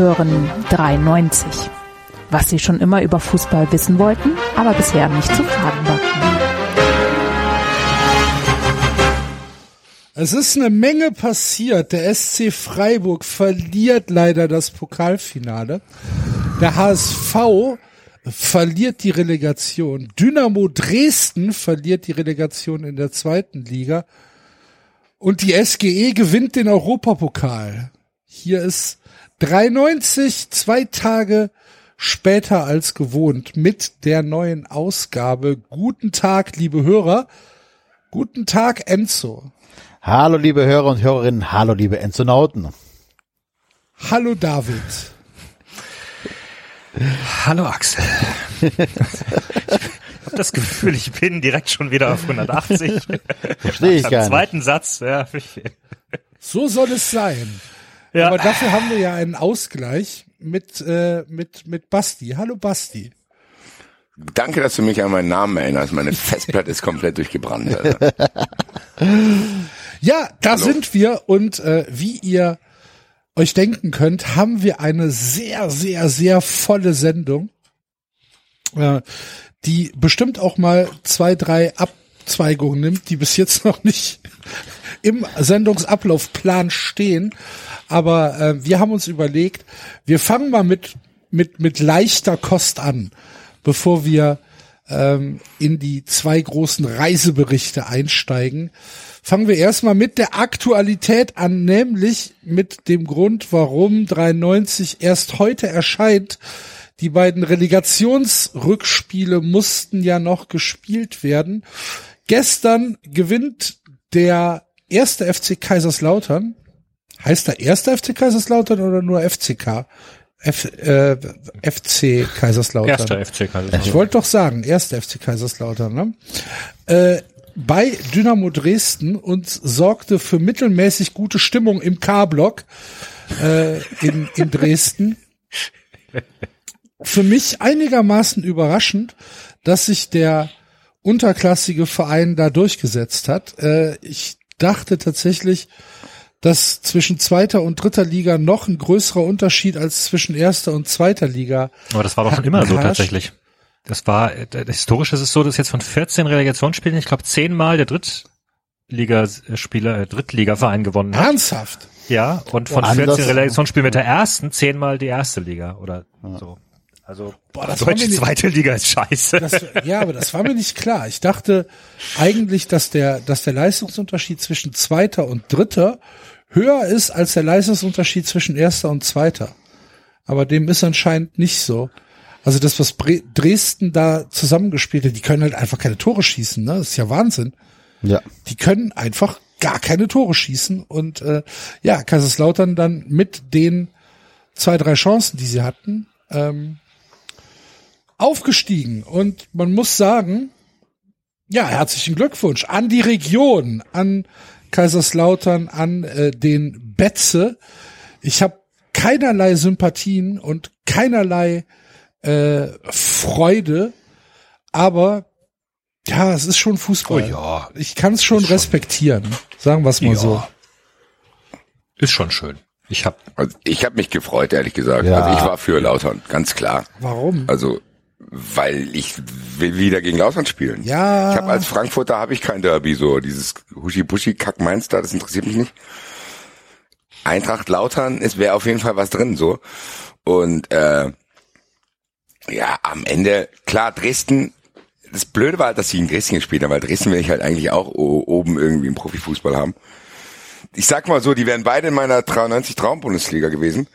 Hören 93. Was Sie schon immer über Fußball wissen wollten, aber bisher nicht zu fragen war. Es ist eine Menge passiert. Der SC Freiburg verliert leider das Pokalfinale. Der HSV verliert die Relegation. Dynamo Dresden verliert die Relegation in der zweiten Liga. Und die SGE gewinnt den Europapokal. Hier ist 93, zwei Tage später als gewohnt mit der neuen Ausgabe. Guten Tag, liebe Hörer. Guten Tag, Enzo. Hallo, liebe Hörer und Hörerinnen. Hallo, liebe Enzonauten. Hallo, David. Hallo, Axel. ich habe das Gefühl, ich bin direkt schon wieder auf 180. Verstehe ich gar nicht. Zweiten Satz, ja. So soll es sein. Ja. Aber dafür haben wir ja einen Ausgleich mit, äh, mit, mit Basti. Hallo Basti. Danke, dass du mich an meinen Namen erinnerst. Meine Festplatte ist komplett durchgebrannt. ja, da Hallo. sind wir und äh, wie ihr euch denken könnt, haben wir eine sehr, sehr, sehr volle Sendung, äh, die bestimmt auch mal zwei, drei Abzweigungen nimmt, die bis jetzt noch nicht im Sendungsablaufplan stehen. Aber äh, wir haben uns überlegt, wir fangen mal mit, mit, mit leichter Kost an, bevor wir ähm, in die zwei großen Reiseberichte einsteigen. Fangen wir erstmal mit der Aktualität an, nämlich mit dem Grund, warum 93 erst heute erscheint. Die beiden Relegationsrückspiele mussten ja noch gespielt werden. Gestern gewinnt der erste FC Kaiserslautern Heißt da erster FC Kaiserslautern oder nur FCK? F, äh, FC Kaiserslautern. Erster FC Kaiserslautern. Ich wollte doch sagen, erster FC Kaiserslautern. Ne? Äh, bei Dynamo Dresden und sorgte für mittelmäßig gute Stimmung im K-Block äh, in, in Dresden. Für mich einigermaßen überraschend, dass sich der unterklassige Verein da durchgesetzt hat. Äh, ich dachte tatsächlich, dass zwischen zweiter und dritter Liga noch ein größerer Unterschied als zwischen erster und zweiter Liga. Aber das war doch schon immer so tatsächlich. Das war, äh, historisch ist es so, dass jetzt von 14 Relegationsspielen, ich glaube, zehnmal der Drittligaspieler, äh, Drittligaverein gewonnen hat. Ernsthaft? Ja, und von oh, 14 Relegationsspielen mit der ersten zehnmal die erste Liga oder ja. so. Also Boah, das deutsche nicht, zweite Liga ist scheiße. Das, ja, aber das war mir nicht klar. Ich dachte eigentlich, dass der, dass der Leistungsunterschied zwischen zweiter und dritter höher ist als der Leistungsunterschied zwischen erster und zweiter. Aber dem ist anscheinend nicht so. Also das, was Dresden da zusammengespielt hat, die können halt einfach keine Tore schießen, ne? Das ist ja Wahnsinn. Ja. Die können einfach gar keine Tore schießen. Und äh, ja, Kaiserslautern dann mit den zwei, drei Chancen, die sie hatten, ähm, aufgestiegen. Und man muss sagen, ja, herzlichen Glückwunsch an die Region, an Kaiserslautern an äh, den Betze. Ich habe keinerlei Sympathien und keinerlei äh, Freude, aber ja, es ist schon Fußball. Oh ja. Ich kann es schon respektieren, sagen wir es mal ja. so. Ist schon schön. Ich habe also ich habe mich gefreut, ehrlich gesagt. Ja. Also ich war für Lautern, ganz klar. Warum? Also weil ich will wieder gegen Lautern spielen. Ja. Ich habe als Frankfurter habe ich kein Derby so dieses Huschi Buschi Kack Mainster, das interessiert mich nicht. Eintracht Lautern es wäre auf jeden Fall was drin so und äh, ja am Ende klar Dresden. Das Blöde war, halt, dass sie in Dresden gespielt haben, weil Dresden will ich halt eigentlich auch oben irgendwie im Profifußball haben. Ich sag mal so, die wären beide in meiner 93 Traum Bundesliga gewesen.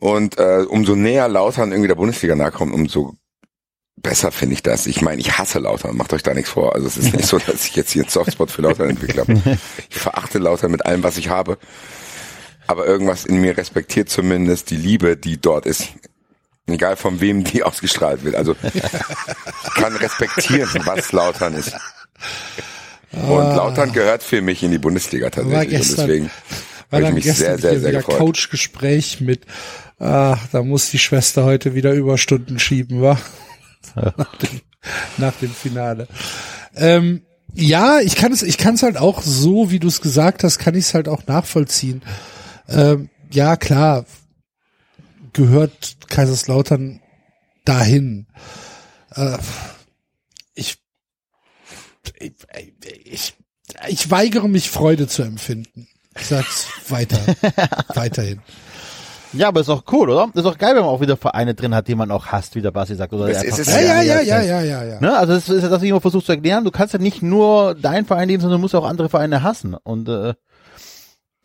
Und äh, umso näher Lautern irgendwie der Bundesliga nahe kommt, umso besser finde ich das. Ich meine, ich hasse Lautern, macht euch da nichts vor. Also es ist nicht so, dass ich jetzt hier einen Softspot für Lautern entwickle. Ich verachte Lautern mit allem, was ich habe. Aber irgendwas in mir respektiert zumindest die Liebe, die dort ist. Egal von wem die ausgestrahlt wird. Also ich kann respektieren, was Lautern ist. Und ah. Lautern gehört für mich in die Bundesliga tatsächlich. Und deswegen habe ich mich sehr, sehr, sehr gefreut. Couchgespräch mit, ah, da muss die Schwester heute wieder Überstunden schieben, wa? nach, dem, nach dem Finale. Ähm, ja, ich kann es, ich kann es halt auch so, wie du es gesagt hast, kann ich es halt auch nachvollziehen. Ähm, ja, klar. gehört Kaiserslautern dahin. Äh, ich, ich, ich, ich weigere mich Freude zu empfinden. Ich sag's weiter, weiterhin. Ja, aber ist auch cool, oder? Ist auch geil, wenn man auch wieder Vereine drin hat, die man auch hasst, wie der Basti sagt. Oder Es einfach ist- Ja, ja, ja, ja, ja, ja, ja. Ne? Also das ist ja das, was ich immer versuche zu erklären. Du kannst ja nicht nur deinen Verein lieben, sondern du musst auch andere Vereine hassen. Und äh,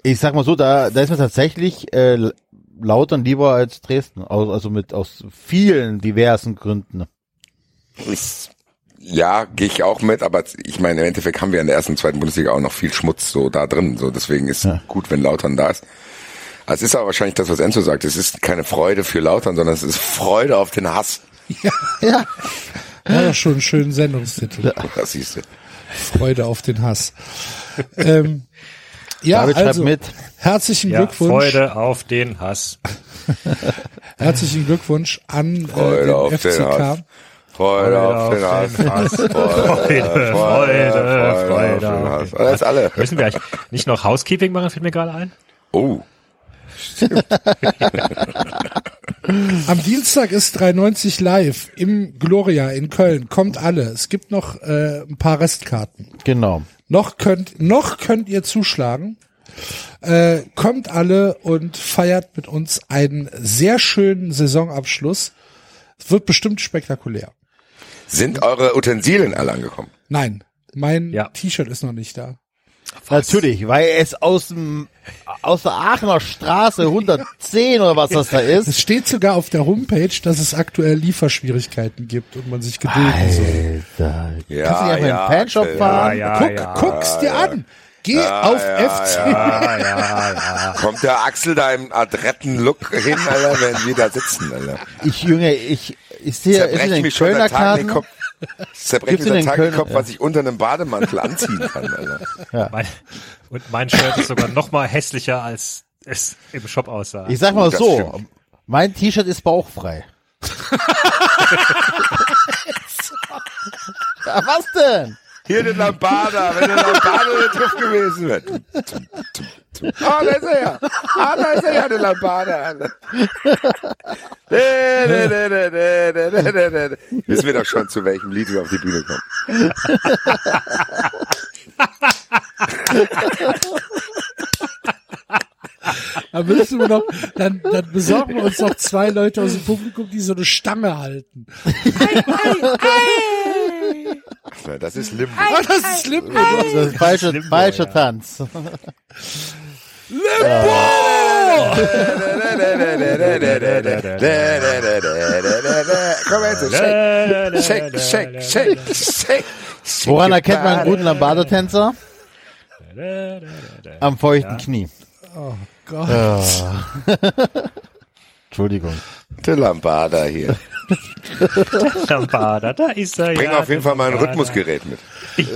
ich sag mal so, da, da ist mir tatsächlich äh, Lautern lieber als Dresden. Aus, also mit aus vielen diversen Gründen. Ist, ja, gehe ich auch mit, aber ich meine, im Endeffekt haben wir in der ersten und zweiten Bundesliga auch noch viel Schmutz so da drin. So, deswegen ist Ja. gut, wenn Lautern da ist. Also Es ist aber wahrscheinlich das, was Enzo sagt. Es ist keine Freude für Lautern, sondern es ist Freude auf den Hass. Ja. War doch schon einen schönen Sendungstitel. Das siehst du. Freude auf den Hass. ähm, ja, David also, mit. herzlichen Ja, Glückwunsch. Freude auf den Hass. Herzlichen Glückwunsch an äh, Freude den auf den FCK. Hass. Freude auf den Hass. Freude, Freude, Freude, Freude auf den Hass. den ist alle. Müssen wir eigentlich nicht noch Housekeeping machen, fällt mir gerade ein? Oh. Am Dienstag ist 390 live im Gloria in Köln. Kommt alle. Es gibt noch äh, ein paar Restkarten. Genau. Noch könnt, noch könnt ihr zuschlagen. Äh, kommt alle und feiert mit uns einen sehr schönen Saisonabschluss. Es wird bestimmt spektakulär. Sind eure Utensilien alle angekommen? Nein, mein Ja. T-Shirt ist noch nicht da. Natürlich, weil es aus dem aus der Aachener Straße 110 oder was das da ist. Es steht sogar auf der Homepage, dass es aktuell Lieferschwierigkeiten gibt und man sich gedulden soll. Alter. Ja, Kannst du nicht einfach in den Fanshop Phil. fahren? Ja, Guck, ja. guck's dir an. Geh auf ja, FC. Ja, ja, ja. Kommt der Axel da im adretten Look hin, Alter, wenn wir da sitzen, Alter? Ich Junge, ich ich sehe ist in Zerbreche den Kölner Karten. Kopf. Zerbreche Gibt's mir in seit den Tagen den Köln- Kopf, was ich unter einem Bademantel anziehen kann, Alter. Mein, und mein Shirt ist sogar noch mal hässlicher, als es im Shop aussah. Ich sag mal Das so, stimmt. mein T-Shirt ist bauchfrei. ja, was denn? Hier den Lambada, wenn eine Lambada drauf gewesen wäre. Ah, oh, da ist er ja. Ah, da ist er ja, eine Lambada. Wissen wir doch schon, zu welchem Lied wir auf die Bühne kommen. Dann müssen wir noch, dann, dann besorgen wir uns noch zwei Leute aus dem Publikum, die so eine Stange halten. Ei, ei, ei. Ja, Das ist Limbo. Ah, das ist Limbo. Das ist falscher, Limbo, falscher ja. Tanz. Komm jetzt, shake, shake, shake, shake, shake. Woran erkennt man einen guten Lambada-Tänzer? Am feuchten Knie. Oh Gott. Entschuldigung. Der Lambada hier. Lambada, da ist er Bring ja. auf jeden Fall mal ein Lambada. Rhythmusgerät mit.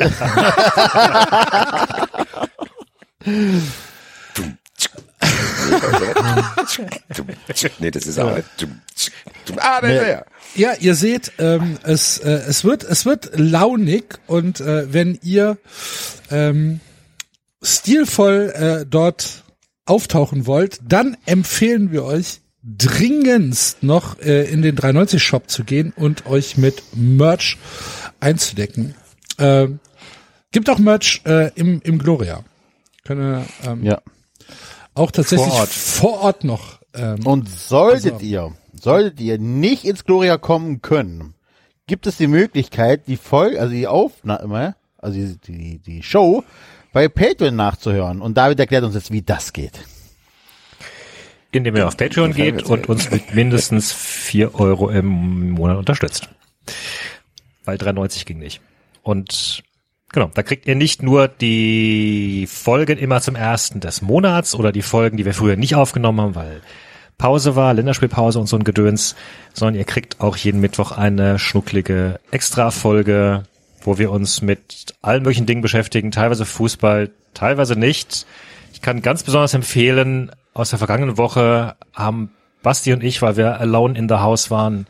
nee, das ist aber. Ah, da ist er ja. Ja, ihr seht, ähm, es, äh, es wird, es wird launig und äh, wenn ihr ähm, stilvoll äh, dort auftauchen wollt, dann empfehlen wir euch dringendst noch äh, in den 390 Shop zu gehen und euch mit Merch einzudecken. Ähm, gibt auch Merch äh, im, im Gloria. Könne ähm, Ja. auch tatsächlich Vor Ort. vor Ort noch. Ähm, Und solltet Also. ihr, solltet ihr nicht ins Gloria kommen können, gibt es die Möglichkeit, die Folge, also die Aufnahme, also die, die, die Show bei Patreon nachzuhören. Und David erklärt uns jetzt, wie das geht. Indem ihr auf Patreon geht und uns mit mindestens vier Euro im Monat unterstützt. Weil 3,90 ging nicht. Und genau, da kriegt ihr nicht nur die Folgen immer zum ersten des Monats oder die Folgen, die wir früher nicht aufgenommen haben, weil Pause war, Länderspielpause und so ein Gedöns, sondern ihr kriegt auch jeden Mittwoch eine schnucklige Extra-Folge, wo wir uns mit allen möglichen Dingen beschäftigen, teilweise Fußball, teilweise nicht. Ich kann ganz besonders empfehlen, aus der vergangenen Woche haben Basti und ich, weil wir alone in the house waren,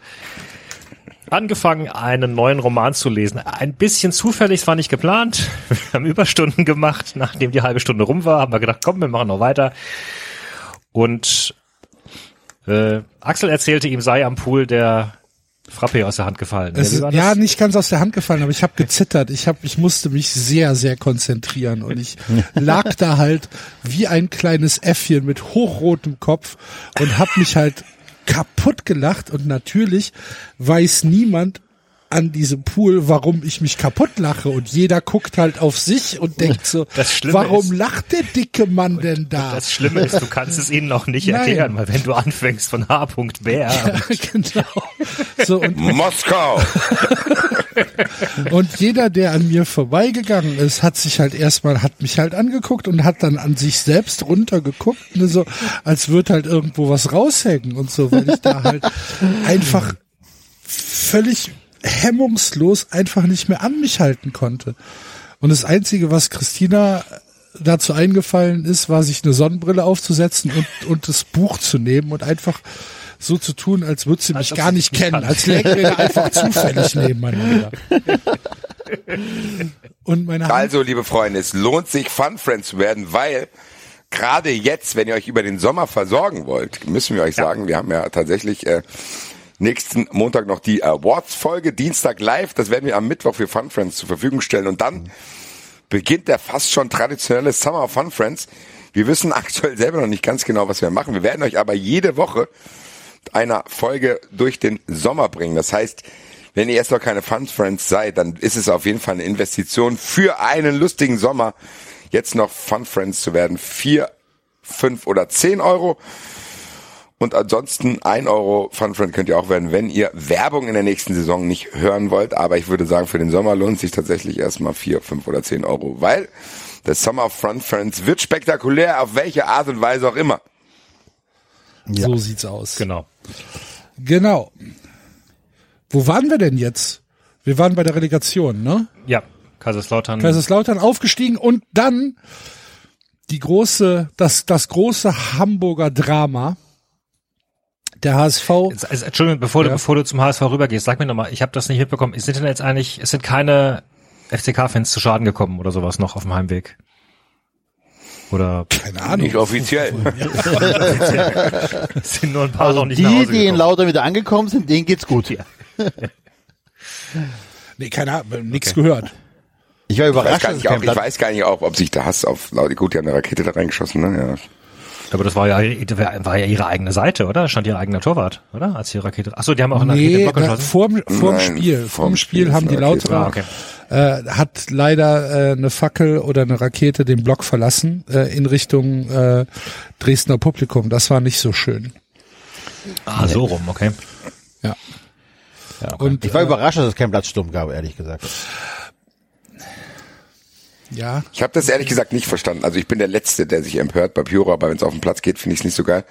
angefangen, einen neuen Roman zu lesen. Ein bisschen zufällig, es war nicht geplant. Wir haben Überstunden gemacht. Nachdem die halbe Stunde rum war, haben wir gedacht, komm, wir machen noch weiter. Und Äh, Axel erzählte, ihm sei am Pool der Frappe aus der Hand gefallen. Es ist, ja, das? nicht ganz aus der Hand gefallen, aber ich habe gezittert. Ich hab, ich musste mich sehr, sehr konzentrieren und ich lag da halt wie ein kleines Äffchen mit hochrotem Kopf und hab mich halt kaputt gelacht und natürlich weiß niemand an diesem Pool, warum ich mich kaputt lache und jeder guckt halt auf sich und denkt so, warum ist- lacht der dicke Mann denn da? Das Schlimme ist, du kannst es ihnen noch nicht Nein. erklären, weil wenn du anfängst von H. Bär, genau. So, und Moskau! Und jeder, der an mir vorbeigegangen ist, hat sich halt erstmal, hat mich halt angeguckt und hat dann an sich selbst runtergeguckt, ne, so, als würde halt irgendwo was raushängen und so, weil ich da halt einfach völlig hemmungslos einfach nicht mehr an mich halten konnte. Und das Einzige, was Christina dazu eingefallen ist, war sich eine Sonnenbrille aufzusetzen und, und das Buch zu nehmen und einfach so zu tun, als würde sie mich ob gar nicht kennen, als lägen wir einfach zufällig nebeneinander. Und meine Hand, Also, liebe Freunde, es lohnt sich, Fun Friends zu werden, weil gerade jetzt, wenn ihr euch über den Sommer versorgen wollt, müssen wir euch sagen, wir haben ja tatsächlich äh, nächsten Montag noch die Awards-Folge, Dienstag live, das werden wir am Mittwoch für Fun Friends zur Verfügung stellen und dann beginnt der fast schon traditionelle Summer of Fun Friends. Wir wissen aktuell selber noch nicht ganz genau, was wir machen. Wir werden euch aber jede Woche einer Folge durch den Sommer bringen. Das heißt, wenn ihr erst noch keine Fun Friends seid, dann ist es auf jeden Fall eine Investition für einen lustigen Sommer, jetzt noch Fun Friends zu werden. Vier, fünf oder zehn Euro. Und ansonsten ein Euro Fun Friend könnt ihr auch werden, wenn ihr Werbung in der nächsten Saison nicht hören wollt. Aber ich würde sagen, für den Sommer lohnt sich tatsächlich erstmal vier, fünf oder zehn Euro, weil der Summer of Fun Friends wird spektakulär, auf welche Art und Weise auch immer. so sieht's aus. genau. Genau. Wo waren wir denn jetzt? Wir waren bei der Relegation, ne? Ja, Kaiserslautern. Kaiserslautern aufgestiegen und dann die große, das, das große Hamburger Drama. Der HSV. Also, Entschuldigung, bevor, Ja. du, bevor du zum HSV rübergehst, sag mir nochmal, ich habe das nicht mitbekommen. Sind denn jetzt eigentlich, es sind keine FCK-Fans zu Schaden gekommen oder sowas noch auf dem Heimweg? Oder Keine Ahnung. Nicht offiziell. es sind nur ein paar Also noch nicht nach die, Hause die in? Lauter wieder angekommen sind, denen geht's gut. Ja. Nee, keine Ahnung, nichts gehört. Ich war Ich weiß, überrascht, gar nicht, auch, ich weiß gar nicht auch, ob sich der Hass auf Laudi, gut, die haben eine Rakete da reingeschossen, ne? Ja. Aber das war ja, war ja ihre eigene Seite, oder? Da stand ihr eigener Torwart, oder? Als die Rakete. Achso, die haben auch eine Rakete Nee, Block da, geschossen. vorm, vorm Nein, Spiel, vorm Spiel Spiel haben die Rakete. Lauterer, Ah, okay. äh, hat leider äh, eine Fackel oder eine Rakete den Block verlassen äh, in Richtung äh, Dresdner Publikum. Das war nicht so schön. Ah, so rum, okay. Ja. Ja, Und, ich war äh, überrascht, dass es keinen Platzsturm gab, ehrlich gesagt. Ja, Ich habe das ehrlich gesagt nicht verstanden. Also ich bin der Letzte, der sich empört bei Pyro, aber wenn es auf den Platz geht, finde ich es nicht so geil.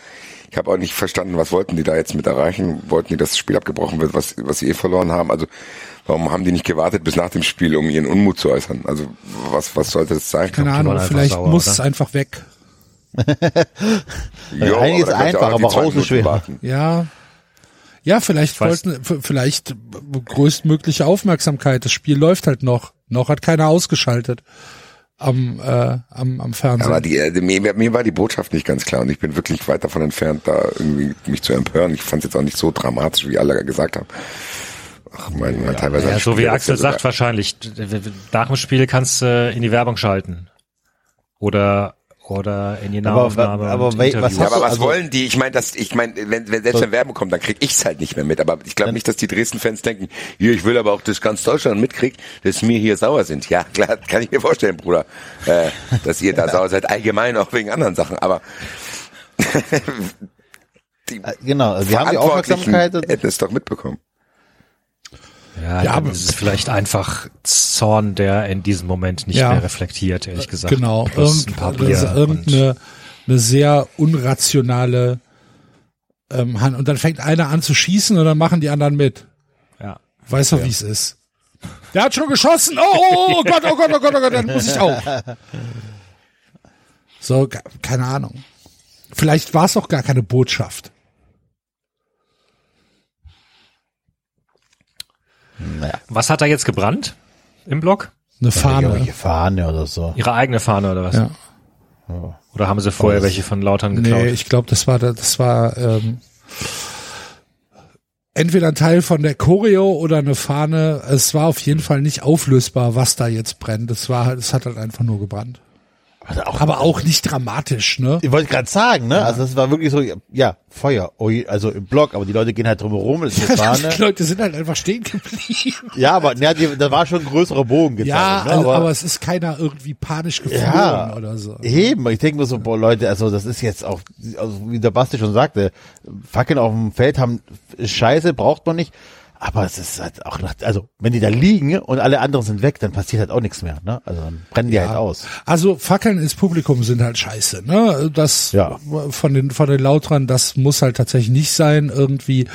Ich habe auch nicht verstanden, was wollten die da jetzt mit erreichen? Wollten die, dass das Spiel abgebrochen wird, was, was sie eh verloren haben? Also warum haben die nicht gewartet bis nach dem Spiel, um ihren Unmut zu äußern? Also was, was sollte das sein? keine Ahnung, vielleicht sauer, muss oder? es einfach weg. Jo, ihr auch einfach, aber raus ist schwer. warten. Ja. Ja, vielleicht wollten, vielleicht größtmögliche Aufmerksamkeit. Das Spiel läuft halt noch. Noch hat keiner ausgeschaltet am, äh, am, am Fernsehen. Aber die, äh, mir, mir war die Botschaft nicht ganz klar und ich bin wirklich weit davon entfernt, da irgendwie mich zu empören. Ich fand es jetzt auch nicht so dramatisch, wie alle gesagt haben. Ach, mein, mein teilweise Ja, so wie Axel sagt, wahrscheinlich. Nach dem Spiel kannst du in die Werbung schalten. Oder, oder in die Aber- Nahaufnahme. aber und wel- Interview. was Ja, aber was also- wollen die? Ich meine, das, ich meine, wenn, wenn selbst wenn Werbung kommt, dann krieg ich's halt nicht mehr mit. Aber ich glaube nicht, dass die Dresden-Fans denken, hier, ich will aber auch, dass ganz Deutschland mitkriegt, dass mir hier sauer sind. Ja, klar, kann ich mir vorstellen, Bruder, äh, dass ihr da sauer seid, allgemein auch wegen anderen Sachen. Aber die Äh, Genau, also wir haben die Aufmerksamkeit. hätten es doch mitbekommen. Ja, Ja, ja aber- es ist vielleicht einfach Zorn, der in diesem Moment nicht Ja. mehr reflektiert, ehrlich gesagt. Genau, Plus ein irgend, paar Bier und- irgendeine eine sehr unrationale ähm, Hand. Und dann fängt einer an zu schießen und dann machen die anderen mit. ja. Weiß doch, wie es ist. Der hat schon geschossen. Oh, oh, oh Gott, oh Gott, oh Gott, oh Gott, dann muss ich auch. So, keine Ahnung. Vielleicht war es auch gar keine Botschaft. Naja, Was hat da jetzt gebrannt im Block? Eine Fahne. irgendwelche Fahne oder so. Ihre eigene Fahne oder was? Ja. Oder haben sie vorher welche von Lautern geklaut? Nee, ich glaube, das war das war ähm, entweder ein Teil von der Choreo oder eine Fahne. Es war auf jeden Fall nicht auflösbar, was da jetzt brennt. Es war halt, es hat halt einfach nur gebrannt. Also auch, Aber auch nicht dramatisch, ne? ich wollte gerade sagen, ne? Also das war wirklich so, ja, Feuer, also im Block, aber die Leute gehen halt drumherum, es ist Fahne. Die Leute sind halt einfach stehen geblieben. Ja, aber ja, die, da war schon ein größerer Bogen gezeigt. Ja, ne? also, aber, es ist keiner irgendwie panisch geflohen Ja, oder so. Eben, ich denke mir so, boah, Leute, also das ist jetzt auch, also wie der Basti schon sagte, Fackeln auf dem Feld haben scheiße, braucht man nicht. Aber es ist halt auch, nach, also wenn die da liegen und alle anderen sind weg, dann passiert halt auch nichts mehr. Ne? Also dann brennen die halt aus. Also Fackeln ins Publikum sind halt scheiße, ne? Das Ja. von den von den Lautrern, das muss halt tatsächlich nicht sein, irgendwie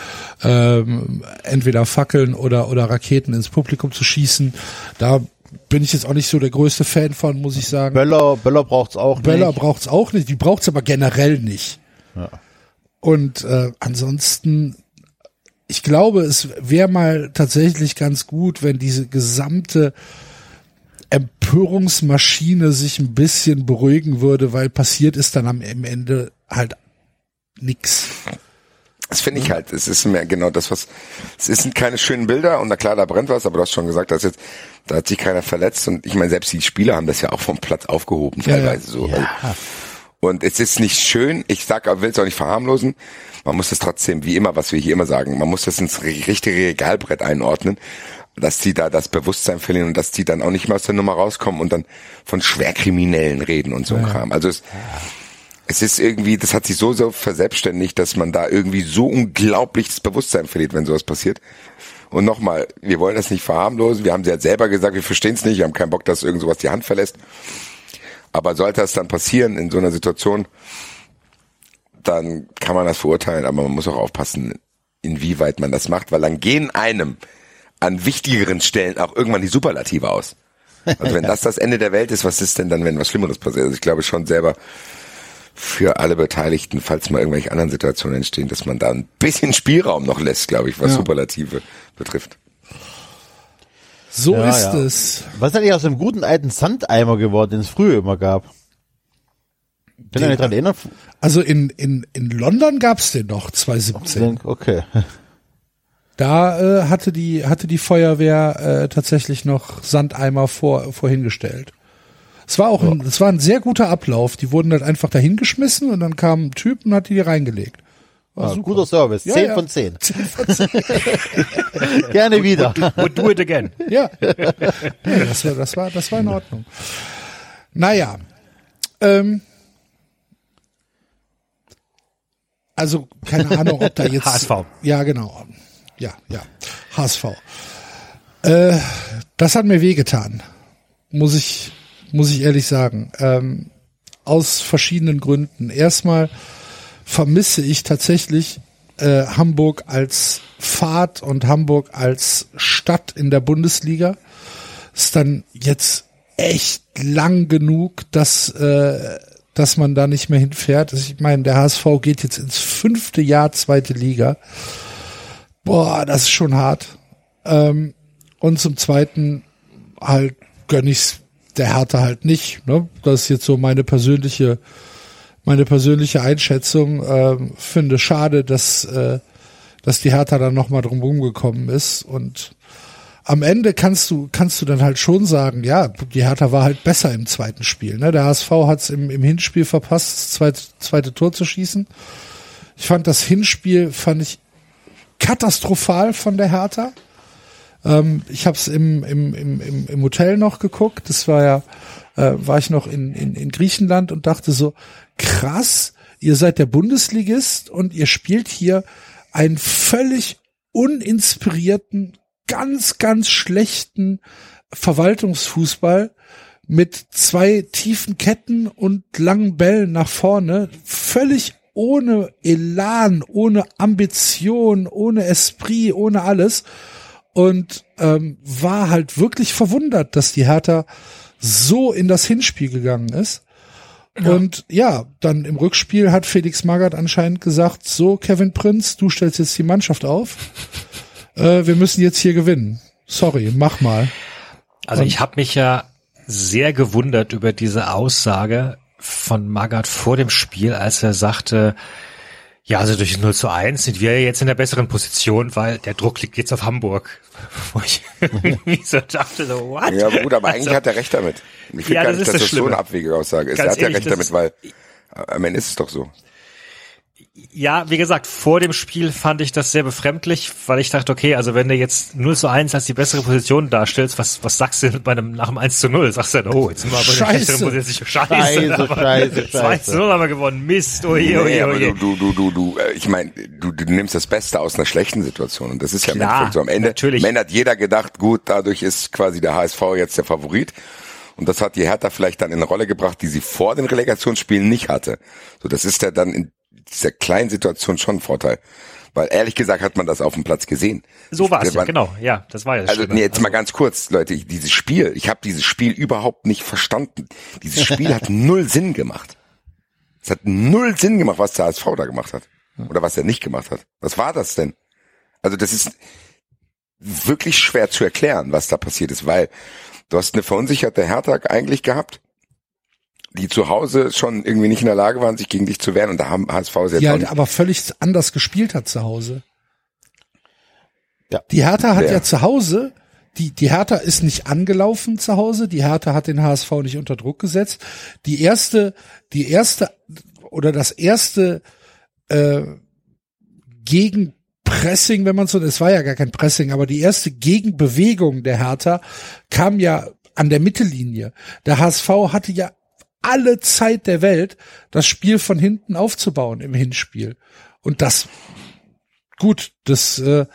ähm, entweder Fackeln oder oder Raketen ins Publikum zu schießen. Da bin ich jetzt auch nicht so der größte Fan von, muss ich sagen. Böller, Böller braucht's auch Böller nicht. braucht's auch nicht, die braucht's aber generell nicht. Und äh, ansonsten, ich glaube, es wäre mal tatsächlich ganz gut, wenn diese gesamte Empörungsmaschine sich ein bisschen beruhigen würde, weil passiert ist dann am am Ende halt nix. Das finde ich halt, es ist mehr genau das, was, es sind keine schönen Bilder und na klar, da brennt was, aber du hast schon gesagt, dass jetzt, da hat sich keiner verletzt und ich meine, selbst die Spieler haben das ja auch vom Platz aufgehoben, Ja, teilweise so. Also, und es ist nicht schön, ich sag, will es auch nicht verharmlosen, man muss das trotzdem, wie immer, was wir hier immer sagen, man muss das ins ri- richtige Regalbrett einordnen, dass die da das Bewusstsein verlieren und dass die dann auch nicht mehr aus der Nummer rauskommen und dann von Schwerkriminellen reden und so ein Kram. Also es, es ist irgendwie, das hat sich so, so verselbstständigt, dass man da irgendwie so unglaublich das Bewusstsein verliert, wenn sowas passiert. Und nochmal, wir wollen das nicht verharmlosen. Wir haben sie ja selber gesagt, wir verstehen es nicht, wir haben keinen Bock, dass irgend sowas die Hand verlässt. Aber sollte das dann passieren in so einer Situation, dann kann man das verurteilen, aber man muss auch aufpassen, inwieweit man das macht, weil dann gehen einem an wichtigeren Stellen auch irgendwann die Superlative aus. Also wenn das das Ende der Welt ist, was ist denn dann, wenn was Schlimmeres passiert? Also ich glaube schon selber für alle Beteiligten, falls mal irgendwelche anderen Situationen entstehen, dass man da ein bisschen Spielraum noch lässt, glaube ich, was Ja. Superlative betrifft. So Ja, ist ja. es. Was ist eigentlich aus dem guten alten Sandeimer geworden, den es früher immer gab? Könnt ihr euch dran erinnern? Also in, in, in London gab's den noch 2017. Okay. Da äh, hatte die hatte die Feuerwehr äh, tatsächlich noch Sandeimer vor vorhingestellt. Es war auch ein, es war ein sehr guter Ablauf. Die wurden halt einfach dahingeschmissen und dann kam ein Typ und hat die reingelegt. Ah, super. guter Service. Ja, Zehn ja. von zehn. Gerne wieder. Would do it again. Ja, nee, das war das war das war in Ordnung. Naja, ähm, also keine Ahnung, ob da jetzt HSV. Ja, genau. Ja, ja. HSV. Äh, das hat mir wehgetan. Muss ich, muss ich ehrlich sagen. Ähm, aus verschiedenen Gründen. Erstmal vermisse ich tatsächlich äh, Hamburg als Fahrt und Hamburg als Stadt in der Bundesliga. Ist dann jetzt echt lang genug, dass, äh, dass man da nicht mehr hinfährt. Also Ich meine, der HSV geht jetzt ins fünfte Jahr zweite Liga. Boah, das ist schon hart. Ähm, und zum Zweiten halt gönn ich's der Hertha halt nicht. Ne? Das ist jetzt so meine persönliche, meine persönliche Einschätzung. Ähm, finde schade, dass, äh, dass die Hertha dann nochmal drum rumgekommen ist. Und am Ende kannst du, kannst du dann halt schon sagen, ja, die Hertha war halt besser im zweiten Spiel. Ne? Der HSV hat's im, im Hinspiel verpasst, das zweite, zweite Tor zu schießen. Ich fand das Hinspiel, fand ich katastrophal von der Hertha. Ähm, ich habe es im, im, im, im, Hotel noch geguckt. Das war ja, äh, war ich noch in, in, in Griechenland und dachte so, krass, ihr seid der Bundesligist und ihr spielt hier einen völlig uninspirierten, ganz, ganz schlechten Verwaltungsfußball mit zwei tiefen Ketten und langen Bällen nach vorne, völlig ohne Elan, ohne Ambition, ohne Esprit, ohne alles und ähm, war halt wirklich verwundert, dass die Hertha so in das Hinspiel gegangen ist. Und ja, dann im Rückspiel hat Felix Magath anscheinend gesagt, so Kevin Prinz, du stellst jetzt die Mannschaft auf. Äh, wir müssen jetzt hier gewinnen. Sorry, mach mal. Also ich habe mich ja sehr gewundert über diese Aussage von Magath vor dem Spiel, als er sagte, Ja, also durch 0 zu 1 sind wir jetzt in der besseren Position, weil der Druck liegt jetzt auf Hamburg. Wo ich irgendwie so dachte, so, what? Ja, aber gut, aber eigentlich Also, hat er recht damit. Ich finde Ja, gar das nicht, ist dass das das so eine Schlimme. abwegige Aussage ist. Ganz er hat ja ehrlich, recht das damit, weil äh, am Ende ist es doch so. Ja, wie gesagt, vor dem Spiel fand ich das sehr befremdlich, weil ich dachte, okay, also wenn du jetzt 0 zu 1 als die bessere Position darstellst, was, was sagst du denn bei einem, nach dem 1 zu 0? Sagst du dann, oh, jetzt sind wir aber in der Scheiße. schlechteren Position. Scheiße, Scheiße, aber scheiße, 2 zu 0 haben wir gewonnen. Mist, oje, Nee, oje, oje. du, du, du, du, äh, ich meine, du, du nimmst das Beste aus einer schlechten Situation und das ist ja im Klar, Endeffekt so. Am Ende, natürlich. am Ende hat jeder gedacht, gut, dadurch ist quasi der HSV jetzt der Favorit. Und das hat die Hertha vielleicht dann in eine Rolle gebracht, die sie vor den Relegationsspielen nicht hatte. So, das ist ja dann in dieser kleinen Situation schon ein Vorteil. Weil ehrlich gesagt hat man das auf dem Platz gesehen. So war es ja, genau. Ja, das war ja das Also Schlimme. nee, jetzt mal ganz kurz, Leute, ich, dieses Spiel, ich habe dieses Spiel überhaupt nicht verstanden. Dieses Spiel hat null Sinn gemacht. Es hat null Sinn gemacht, was der HSV da gemacht hat. Oder was er nicht gemacht hat. Was war das denn? Also das ist wirklich schwer zu erklären, was da passiert ist, weil du hast eine verunsicherte Hertha eigentlich gehabt, die zu Hause schon irgendwie nicht in der Lage waren, sich gegen dich zu wehren und da haben HSV sehr Die ja, halt aber völlig anders gespielt hat zu Hause. Ja. Die Hertha hat Wer? ja zu Hause, die, die Hertha ist nicht angelaufen zu Hause, die Hertha hat den HSV nicht unter Druck gesetzt. Die erste, die erste oder das erste äh, Gegenpressing, wenn man so, es war ja gar kein Pressing, aber die erste Gegenbewegung der Hertha kam ja an der Mittellinie. Der HSV hatte ja alle Zeit der Welt, das Spiel von hinten aufzubauen im Hinspiel. Und das, gut, das äh,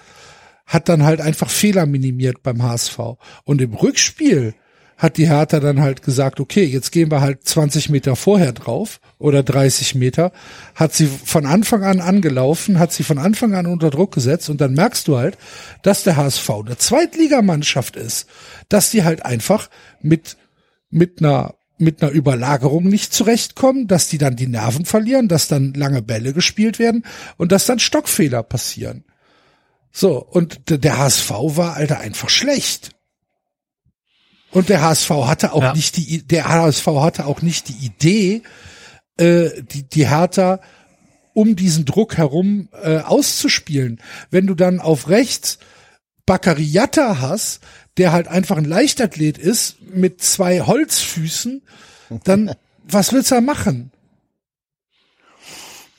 hat dann halt einfach Fehler minimiert beim HSV. Und im Rückspiel hat die Hertha dann halt gesagt, okay, jetzt gehen wir halt 20 Meter vorher drauf oder 30 Meter, hat sie von Anfang an angelaufen, hat sie von Anfang an unter Druck gesetzt und dann merkst du halt, dass der HSV eine Zweitligamannschaft ist, dass die halt einfach mit, mit einer mit einer Überlagerung nicht zurechtkommen, dass die dann die Nerven verlieren, dass dann lange Bälle gespielt werden und dass dann Stockfehler passieren. So, und der HSV war, Alter, einfach schlecht. Und der HSV hatte auch Ja. nicht die, der HSV hatte auch nicht die Idee, äh, die, die Hertha um diesen Druck herum äh, auszuspielen. Wenn du dann auf rechts Baccariata hast, der halt einfach ein Leichtathlet ist mit zwei Holzfüßen, dann was willst du da machen?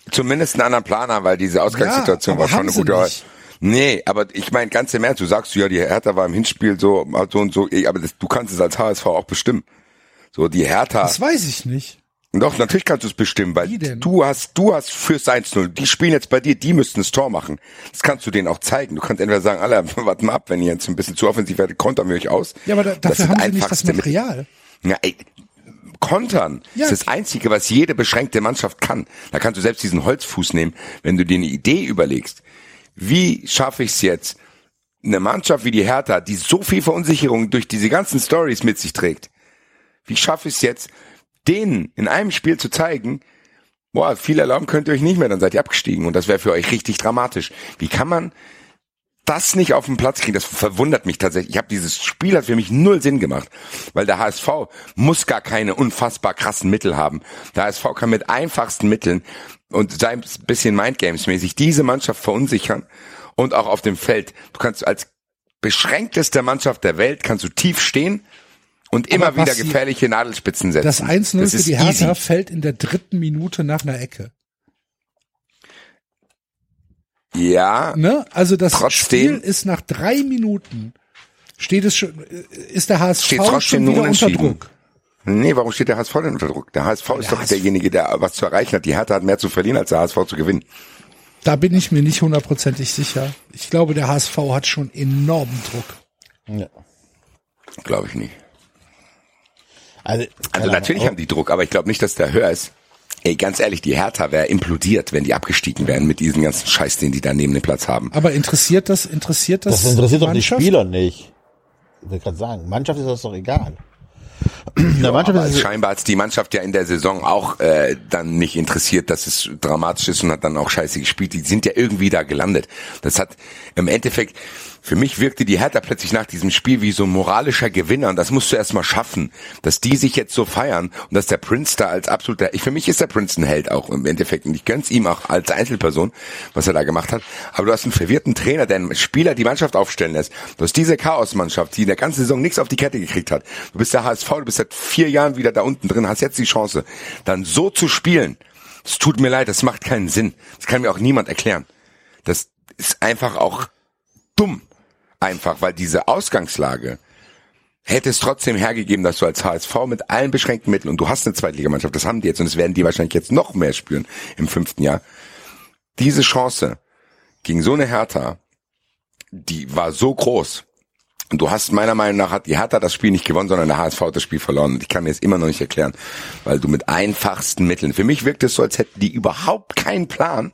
zumindest einen anderen Planer, weil diese Ausgangssituation Ja, war schon eine gute. nicht. Nee, aber ich meine ganz im Ernst, du sagst ja, die Hertha war im Hinspiel so, so und so, eh, aber das, du kannst es als HSV auch bestimmen. So, die Hertha, Das weiß ich nicht. Doch, natürlich kannst du es bestimmen, weil du hast, du hast fürs 1-0, die spielen jetzt bei dir, die müssten das Tor machen. Das kannst du denen auch zeigen. Du kannst entweder sagen, alle, warten mal ab, wenn ihr jetzt ein bisschen zu offensiv werdet, kontern wir euch aus. Ja, aber da, Das dafür ist haben sie nicht das. Material. Ja, ey, kontern Ja. ist das Einzige, was jede beschränkte Mannschaft kann. Da kannst du selbst diesen Holzfuß nehmen, wenn du dir eine Idee überlegst. Wie schaffe ich es jetzt, eine Mannschaft wie die Hertha, die so viel Verunsicherung durch diese ganzen Stories mit sich trägt, wie schaffe ich es jetzt, denen in einem Spiel zu zeigen, boah, viel erlauben könnt ihr euch nicht mehr, dann seid ihr abgestiegen und das wäre für euch richtig dramatisch. Wie kann man das nicht auf den Platz kriegen, das verwundert mich tatsächlich. Ich habe dieses Spiel hat für mich null Sinn gemacht, weil der HSV muss gar keine unfassbar krassen Mittel haben. Der HSV kann mit einfachsten Mitteln und sei ein bisschen Mindgames mäßig diese Mannschaft verunsichern und auch auf dem Feld. Du kannst als beschränkteste Mannschaft der Welt kannst du tief stehen und immer Aber wieder gefährliche Nadelspitzen setzen. Das 1-0 Das für ist die Hertha easy. fällt in der dritten Minute nach einer Ecke. Ja, Ne? Also das Trotzdem- Spiel ist nach drei Minuten steht es schon, ist der HSV Steht trotzdem schon nur wieder unter. Druck. Nee, warum steht der HSV denn unter Druck? Der HSV ist der doch HSV derjenige, der was zu erreichen hat. Die Hertha hat mehr zu verlieren, als der HSV zu gewinnen. Da bin ich mir nicht hundertprozentig sicher. Ich glaube, der HSV hat schon enormen Druck. Ja. Glaube ich nicht. Also, Also natürlich haben die Druck, aber ich glaube nicht, dass der höher ist. Ey, ganz ehrlich, die Hertha wäre implodiert, wenn die abgestiegen wären mit diesem ganzen Scheiß, den die da neben dem Platz haben. Aber interessiert das, interessiert das? Das interessiert doch die? Spieler nicht. Ich will gerade sagen, Mannschaft ist das doch egal. Der Mannschaft Aber ist es, scheinbar hat die Mannschaft ja in der Saison auch äh, dann nicht interessiert, dass es dramatisch ist und hat dann auch scheiße gespielt. Die sind ja irgendwie da gelandet. Das hat im Endeffekt, Für mich wirkte die Hertha plötzlich nach diesem Spiel wie so ein moralischer Gewinner und das musst du erst mal schaffen, dass die sich jetzt so feiern und dass der Prince da als absoluter, ich, für mich ist der Prince ein Held auch im Endeffekt und ich gönn's ihm auch als Einzelperson, was er da gemacht hat, aber du hast einen verwirrten Trainer, der einen Spieler die Mannschaft aufstellen lässt. Du hast diese Chaosmannschaft, die in der ganzen Saison nichts auf die Kette gekriegt hat. Du bist der HSV, du bist seit vier Jahren wieder da unten drin, hast jetzt die Chance, dann so zu spielen, es tut mir leid, das macht keinen Sinn. Das kann mir auch niemand erklären. Das ist einfach auch dumm. Einfach, weil diese Ausgangslage hätte es trotzdem hergegeben, dass du als HSV mit allen beschränkten Mitteln, und du hast eine Zweitligamannschaft, das haben die jetzt, und das werden die wahrscheinlich jetzt noch mehr spüren im fünften Jahr, diese Chance gegen so eine Hertha, die war so groß. Und du hast meiner Meinung nach hat die Hertha das Spiel nicht gewonnen, sondern der HSV hat das Spiel verloren. Und ich kann mir jetzt immer noch nicht erklären, weil du mit einfachsten Mitteln, für mich wirkt es so, als hätten die überhaupt keinen Plan,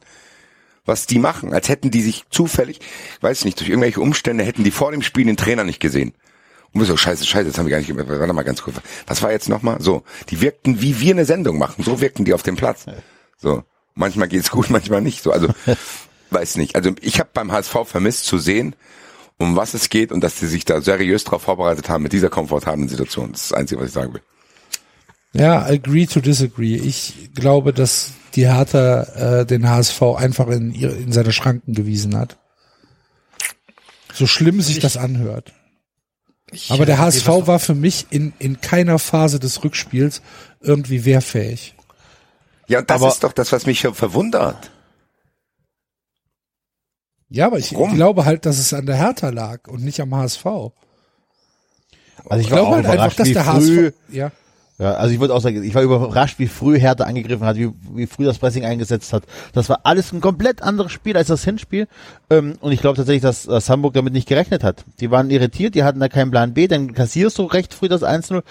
was die machen. Als hätten die sich zufällig, weiß nicht, durch irgendwelche Umstände hätten die vor dem Spiel den Trainer nicht gesehen. Und wir so, scheiße, scheiße, das haben wir gar nicht. Warte mal ganz kurz. Was war jetzt nochmal? So, die wirkten, wie wir eine Sendung machen. So wirkten die auf dem Platz. So, manchmal geht's gut, manchmal nicht. So, also, weiß nicht. Also ich habe beim HSV vermisst zu sehen, um was es geht und dass sie sich da seriös darauf vorbereitet haben mit dieser komfortablen Situation. Das ist das Einzige, was ich sagen will. Ja, agree to disagree. Ich glaube, dass die Hertha äh, den HSV einfach in, in seine Schranken gewiesen hat. So schlimm sich Ich- das anhört. Ich, Aber der HSV war für mich in, in keiner Phase des Rückspiels irgendwie wehrfähig. Ja, und das Aber- ist doch das, was mich schon verwundert. Ja, aber ich Warum? glaube halt, dass es an der Hertha lag und nicht am HSV. Also ich Ich glaube auch halt einfach, dass der früh, HSV, ja. Ja, also ich würde auch sagen, ich war überrascht, wie früh Hertha angegriffen hat, wie, wie früh das Pressing eingesetzt hat. Das war alles ein komplett anderes Spiel als das Hinspiel. Ähm, und ich glaube tatsächlich, dass, dass Hamburg damit nicht gerechnet hat. Die waren irritiert, die hatten da keinen Plan B, dann kassierst du recht früh das 1-0.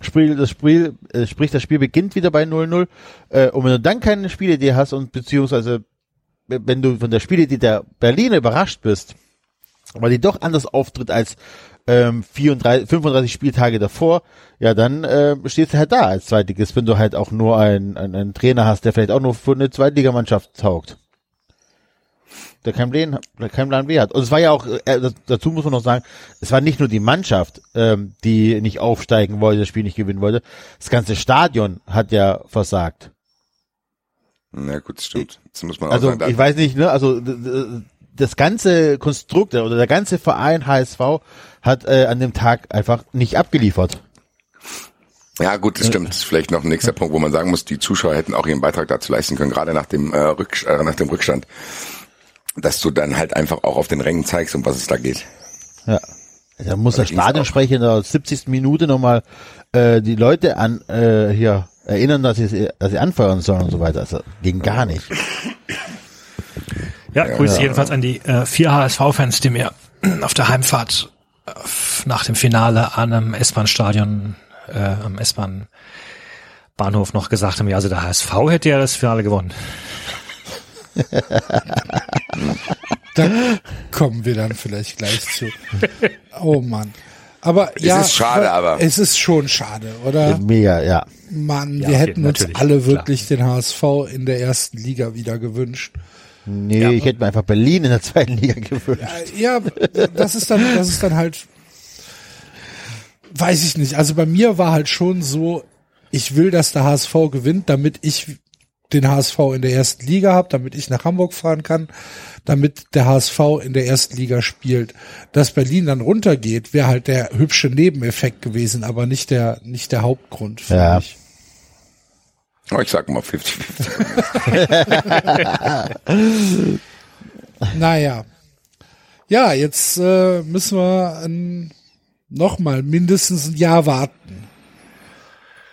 Spiel, das Spiel, äh, sprich, das Spiel beginnt wieder bei 0-0. Äh, und wenn du dann keine Spielidee hast und beziehungsweise wenn du von der Spielidee der Berliner überrascht bist, weil die doch anders auftritt als ähm, 34, 35 Spieltage davor, ja, dann äh, stehst du halt da als Zweitligist, wenn du halt auch nur einen, einen, einen Trainer hast, der vielleicht auch nur für eine Zweitligamannschaft taugt. Der keinen Plan, der keinen Plan B hat. Und es war ja auch, äh, dazu muss man noch sagen, es war nicht nur die Mannschaft, ähm, die nicht aufsteigen wollte, das Spiel nicht gewinnen wollte. Das ganze Stadion hat ja versagt. Na gut, das stimmt. Das muss man auch Also sagen. Ich weiß nicht, ne, also das ganze Konstrukt oder der ganze Verein HSV hat äh, an dem Tag einfach nicht abgeliefert. Ja, gut, das stimmt. Vielleicht noch ein nächster Punkt, wo man sagen muss, die Zuschauer hätten auch ihren Beitrag dazu leisten können, gerade nach dem, äh, Rück, äh, nach dem Rückstand, dass du dann halt einfach auch auf den Rängen zeigst, um was es da geht. Ja. Da muss der ging's auch. Stadionsprecher in der 70. Minute nochmal äh, die Leute an äh, hier erinnern, dass sie, dass sie anfeuern sollen und so weiter. Also ging gar nicht. Ja, Grüße jedenfalls an die äh, vier HSV-Fans, die mir auf der Heimfahrt äh, nach dem Finale an einem S-Bahn-Stadion, äh, am S-Bahn-Bahnhof noch gesagt haben, ja, also der HSV hätte ja das Finale gewonnen. Da kommen wir dann vielleicht gleich zu. Oh Mann. Aber ja, ist schade, aber- es ist schon schade, oder? Mega, ja. Mann, Ja, wir okay, hätten uns alle klar. wirklich den HSV in der ersten Liga wieder gewünscht. Nee, ich hätte mir einfach Berlin in der zweiten Liga gewünscht. Ja, das ist dann, das ist dann halt, weiß ich nicht. Also bei mir war halt schon so, ich will, dass der HSV gewinnt, damit ich den HSV in der ersten Liga habe, damit ich nach Hamburg fahren kann, damit der HSV in der ersten Liga spielt. Dass Berlin dann runtergeht, wäre halt der hübsche Nebeneffekt gewesen, aber nicht der, nicht der Hauptgrund für Ja. mich. Oh, ich sag mal 50-50. Naja. Ja, jetzt äh, müssen wir ein, noch mal mindestens ein Jahr warten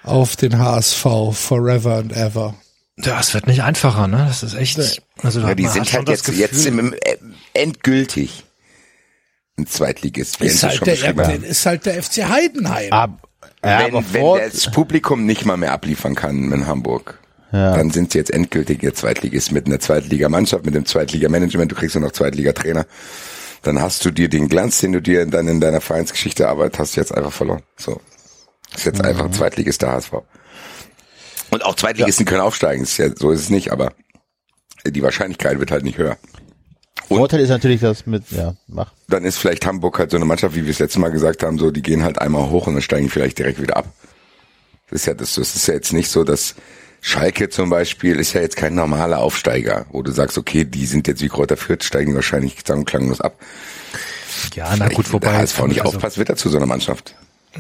auf den HSV Forever and Ever. Das wird nicht einfacher, ne? Das ist echt, also Ja, die sind halt jetzt, Gefühl- jetzt im, äh, endgültig ein Zweitligist, wie Ist halt, schon der, hat. ist halt der FC Heidenheim. Ab, ja, wenn, wenn das Publikum nicht mal mehr abliefern kann in Hamburg, Ja. dann sind sie jetzt endgültig ihr Zweitligist mit einer Zweitligamannschaft, mit dem Zweitligamanagement, du kriegst nur noch Zweitligatrainer. Dann hast du dir den Glanz, den du dir dein, in deiner Vereinsgeschichte erarbeitet hast, jetzt einfach verloren. So. Ist jetzt einfach Mhm. ein Zweitligist der HSV. Und auch Zweitligisten können aufsteigen, ist ja, so ist es nicht, aber die Wahrscheinlichkeit wird halt nicht höher. Vorteil ist natürlich, dass mit, ja, mach. Dann ist vielleicht Hamburg halt so eine Mannschaft, wie wir es letztes Mal gesagt haben, so, die gehen halt einmal hoch und dann steigen vielleicht direkt wieder ab. Das ist ja, das, das ist ja jetzt nicht so, dass Schalke zum Beispiel ist ja jetzt kein normaler Aufsteiger, wo du sagst, okay, die sind jetzt wie Kräuter Fürth, steigen wahrscheinlich sang- und klanglos ab. Ja, na gut, Wenn der wobei. HSV nicht also- aufpasst, wird er zu so einer Mannschaft.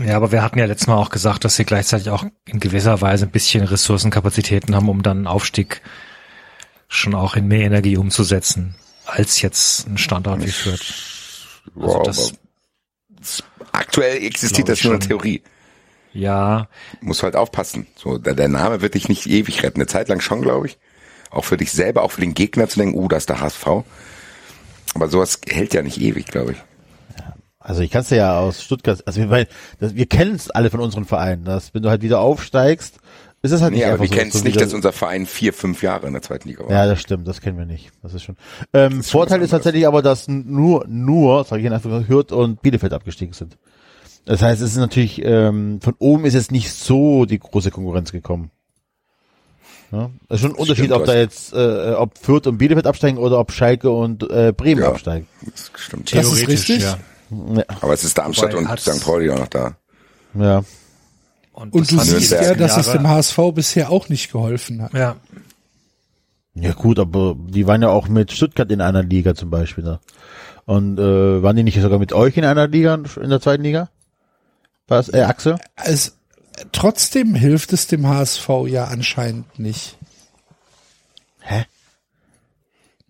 Ja, aber wir hatten ja letztes Mal auch gesagt, dass sie gleichzeitig auch in gewisser Weise ein bisschen Ressourcenkapazitäten haben, um dann einen Aufstieg schon auch in mehr Energie umzusetzen, als jetzt ein Standort wie Fürth. Also Wow, das- aktuell existiert das nur in. Theorie. Ja, Muss halt aufpassen. So, der, der Name wird dich nicht ewig retten. Eine Zeit lang schon, glaube ich. Auch für dich selber, auch für den Gegner zu denken, uh, das ist der HSV. Aber sowas hält ja nicht ewig, glaube ich. Also ich kann es ja aus Stuttgart, also wir, das, wir kennen es alle von unseren Vereinen, dass wenn du halt wieder aufsteigst, ist es halt Nee, nicht aber wir so, kennen es du nicht, dass unser Verein vier, fünf Jahre in der zweiten Liga war. Ja, das stimmt, das kennen wir nicht. Das ist schon. Ähm, Vorteil was ist tatsächlich aber, dass nur, nur, sage ich in Anführungszeichen, Hürth und Bielefeld abgestiegen sind. Das heißt, es ist natürlich, ähm, von oben ist jetzt nicht so die große Konkurrenz gekommen. Ja? Es ist schon ein Unterschied, stimmt, ob da jetzt, äh, ob Fürth und Bielefeld absteigen oder ob Schalke und äh, Bremen Ja. absteigen. Das stimmt. Das ist theoretisch, richtig. ja. Ja. Aber es ist Darmstadt Wobei und St. Pauli auch noch da. ja. Und das du siehst ja, dass es Jahre- dem HSV bisher auch nicht geholfen hat. Ja, Ja gut, aber die waren ja auch mit Stuttgart in einer Liga zum Beispiel. Ne? Und äh, waren die nicht sogar mit euch in einer Liga, in der zweiten Liga? Was, äh, Axel? Es, trotzdem hilft es dem HSV ja anscheinend nicht. Hä?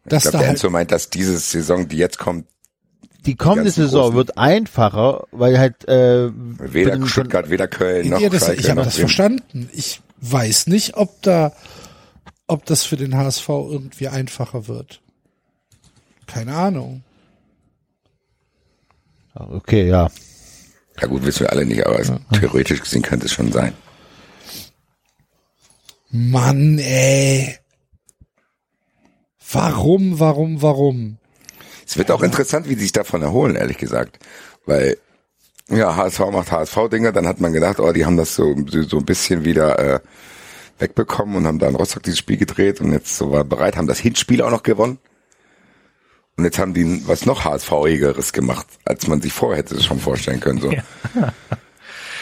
Ich glaube, da der halt, Enzo meint, dass diese Saison, die jetzt kommt, Die kommende Saison wird einfacher, weil halt äh, weder Stuttgart, weder Köln, noch ja, das, Schalke, ich habe das Bremen. verstanden. Ich weiß nicht, ob da, ob das für den HSV irgendwie einfacher wird. Keine Ahnung. Okay, ja. Ja gut, wissen wir alle nicht, aber es- theoretisch gesehen könnte es schon sein. Mann, ey. Warum, warum, warum? Es wird auch interessant, wie sie sich davon erholen, ehrlich gesagt. Weil, ja, HSV macht HSV-Dinge, dann hat man gedacht, oh, die haben das so, so ein bisschen wieder äh, wegbekommen und haben da in Rostock dieses Spiel gedreht und jetzt so war bereit, haben das Hinspiel auch noch gewonnen. Und jetzt haben die was noch HSV-igeres gemacht, als man sich vorher hätte schon vorstellen können. So.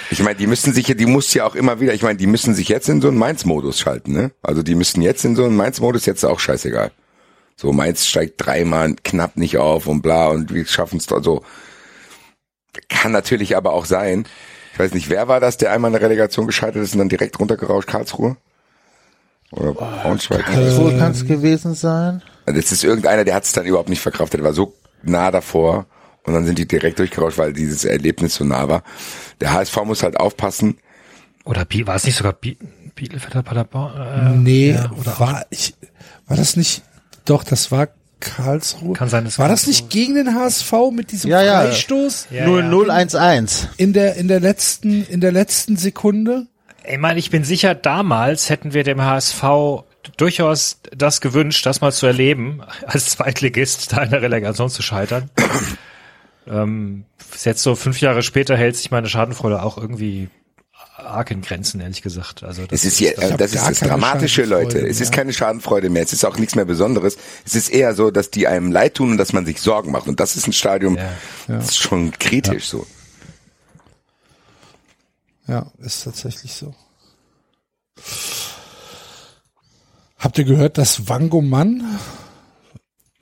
Ich meine, die müssen sich ja, die muss ja auch immer wieder, ich meine, die müssen sich jetzt in so einen Mainz-Modus schalten, ne? Also die müssen jetzt in so einen Mainz-Modus, jetzt ist auch scheißegal. So, Mainz steigt dreimal knapp nicht auf und bla und wir schaffen es dort so. Kann natürlich aber auch sein. Ich weiß nicht, wer war das, der einmal in der Relegation gescheitert ist und dann direkt runtergerauscht, Karlsruhe? Oder Braunschweig? So kann es gewesen sein. Also Das ist irgendeiner, der hat es dann überhaupt nicht verkraftet, der war so nah davor und dann sind die direkt durchgerauscht, weil dieses Erlebnis so nah war. Der HSV muss halt aufpassen. oder war es nicht sogar Bi Bielefeld Paderborn? Äh, Nee, ja, oder war ich, war das nicht, doch, das war Karlsruhe. Kann sein, dass war das nicht gegen den HSV mit diesem Ja, ja. Freistoß Ja, 0011. in der, in der letzten, in der letzten Sekunde? Ich meine, ich bin sicher, damals hätten wir dem HSV durchaus das gewünscht, das mal zu erleben, als Zweitligist da in der Relegation zu scheitern. ähm, ist jetzt so fünf Jahre später hält sich meine Schadenfreude auch irgendwie arg in Grenzen, ehrlich gesagt. Also das Es ist hier, hab das ist das Dramatische, Leute. Es ist keine Schadenfreude mehr. Es ist auch nichts mehr Besonderes. Es ist eher so, dass die einem leid tun und dass man sich Sorgen macht. Und das ist ein Stadium, Ja. das ist schon kritisch so. Ja, ist tatsächlich so. Habt ihr gehört, dass Wangoman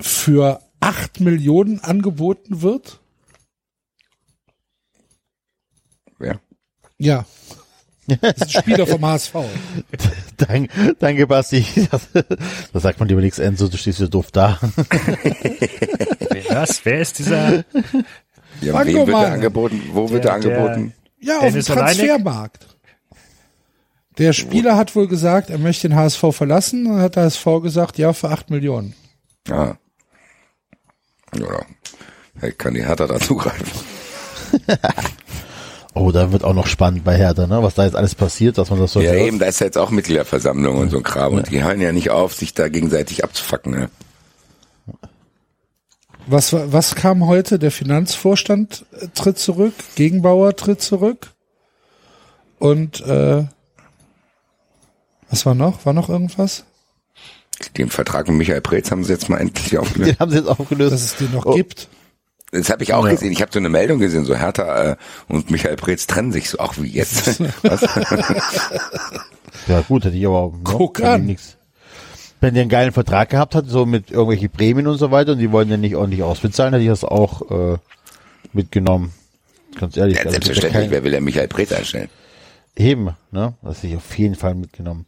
für acht Millionen angeboten wird? Ja. Ja. Das ist ein Spieler vom HSV. Danke, danke Basti. Das, das sagt man lieber nichts, Enzo, du stehst wieder doof da. Was? Wer ist dieser? ja wem wird Mann. er angeboten? Wo wird Der- er angeboten? Ja, auf dem? Transfermarkt. Der Spieler hat wohl gesagt, er möchte den HSV verlassen. Dann hat der HSV gesagt, ja, für acht Millionen. Ja. Ja. Vielleicht kann die Hertha da zugreifen. Oh, da wird auch noch spannend bei Hertha, ne? Was da jetzt alles passiert, dass man das so Ja, hört. eben, da ist ja jetzt auch Mitgliederversammlung und so ein Kram. Und die hören ja nicht auf, sich da gegenseitig abzufacken. Ne? Was, was kam heute? Der Finanzvorstand äh, tritt zurück, Gegenbauer tritt zurück. Und äh, was war noch? War noch irgendwas? Den Vertrag mit Michael Preetz haben sie jetzt mal endlich aufgelöst. Den haben sie jetzt aufgelöst. Dass es den noch Oh. gibt. Das habe ich auch Ja. gesehen. Ich habe so eine Meldung gesehen, so Hertha äh, und Michael Preetz trennen sich so auch wie jetzt. Ja gut, hätte ich aber ne, Guck wenn die an. nix. Wenn der einen geilen Vertrag gehabt hat, so mit irgendwelchen Prämien und so weiter, und die wollen den nicht ordentlich ausbezahlen, hätte ich das auch äh, mitgenommen. Ganz ehrlich. Ja, also, selbstverständlich, kein- wer will ja Michael Preetz einstellen? Eben, ne? Das hätte ich auf jeden Fall mitgenommen.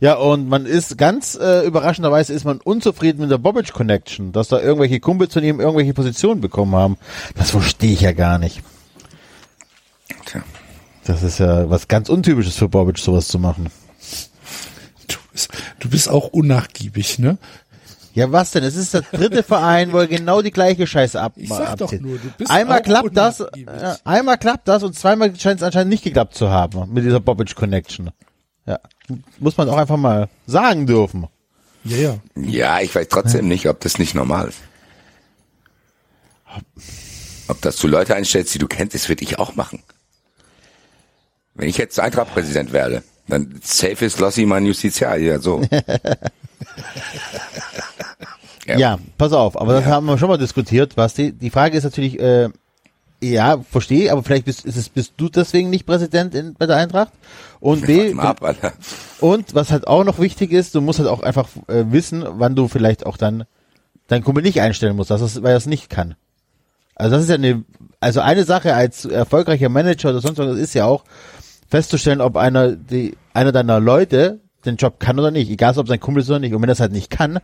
Ja, und man ist ganz äh, überraschenderweise ist man unzufrieden mit der Bobic Connection, dass da irgendwelche Kumpels von ihm irgendwelche Positionen bekommen haben. Das verstehe ich ja gar nicht. Tja. Das ist ja was ganz Untypisches für Bobic, sowas zu machen. Du bist, du bist auch unnachgiebig, ne? Ja, was denn? Es ist der dritte Verein, wo er genau die gleiche Scheiße ab Ich sag doch abzieht. nur, du bist einmal auch klappt das, äh, einmal klappt das und zweimal scheint es anscheinend nicht geklappt zu haben mit dieser Bobic Connection. Ja, muss man auch einfach mal sagen dürfen. Ja, ja. Ja, ich weiß trotzdem nicht, ob das nicht normal ist. Ob das du Leute einstellst, die du kennst, das würde ich auch machen. Wenn ich jetzt Eintracht-Präsident werde, dann safe ist Lossi mein Justiziar, ja so. Ja. Ja, pass auf, aber das haben wir schon mal diskutiert, Basti. Die Frage ist natürlich, äh, ja, verstehe, aber vielleicht bist, ist es, bist du deswegen nicht Präsident in, bei der Eintracht? Und B, ab, und was halt auch noch wichtig ist, du musst halt auch einfach äh, wissen, wann du vielleicht auch dann deinen Kumpel nicht einstellen musst, dass es, weil er es nicht kann. Also das ist ja eine, also eine Sache als erfolgreicher Manager oder sonst was ist ja auch festzustellen, ob einer die einer deiner Leute den Job kann oder nicht, egal ob sein Kumpel ist oder nicht. Und wenn er es halt nicht kann,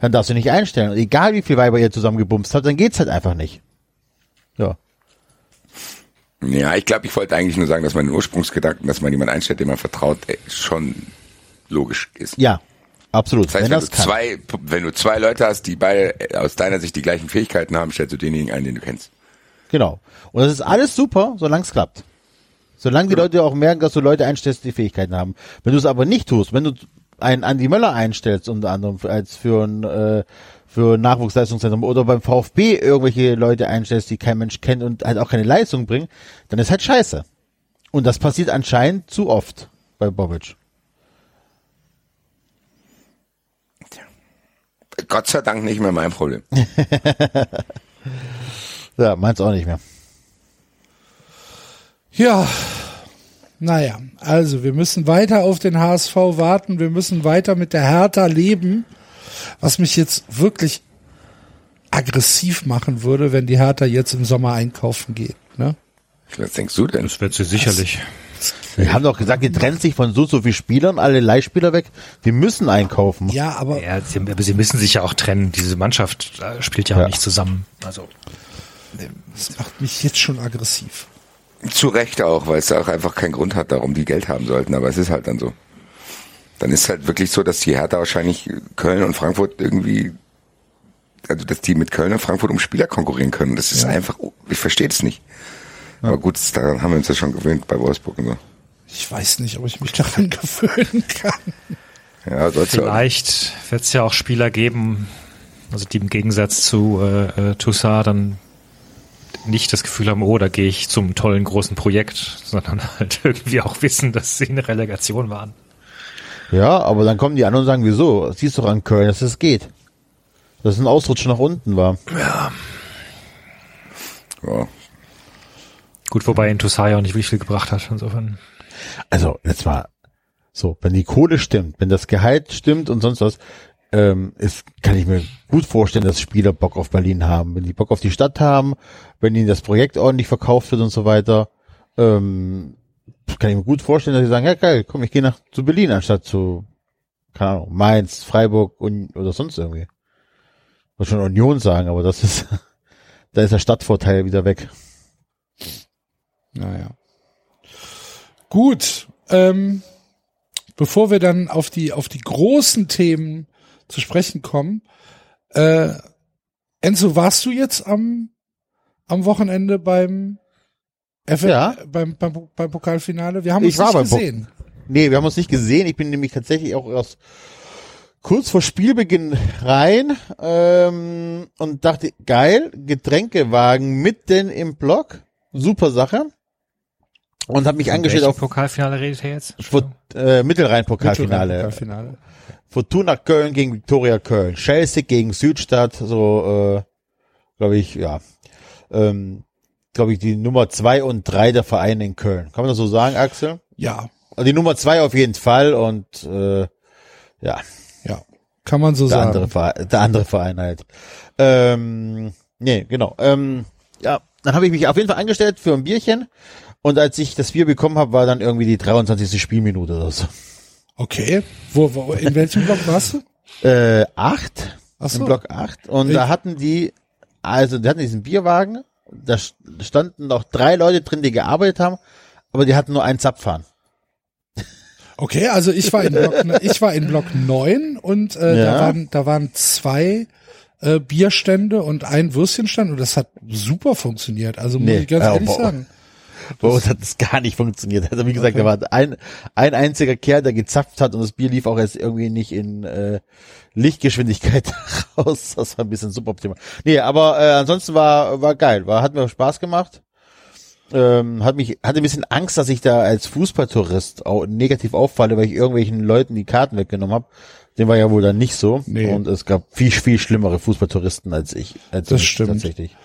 dann darfst du nicht einstellen. Und egal wie viel Weiber ihr zusammen gebumst habt, dann geht's halt einfach nicht. Ja. Ja, ich glaube, ich wollte eigentlich nur sagen, dass mein Ursprungsgedanken, dass man jemanden einstellt, dem man vertraut, ey, schon logisch ist. Ja, absolut. Das heißt, wenn wenn du kann. zwei, wenn du zwei Leute hast, die beide äh, aus deiner Sicht die gleichen Fähigkeiten haben, stellst du denjenigen ein, den du kennst. Genau. Und das ist alles super, solange es klappt. Solange die Leute auch merken, dass du Leute einstellst, die Fähigkeiten haben. Wenn du es aber nicht tust, wenn du einen Andi Möller einstellst, unter anderem als für ein, äh, für ein Nachwuchsleistungszentrum oder beim VfB irgendwelche Leute einstellst, die kein Mensch kennt und halt auch keine Leistung bringen, dann ist halt scheiße. Und das passiert anscheinend zu oft bei Bobic. Gott sei Dank nicht mehr mein Problem. Ja, meins auch nicht mehr. Ja, naja, also wir müssen weiter auf den HSV warten, wir müssen weiter mit der Hertha leben, was mich jetzt wirklich aggressiv machen würde, wenn die Hertha jetzt im Sommer einkaufen geht. Ne? Was denkst du denn? Das wird sie sicherlich. Wir haben doch gesagt, die trennen sich von so, so viel Spielern, alle Leihspieler weg. Die müssen einkaufen. Ja, aber Ja, sie, aber sie müssen sich ja auch trennen. Diese Mannschaft äh, spielt ja, Ja. auch nicht zusammen. Also das macht mich jetzt schon aggressiv. Zu Recht auch, weil es auch einfach keinen Grund hat, darum die Geld haben sollten, aber es ist halt dann so. Dann ist halt wirklich so, dass die Hertha wahrscheinlich Köln und Frankfurt irgendwie, also dass die mit Köln und Frankfurt um Spieler konkurrieren können. Das ist einfach, ich verstehe das nicht. Aber gut, daran haben wir uns ja schon gewöhnt bei Wolfsburg und so. Ich weiß nicht, ob ich mich daran gewöhnen kann. Ja, ja. vielleicht wird es ja auch Spieler geben, also die im Gegensatz zu äh, äh, Toussaint dann nicht das Gefühl haben, oh, da gehe ich zum tollen großen Projekt, sondern halt irgendwie auch wissen, dass sie eine Relegation waren. Ja, aber dann kommen die anderen und sagen, wieso? Siehst doch an Köln, dass es geht. Dass es ein Ausrutsch nach unten war. Ja. Gut, wobei in Toussaint ja auch nicht wirklich viel gebracht hat. Insofern. Also, jetzt mal so, wenn die Kohle stimmt, wenn das Gehalt stimmt und sonst was, ähm, ist, kann ich mir gut vorstellen, dass Spieler Bock auf Berlin haben. Wenn die Bock auf die Stadt haben, wenn ihnen das Projekt ordentlich verkauft wird und so weiter, ähm, kann ich mir gut vorstellen, dass sie sagen, ja geil, komm, ich gehe nach zu Berlin anstatt zu, keine Ahnung, Mainz, Freiburg und, oder sonst irgendwie. Ich wollte schon Union sagen, aber das ist, da ist der Stadtvorteil wieder weg. Naja. Gut. Ähm, bevor wir dann auf die, auf die großen Themen zu sprechen kommen, äh, Enzo, warst du jetzt am, am Wochenende beim, F Ja. beim, beim, beim Pokalfinale? Wir haben Ich uns war nicht gesehen. Nee, wir haben uns nicht gesehen. Ich bin nämlich tatsächlich auch erst kurz vor Spielbeginn rein ähm, und dachte, geil, Getränkewagen mitten im Block, super Sache. Und habe mich angestellt auf Pokalfinale redet ihr jetzt? Fort, äh, Mittelrhein-Pokalfinale. Mittelrhein-Pokalfinale. Fortuna Köln gegen Viktoria Köln. Chelsea gegen Südstadt, so, äh, glaube ich, ja. Ähm, glaube ich, die Nummer zwei und drei der Vereine in Köln. Kann man das so sagen, Axel? Ja, Also die Nummer zwei auf jeden Fall und äh, ja, ja. Kann man so der sagen. andere Verein, der andere Verein halt. Ähm, nee, genau. Ähm, ja, dann habe ich mich auf jeden Fall angestellt für ein Bierchen und als ich das Bier bekommen habe, war dann irgendwie die 23. Spielminute oder so. Okay. Wo, wo, in welchem Block warst du? Äh, acht. Ach so. Im Block acht. Und Ich- da hatten die, also die hatten diesen Bierwagen, da st- standen noch drei Leute drin, die gearbeitet haben, aber die hatten nur einen Zapfhahn. Okay, also ich war in Block, ne, ich war in Block 9 und äh, Ja. da waren da waren zwei äh, Bierstände und ein Würstchenstand und das hat super funktioniert. Also muss Nee, ich ganz ehrlich boah. sagen. Bei uns hat das gar nicht funktioniert. Also wie gesagt, da war ein, ein einziger Kerl, der gezapft hat und das Bier lief auch jetzt irgendwie nicht in äh, Lichtgeschwindigkeit raus. Das war ein bisschen suboptimal. Nee, aber äh, ansonsten war war geil, war hat mir Spaß gemacht. Ähm, hat mich hatte ein bisschen Angst, dass ich da als Fußballtourist auch negativ auffalle, weil ich irgendwelchen Leuten die Karten weggenommen habe. Dem war ja wohl dann nicht so. Nee. Und es gab viel viel schlimmere Fußballtouristen als ich. Als Das ich stimmt. tatsächlich.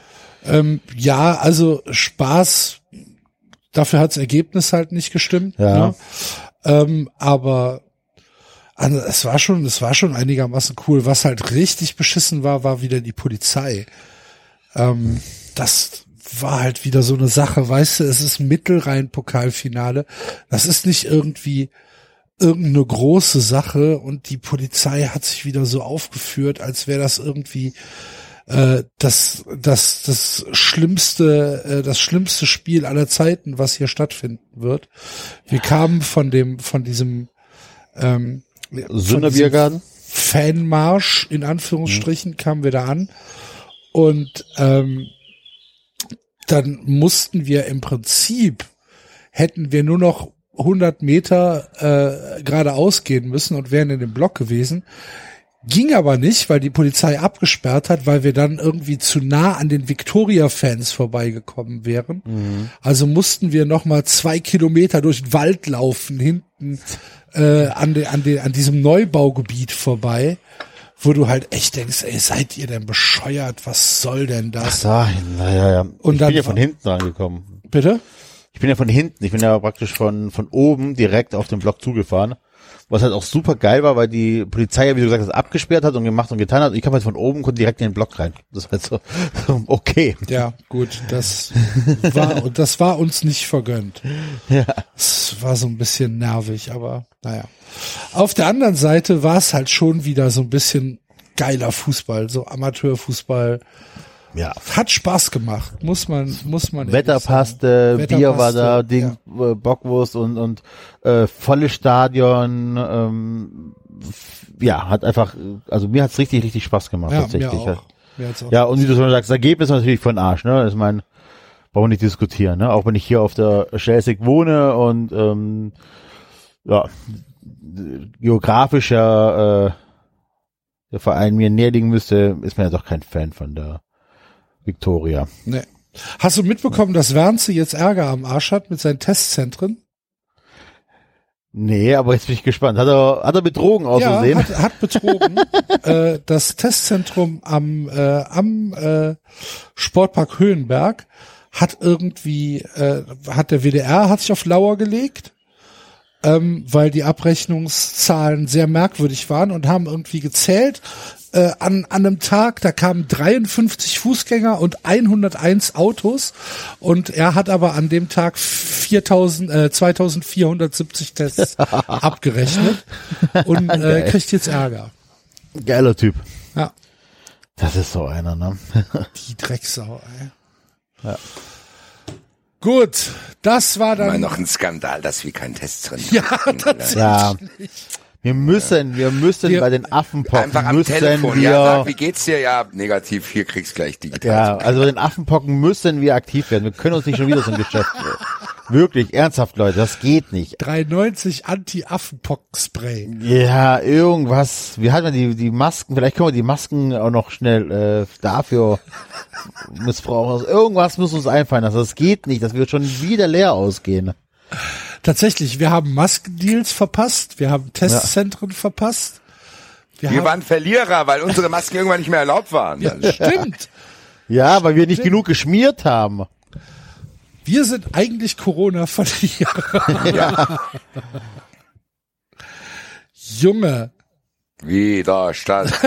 Ähm, ja, also Spaß, dafür hat's Ergebnis halt nicht gestimmt. Ja. Ne? Ähm, aber also, es war schon, es war schon einigermaßen cool. Was halt richtig beschissen war, war wieder die Polizei. Ähm, das war halt wieder so eine Sache, weißt du, es ist Mittelrhein-Pokalfinale. Das ist nicht irgendwie irgendeine große Sache und die Polizei hat sich wieder so aufgeführt, als wäre das irgendwie äh, das, das, das schlimmste, äh, das schlimmste Spiel aller Zeiten, was hier stattfinden wird. Wir kamen von dem, von diesem, ähm, Sünderbiergarten? Fanmarsch in Anführungsstrichen kamen wir da an und ähm, dann mussten wir im Prinzip hätten wir nur noch 100 Meter äh, geradeaus gehen müssen und wären in dem Block gewesen. Ging aber nicht, weil die Polizei abgesperrt hat, weil wir dann irgendwie zu nah an den Victoria-Fans vorbeigekommen wären. Also mussten wir noch mal zwei Kilometer durch den Wald laufen, hinten äh, an, de, an, de, an diesem Neubaugebiet vorbei, wo du halt echt denkst, ey, seid ihr denn bescheuert? Was soll denn das? So, naja, ja. Und ich dann bin ja von hinten rangekommen. Bitte? Ich bin ja von hinten, ich bin ja praktisch von, von oben direkt auf den Block zugefahren. Was halt auch super geil war, weil die Polizei ja, wie du gesagt hast, abgesperrt hat und gemacht und getan hat. Ich kam halt von oben, konnte direkt in den Block rein. Das war halt so, okay. Ja, gut, das war, und das war uns nicht vergönnt. Ja. Es war so ein bisschen nervig, aber naja. Auf der anderen Seite war es halt schon wieder so ein bisschen geiler Fußball, so Amateurfußball. Ja. Hat Spaß gemacht, muss man, muss man. Wetter passte, Wetter Bier war passte, da, Ding, äh, Bockwurst und, und äh, volles Stadion. Ähm, ja, hat einfach, also mir hat's richtig, richtig Spaß gemacht Ja, tatsächlich. mir auch. Mir hat's auch Ja, und wie du schon sagst, das Ergebnis ist natürlich von Arsch, ne? Ich meine, brauchen wir nicht diskutieren, ne? Auch wenn ich hier auf der Schelsig wohne und ähm, ja, geografisch ja äh, der Verein mir näher liegen müsste, ist man ja doch kein Fan von der Victoria. Nee. Hast du mitbekommen, dass Wernze jetzt Ärger am Arsch hat mit seinen Testzentren? Nee, aber jetzt bin ich gespannt. Hat er, hat er betrogen auszusehen? Ja, hat, hat betrogen. äh, das Testzentrum am, äh, am äh, Sportpark Höhenberg hat irgendwie, äh, hat der WDR hat sich auf Lauer gelegt, ähm, weil die Abrechnungszahlen sehr merkwürdig waren und haben irgendwie gezählt. Äh, an, an einem Tag, da kamen 53 Fußgänger und 101 Autos und er hat aber an dem Tag 4000, äh, 2470 Tests abgerechnet und äh, kriegt jetzt Ärger. Geiler Typ. Ja, Das ist so einer, ne? die Drecksau, ey. Gut, das war Immer dann noch ein Skandal, dass wir keinen Test drin Ja, haben. tatsächlich. Ja. Wir müssen, wir müssen Wir- bei den Affenpocken Einfach am müssen Telefon. wir, Ja, sag, wie geht's dir? Ja, negativ, hier kriegst gleich digital. ja, also bei den Affenpocken müssen wir aktiv werden. Wir können uns nicht schon wieder so ein Geschäft. Wirklich, ernsthaft, Leute, das geht nicht. 390 Anti-Affenpock-Spray. Ja, irgendwas. Wir hatten ja die, die Masken, vielleicht können wir die Masken auch noch schnell äh, dafür missbrauchen. Also irgendwas muss uns einfallen lassen. Das geht nicht, dass wir schon wieder leer ausgehen. Tatsächlich, wir haben Maskendeals verpasst, wir haben Testzentren verpasst. Wir haben, waren Verlierer, weil unsere Masken irgendwann nicht mehr erlaubt waren. ja, stimmt. Ja, weil wir nicht genug geschmiert haben. Wir sind eigentlich Corona-Verlierer. Junge, Widerstand.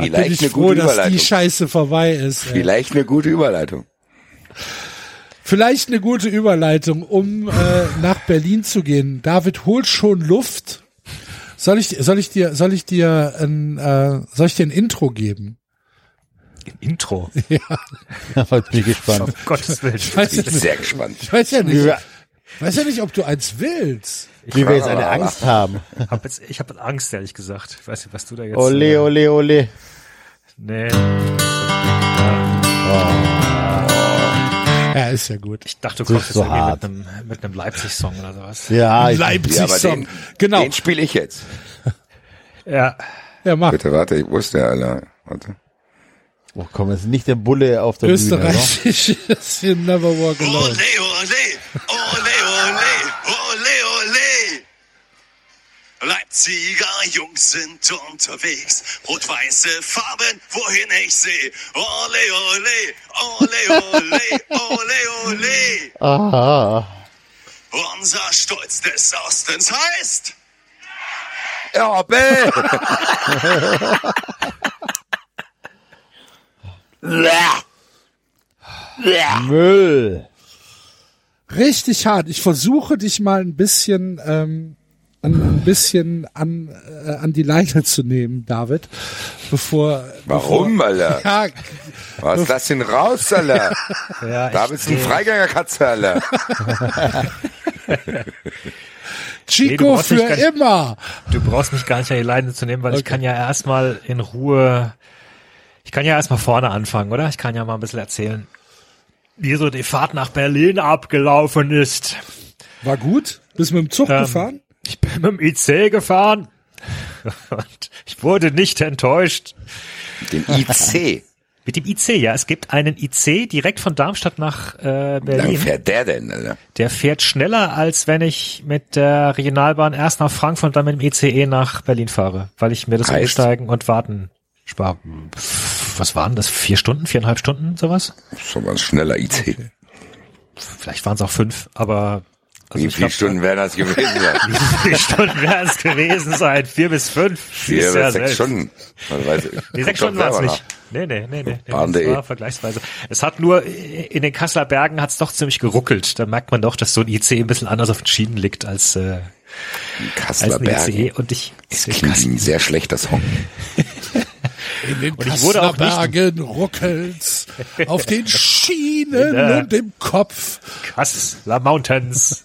bin Vielleicht ich eine froh, gute dass die Überleitung. Scheiße vorbei ist. ey. Vielleicht eine gute Überleitung. Vielleicht eine gute Überleitung, um äh, nach Berlin zu gehen. David holt schon Luft. Soll ich, soll ich dir, soll ich dir ein, äh, soll ich dir ein Intro geben? Intro. Heute bin ich gespannt. Um Gottes Willen. Ich weiß, Ich bin nicht, sehr gespannt. ich weiß ja nicht, wir, weiß ja nicht, ob du eins willst. wie wir jetzt eine Angst haben. Hab jetzt, ich habe Angst, ehrlich gesagt. Ich weiß nicht, was du da jetzt. Ole, äh, ole, ole. Nee. Ja, ist ja gut. Ich dachte, du Das kommst ist jetzt so irgendwie hart. mit einem, mit einem Leipzig-Song oder sowas. Ja, ich, Ja, Leipzig-Song. den, Genau. den spiele ich jetzt. Ja. Ja, mach. Bitte warte, wo ist der, Alter? Warte. oh, komm, jetzt nicht der Bulle auf der Bühne. Österreichisch ist hier Never Walk Alone. Ole, ole, ole, ole. Leipziger Jungs sind unterwegs, rot-weiße Farben, wohin ich sehe. Ole, ole, ole, ole, ole, ole. Aha. Unser Stolz des Ostens heißt Ja, B! Müll. Richtig hart. Ich versuche dich mal ein bisschen, ähm, ein bisschen an, äh, an die Leine zu nehmen, David, bevor. Warum, Alter? Bevor, ja, Was lass ihn raus, Alter? ja Da bist du ein Freigängerkatze, Alter. Nee, Chico du nicht für ganz- immer. Du brauchst mich gar nicht an die Leine zu nehmen, weil ich Okay. kann ja erstmal in Ruhe, ich kann ja erstmal vorne anfangen, oder? Ich kann ja mal ein bisschen erzählen, wie so die Fahrt nach Berlin abgelaufen ist. War gut. Bist mit dem Zug Ähm, gefahren? Ich bin mit dem IC gefahren und ich wurde nicht enttäuscht. Den IC. Mit dem IC, ja. Es gibt einen IC direkt von Darmstadt nach äh, Wie Berlin. fährt der denn, Alter? Der fährt schneller, als wenn ich mit der Regionalbahn erst nach Frankfurt und dann mit dem ICE nach Berlin fahre, weil ich mir das Heißt? Umsteigen und Warten spare. Was waren das? Vier Stunden, viereinhalb Stunden, sowas? So was schneller IC. Vielleicht waren es auch fünf, aber also Wie viele glaub, Stunden werden das gewesen sein? Wie viele Stunden werden es gewesen sein? Vier bis fünf? Vier ja bis sechs selbst. Stunden. Also weiß. Nee, sechs Stunden waren es nicht. Nee, nee, nee, nee. nee Bahn.de. das war vergleichsweise. Es hat nur, in den Kasseler Bergen hat es doch ziemlich geruckelt. Da merkt man doch, dass so ein IC ein bisschen anders auf den Schienen liegt als, äh, nach. als Kasseler ein. ICE. Und ich, Das klingt sehr schlecht, das Song. In den und ich wurde auch nicht- Bergen ruckelt's auf den Schienen und im Kopf. Kasseler Mountains.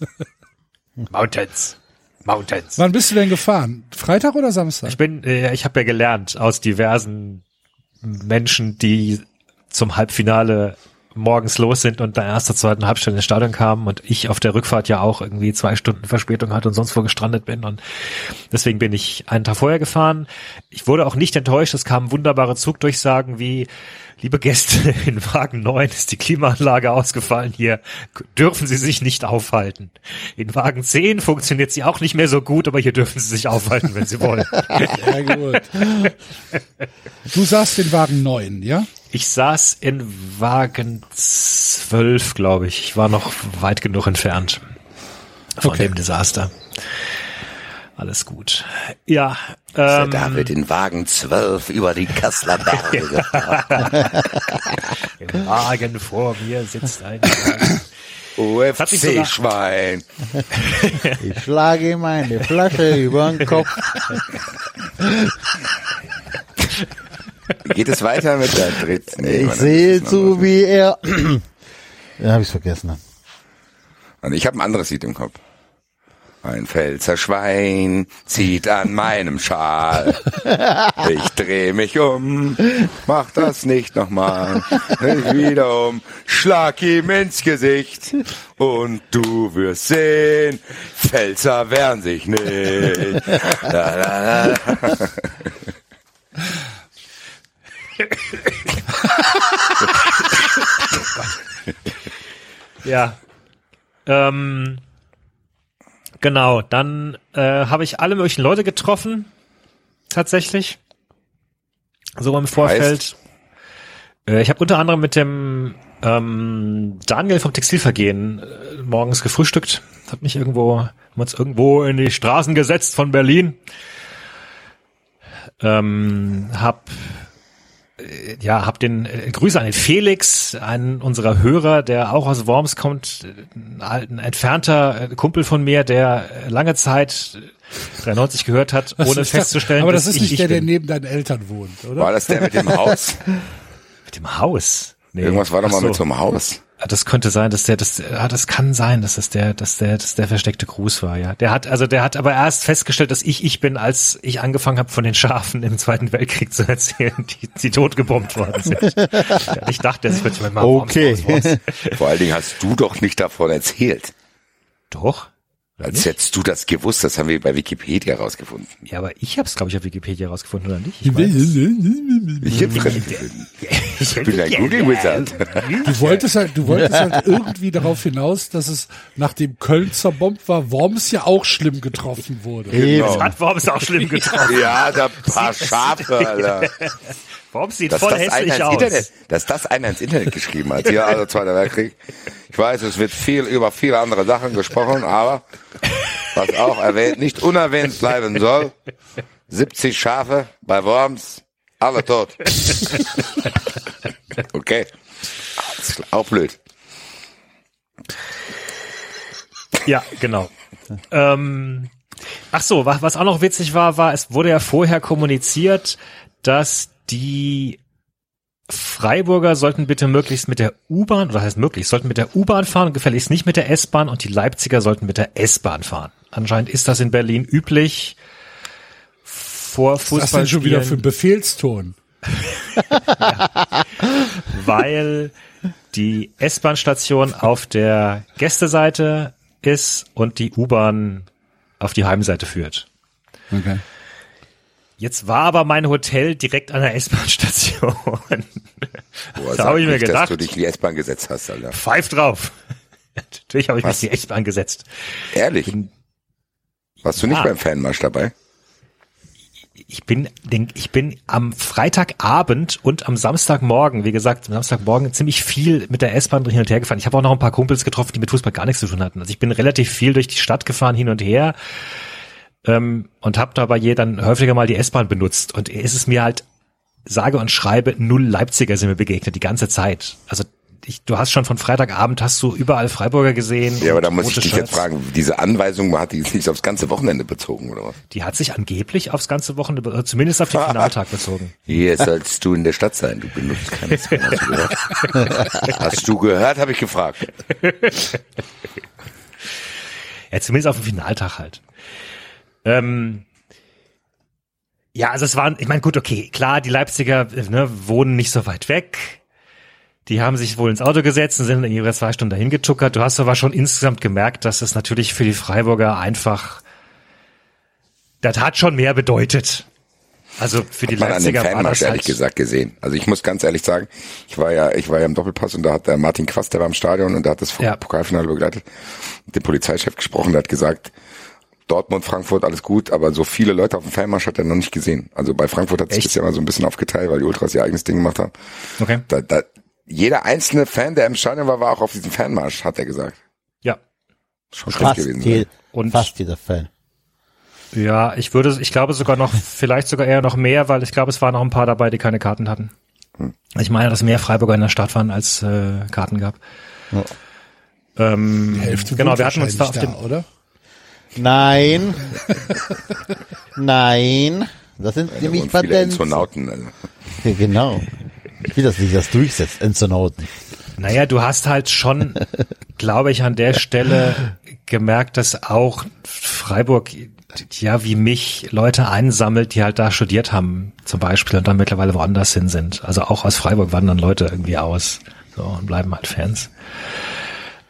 Mountains. Mountains. Wann bist du denn gefahren? Freitag oder Samstag? Ich bin, äh, ich habe ja gelernt aus diversen Menschen, die zum Halbfinale morgens los sind und da erst zur zweiten Halbstunde ins Stadion kamen und ich auf der Rückfahrt ja auch irgendwie zwei Stunden Verspätung hatte und sonst wo gestrandet bin und deswegen bin ich einen Tag vorher gefahren. Ich wurde auch nicht enttäuscht, es kamen wunderbare Zugdurchsagen wie Liebe Gäste, in Wagen 9 ist die Klimaanlage ausgefallen. Hier dürfen Sie sich nicht aufhalten. In Wagen 10 funktioniert sie auch nicht mehr so gut, aber hier dürfen Sie sich aufhalten, wenn Sie wollen. Ja, gut. Du saßt in Wagen 9, ja? Ich saß in Wagen 12, glaube ich. Ich war noch weit genug entfernt von Okay. dem Desaster. Alles gut. Ja, Der ähm, David in Wagen 12 über die Kasseler Berge gefahren. im Wagen vor mir sitzt ein UFC-Schwein. Ich schlage ihm eine Flasche über den Kopf. Geht es weiter mit der dritten? Nee, Ich sehe zu, wie er. Ja, hab ich's vergessen. Und ich habe ein anderes Lied im Kopf. Ein Pfälzer Schwein zieht an meinem Schal. Ich dreh mich um, mach das nicht nochmal. Ich wieder um, schlag ihm ins Gesicht. Und du wirst sehen, Pfälzer wehren sich nicht. La, la, la. Ja. Ähm, genau, dann äh, habe ich alle möglichen Leute getroffen, tatsächlich. So im Vorfeld. Äh, ich habe unter anderem mit dem ähm, Daniel vom Textilvergehen äh, morgens gefrühstückt. Hat mich irgendwo, uns irgendwo in die Straßen gesetzt von Berlin. Ähm, hab ja, hab den äh, Grüße an den Felix, einen unserer Hörer, der auch aus Worms kommt, äh, ein, entfernter äh, Kumpel von mir, der äh, lange Zeit äh, 93 gehört hat, Was ohne das? festzustellen, Aber das dass ist ich, nicht ich der, der bin. neben deinen Eltern wohnt, oder? War das der mit dem Haus? mit dem Haus. Nee. Irgendwas war doch mal so. mit so einem Haus. Ah, Das könnte sein, dass der, das, ah, das kann sein, dass das der, dass der, dass der versteckte Gruß war, ja. Der hat, also der hat aber erst festgestellt, dass ich ich bin, als ich angefangen habe, von den Schafen im Zweiten Weltkrieg zu erzählen, die, die totgebombt worden sind. ja, ich dachte, das wird mir mal Okay. Vor allen Dingen hast du doch nicht davon erzählt. Doch. Als hättest du das gewusst, das haben wir bei Wikipedia rausgefunden. Ja, aber ich habe es, glaube ich, auf Wikipedia rausgefunden, oder nicht? Ich. Ich, ich bin ein Google Wizard. Du wolltest halt, du wolltest halt irgendwie darauf hinaus, dass es nachdem Köln zerbombt war, Worms ja auch schlimm getroffen wurde. Genau. Hat Worms auch schlimm getroffen. Ja, da paar Schafe, Alter. Worms sieht Dass voll das, hässlich aus. Internet, dass das einer ins Internet geschrieben hat. Hier, also Zweiter Weltkrieg. Ich weiß, es wird viel über viele andere Sachen gesprochen, aber was auch erwähnt, nicht unerwähnt bleiben soll. 70 Schafe bei Worms, alle tot. Okay. Auch blöd. Ja, genau. ähm, ach so, was, was auch noch witzig war, war, es wurde ja vorher kommuniziert, dass die Freiburger sollten bitte möglichst mit der U-Bahn, oder heißt möglichst, sollten mit der U-Bahn fahren, gefälligst nicht mit der S-Bahn und die Leipziger sollten mit der S-Bahn fahren. Anscheinend ist das in Berlin üblich. Vor Was ist das denn schon wieder für ein Befehlston? weil die S-Bahn-Station auf der Gästeseite ist und die U-Bahn auf die Heimseite führt. Okay. Jetzt war aber mein Hotel direkt an der S-Bahn-Station. Da hab ich mir nicht, dass gedacht. du dich in die S-Bahn gesetzt hast, Alter. Pfeif drauf. Natürlich habe ich Was? mich in die S-Bahn gesetzt. Ehrlich? Warst du nicht Ah. beim Fanmarsch dabei? Ich bin, denk, ich bin am Freitagabend und am Samstagmorgen, wie gesagt, am Samstagmorgen ziemlich viel mit der S-Bahn hin und her gefahren. Ich habe auch noch ein paar Kumpels getroffen, die mit Fußball gar nichts zu tun hatten. Also ich bin relativ viel durch die Stadt gefahren, hin und her. Ähm, und habe dabei je dann häufiger mal die S-Bahn benutzt. Und es ist mir halt, sage und schreibe, null Leipziger sind mir begegnet, die ganze Zeit. Also ich, du hast schon von Freitagabend hast du überall Freiburger gesehen. Ja, aber da muss ich dich Shirts. jetzt fragen, diese Anweisung hat die sich aufs ganze Wochenende bezogen, oder was? Die hat sich angeblich aufs ganze Wochenende, äh, zumindest auf den Finaltag bezogen. Hier sollst du in der Stadt sein, du benutzt keine S-Bahn, hast du gehört? Hast du gehört, habe ich gefragt. Ja, zumindest auf dem Finaltag halt. Ähm, ja, also es waren, ich meine, gut, okay, klar, die Leipziger ne, wohnen nicht so weit weg. Die haben sich wohl ins Auto gesetzt und sind in ihre zwei Stunden dahin getuckert. Du hast aber schon insgesamt gemerkt, dass es natürlich für die Freiburger einfach, das hat schon mehr bedeutet. Also für die Hat man an Leipziger war Fanmarsch das ehrlich halt, gesagt gesehen. Also ich muss ganz ehrlich sagen, ich war ja, ich war ja im Doppelpass und da hat der Martin Quast, der war im Stadion und der hat das Ja. Pokalfinale begleitet, mit dem Polizeichef gesprochen, der hat gesagt, Dortmund, Frankfurt, alles gut, aber so viele Leute auf dem Fanmarsch hat er noch nicht gesehen. Also bei Frankfurt hat sich das ja mal so ein bisschen aufgeteilt, weil die Ultras ihr eigenes Ding gemacht haben. Okay. Da, da, jeder einzelne Fan, der im Stadion war, war auch auf diesem Fanmarsch, hat er gesagt. Ja. Schon krass Fast, gewesen. sein. Und- fast jeder Fan. Ja, ich würde, ich glaube sogar noch, vielleicht sogar eher noch mehr, weil ich glaube, es waren noch ein paar dabei, die keine Karten hatten. Ich meine, dass mehr Freiburger in der Stadt waren, als äh, Karten gab. Ähm, Hälfte genau, wir hatten uns da auf dem, oder? Nein. Nein. Das sind Da nämlich. Enzonauten. Also. Ja, Genau. Ich will, dass sich das durchsetzt, Enzonauten. naja, du hast halt schon, glaube ich, an der Stelle gemerkt, dass auch Freiburg, ja, wie mich, Leute einsammelt, die halt da studiert haben, zum Beispiel, und dann mittlerweile woanders hin sind. Also auch aus Freiburg wandern Leute irgendwie aus, so, und bleiben halt Fans.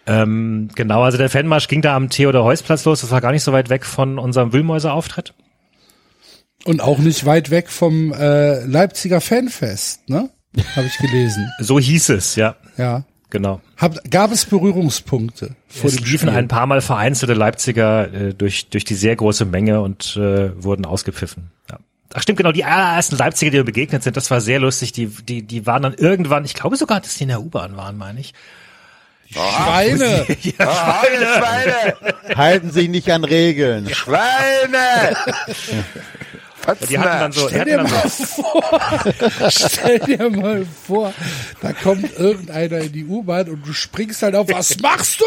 Ähm, genau, also der Fanmarsch ging da am Theodor-Heuss-Platz los, das war gar nicht so weit weg von unserem Wühlmäuser-Auftritt. Und auch nicht weit weg vom äh, Leipziger Fanfest, ne? Habe ich gelesen. So hieß es, ja. Ja. Genau. Hab, gab es Berührungspunkte vor Es liefen ein paar Mal vereinzelte Leipziger äh, durch, durch die sehr große Menge und äh, wurden ausgepfiffen. Ja. Ach stimmt, genau, die allerersten Leipziger, die mir begegnet sind, das war sehr lustig. Die, die, die waren dann irgendwann, ich glaube sogar, dass die in der U-Bahn waren, meine ich. Schweine! Ah, Schweine! Halten sich nicht an Regeln. Schweine! Die hatten dann so, Stell hatten dir dann so mal vor, stell dir mal vor, da kommt irgendeiner in die U-Bahn und du springst halt auf, was machst du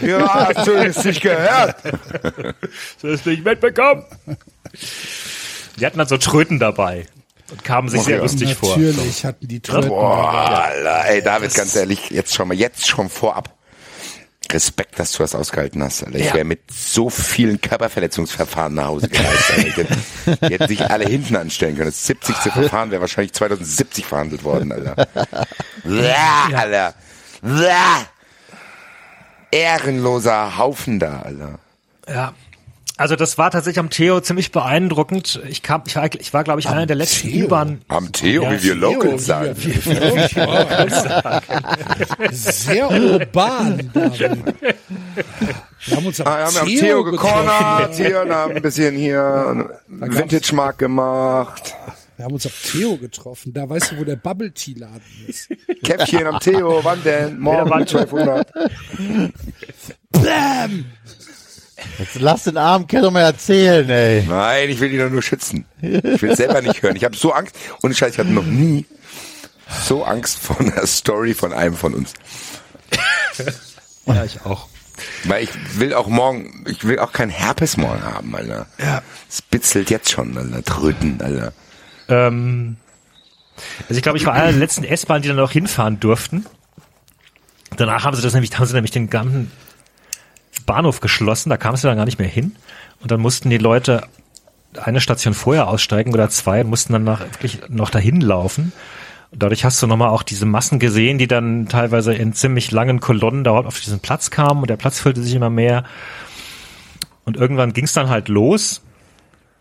hier? Ja, hast du es nicht gehört? das nicht mitbekommen. Die hatten dann so Tröten dabei und kamen sich sehr ja. lustig vor. Natürlich hatten die Tröten. Boah, Alter, ey, David, ganz ehrlich, jetzt schon mal, jetzt schon vorab. Respekt, dass du das ausgehalten hast, Alter. Ich Ja. wäre mit so vielen Körperverletzungsverfahren nach Hause gereist. Alter. Die hätten sich alle hinten anstellen können. Das 70. Verfahren wäre wahrscheinlich 2070 verhandelt worden, Alter. Ja, Alter. Ja. Ehrenloser Haufen da, Alter. Ja. Also das war tatsächlich am Theo ziemlich beeindruckend. Ich kam, ich war, ich war glaube ich, einer der letzten Theo? U-Bahn. Am Theo, Ja, wie wir Theo, Locals wie sagen. Sehr urban. Wir haben uns am Ah, haben Theo Theo getroffen. gecornert, hier und haben ein bisschen hier Vintage-Markt gemacht. Wir haben uns am Theo getroffen. Da weißt du, wo der Bubble Tea Laden ist. Käffchen am Theo, wann denn? Morgen wann? 1200. Bam! Jetzt lass den armen Kerl mal erzählen, ey. Nein, ich will ihn doch nur schützen. Ich will es selber nicht hören. Ich habe so Angst. Und Scheiß, ich hatte noch nie so Angst vor einer Story von einem von uns. Ja, ich auch. Weil ich will auch morgen, ich will auch kein Herpes morgen haben, Alter. Ja. Es bitzelt jetzt schon, Alter. Tröten, Alter. Ähm, also ich glaube, ich war einer der letzten S-Bahnen, die dann auch hinfahren durften. Danach haben sie das nämlich, haben sie nämlich den ganzen Bahnhof geschlossen, da kamst du dann gar nicht mehr hin. Und dann mussten die Leute eine Station vorher aussteigen oder zwei und mussten dann nach, wirklich noch dahin laufen. Und dadurch hast du nochmal auch diese Massen gesehen, die dann teilweise in ziemlich langen Kolonnen dort auf diesen Platz kamen und der Platz füllte sich immer mehr. Und irgendwann ging es dann halt los.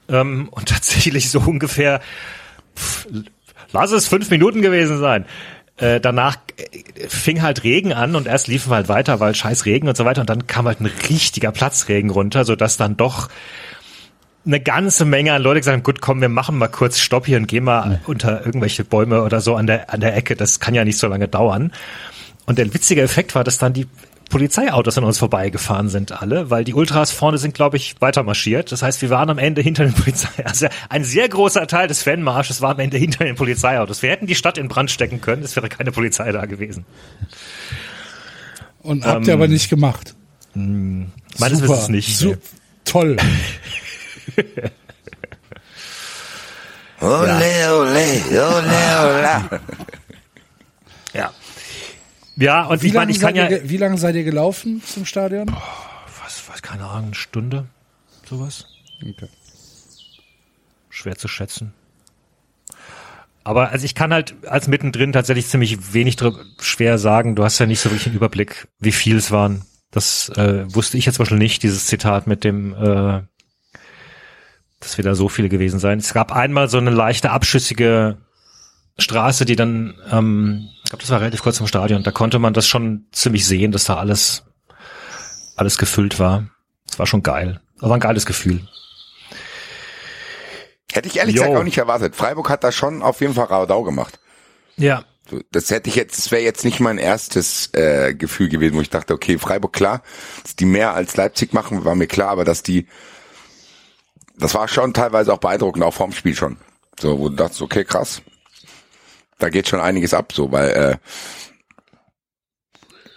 Ähm, und tatsächlich so ungefähr, pff, lass es fünf Minuten gewesen sein. Äh, danach äh, fing halt Regen an und erst liefen wir halt weiter, weil scheiß Regen und so weiter. Und dann kam halt ein richtiger Platzregen runter, sodass dann doch eine ganze Menge an Leute gesagt haben, gut, komm, wir machen mal kurz Stopp hier und gehen mal unter irgendwelche Bäume oder so an der, an der Ecke. Das kann ja nicht so lange dauern. Und der witzige Effekt war, dass dann die Polizeiautos an uns vorbeigefahren sind alle, weil die Ultras vorne sind, glaube ich, weiter marschiert. Das heißt, wir waren am Ende hinter den Polizei. Also ein sehr großer Teil des Fanmarsches war am Ende hinter den Polizeiautos. Wir hätten die Stadt in Brand stecken können, es wäre keine Polizei da gewesen. Und habt ihr aber nicht gemacht. Meines Wissens nicht. Su nee. Toll. Ole, ole, ole, ole. Ja. Und Wie ich meine, lange ich kann seid, ja, ihr wie lange seid ihr gelaufen zum Stadion? was, was, keine Ahnung, eine Stunde, sowas. Okay. Schwer zu schätzen. Aber also ich kann halt als mittendrin tatsächlich ziemlich wenig schwer sagen. Du hast ja nicht so wirklich einen Überblick, wie viel es waren. Das äh, wusste ich jetzt zum Beispiel nicht, dieses Zitat mit dem, äh, dass wir da so viele gewesen sein. Es gab einmal so eine leichte abschüssige Straße, die dann, ähm, glaube, das war relativ kurz vom Stadion. Da konnte man das schon ziemlich sehen, dass da alles, alles gefüllt war. Das war schon geil. Das war ein geiles Gefühl. Hätte ich ehrlich Jo. gesagt auch nicht erwartet. Freiburg hat da schon auf jeden Fall Radau gemacht. Ja, das hätte ich jetzt, das wäre jetzt nicht mein erstes äh, Gefühl gewesen, wo ich dachte, okay, Freiburg klar, dass die mehr als Leipzig machen, war mir klar, aber dass die, das war schon teilweise auch beeindruckend, auch vorm Spiel schon. So, wo du dachtest, okay, krass, da geht schon einiges ab, so, weil, äh,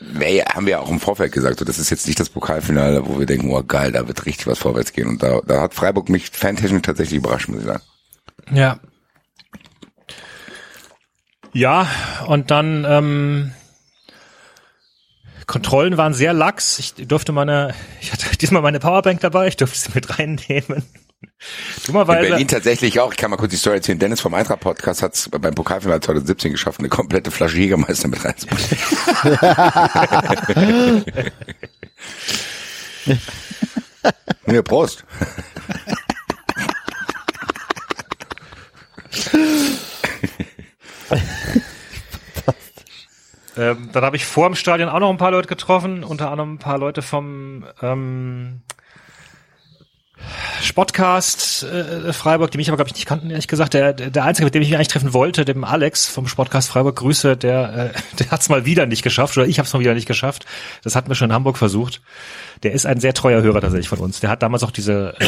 nee, haben wir auch im Vorfeld gesagt, so, das ist jetzt nicht das Pokalfinale, wo wir denken, oh geil, da wird richtig was vorwärts gehen. Und da, da hat Freiburg mich fantechnisch tatsächlich überrascht, muss ich sagen. Ja. Ja, und dann ähm, Kontrollen waren sehr lax. Ich durfte meine, ich hatte diesmal meine Powerbank dabei, ich durfte sie mit reinnehmen. In Dummerweise. Berlin tatsächlich auch. Ich kann mal kurz die Story erzählen. Dennis vom Eintracht Podcast hat es beim Pokalfinale 2017 geschafft, eine komplette Flasche Jägermeister mit reinzubringen. ja, Prost. Ähm, dann habe ich vor dem Stadion auch noch ein paar Leute getroffen, unter anderem ein paar Leute vom ähm, Sportcast äh, Freiburg, die mich aber glaube ich nicht kannten, ehrlich gesagt. Der, der einzige, mit dem ich mich eigentlich treffen wollte, dem Alex vom Sportcast Freiburg, Grüße, der, äh, der hat es mal wieder nicht geschafft oder ich habe es mal wieder nicht geschafft. Das hatten wir schon in Hamburg versucht. Der ist ein sehr treuer Hörer tatsächlich von uns. Der hat damals auch diese äh,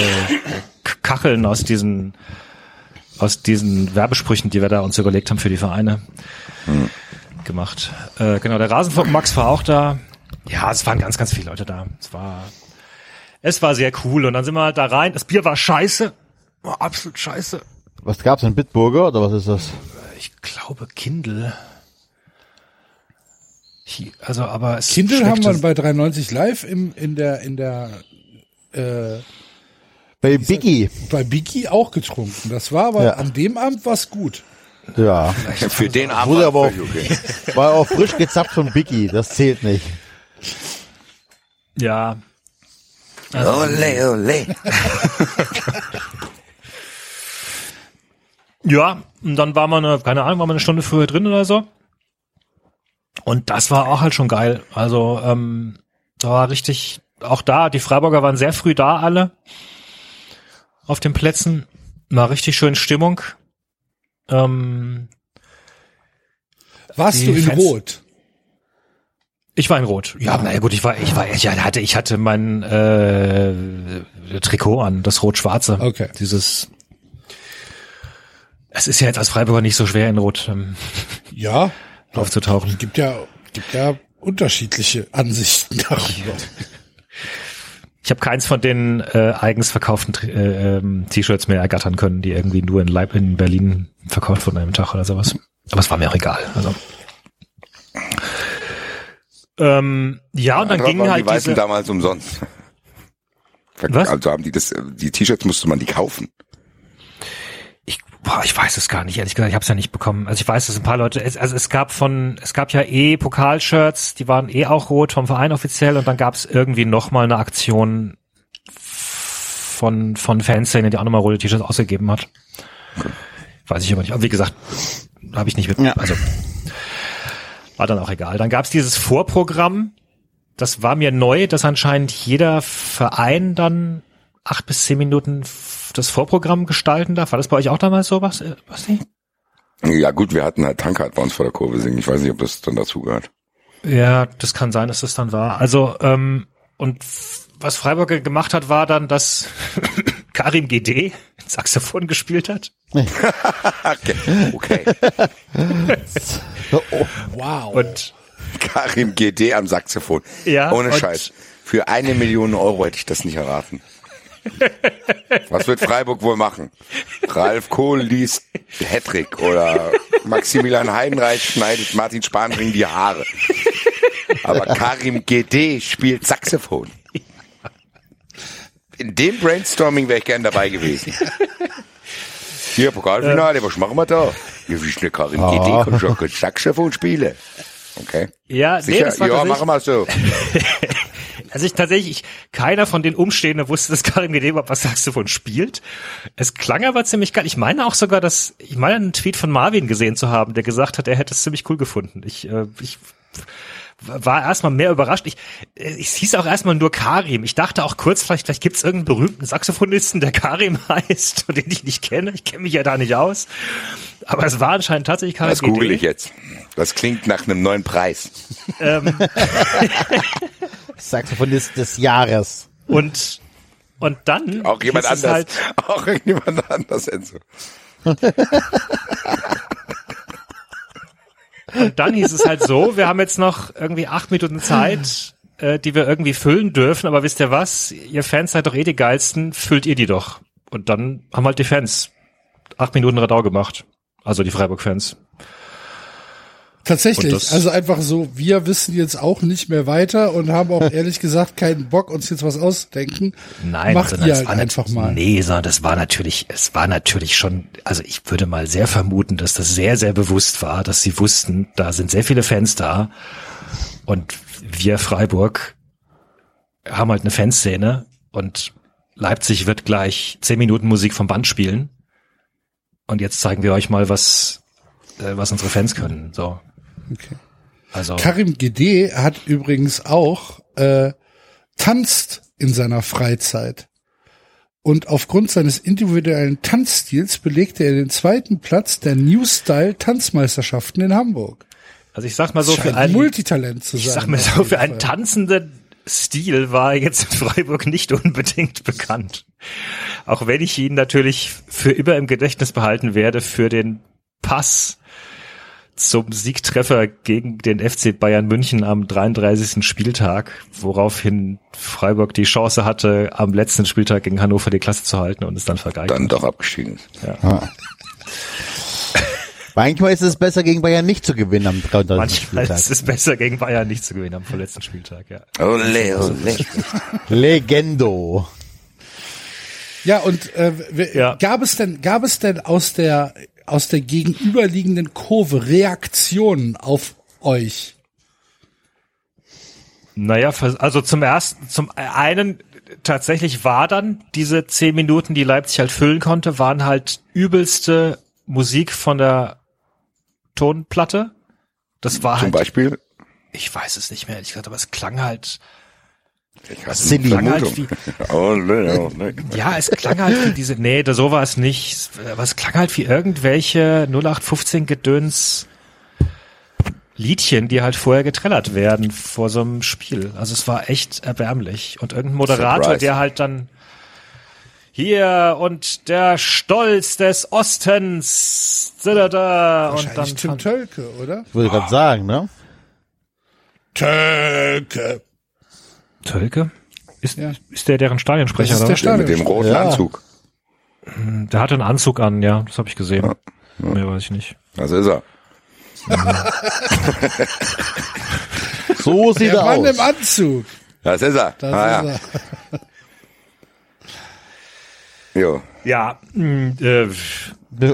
Kacheln aus diesen aus diesen Werbesprüchen, die wir da uns überlegt haben für die Vereine gemacht. Äh, genau, der Rasenfunk Max war auch da. Ja, es waren ganz, ganz viele Leute da. Es war, es war sehr cool. Und dann sind wir da rein. Das Bier war scheiße. War absolut scheiße. Was gab's denn? Bitburger oder was ist das? Ich glaube Kindle. Also, aber es Kindle haben wir bei 390 live im, in der, in der, äh, Bei Biggie. bei Biki auch getrunken. Das war aber Ja. an dem Abend was gut. Ja. Für den Abend Wurde war aber auch, okay. war auch frisch gezapft von Biggie. Das zählt nicht. ja. Ole, ole. Ja, und dann war man, eine, keine Ahnung, war man eine Stunde früher drin oder so. Und das war auch halt schon geil. Also, ähm, da war richtig, auch da, die Freiburger waren sehr früh da alle. Auf den Plätzen. War richtig schön Stimmung. Ähm, Warst du in Fans- Rot? Ich war in Rot. Ja, na ja, gut, ich war, ich war, ich hatte, ich hatte mein äh, Trikot an, das rot-schwarze. Okay. Dieses. Es ist ja jetzt als Freiburger nicht so schwer in Rot ähm, Ja. aufzutauchen. Es gibt ja, gibt ja unterschiedliche Ansichten darüber. Ich habe keins von den äh, eigens verkauften äh, ähm, T-Shirts mehr ergattern können, die irgendwie nur in Leib in Berlin verkauft wurden an einem Tag oder sowas. Aber es war mir auch egal. Also. Ähm, ja, und dann ging waren halt die Weißen diese. damals umsonst. Was? Also haben die das, die T-Shirts musste man die kaufen. Ich, boah, ich weiß es gar nicht, ehrlich gesagt, ich habe es ja nicht bekommen. Also ich weiß, dass ein paar Leute, es, also es gab von, es gab ja eh Pokalshirts, die waren eh auch rot vom Verein offiziell und dann gab es irgendwie noch mal eine Aktion von von Fanszene, die auch nochmal rote T-Shirts ausgegeben hat. Weiß ich aber nicht. Aber wie gesagt, habe ich nicht mit. Ja. Also war dann auch egal. Dann gab es dieses Vorprogramm. Das war mir neu, dass anscheinend jeder Verein dann acht bis zehn Minuten das Vorprogramm gestalten darf. War das bei euch auch damals so was? Was nicht? Ja gut, wir hatten halt Tankard bei uns vor der Kurve singen. Ich weiß nicht, ob das dann dazu gehört. Ja, das kann sein, dass das dann war. Also, ähm, und was Freiburg gemacht hat, war dann, dass Karim GD Saxophon gespielt hat. Okay. okay. Oh, Wow. Und Karim GD am Saxophon. Ja, Ohne Scheiß. Für eine Million Euro hätte ich das nicht erraten. Was wird Freiburg wohl machen? Ralf Kohl liest Hattrick oder Maximilian Heidenreich schneidet Martin Spanring die Haare. Aber Karim GD spielt Saxophon. In dem Brainstorming wäre ich gern dabei gewesen. Hier, Pokalfinale, was machen wir da? Ja, wie schnell Karim GD kann schon gut Saxophon spielen. Okay. ja, nee, Sicher? das war ja, machen wir so. Also ich tatsächlich, keiner von den Umstehenden wusste, dass Karim GD überhaupt was Saxophon spielt. Es klang aber ziemlich geil. Ich meine auch sogar, dass, ich meine einen Tweet von Marvin gesehen zu haben, der gesagt hat, er hätte es ziemlich cool gefunden. Ich, äh, ich war erstmal mehr überrascht. Ich, äh, es hieß auch erstmal nur Karim. Ich dachte auch kurz, vielleicht, vielleicht gibt es irgendeinen berühmten Saxophonisten, der Karim heißt und den ich nicht kenne. Ich kenne mich ja da nicht aus. Aber es war anscheinend tatsächlich Karim Das google ich jetzt. Das klingt nach einem neuen Preis. Ähm, Saxophonist des Jahres. und, und dann Auch jemand anders. Halt, Auch jemand anders, Enzo. Und dann hieß es halt so, wir haben jetzt noch irgendwie acht Minuten Zeit, äh, die wir irgendwie füllen dürfen, aber wisst ihr was? Ihr Fans seid doch eh die geilsten, füllt ihr die doch. Und dann haben halt die Fans acht Minuten Radau gemacht. Also die Freiburg-Fans. Tatsächlich, also einfach so, wir wissen jetzt auch nicht mehr weiter und haben auch ehrlich gesagt keinen Bock, uns jetzt was auszudenken. Nein, Macht sondern ihr halt einfach mal. Nee, sondern das war natürlich, es war natürlich schon, also ich würde mal sehr vermuten, dass das sehr, sehr bewusst war, dass sie wussten, da sind sehr viele Fans da und wir Freiburg haben halt eine Fanszene und Leipzig wird gleich zehn Minuten Musik vom Band spielen und jetzt zeigen wir euch mal, was, äh, was unsere Fans können, so. Okay. Also Karim Gede hat übrigens auch äh, tanzt in seiner Freizeit. Und aufgrund seines individuellen Tanzstils belegte er den zweiten Platz der New Style Tanzmeisterschaften in Hamburg. also ich sag mal so Scheint für ein Multitalent zu sein. Ich sag mal so, für einen tanzenden Stil war er jetzt in Freiburg nicht unbedingt bekannt. Auch wenn ich ihn natürlich für immer im Gedächtnis behalten werde für den Pass zum Siegtreffer gegen den FC Bayern München am 33. Spieltag, woraufhin Freiburg die Chance hatte, am letzten Spieltag gegen Hannover die Klasse zu halten und es dann vergeigt. Dann doch abgestiegen ist. Manchmal ist es besser, gegen Bayern nicht zu gewinnen am 33. Manchmal Spieltag. ist es besser, gegen Bayern nicht zu gewinnen am vorletzten Spieltag, ja. Ole, ole. Legendo. Ja, und äh, Ja. gab es denn, gab es denn aus der aus der gegenüberliegenden Kurve Reaktionen auf euch? Naja, also zum ersten, zum einen tatsächlich war dann diese zehn Minuten, die Leipzig halt füllen konnte, waren halt übelste Musik von der Tonplatte. Das war Zum halt, Beispiel. ich weiß es nicht mehr, ehrlich gesagt, aber es klang halt, Ich halt Vermutung. Ole, ole. ja, es klang halt wie diese, nee, da so war es nicht, aber es klang halt wie irgendwelche 0815 Gedöns Liedchen, die halt vorher getrellert werden vor so einem Spiel. Also es war echt erbärmlich. Und irgendein Moderator, Surprise. der halt dann hier und der Stolz des Ostens, da, da, und Wahrscheinlich dann Tim Tölke, oder? Ich wollte gerade sagen, ne? Tölke. Tölke? Ist, Ja. ist der deren Stadionsprecher Das ist der? Der mit dem roten Ja. Anzug. Der hatte einen Anzug an, ja, das habe ich gesehen. Mehr weiß ich nicht. Also ist er. So sieht Der er Mann aus. im Anzug. Das ist er. Das ah, ist ja. er. Jo. Ja, mh, äh,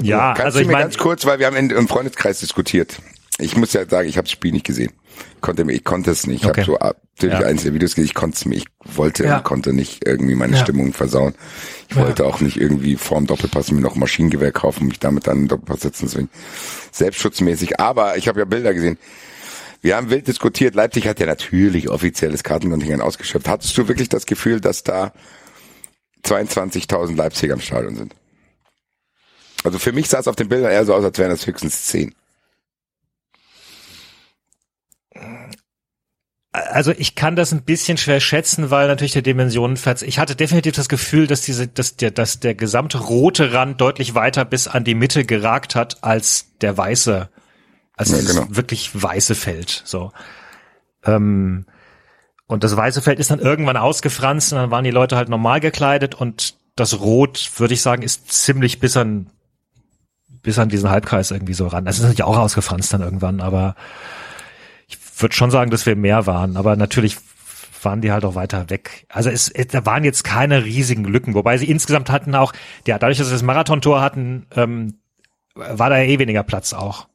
ja, Kannst also du ich mir meine, ganz kurz, weil wir haben in, im Freundeskreis diskutiert. Ich muss ja sagen, ich habe das Spiel nicht gesehen. Konnte ich konnte es nicht. Ich Okay. habe so natürlich Ja. einzelne Videos gesehen. Ich konnte es mir, ich wollte Ja. und konnte nicht irgendwie meine Ja. Stimmung versauen. Ich wollte auch nicht irgendwie vorm Doppelpass mir noch ein Maschinengewehr kaufen und mich damit dann in den Doppelpass setzen. Deswegen selbstschutzmäßig. Aber ich habe ja Bilder gesehen. Wir haben wild diskutiert. Leipzig hat ja natürlich offizielles Kartenkontingent ausgeschöpft. Hattest du wirklich das Gefühl, dass da 22.000 Leipziger im Stadion sind? Also für mich sah es auf den Bildern eher so aus, als wären das höchstens 10. also ich kann das ein bisschen schwer schätzen, weil natürlich der Dimensionen Ich hatte definitiv das Gefühl, dass diese, dass der, dass der gesamte rote Rand deutlich weiter bis an die Mitte geragt hat als der weiße, als Ja, genau. wirklich weiße Feld. So. Ähm, und das weiße Feld ist dann irgendwann ausgefranst und dann waren die Leute halt normal gekleidet und das Rot, würde ich sagen, ist ziemlich bis an bis an diesen Halbkreis irgendwie so ran. Das ist natürlich auch ausgefranst dann irgendwann, aber würde schon sagen, dass wir mehr waren, aber natürlich waren die halt auch weiter weg. Also es, es da waren jetzt keine riesigen Lücken, wobei sie insgesamt hatten auch, ja, dadurch, dass sie das Marathontor hatten, ähm, war da ja eh weniger Platz auch.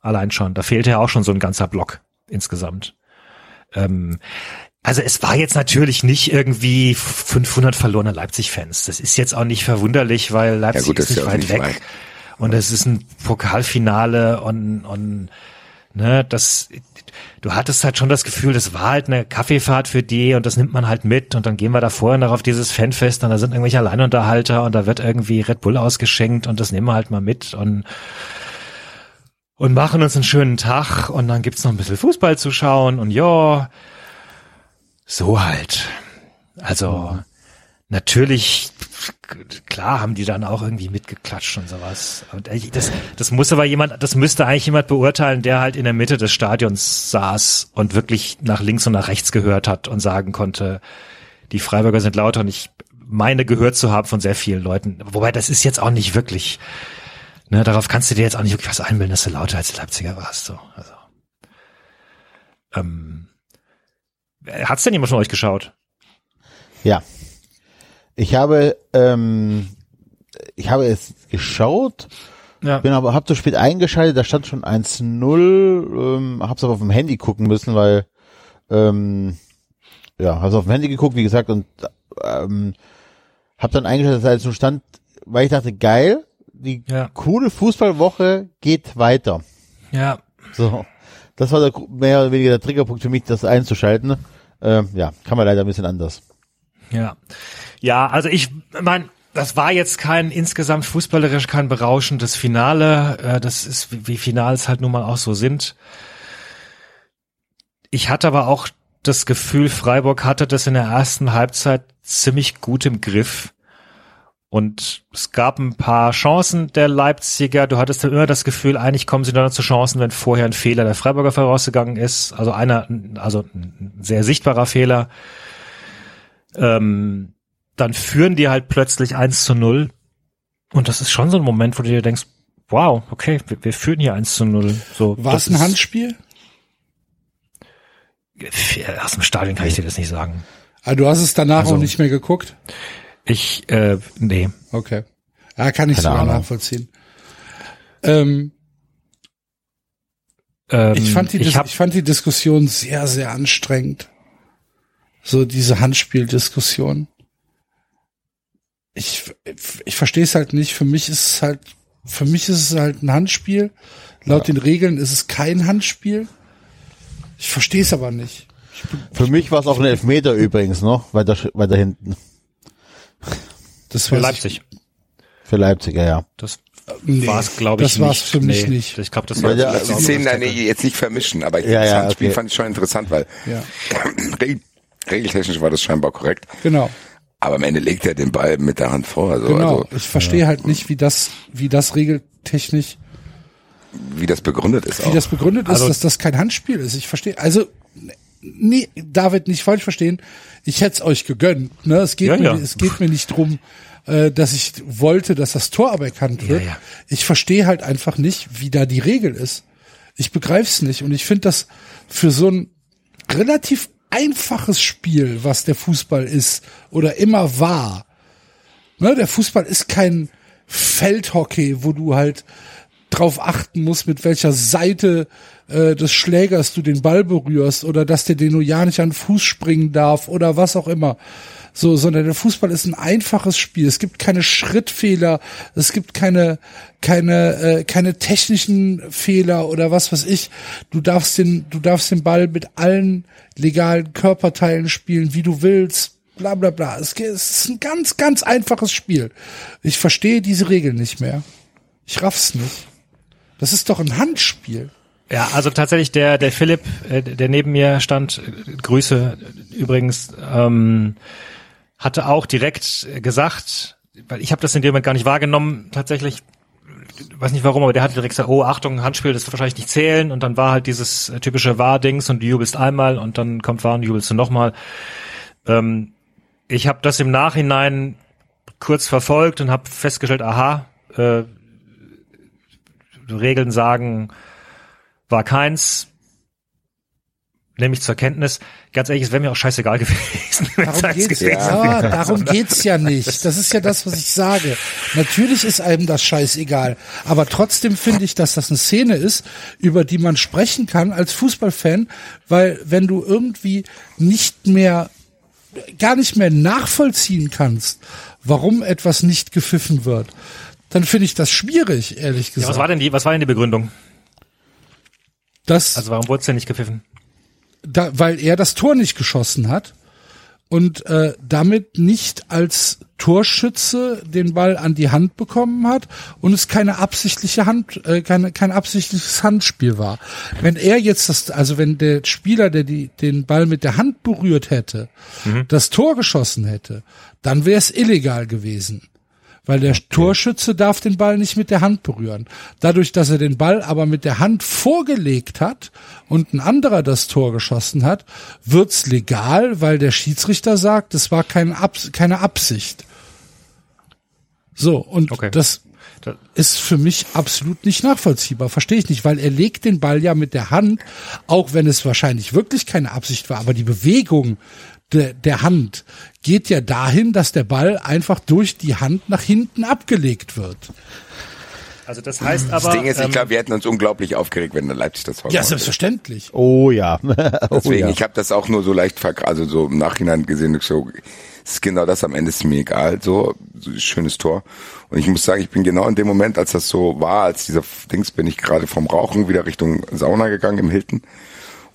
Allein schon. Da fehlte ja auch schon so ein ganzer Block insgesamt. Ähm, also es war jetzt natürlich nicht irgendwie 500 verlorene Leipzig-Fans. Das ist jetzt auch nicht verwunderlich, weil Leipzig gut, das ist ist nicht ja auch weit nicht weg. weit. Und es ist ein Pokalfinale und, und ne, das, du hattest halt schon das Gefühl, das war halt eine Kaffeefahrt für die und das nimmt man halt mit und dann gehen wir da vorher noch auf dieses Fanfest und da sind irgendwelche Alleinunterhalter und da wird irgendwie Red Bull ausgeschenkt und das nehmen wir halt mal mit und und machen uns einen schönen Tag und dann gibt's noch ein bisschen Fußball zu schauen und ja, so halt. Also natürlich, klar haben die dann auch irgendwie mitgeklatscht und sowas. Und das, das muss aber jemand, das müsste eigentlich jemand beurteilen, der halt in der Mitte des Stadions saß und wirklich nach links und nach rechts gehört hat und sagen konnte, die Freiburger sind lauter und ich meine gehört zu haben von sehr vielen Leuten. Wobei das ist jetzt auch nicht wirklich, ne, darauf kannst du dir jetzt auch nicht wirklich was einbilden, dass du lauter als Leipziger warst. So, also. Ähm, hat's denn jemand von euch geschaut? Ja. Ich habe, ähm, ich habe es geschaut, Ja. bin aber, hab zu spät eingeschaltet, da stand schon 1-0, ähm, hab's aber auf dem Handy gucken müssen, weil, ähm, ja, hab's auf dem Handy geguckt, wie gesagt, und, ähm, hab dann eingeschaltet, es so stand, weil ich dachte, geil, die Ja. coole Fußballwoche geht weiter. Ja. So. Das war der, mehr oder weniger der Triggerpunkt für mich, das einzuschalten. Ähm, ja, kann man leider ein bisschen anders. Ja. Ja, also ich mein, das war jetzt kein insgesamt fußballerisch kein berauschendes Finale. Äh, Das ist wie, wie Finals halt nun mal auch so sind. Ich hatte aber auch das Gefühl, Freiburg hatte das in der ersten Halbzeit ziemlich gut im Griff. Und es gab ein paar Chancen der Leipziger. Du hattest dann immer das Gefühl, eigentlich kommen sie dann zu Chancen, wenn vorher ein Fehler der Freiburger vorausgegangen ist. Also einer, also ein sehr sichtbarer Fehler. Ähm, dann führen die halt plötzlich 1 zu 0. Und das ist schon so ein Moment, wo du dir denkst, wow, okay, wir, wir führen hier 1 zu 0. So, War das es ein Handspiel? Aus dem Stadion kann ich dir das nicht sagen. Ah, du hast es danach Also- auch nicht mehr geguckt? Ich, äh, nee. Okay. Ja, kann ich Keine sogar Ahnung. nachvollziehen. Ähm, Ähm, ich, fand die, ich ich fand die Diskussion sehr, sehr anstrengend. So diese Handspieldiskussion. Ich, ich verstehe es halt nicht. Für mich ist es halt, für mich ist es halt ein Handspiel. Laut den Regeln ist es kein Handspiel. Ich verstehe es aber nicht. Für mich war es auch ein Elfmeter übrigens noch, weiter, weiter hinten. Das für Leipzig. Für Leipziger, ja. Das Nee, war es, glaube ich, das war's nicht. für mich nee, nicht. Ich glaube, das war Lass die Szenen da nee, jetzt nicht vermischen, aber Ja, das ja, Handspiel okay. fand ich schon interessant, weil Ich, ja, regeltechnisch war das scheinbar korrekt. genau. Aber am Ende legt er den Ball mit der Hand vor. Also, Genau. also ich verstehe halt nicht, wie das, wie das regeltechnisch, wie das begründet ist wie auch. das begründet ist, Also- dass das kein Handspiel ist. Ich verstehe, also, nee, David, nicht falsch verstehen. Ich hätte es euch gegönnt, ne? Es geht Ja, mir, ja. es geht mir nicht drum, äh, dass ich wollte, dass das Tor aber erkannt wird. ja. Ich verstehe halt einfach nicht, wie da die Regel ist. Ich begreif's nicht und ich finde das für so ein relativ einfaches Spiel, was der Fußball ist oder immer war. Ne, der Fußball ist kein Feldhockey, wo du halt drauf achten musst, mit welcher Seite äh, des Schlägers du den Ball berührst oder dass der den nur ja nicht an den Fuß springen darf oder was auch immer. So, sondern der Fußball ist ein einfaches Spiel. Es gibt keine Schrittfehler, es gibt keine keine äh, keine technischen Fehler oder was weiß ich. Du darfst den du darfst den Ball mit allen legalen Körperteilen spielen, wie du willst. Bla bla bla. Es es ist ein ganz ganz einfaches Spiel. Ich verstehe diese Regeln nicht mehr. Ich raff's nicht. Das ist doch ein Handspiel. Ja, also tatsächlich der der Philipp, äh, der neben mir stand, äh, Grüße übrigens, ähm, hatte auch direkt gesagt, weil ich habe das in dem Moment gar nicht wahrgenommen, tatsächlich, weiß nicht warum, aber der hat direkt gesagt, oh Achtung, Handspiel, das wird wahrscheinlich nicht zählen und dann war halt dieses äh, typische War-Dings und du jubelst einmal und dann kommt War und jubelst du nochmal. Ähm, ich habe das im Nachhinein kurz verfolgt und habe festgestellt, aha, äh, Regeln sagen, war keins, nehme ich zur Kenntnis. Ganz ehrlich, es wäre mir auch scheißegal gewesen. Darum geht's, gewesen ja, darum geht's ja nicht. Das ist ja das, was ich sage. Natürlich ist einem das scheißegal. Aber trotzdem finde ich, dass das eine Szene ist, über die man sprechen kann als Fußballfan, weil wenn du irgendwie nicht mehr, gar nicht mehr nachvollziehen kannst, warum etwas nicht gepfiffen wird, dann finde ich das schwierig, ehrlich Ja, gesagt. was war denn die, was war denn die Begründung? das, Also warum wurde es denn nicht gepfiffen? Da, weil er das Tor nicht geschossen hat und äh, damit nicht als Torschütze den Ball an die Hand bekommen hat und es keine absichtliche Hand, äh, keine, kein absichtliches Handspiel war. Wenn er jetzt das, also wenn der Spieler, der die, den Ball mit der Hand berührt hätte, das Tor geschossen hätte, dann wäre es illegal gewesen. Weil der Torschütze darf den Ball nicht mit der Hand berühren. Dadurch, dass er den Ball aber mit der Hand vorgelegt hat und ein anderer das Tor geschossen hat, wird's legal, weil der Schiedsrichter sagt, es war kein Abs keine Absicht. So, und Okay. das Da- ist für mich absolut nicht nachvollziehbar. Verstehe ich nicht, weil er legt den Ball ja mit der Hand, auch wenn es wahrscheinlich wirklich keine Absicht war, aber die Bewegung der, der Hand geht ja dahin, dass der Ball einfach durch die Hand nach hinten abgelegt wird. Also das heißt aber, Das Ding ist, ich ähm, glaube, wir hätten uns unglaublich aufgeregt, wenn der Leipzig das Tor Ja, gemacht hätte. selbstverständlich. Oh ja. oh Deswegen, ja. ich habe das auch nur so leicht, also so im Nachhinein gesehen, ich so, ist genau das, am Ende ist mir egal, so, so schönes Tor. Und ich muss sagen, ich bin genau in dem Moment, als das so war, als dieser Dings, bin ich gerade vom Rauchen wieder Richtung Sauna gegangen im Hilton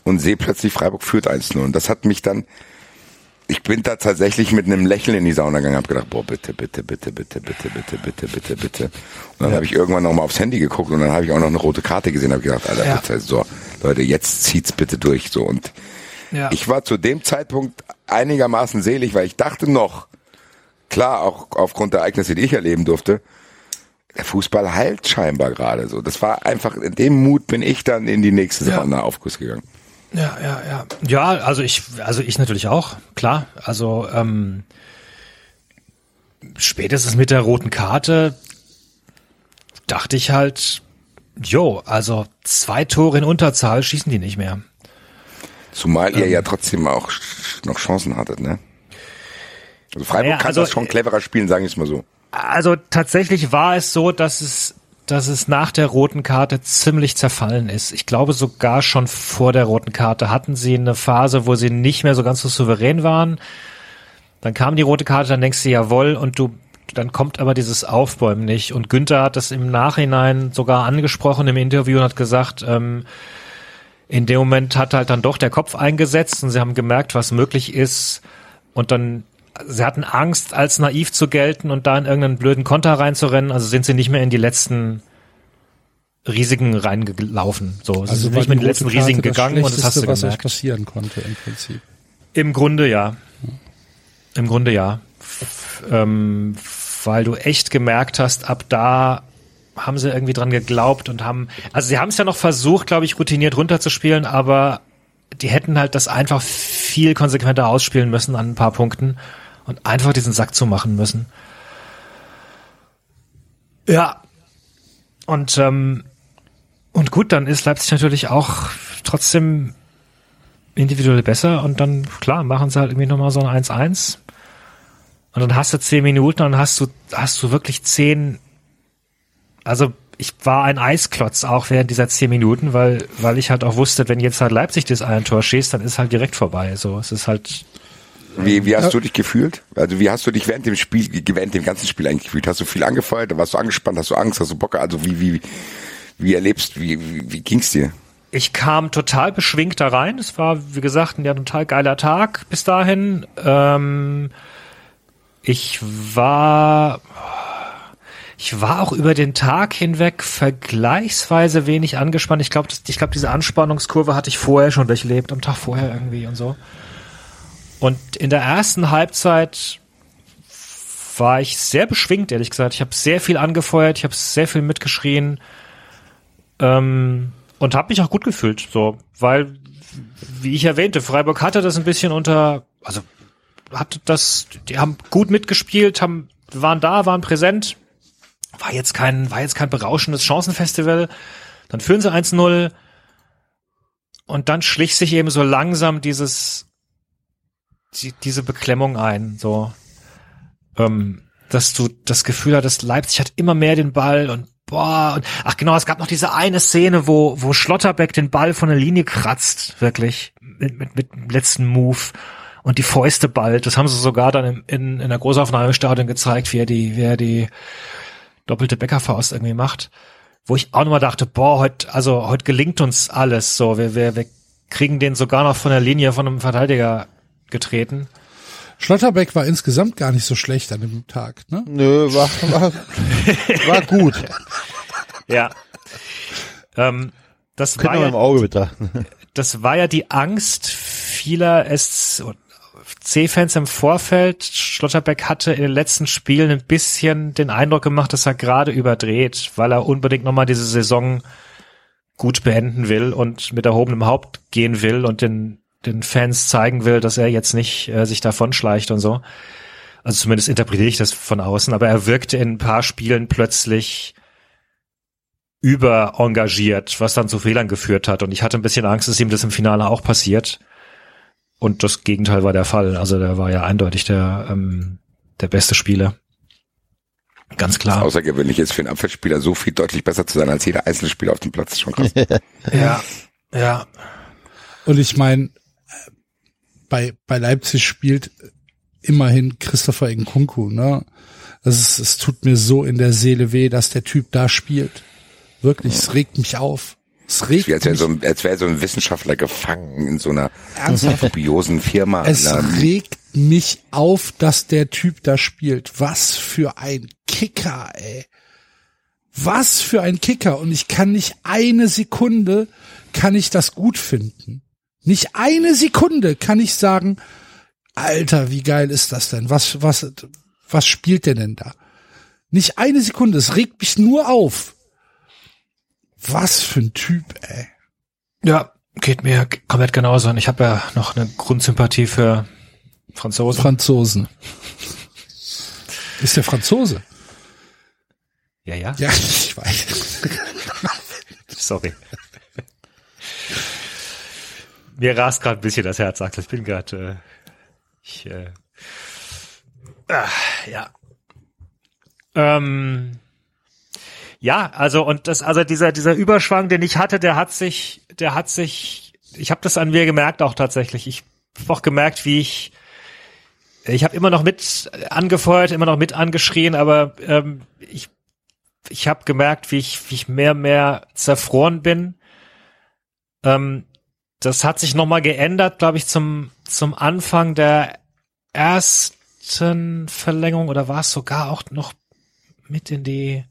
und sehe plötzlich Freiburg führt 1-0. Und das hat mich dann, ich bin da tatsächlich mit einem Lächeln in die Sauna gegangen, habe gedacht, boah, bitte, bitte, bitte, bitte, bitte, bitte, bitte, bitte, bitte. Und dann habe ich irgendwann nochmal aufs Handy geguckt und dann habe ich auch noch eine rote Karte gesehen, habe gedacht, Alter, Ja. bitte, so, Leute, jetzt zieht's bitte durch, so. Und Ja. ich war zu dem Zeitpunkt einigermaßen selig, weil ich dachte noch, klar, auch aufgrund der Ereignisse, die ich erleben durfte, der Fußball heilt scheinbar gerade so. Das war einfach, in dem Mut bin ich dann in die nächste Ja. Saison Aufguss gegangen. Ja, ja, ja. Ja, also ich, also ich natürlich auch, klar. Also ähm, spätestens mit der roten Karte dachte ich halt, jo, also zwei Tore in Unterzahl schießen die nicht mehr. Zumal Ähm. ihr ja trotzdem auch noch Chancen hattet, ne? Also Freiburg Naja, kann also, das schon cleverer spielen, sagen wir es mal so. Also tatsächlich war es so, dass es, dass es nach der roten Karte ziemlich zerfallen ist. Ich glaube sogar schon vor der roten Karte hatten sie eine Phase, wo sie nicht mehr so ganz so souverän waren. Dann kam die rote Karte, dann denkst du, jawohl, und du, dann kommt aber dieses Aufbäumen nicht. Und Günther hat das im Nachhinein sogar angesprochen im Interview und hat gesagt, ähm, in dem Moment hat halt dann doch der Kopf eingesetzt und sie haben gemerkt, was möglich ist. Und dann, sie hatten Angst, als naiv zu gelten und da in irgendeinen blöden Konter reinzurennen. Also sind sie nicht mehr in die letzten Risiken reingelaufen. So, sie Also sind nicht mehr in die letzten rote Risiken Karte gegangen und das hast du was gemerkt. passieren konnte im Prinzip. Im Grunde ja. Im Grunde ja. Ähm, weil du echt gemerkt hast, ab da haben sie irgendwie dran geglaubt und haben, also sie haben es ja noch versucht, glaube ich, routiniert runterzuspielen, aber die hätten halt das einfach viel konsequenter ausspielen müssen an ein paar Punkten und einfach diesen Sack zu machen müssen. Ja. Und, ähm, und gut, dann ist Leipzig natürlich auch trotzdem individuell besser und dann, klar, machen sie halt irgendwie nochmal so ein 1-1. Und dann hast du zehn Minuten und dann hast du, hast du wirklich zehn, also ich war ein Eisklotz auch während dieser zehn Minuten, weil, weil ich halt auch wusste, wenn jetzt halt Leipzig das ein Tor schießt, dann ist halt direkt vorbei. So, es ist halt, Wie, wie hast du dich gefühlt? Also wie hast du dich während dem Spiel, während dem ganzen Spiel eigentlich gefühlt? Hast du viel angefeuert? Warst du angespannt? Hast du Angst? Hast du Bock? Also wie, wie, wie erlebst, wie, wie, wie ging's dir? ich kam total beschwingt da rein. Es war, wie gesagt, ein ja, total geiler Tag bis dahin. Ähm, ich war, ich war auch über den Tag hinweg vergleichsweise wenig angespannt. Ich glaube, ich glaube, diese Anspannungskurve hatte ich vorher schon durchlebt, am Tag vorher irgendwie und so. Und in der ersten Halbzeit war ich sehr beschwingt, ehrlich gesagt. Ich habe sehr viel angefeuert, ich habe sehr viel mitgeschrien. Ähm, und habe mich auch gut gefühlt, so, weil, wie ich erwähnte, Freiburg hatte das ein bisschen unter, also hatte das, die haben gut mitgespielt, haben, waren da, waren präsent, war jetzt kein, war jetzt kein berauschendes Chancenfestival. Dann führen sie 1-0 und dann schlich sich eben so langsam dieses, die, diese Beklemmung ein, so, ähm, dass du das Gefühl hattest, Leipzig hat immer mehr den Ball und boah, und, ach genau, es gab noch diese eine Szene, wo, wo Schlotterbeck den Ball von der Linie kratzt, wirklich, mit, mit, mit dem letzten Move und die Fäuste ballt. Das haben sie sogar dann in, in, in der Großaufnahme im Stadion gezeigt, wie er die, wie er die doppelte Bäckerfaust irgendwie macht. Wo ich auch nochmal dachte, boah, heute, also heute gelingt uns alles so. Wir, wir, wir kriegen den sogar noch von der Linie von einem Verteidiger getreten. Schlotterbeck war insgesamt gar nicht so schlecht an dem Tag, ne? Nö, war, war, war gut. Ja. ähm, das Könnte war man im ja, Auge betrachten. das war ja die Angst vieler C-Fans im Vorfeld. Schlotterbeck hatte in den letzten Spielen ein bisschen den Eindruck gemacht, dass er gerade überdreht, weil er unbedingt nochmal diese Saison gut beenden will und mit erhobenem Haupt gehen will und den, den Fans zeigen will, dass er jetzt nicht äh, sich davon schleicht und so. Also zumindest interpretiere ich das von außen, aber er wirkte in ein paar Spielen plötzlich überengagiert, was dann zu Fehlern geführt hat. Und ich hatte ein bisschen Angst, dass ihm das im Finale auch passiert. Und das Gegenteil war der Fall. Also der war ja eindeutig der, ähm, der beste Spieler. Ganz klar. Außergewöhnlich ist für einen Abwehrspieler so viel deutlich besser zu sein als jeder einzelne Spieler auf dem Platz. Ist schon krass. Ja, ja. Und ich meine, bei, bei Leipzig spielt immerhin Christopher Nkunku, ne? Das ist, es tut mir so in der Seele weh, dass der Typ da spielt. Wirklich, es regt mich auf. Es regt als wäre mich so, ein- als wäre so ein Wissenschaftler gefangen in so einer dubiosen Firma. Es Na, regt mich auf, dass der Typ da spielt. Was für ein Kicker, ey. Was für ein Kicker. Und ich kann nicht eine Sekunde, kann ich das gut finden. Nicht eine Sekunde kann ich sagen, Alter, wie geil ist das denn? Was, was, was spielt der denn da? Nicht eine Sekunde. Es regt mich nur auf. Was für ein Typ, ey. Ja, geht mir komplett genauso. Und ich habe ja noch eine Grundsympathie für Franzosen. Franzosen. Ist der Franzose? ja, ja, Ja, ich weiß. sorry. Mir rast gerade ein bisschen das Herz, Axel. Ich bin gerade, äh, ich, äh, ah, ja. Ähm, ja, also und das, also dieser dieser Überschwang, den ich hatte, der hat sich, der hat sich, ich habe das an mir gemerkt auch tatsächlich. Ich habe auch gemerkt, wie ich, ich habe immer noch mit angefeuert, immer noch mit angeschrien, aber ähm, ich ich habe gemerkt, wie ich wie ich mehr mehr zerfroren bin. Ähm, das hat sich nochmal geändert, glaube ich, zum zum Anfang der ersten Verlängerung oder war es sogar auch noch mit in die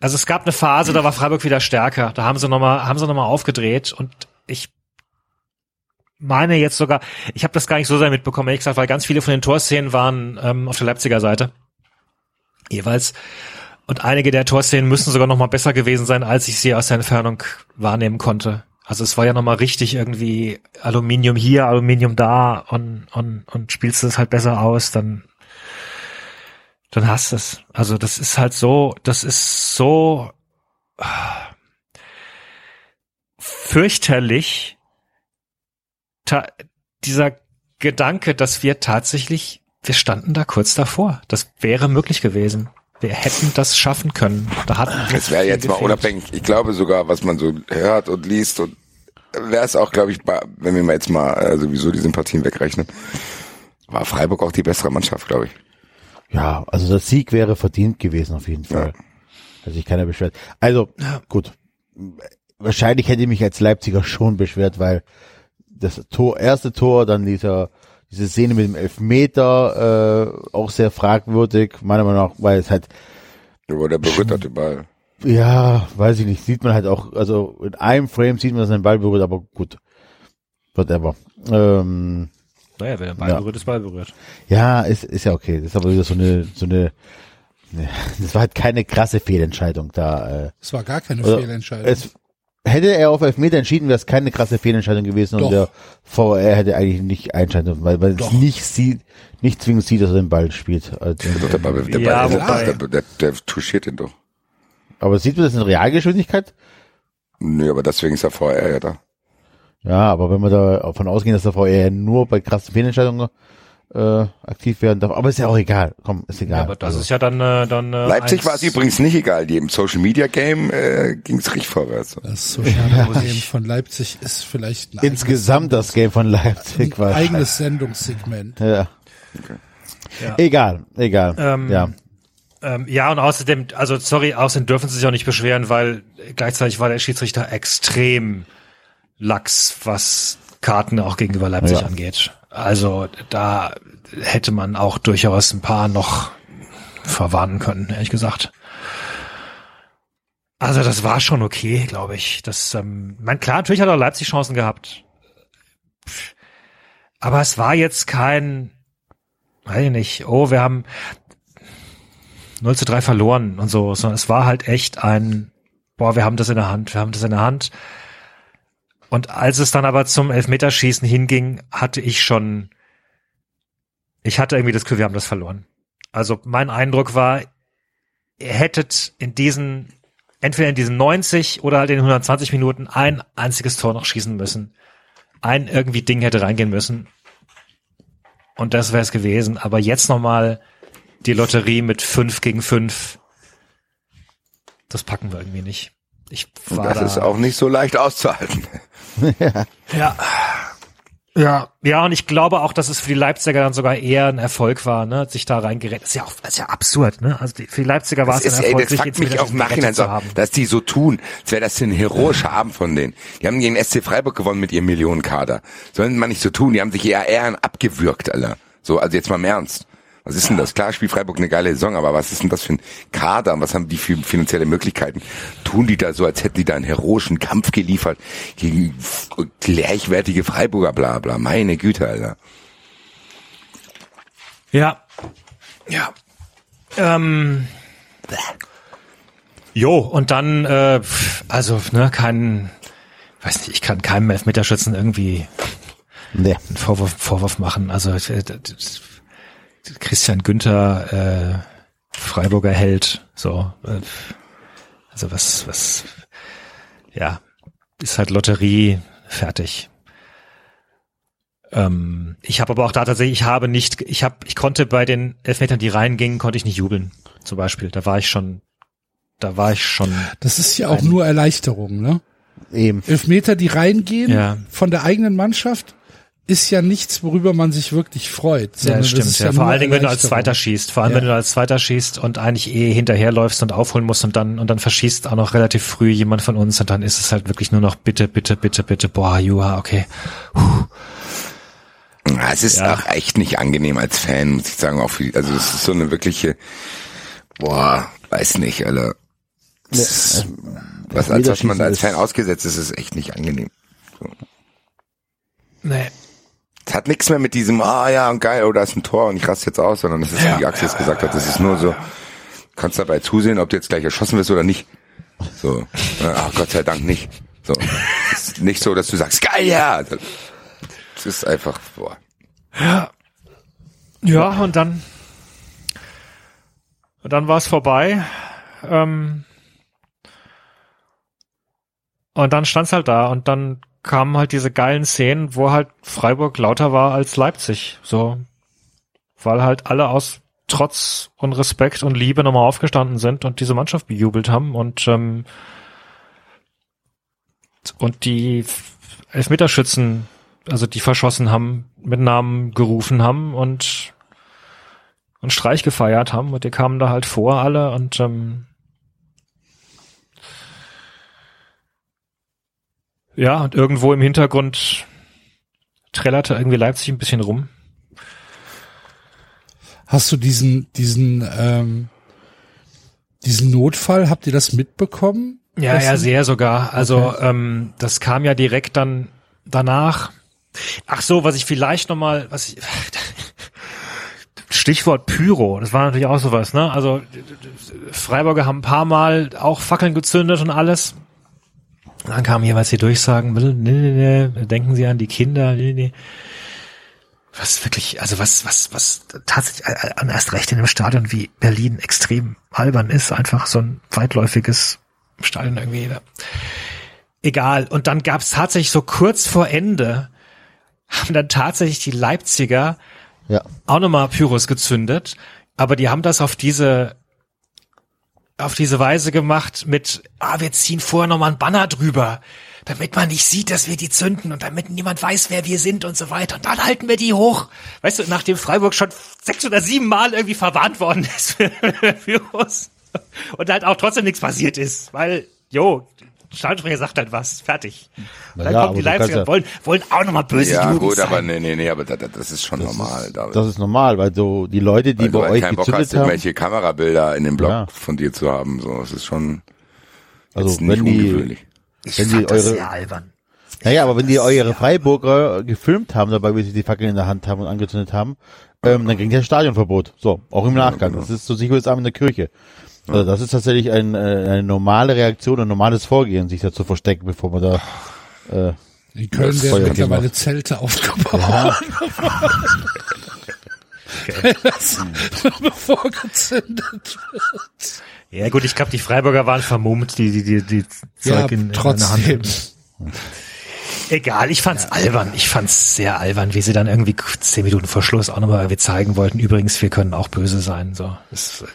also es gab eine Phase, da war Freiburg wieder stärker. Da haben sie nochmal, haben sie noch mal aufgedreht und ich meine jetzt sogar, ich habe das gar nicht so sehr mitbekommen, ehrlich gesagt, weil ganz viele von den Torszenen waren ähm, auf der Leipziger Seite. Jeweils. Und einige der Torszenen müssen sogar noch mal besser gewesen sein, als ich sie aus der Entfernung wahrnehmen konnte. Also es war ja noch mal richtig irgendwie Aluminium hier, Aluminium da und, und, und spielst du es halt besser aus, dann dann hast du es. Also das ist halt so, das ist so ah, fürchterlich, dieser Gedanke, dass wir tatsächlich, wir standen da kurz davor. Das wäre möglich gewesen. Wir hätten das schaffen können. Da hat Es wäre jetzt mal unabhängig. Ich glaube sogar, was man so hört und liest und wäre es auch, glaube ich, wenn wir mal jetzt mal äh, sowieso die Sympathien wegrechnen, war Freiburg auch die bessere Mannschaft, glaube ich. Ja, also der Sieg wäre verdient gewesen auf jeden Fall. Also ich keiner beschwert. Also gut, wahrscheinlich hätte ich mich als Leipziger schon beschwert, weil das Tor, erste Tor, dann dieser diese Szene mit dem Elfmeter äh, auch sehr fragwürdig, meiner Meinung nach, weil es halt Über der berührt hat überall. ja, weiß ich nicht, sieht man halt auch, also in einem Frame sieht man, dass er den Ball berührt, aber gut, whatever. Ähm, Naja, wenn der Ball Ja. berührt, ist Ball berührt. Ja, ist, ist ja okay. Das ist aber wieder so eine, so eine, ne, das war halt keine krasse Fehlentscheidung da. Äh, Es war gar keine oder Fehlentscheidung. Es, hätte er auf Elfmeter entschieden, wäre es keine krasse Fehlentscheidung gewesen Doch. und der VR hätte eigentlich nicht einschalten dürfen, weil, weil es nicht sieht, nicht zwingend sieht, dass er den Ball spielt. Also, der Ball, der Ja, Ball, der, der, der, der touchiert ihn doch. aber sieht man das in Realgeschwindigkeit? Nö, aber deswegen ist der VR ja da. Ja, aber wenn wir da davon ausgehen, dass der VR nur bei krassen Fehlentscheidungen äh, aktiv werden darf, aber ist ja auch egal. Komm, ist egal. Ja, aber das Also, ist ja dann, äh, dann äh, Leipzig war es übrigens nicht egal. Die im Social Media Game äh, ging es richtig vorwärts. Das soziale Game von Leipzig ist vielleicht ein insgesamt das Game von Leipzig war eigenes Sendungssegment. Ja. Ja. Egal, egal. Ähm, ja. Ähm, ja, und außerdem, also sorry, außerdem dürfen sie sich auch nicht beschweren, weil gleichzeitig war der Schiedsrichter extrem lax, was Karten auch gegenüber Leipzig Ja. angeht. Also da hätte man auch durchaus ein paar noch verwarnen können, ehrlich gesagt. Also das war schon okay, glaube ich. Das, ähm, mein klar, natürlich hat auch Leipzig Chancen gehabt. Aber es war jetzt kein, weiß ich nicht, oh, wir haben 0 zu 3 verloren und so, sondern es war halt echt ein, boah, wir haben das in der Hand, wir haben das in der Hand. Und als es dann aber zum Elfmeterschießen hinging, hatte ich schon, ich hatte irgendwie das Gefühl, wir haben das verloren. Also mein Eindruck war, ihr hättet in diesen, entweder in diesen 90 oder halt in den 120 Minuten ein einziges Tor noch schießen müssen. Ein irgendwie Ding hätte reingehen müssen. Und das wäre es gewesen. Aber jetzt nochmal die Lotterie mit fünf gegen fünf. Das packen wir irgendwie nicht. Ich Und war das da, ist auch nicht so leicht auszuhalten. Ja. Ja, ja, und ich glaube auch, dass es für die Leipziger dann sogar eher ein Erfolg war, ne, sich da reingerettet. Ist ja auch, ist ja absurd, ne? Also die, für die Leipziger war es ein ist, ey, Erfolg, das fuckt mich auch im Nachhinein so, dass die so tun, als wäre das ein heroischer Abend von denen. Die haben gegen SC Freiburg gewonnen mit ihrem Millionenkader. Sollen man nicht so tun, die haben sich eher eher abgewürgt, Alter. So, also jetzt mal im Ernst. Was ist denn das? Klar spielt Freiburg eine geile Saison, aber was ist denn das für ein Kader? und Was haben die für finanzielle Möglichkeiten? Tun die da so, als hätten die da einen heroischen Kampf geliefert gegen gleichwertige Freiburger, bla bla. Meine Güte, Alter. Ja. Ja. Ähm. Jo, und dann, äh, also, ne, kein, weiß nicht, ich kann keinem Elfmeterschützen irgendwie Nee. einen Vorwurf, Vorwurf machen. Also äh, Christian Günther, äh, Freiburger Held, so. Äh, also was, was, ja, ist halt Lotterie, fertig. Ähm, ich habe aber auch da tatsächlich, ich habe nicht, ich habe, ich konnte bei den Elfmetern, die reingingen, konnte ich nicht jubeln, zum Beispiel. Da war ich schon, da war ich schon, Das ist ja auch Ein- nur Erleichterung, ne? Eben. Elfmeter, die reingehen Ja. von der eigenen Mannschaft, ist ja nichts, worüber man sich wirklich freut. ja, sondern das das stimmt. ist Ja, ja vor allen Dingen, wenn du als. Zweiter schießt, vor allem Ja. wenn du als Zweiter schießt und eigentlich eh hinterherläufst und aufholen musst und dann und dann verschießt auch noch relativ früh jemand von uns und dann ist es halt wirklich nur noch bitte, bitte, bitte, bitte, boah, Jua, okay. Ja, es ist Ja. auch echt nicht angenehm als Fan, muss ich sagen. Auch für, also es ist so eine wirkliche, boah, weiß nicht, Alter. Ist- was, als was man da als Fan ausgesetzt ist, ist echt nicht angenehm. Nee. Es hat nichts mehr mit diesem, ah ja, und geil, oh, da ist ein Tor und ich raste jetzt aus, sondern das ist, wie Axel es gesagt hat, das ist nur so, du kannst dabei zusehen, ob du jetzt gleich erschossen wirst oder nicht. So, ach Gott sei Dank nicht. So, ist nicht so, dass du sagst, geil, ja. Es ist einfach, boah. Ja, und dann und dann war es vorbei. Ähm, und dann stand's halt da und dann kamen halt diese geilen Szenen, wo halt Freiburg lauter war als Leipzig. So, weil halt alle aus Trotz und Respekt und Liebe nochmal aufgestanden sind und diese Mannschaft bejubelt haben und ähm, und die Elfmeterschützen, also die verschossen haben, mit Namen gerufen haben und und Streich gefeiert haben und die kamen da halt vor alle und ähm, ja und irgendwo im Hintergrund trällerte irgendwie Leipzig ein bisschen rum. Hast du diesen, diesen, ähm, diesen Notfall, habt ihr das mitbekommen? Ja, ja, sehr sogar. Also ähm, das kam ja direkt dann danach. Ach so, was ich vielleicht noch mal, was ich Stichwort Pyro, das war natürlich auch sowas, ne? Also Freiburger haben ein paar Mal auch Fackeln gezündet und alles. Dann kamen jeweils die Durchsagen, nee, nee, nee, denken Sie an die Kinder, nee, nee. Was wirklich, also was, was, was tatsächlich äh, an erst recht in einem Stadion wie Berlin extrem albern ist, einfach so ein weitläufiges Stadion irgendwie. Ne? Egal. Und dann gab es tatsächlich so kurz vor Ende, haben dann tatsächlich die Leipziger Ja. auch nochmal Pyros gezündet, aber die haben das auf diese auf diese Weise gemacht mit, ah, wir ziehen vorher nochmal ein Banner drüber, damit man nicht sieht, dass wir die zünden und damit niemand weiß, wer wir sind und so weiter. Und dann halten wir die hoch. Weißt du, nachdem Freiburg schon sechs oder sieben Mal irgendwie verwarnt worden ist für Pyros und halt auch trotzdem nichts passiert ist, weil, jo, Stadionsprecher sagt halt was, fertig. Na dann ja, kommen die du Leipziger ja- wollen, wollen auch nochmal böse Ja, Jugend gut, sein. aber nee, nee, nee, aber das, das ist schon normal. David. Das ist normal, weil so die Leute, die Weil du bei halt euch keinen Bock gezündet hast, haben, irgendwelche Kamerabilder in dem Blog Ja. von dir zu haben. So, es ist schon also jetzt nicht wenn die, ungewöhnlich. ich wenn die fand das eure- sehr albern. naja, aber wenn die eure Freiburger gefilmt haben, dabei, wie sie die Fackel in der Hand haben und angezündet haben, ähm, dann kriegt ihr Stadionverbot. So, auch im Nachgang. genau. Das ist so sicher wie das Abend in der Kirche. Also das ist tatsächlich ein, äh, eine normale Reaktion, ein normales Vorgehen, sich da zu verstecken, bevor man da äh, In Köln werden mittlerweile. Zelte aufgebaut. Das bevor gezündet wird. Ja gut, ich glaube, die Freiburger waren vermummt, die die die, die Ja, Zeug in, in der trotzdem. Hand. Egal, ich fand's albern. Ich fand's sehr albern, wie sie dann irgendwie zehn Minuten vor Schluss auch nochmal irgendwie zeigen wollten. Übrigens, wir können auch böse sein. So, das, äh,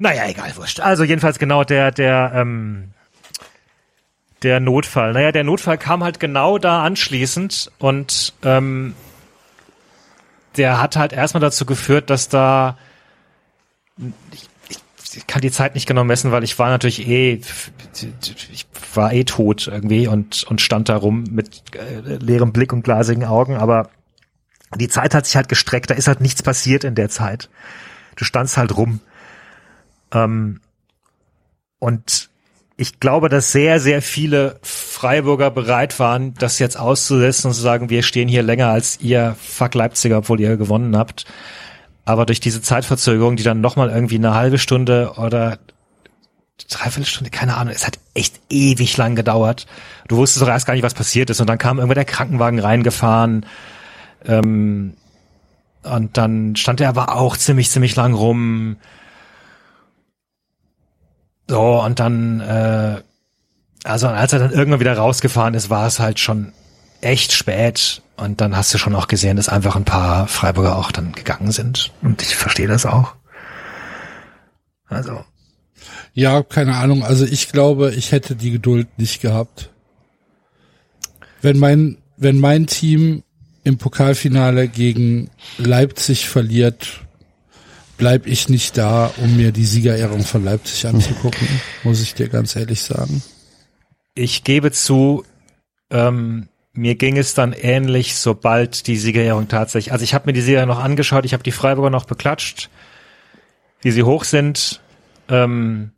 naja, egal, wurscht. Also jedenfalls genau der der ähm, Der Notfall. Naja, der Notfall kam halt genau da anschließend und ähm, der hat halt erstmal dazu geführt, dass da ich, ich, kann die Zeit nicht genau messen, weil ich war natürlich eh ich war eh tot irgendwie und und stand da rum mit äh, leerem Blick und glasigen Augen, aber die Zeit hat sich halt gestreckt, da ist halt nichts passiert in der Zeit. Du standst halt rum. Ähm, und ich glaube, dass sehr, sehr viele Freiburger bereit waren, das jetzt auszusetzen und zu sagen, wir stehen hier länger als ihr Fuck Leipziger, obwohl ihr gewonnen habt. Aber durch diese Zeitverzögerung, die dann nochmal irgendwie eine halbe Stunde oder dreiviertel Stunde, keine Ahnung, es hat echt ewig lang gedauert. Du wusstest doch erst gar nicht, was passiert ist. Und dann kam irgendwann der Krankenwagen reingefahren. Ähm, und dann stand er aber auch ziemlich, ziemlich lang rum. So, und dann, äh, also als er dann irgendwann wieder rausgefahren ist, war es halt schon echt spät. Und dann hast du schon auch gesehen, dass einfach ein paar Freiburger auch dann gegangen sind. Und ich verstehe das auch. Also. Ja, keine Ahnung. Also ich glaube, ich hätte die Geduld nicht gehabt. Wenn mein, wenn mein Team im Pokalfinale gegen Leipzig verliert, bleib ich nicht da, um mir die Siegerehrung von Leipzig anzugucken, muss ich dir ganz ehrlich sagen. Ich gebe zu, ähm, mir ging es dann ähnlich, sobald die Siegerehrung tatsächlich, also ich habe mir die Siegerehrung noch angeschaut, ich habe die Freiburger noch beklatscht, wie sie hoch sind, ähm,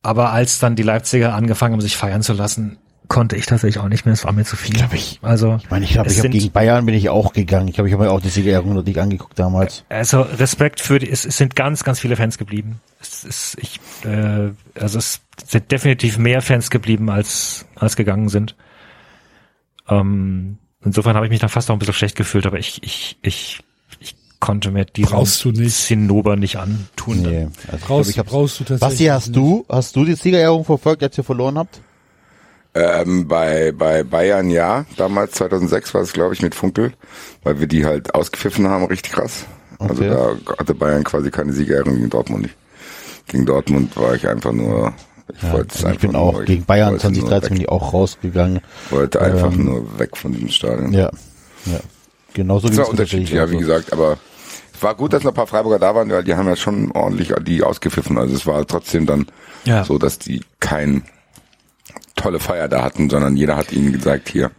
aber als dann die Leipziger angefangen haben, sich feiern zu lassen, konnte ich tatsächlich auch nicht mehr. Es war mir zu viel. Glaub ich. Also Ich meine, ich glaube, es ich habe sind- gegen Bayern bin ich auch gegangen. Ich glaube, ich habe mir auch die Siegerehrung League angeguckt damals. Also Respekt für die, es, es sind ganz, ganz viele Fans geblieben. Es ist, ich, äh, also es sind definitiv mehr Fans geblieben als als gegangen sind. Ähm, insofern habe ich mich dann fast auch ein bisschen schlecht gefühlt, aber ich ich ich ich konnte mir diesen Brauchst du nicht. Zinnober nicht antun. Nee, also ich Brauchst, glaub, ich brauchst du tatsächlich. Basti, hast nicht. du, hast du die Siegerehrung verfolgt, als ihr verloren habt? Ähm, bei, bei Bayern ja, damals 2006 war es glaube ich mit Funkel, weil wir die halt ausgepfiffen haben, richtig krass. Also Okay. da hatte Bayern quasi keine Siegerehrung gegen Dortmund nicht. Gegen Dortmund war ich einfach nur, ich wollte es Also ich einfach bin auch nur, gegen Bayern wollte nur 2013 bin ich auch rausgegangen. wollte einfach ähm, nur weg von diesem Stadion. Ja, ja. Genauso Das wie war unterschiedlich, ja, wie gesagt, aber es war gut, dass noch ein paar Freiburger da waren, weil die haben ja schon ordentlich die ausgepfiffen. Also es war trotzdem dann Ja. so, dass die kein tolle Feier da hatten, sondern jeder hat ihnen gesagt, hier,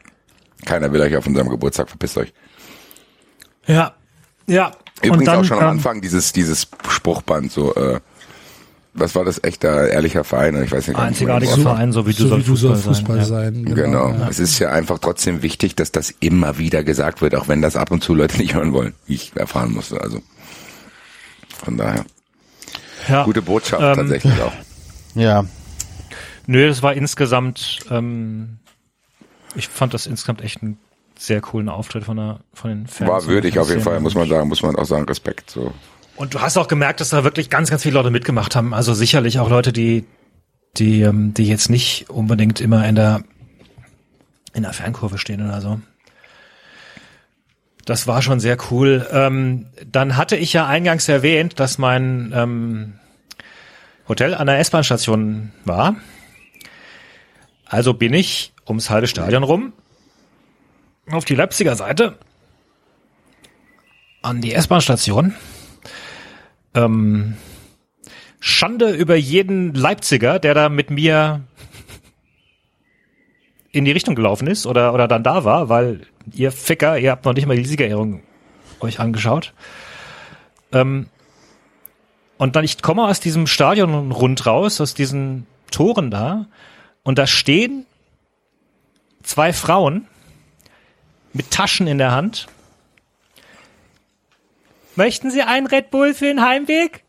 keiner will euch auf unserem Geburtstag, verpisst euch. Ja, ja. Übrigens und dann, auch schon am Anfang dieses, dieses Spruchband, so, äh, was war das, echter, ehrlicher Verein? Ich weiß nicht. Einzigartiger So- Verein, so wie du so soll wie du soll Fußball, Fußball sein. sein. Genau. ja. Es ist ja einfach trotzdem wichtig, dass das immer wieder gesagt wird, auch wenn das ab und zu Leute nicht hören wollen, wie ich erfahren musste. Also von daher. Ja. ja. Gute Botschaft Ähm, tatsächlich auch. Ja, Nö, das war insgesamt, ähm, ich fand das insgesamt echt einen sehr coolen Auftritt von, der, von den Fans. War würdig auf jeden. Fall, muss man sagen, muss man auch sagen, Respekt. So. Und du hast auch gemerkt, dass da wirklich ganz, ganz viele Leute mitgemacht haben. Also sicherlich auch Leute, die, die, ähm, die jetzt nicht unbedingt immer in der, in der Fernkurve stehen oder so. Das war schon sehr cool. Ähm, dann hatte ich ja eingangs erwähnt, dass mein ähm, Hotel an der S-Bahn-Station war. Also bin ich ums halbe Stadion rum auf die Leipziger Seite an die S-Bahn-Station. Ähm, Schande über jeden Leipziger, der da mit mir in die Richtung gelaufen ist oder, oder dann da war, weil ihr Ficker, ihr habt noch nicht mal die Siegerehrung euch angeschaut. Ähm, und dann, ich komme aus diesem Stadion rund raus, aus diesen Toren da, und da stehen zwei Frauen mit Taschen in der Hand. Möchten Sie einen Red Bull für den Heimweg?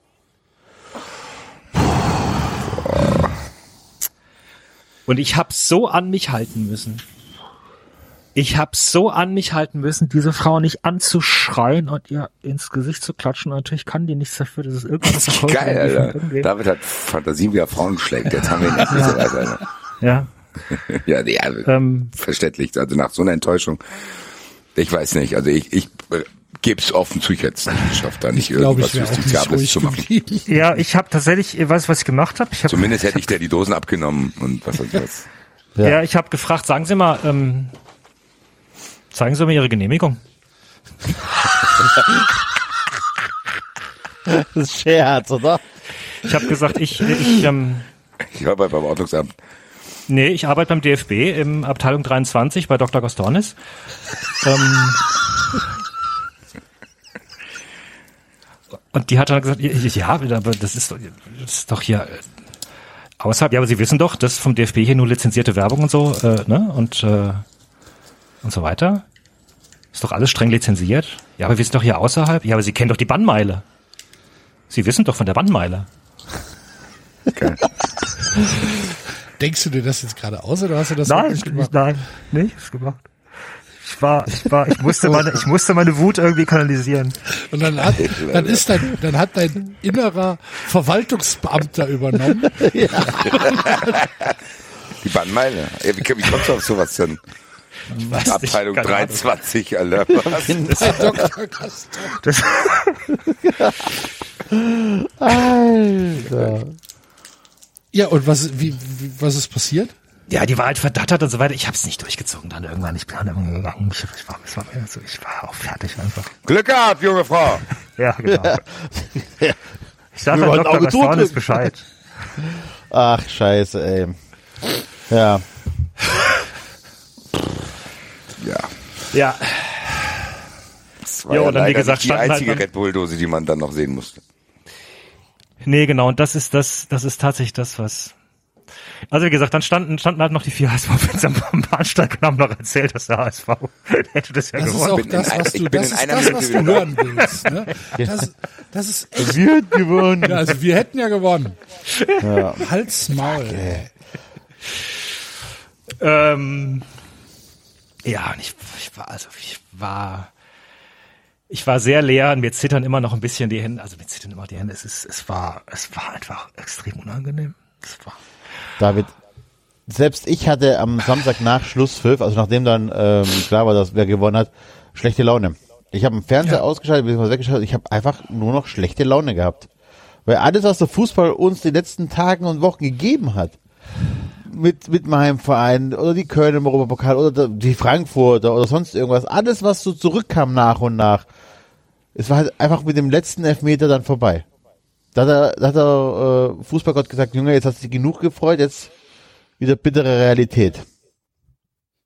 Und ich habe so an mich halten müssen. Ich habe so an mich halten müssen, diese Frau nicht anzuschreien und ihr ins Gesicht zu klatschen. Natürlich kann die nichts dafür, dass es irgendwas Verkäufer Geil, Alter. David hat Fantasien wie er Frauen schlägt. Jetzt haben wir ihn endlich so weit, Alter. Ja, Ja, ja ähm, verständlich. Also nach so einer Enttäuschung. Ich weiß nicht. Also ich, ich äh, geb's offen zu, ich hätte es nicht geschafft, da nicht Ich irgendwas nicht Justiziables zu machen. ja, ich habe tatsächlich, ich weiß, was ich gemacht habe. Ich hab, Zumindest hätte ich dir die Dosen abgenommen und was weiß ich was. Ja. Ja, ich habe gefragt, sagen Sie mal, ähm, zeigen Sie mir Ihre Genehmigung. Das ist Scherz, oder? Ich habe gesagt, ich, ich ähm, Ich war bei, beim Ordnungsamt. Nee, ich arbeite beim DFB im Abteilung 23 bei Dr. Gostornis. Ähm, und die hat dann gesagt, ja, aber das ist, doch- das ist doch hier äh, außerhalb. Ja, aber Sie wissen doch, das ist vom DFB hier nur lizenzierte Werbung und so, äh, ne? Und äh, und so weiter. Ist doch alles streng lizenziert. Ja, aber wir sind doch hier außerhalb. Ja, aber Sie kennen doch die Bannmeile. Sie wissen doch von der Bannmeile. Geil. Denkst du dir das jetzt gerade aus oder hast du das wirklich gemacht? nein, nichts gemacht. Ich war, ich war, ich musste meine, ich musste meine Wut irgendwie kanalisieren. Und dann hat, dann ist dein, dann hat dein innerer Verwaltungsbeamter übernommen. Die Bannmeile. Ja, wie, wie kommst du auf sowas denn? Abteilung keine Ahnung. 23, Alter. Was? Bei Dr. Gaston. Das, Alter. Ja, und was, wie, wie, was ist passiert? ja, die war halt verdattert und so weiter. Ich habe es nicht durchgezogen dann irgendwann. Ich bin dann irgendwann gegangen. Ich, ich, war, ich, war, so, ich war auch fertig einfach. Glück gehabt, junge Frau. Ja, genau. Ich sag halt Dr. Zudrücken. Bescheid. Ach, scheiße, ey. Ja. Ja. Ja, Das war Jo, ja dann, wie gesagt, die halt einzige dann- Red Bull-Dose, die man dann noch sehen musste. Nee, genau. Und das ist das, das ist tatsächlich das, was. Also wie gesagt, dann standen, standen halt noch die vier HSV-Fans am am Bahnsteig und haben noch erzählt, dass der HSV hätte das ja Das ist gewonnen. auch das, was du, das ist einer das, was du hören willst. Ne? Das, das ist echt, Wir hat gewonnen. ja, also wir hätten ja gewonnen. Hals, Maul. ey. Ähm, ja, und ich, ich war, also ich war, ich war sehr leer und mir zittern immer noch ein bisschen die Hände, also mir zittern immer die Hände. Es ist, es war, es war einfach extrem unangenehm. Es war, David, selbst ich hatte am Samstag nach Schlusspfiff, also nachdem dann ähm, klar war, dass wer gewonnen hat, schlechte Laune. Ich habe den Fernseher ausgeschaltet, beziehungsweise weggeschaltet, ich habe einfach nur noch schlechte Laune gehabt. Weil alles, was der Fußball uns die letzten Tagen und Wochen gegeben hat, mit, mit meinem Verein oder die Köln im Europapokal oder die Frankfurter oder sonst irgendwas, alles, was so zurückkam nach und nach, es war halt einfach mit dem letzten Elfmeter dann vorbei. Da hat er, da hat der äh, Fußballgott gesagt, Junge, jetzt hast du dich genug gefreut, jetzt wieder bittere Realität.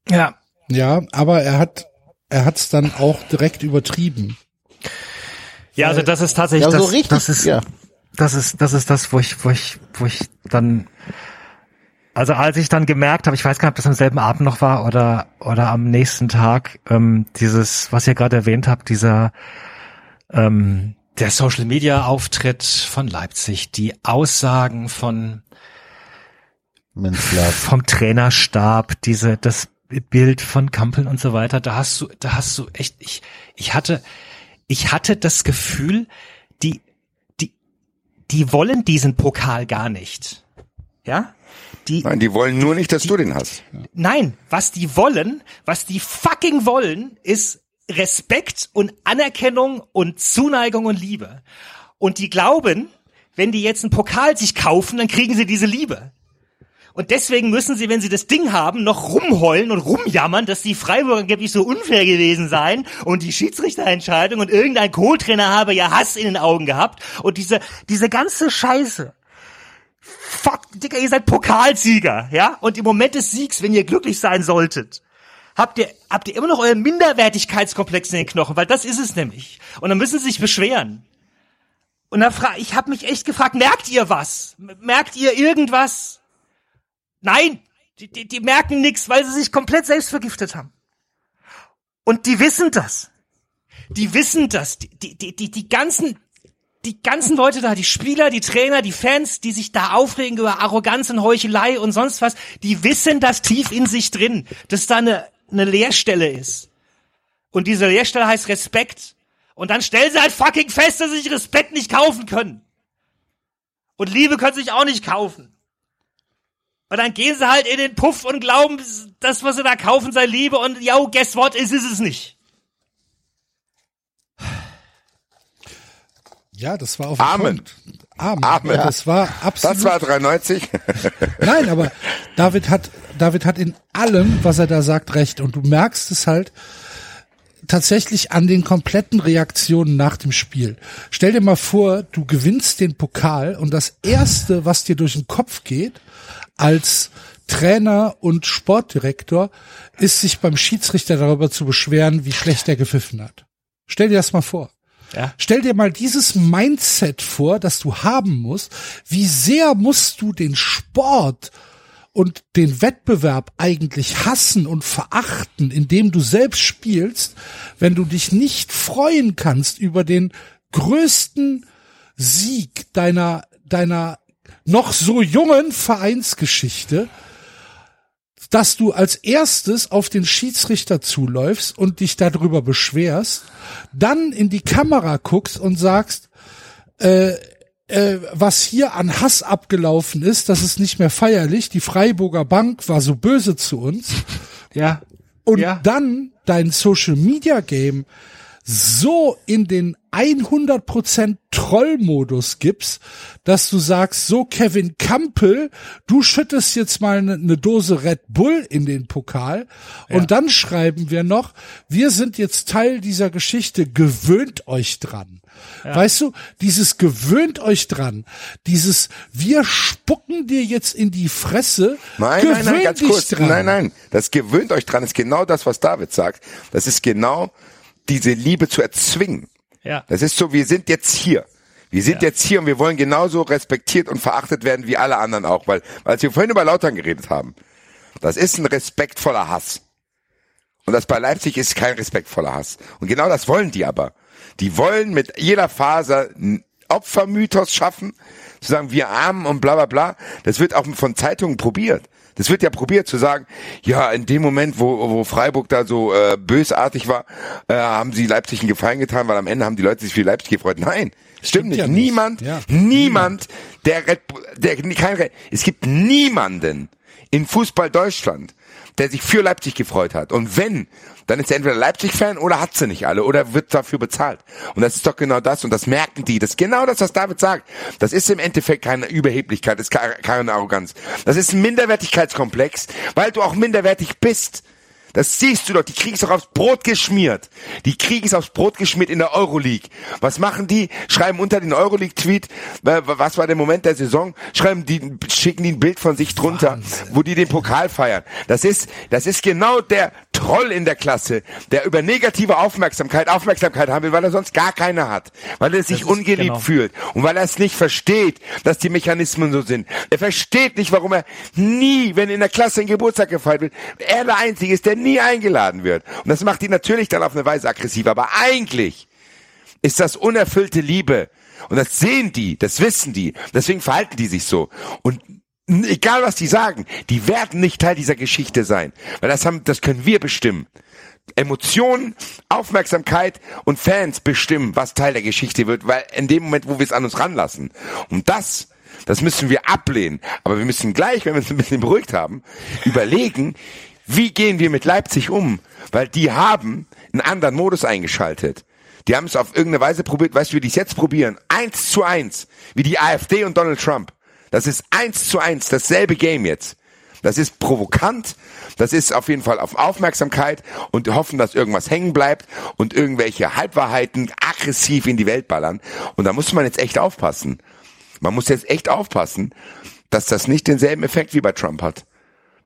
ja, Ja, aber er hat, er hat's dann auch direkt übertrieben. ja, also das ist tatsächlich Ja, das, so richtig, das ist, ja. das ist, das ist das, wo ich, wo ich, wo ich dann, also als ich dann gemerkt habe, ich weiß gar nicht, ob das am selben Abend noch war oder oder am nächsten Tag, ähm, dieses, was ihr gerade erwähnt habt, dieser ähm, der Social Media Auftritt von Leipzig, die Aussagen von Menzler. vom Trainerstab, diese das Bild von Kampeln und so weiter, da hast du, da hast du echt, ich, ich hatte, ich hatte das Gefühl, die, die, die wollen diesen Pokal gar nicht. Ja? Die, Nein, die wollen nur nicht, dass du den hast. Nein, was die wollen, was die fucking wollen, ist Respekt und Anerkennung und Zuneigung und Liebe. Und die glauben, wenn die jetzt einen Pokal sich kaufen, dann kriegen sie diese Liebe. Und deswegen müssen sie, wenn sie das Ding haben, noch rumheulen und rumjammern, dass die Freiburger angeblich so unfair gewesen seien und die Schiedsrichterentscheidung und irgendein Co-Trainer habe ja Hass in den Augen gehabt und diese, diese ganze Scheiße. Fuck, Digga, ihr seid Pokalsieger, ja? Und im Moment des Siegs, wenn ihr glücklich sein solltet, habt ihr, habt ihr immer noch euren Minderwertigkeitskomplex in den Knochen, weil das ist es nämlich. Und dann müssen sie sich beschweren. Und dann frage ich habe mich echt gefragt, merkt ihr was? Merkt ihr irgendwas? Nein, die, die, die merken nichts, weil sie sich komplett selbst vergiftet haben. Und die wissen das. Die wissen das. Die, die, die, die ganzen, die ganzen Leute da, die Spieler, die Trainer, die Fans, die sich da aufregen über Arroganz und Heuchelei und sonst was, die wissen das tief in sich drin, dass da eine, eine Leerstelle ist. Und diese Leerstelle heißt Respekt. Und dann stellen sie halt fucking fest, dass sie sich Respekt nicht kaufen können. Und Liebe können sie sich auch nicht kaufen. Und dann gehen sie halt in den Puff und glauben, das, was sie da kaufen, sei Liebe und yo, guess what, ist, ist es nicht. Ja, das war auf Amen. Punkt. Amen. Amen. Ja, das war absolut. Das war 93. Nein, aber David hat, David hat in allem, was er da sagt, recht. Und du merkst es halt tatsächlich an den kompletten Reaktionen nach dem Spiel. Stell dir mal vor, du gewinnst den Pokal und das erste, was dir durch den Kopf geht, als Trainer und Sportdirektor, ist sich beim Schiedsrichter darüber zu beschweren, wie schlecht er gepfiffen hat. Stell dir das mal vor. Ja. Stell dir mal dieses Mindset vor, das du haben musst. Wie sehr musst du den Sport und den Wettbewerb eigentlich hassen und verachten, indem du selbst spielst, wenn du dich nicht freuen kannst über den größten Sieg deiner, deiner noch so jungen Vereinsgeschichte, dass du als erstes auf den Schiedsrichter zuläufst und dich darüber beschwerst, dann in die Kamera guckst und sagst, äh, äh, was hier an Hass abgelaufen ist, das ist nicht mehr feierlich. Die Freiburger Bank war so böse zu uns. Ja. Und Ja. dann dein Social Media Game so in den 100% Trollmodus gibst, dass du sagst, so Kevin Campbell, du schüttest jetzt mal eine ne Dose Red Bull in den Pokal und dann schreiben wir noch, wir sind jetzt Teil dieser Geschichte, gewöhnt euch dran. Weißt du, dieses gewöhnt euch dran, dieses wir spucken dir jetzt in die Fresse, Nein, nein, nein, ganz kurz. dran. Nein, nein. Das gewöhnt euch dran, ist genau das, was David sagt. Das ist genau diese Liebe zu erzwingen. Ja. Das ist so, wir sind jetzt hier. Wir sind Ja. jetzt hier und wir wollen genauso respektiert und verachtet werden wie alle anderen auch, weil, als wir vorhin über Lautern geredet haben, das ist ein respektvoller Hass. Und das bei Leipzig ist kein respektvoller Hass. Und genau das wollen die aber. Die wollen mit jeder Faser einen Opfermythos schaffen, zu sagen, wir Armen und bla bla bla. Das wird auch von Zeitungen probiert. Das wird ja probiert zu sagen, ja, in dem Moment, wo, wo Freiburg da so äh, bösartig war, äh, haben sie Leipzig einen Gefallen getan, weil am Ende haben die Leute sich für Leipzig gefreut. Nein, stimmt nicht. ja. Niemand, Ja. niemand, der, Red Bull- der kein Red, es gibt niemanden in Fußball Deutschland, der sich für Leipzig gefreut hat. Und wenn, dann ist er entweder Leipzig-Fan oder hat sie nicht alle oder wird dafür bezahlt. Und das ist doch genau das und das merken die. Das ist genau das, was David sagt. Das ist im Endeffekt keine Überheblichkeit, das ist ke- keine Arroganz. Das ist ein Minderwertigkeitskomplex, weil du auch minderwertig bist. Das siehst du doch, die kriegen es doch aufs Brot geschmiert. Die kriegen es aufs Brot geschmiert in der Euroleague. Was machen die? Schreiben unter den Euroleague-Tweet, äh, was war der Moment der Saison? Schreiben die, schicken die ein Bild von sich drunter, wo die den Pokal feiern. Das ist, das ist genau der Troll in der Klasse, der über negative Aufmerksamkeit Aufmerksamkeit haben will, weil er sonst gar keine hat. Weil er sich ungeliebt genau. fühlt und weil er es nicht versteht, dass die Mechanismen so sind. Er versteht nicht, warum er nie, wenn in der Klasse ein Geburtstag gefeiert wird, er der Einzige ist, der nie eingeladen wird. Und das macht ihn natürlich dann auf eine Weise aggressiv. Aber eigentlich ist das unerfüllte Liebe. Und das sehen die, das wissen die. Deswegen verhalten die sich so. Und egal was die sagen, die werden nicht Teil dieser Geschichte sein. Weil das haben, das können wir bestimmen. Emotionen, Aufmerksamkeit und Fans bestimmen, was Teil der Geschichte wird, weil in dem Moment, wo wir es an uns ranlassen. Und das, das müssen wir ablehnen. Aber wir müssen gleich, wenn wir uns ein bisschen beruhigt haben, überlegen, wie gehen wir mit Leipzig um? Weil die haben einen anderen Modus eingeschaltet. Die haben es auf irgendeine Weise probiert, weißt du, wie die es jetzt probieren? Eins zu eins, wie die AfD und Donald Trump. Das ist eins zu eins, dasselbe Game jetzt. Das ist provokant, das ist auf jeden Fall auf Aufmerksamkeit und hoffen, dass irgendwas hängen bleibt und irgendwelche Halbwahrheiten aggressiv in die Welt ballern. Und da muss man jetzt echt aufpassen. Man muss jetzt echt aufpassen, dass das nicht denselben Effekt wie bei Trump hat.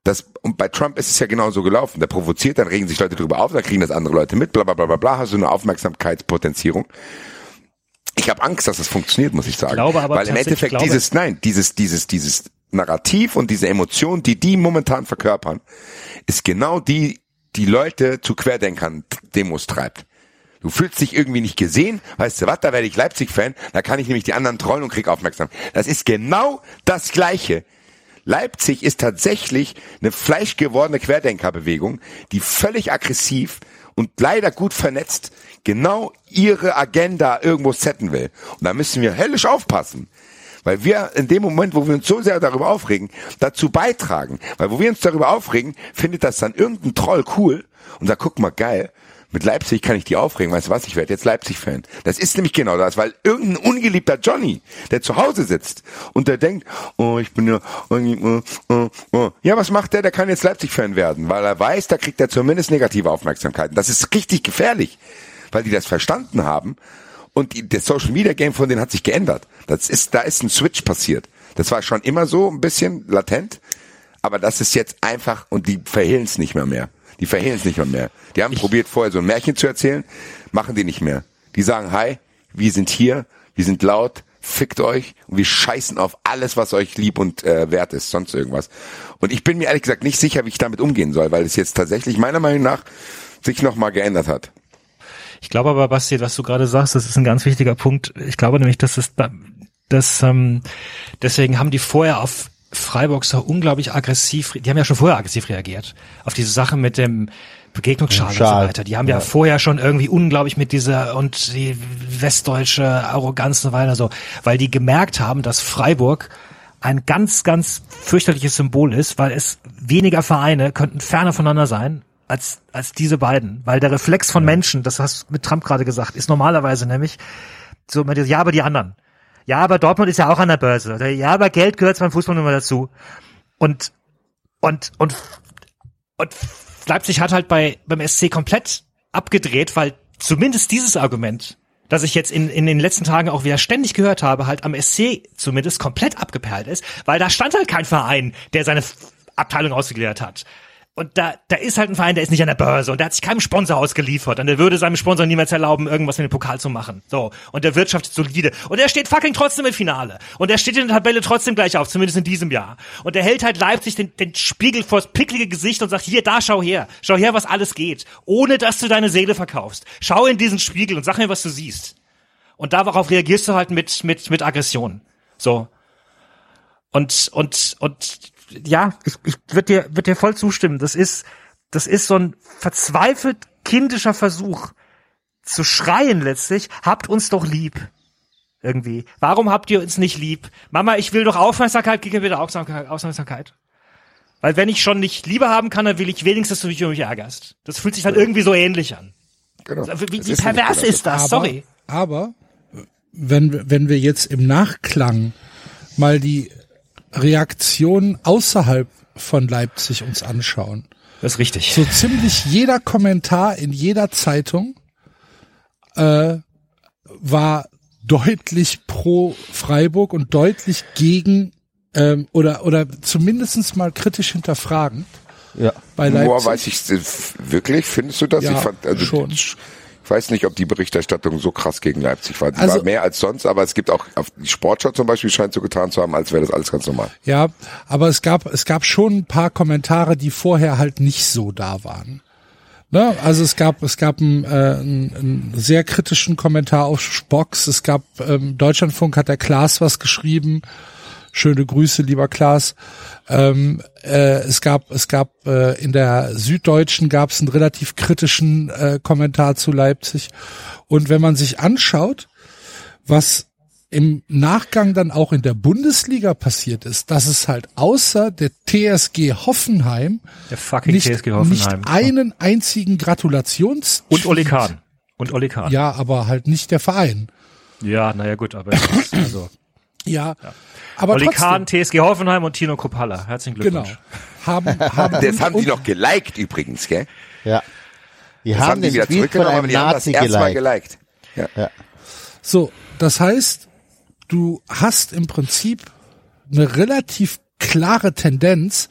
Das, und bei Trump ist es ja genauso gelaufen. Der provoziert, dann regen sich Leute drüber auf, dann kriegen das andere Leute mit, bla bla bla bla bla, hast du eine Aufmerksamkeitspotenzierung. Ich habe Angst, dass das funktioniert, muss ich sagen. glaube aber Weil im Endeffekt glaube- dieses, nein, dieses, dieses, dieses Narrativ und diese Emotion, die die momentan verkörpern, ist genau die, die Leute zu Querdenkern Demos treibt. Du fühlst dich irgendwie nicht gesehen, weißt du was, da werde ich Leipzig-Fan, da kann ich nämlich die anderen trollen und krieg Aufmerksamkeit. Das ist genau das Gleiche. Leipzig ist tatsächlich eine fleischgewordene Querdenkerbewegung, die völlig aggressiv und leider gut vernetzt genau ihre Agenda irgendwo setten will. Und da müssen wir höllisch aufpassen. Weil wir in dem Moment, wo wir uns so sehr darüber aufregen, dazu beitragen. Weil wo wir uns darüber aufregen, findet das dann irgendein Troll cool und sagt, guck mal, geil, Mit Leipzig kann ich die aufregen. Weißt du was? Ich werde jetzt Leipzig-Fan. Das ist nämlich genau das, weil irgendein ungeliebter Johnny, der zu Hause sitzt und der denkt, oh, ich bin ja, oh, oh, oh, ja, was macht der? Der kann jetzt Leipzig-Fan werden, weil er weiß, da kriegt er zumindest negative Aufmerksamkeit. Das ist richtig gefährlich, weil die das verstanden haben und die, das Social Media Game von denen hat sich geändert. Das ist, da ist ein Switch passiert. Das war schon immer so ein bisschen latent, aber das ist jetzt einfach und die verhehlen es nicht mehr mehr. Die verhehlen es nicht mehr. Die haben probiert vorher so ein Märchen zu erzählen, machen die nicht mehr. Die sagen, hi, wir sind hier, wir sind laut, fickt euch und wir scheißen auf alles, was euch lieb und äh, wert ist, sonst irgendwas. Und ich bin mir ehrlich gesagt nicht sicher, wie ich damit umgehen soll, weil es jetzt tatsächlich meiner Meinung nach sich nochmal geändert hat. Ich glaube aber, Basti, was du gerade sagst, das ist ein ganz wichtiger Punkt. Ich glaube nämlich, dass es da, dass ähm, deswegen haben die vorher auf Freiburg so unglaublich aggressiv, die haben ja schon vorher aggressiv reagiert auf diese Sache mit dem Begegnungsschal und so Schal. weiter. Die haben ja. Ja. vorher schon irgendwie unglaublich mit dieser und die westdeutsche Arroganz und so weiter so, weil die gemerkt haben, dass Freiburg ein ganz, ganz fürchterliches Symbol ist, weil es weniger Vereine könnten ferner voneinander sein als, als diese beiden. Weil der Reflex von Menschen, das hast du mit Trump gerade gesagt, ist normalerweise nämlich so, man ja, aber die anderen. Ja, aber Dortmund ist ja auch an der Börse. Oder, Ja, aber Geld gehört beim Fußball mal dazu. Und, und, und, und Leipzig hat halt bei, beim SC komplett abgedreht, weil zumindest dieses Argument, das ich jetzt in, in den letzten Tagen auch wieder ständig gehört habe, halt am SC zumindest komplett abgeperlt ist, weil da stand halt kein Verein, der seine Abteilung ausgegliedert hat. Und da, da ist halt ein Verein, der ist nicht an der Börse und der hat sich keinem Sponsor ausgeliefert und der würde seinem Sponsor niemals erlauben, irgendwas mit dem Pokal zu machen. So. Und der wirtschaftet solide. Und der steht fucking trotzdem im Finale. Und der steht in der Tabelle trotzdem gleich auf, zumindest in diesem Jahr. Und der hält halt Leipzig den, den Spiegel vors picklige Gesicht und sagt, hier, da, schau her. Schau her, was alles geht. Ohne, dass du deine Seele verkaufst. Schau in diesen Spiegel und sag mir, was du siehst. Und darauf reagierst du halt mit, mit, mit Aggression. So. Und, und, und, ja, ich, ich würde dir, würd dir voll zustimmen. Das ist, das ist so ein verzweifelt kindischer Versuch zu schreien letztlich, habt uns doch lieb. Irgendwie. Warum habt ihr uns nicht lieb? Mama, ich will doch Aufmerksamkeit, gib mir bitte Aufmerksamkeit. Aufmerksamkeit. Weil wenn ich schon nicht Liebe haben kann, dann will ich wenigstens, dass du mich über mich ärgerst. Das fühlt sich halt irgendwie so ähnlich an. Genau. Wie, Es wie ist pervers nämlich ist das? aber, Sorry. Aber wenn, wenn wir jetzt im Nachklang mal die Reaktionen außerhalb von Leipzig uns anschauen, Das ist richtig. so ziemlich jeder Kommentar in jeder Zeitung äh, war deutlich pro Freiburg und deutlich gegen ähm, oder oder zumindestens mal kritisch hinterfragend Ja. bei Boah, Leipzig. weiß ich wirklich? Findest du das? Ja, ich fand, also, schon. Ich weiß nicht, ob die Berichterstattung so krass gegen Leipzig war. Die Also- war mehr als sonst, aber es gibt auch, auf die Sportschau zum Beispiel scheint so getan zu haben, als wäre das alles ganz normal. Ja, aber es gab, es gab schon ein paar Kommentare, die vorher halt nicht so da waren. Ne? Also es gab, es gab einen, äh, einen, sehr kritischen Kommentar auf Spocks. Es gab, ähm, Deutschlandfunk hat der Klaas was geschrieben. Schöne Grüße, lieber Klaas. Ähm, äh, es gab, es gab äh, in der Süddeutschen gab es einen relativ kritischen äh, Kommentar zu Leipzig. Und wenn man sich anschaut, was im Nachgang dann auch in der Bundesliga passiert ist, dass es halt außer der TSG Hoffenheim Der fucking nicht, TSG Hoffenheim. nicht einen einzigen Gratulations Und Oli Kahn. Und Oli Kahn. Ja, aber halt nicht der Verein. Ja, naja, gut, aber also. Ja, aber Oli trotzdem, Kahn, TSG Hoffenheim und Tino Kropalla. Herzlichen genau, Glückwunsch. haben, haben Das haben die noch geliked übrigens, gell? Ja. Die Das haben, haben die den wieder Tweet zurückgenommen, aber die haben das erstmal geliked. geliked. Ja. So, das heißt, du hast im Prinzip eine relativ klare Tendenz,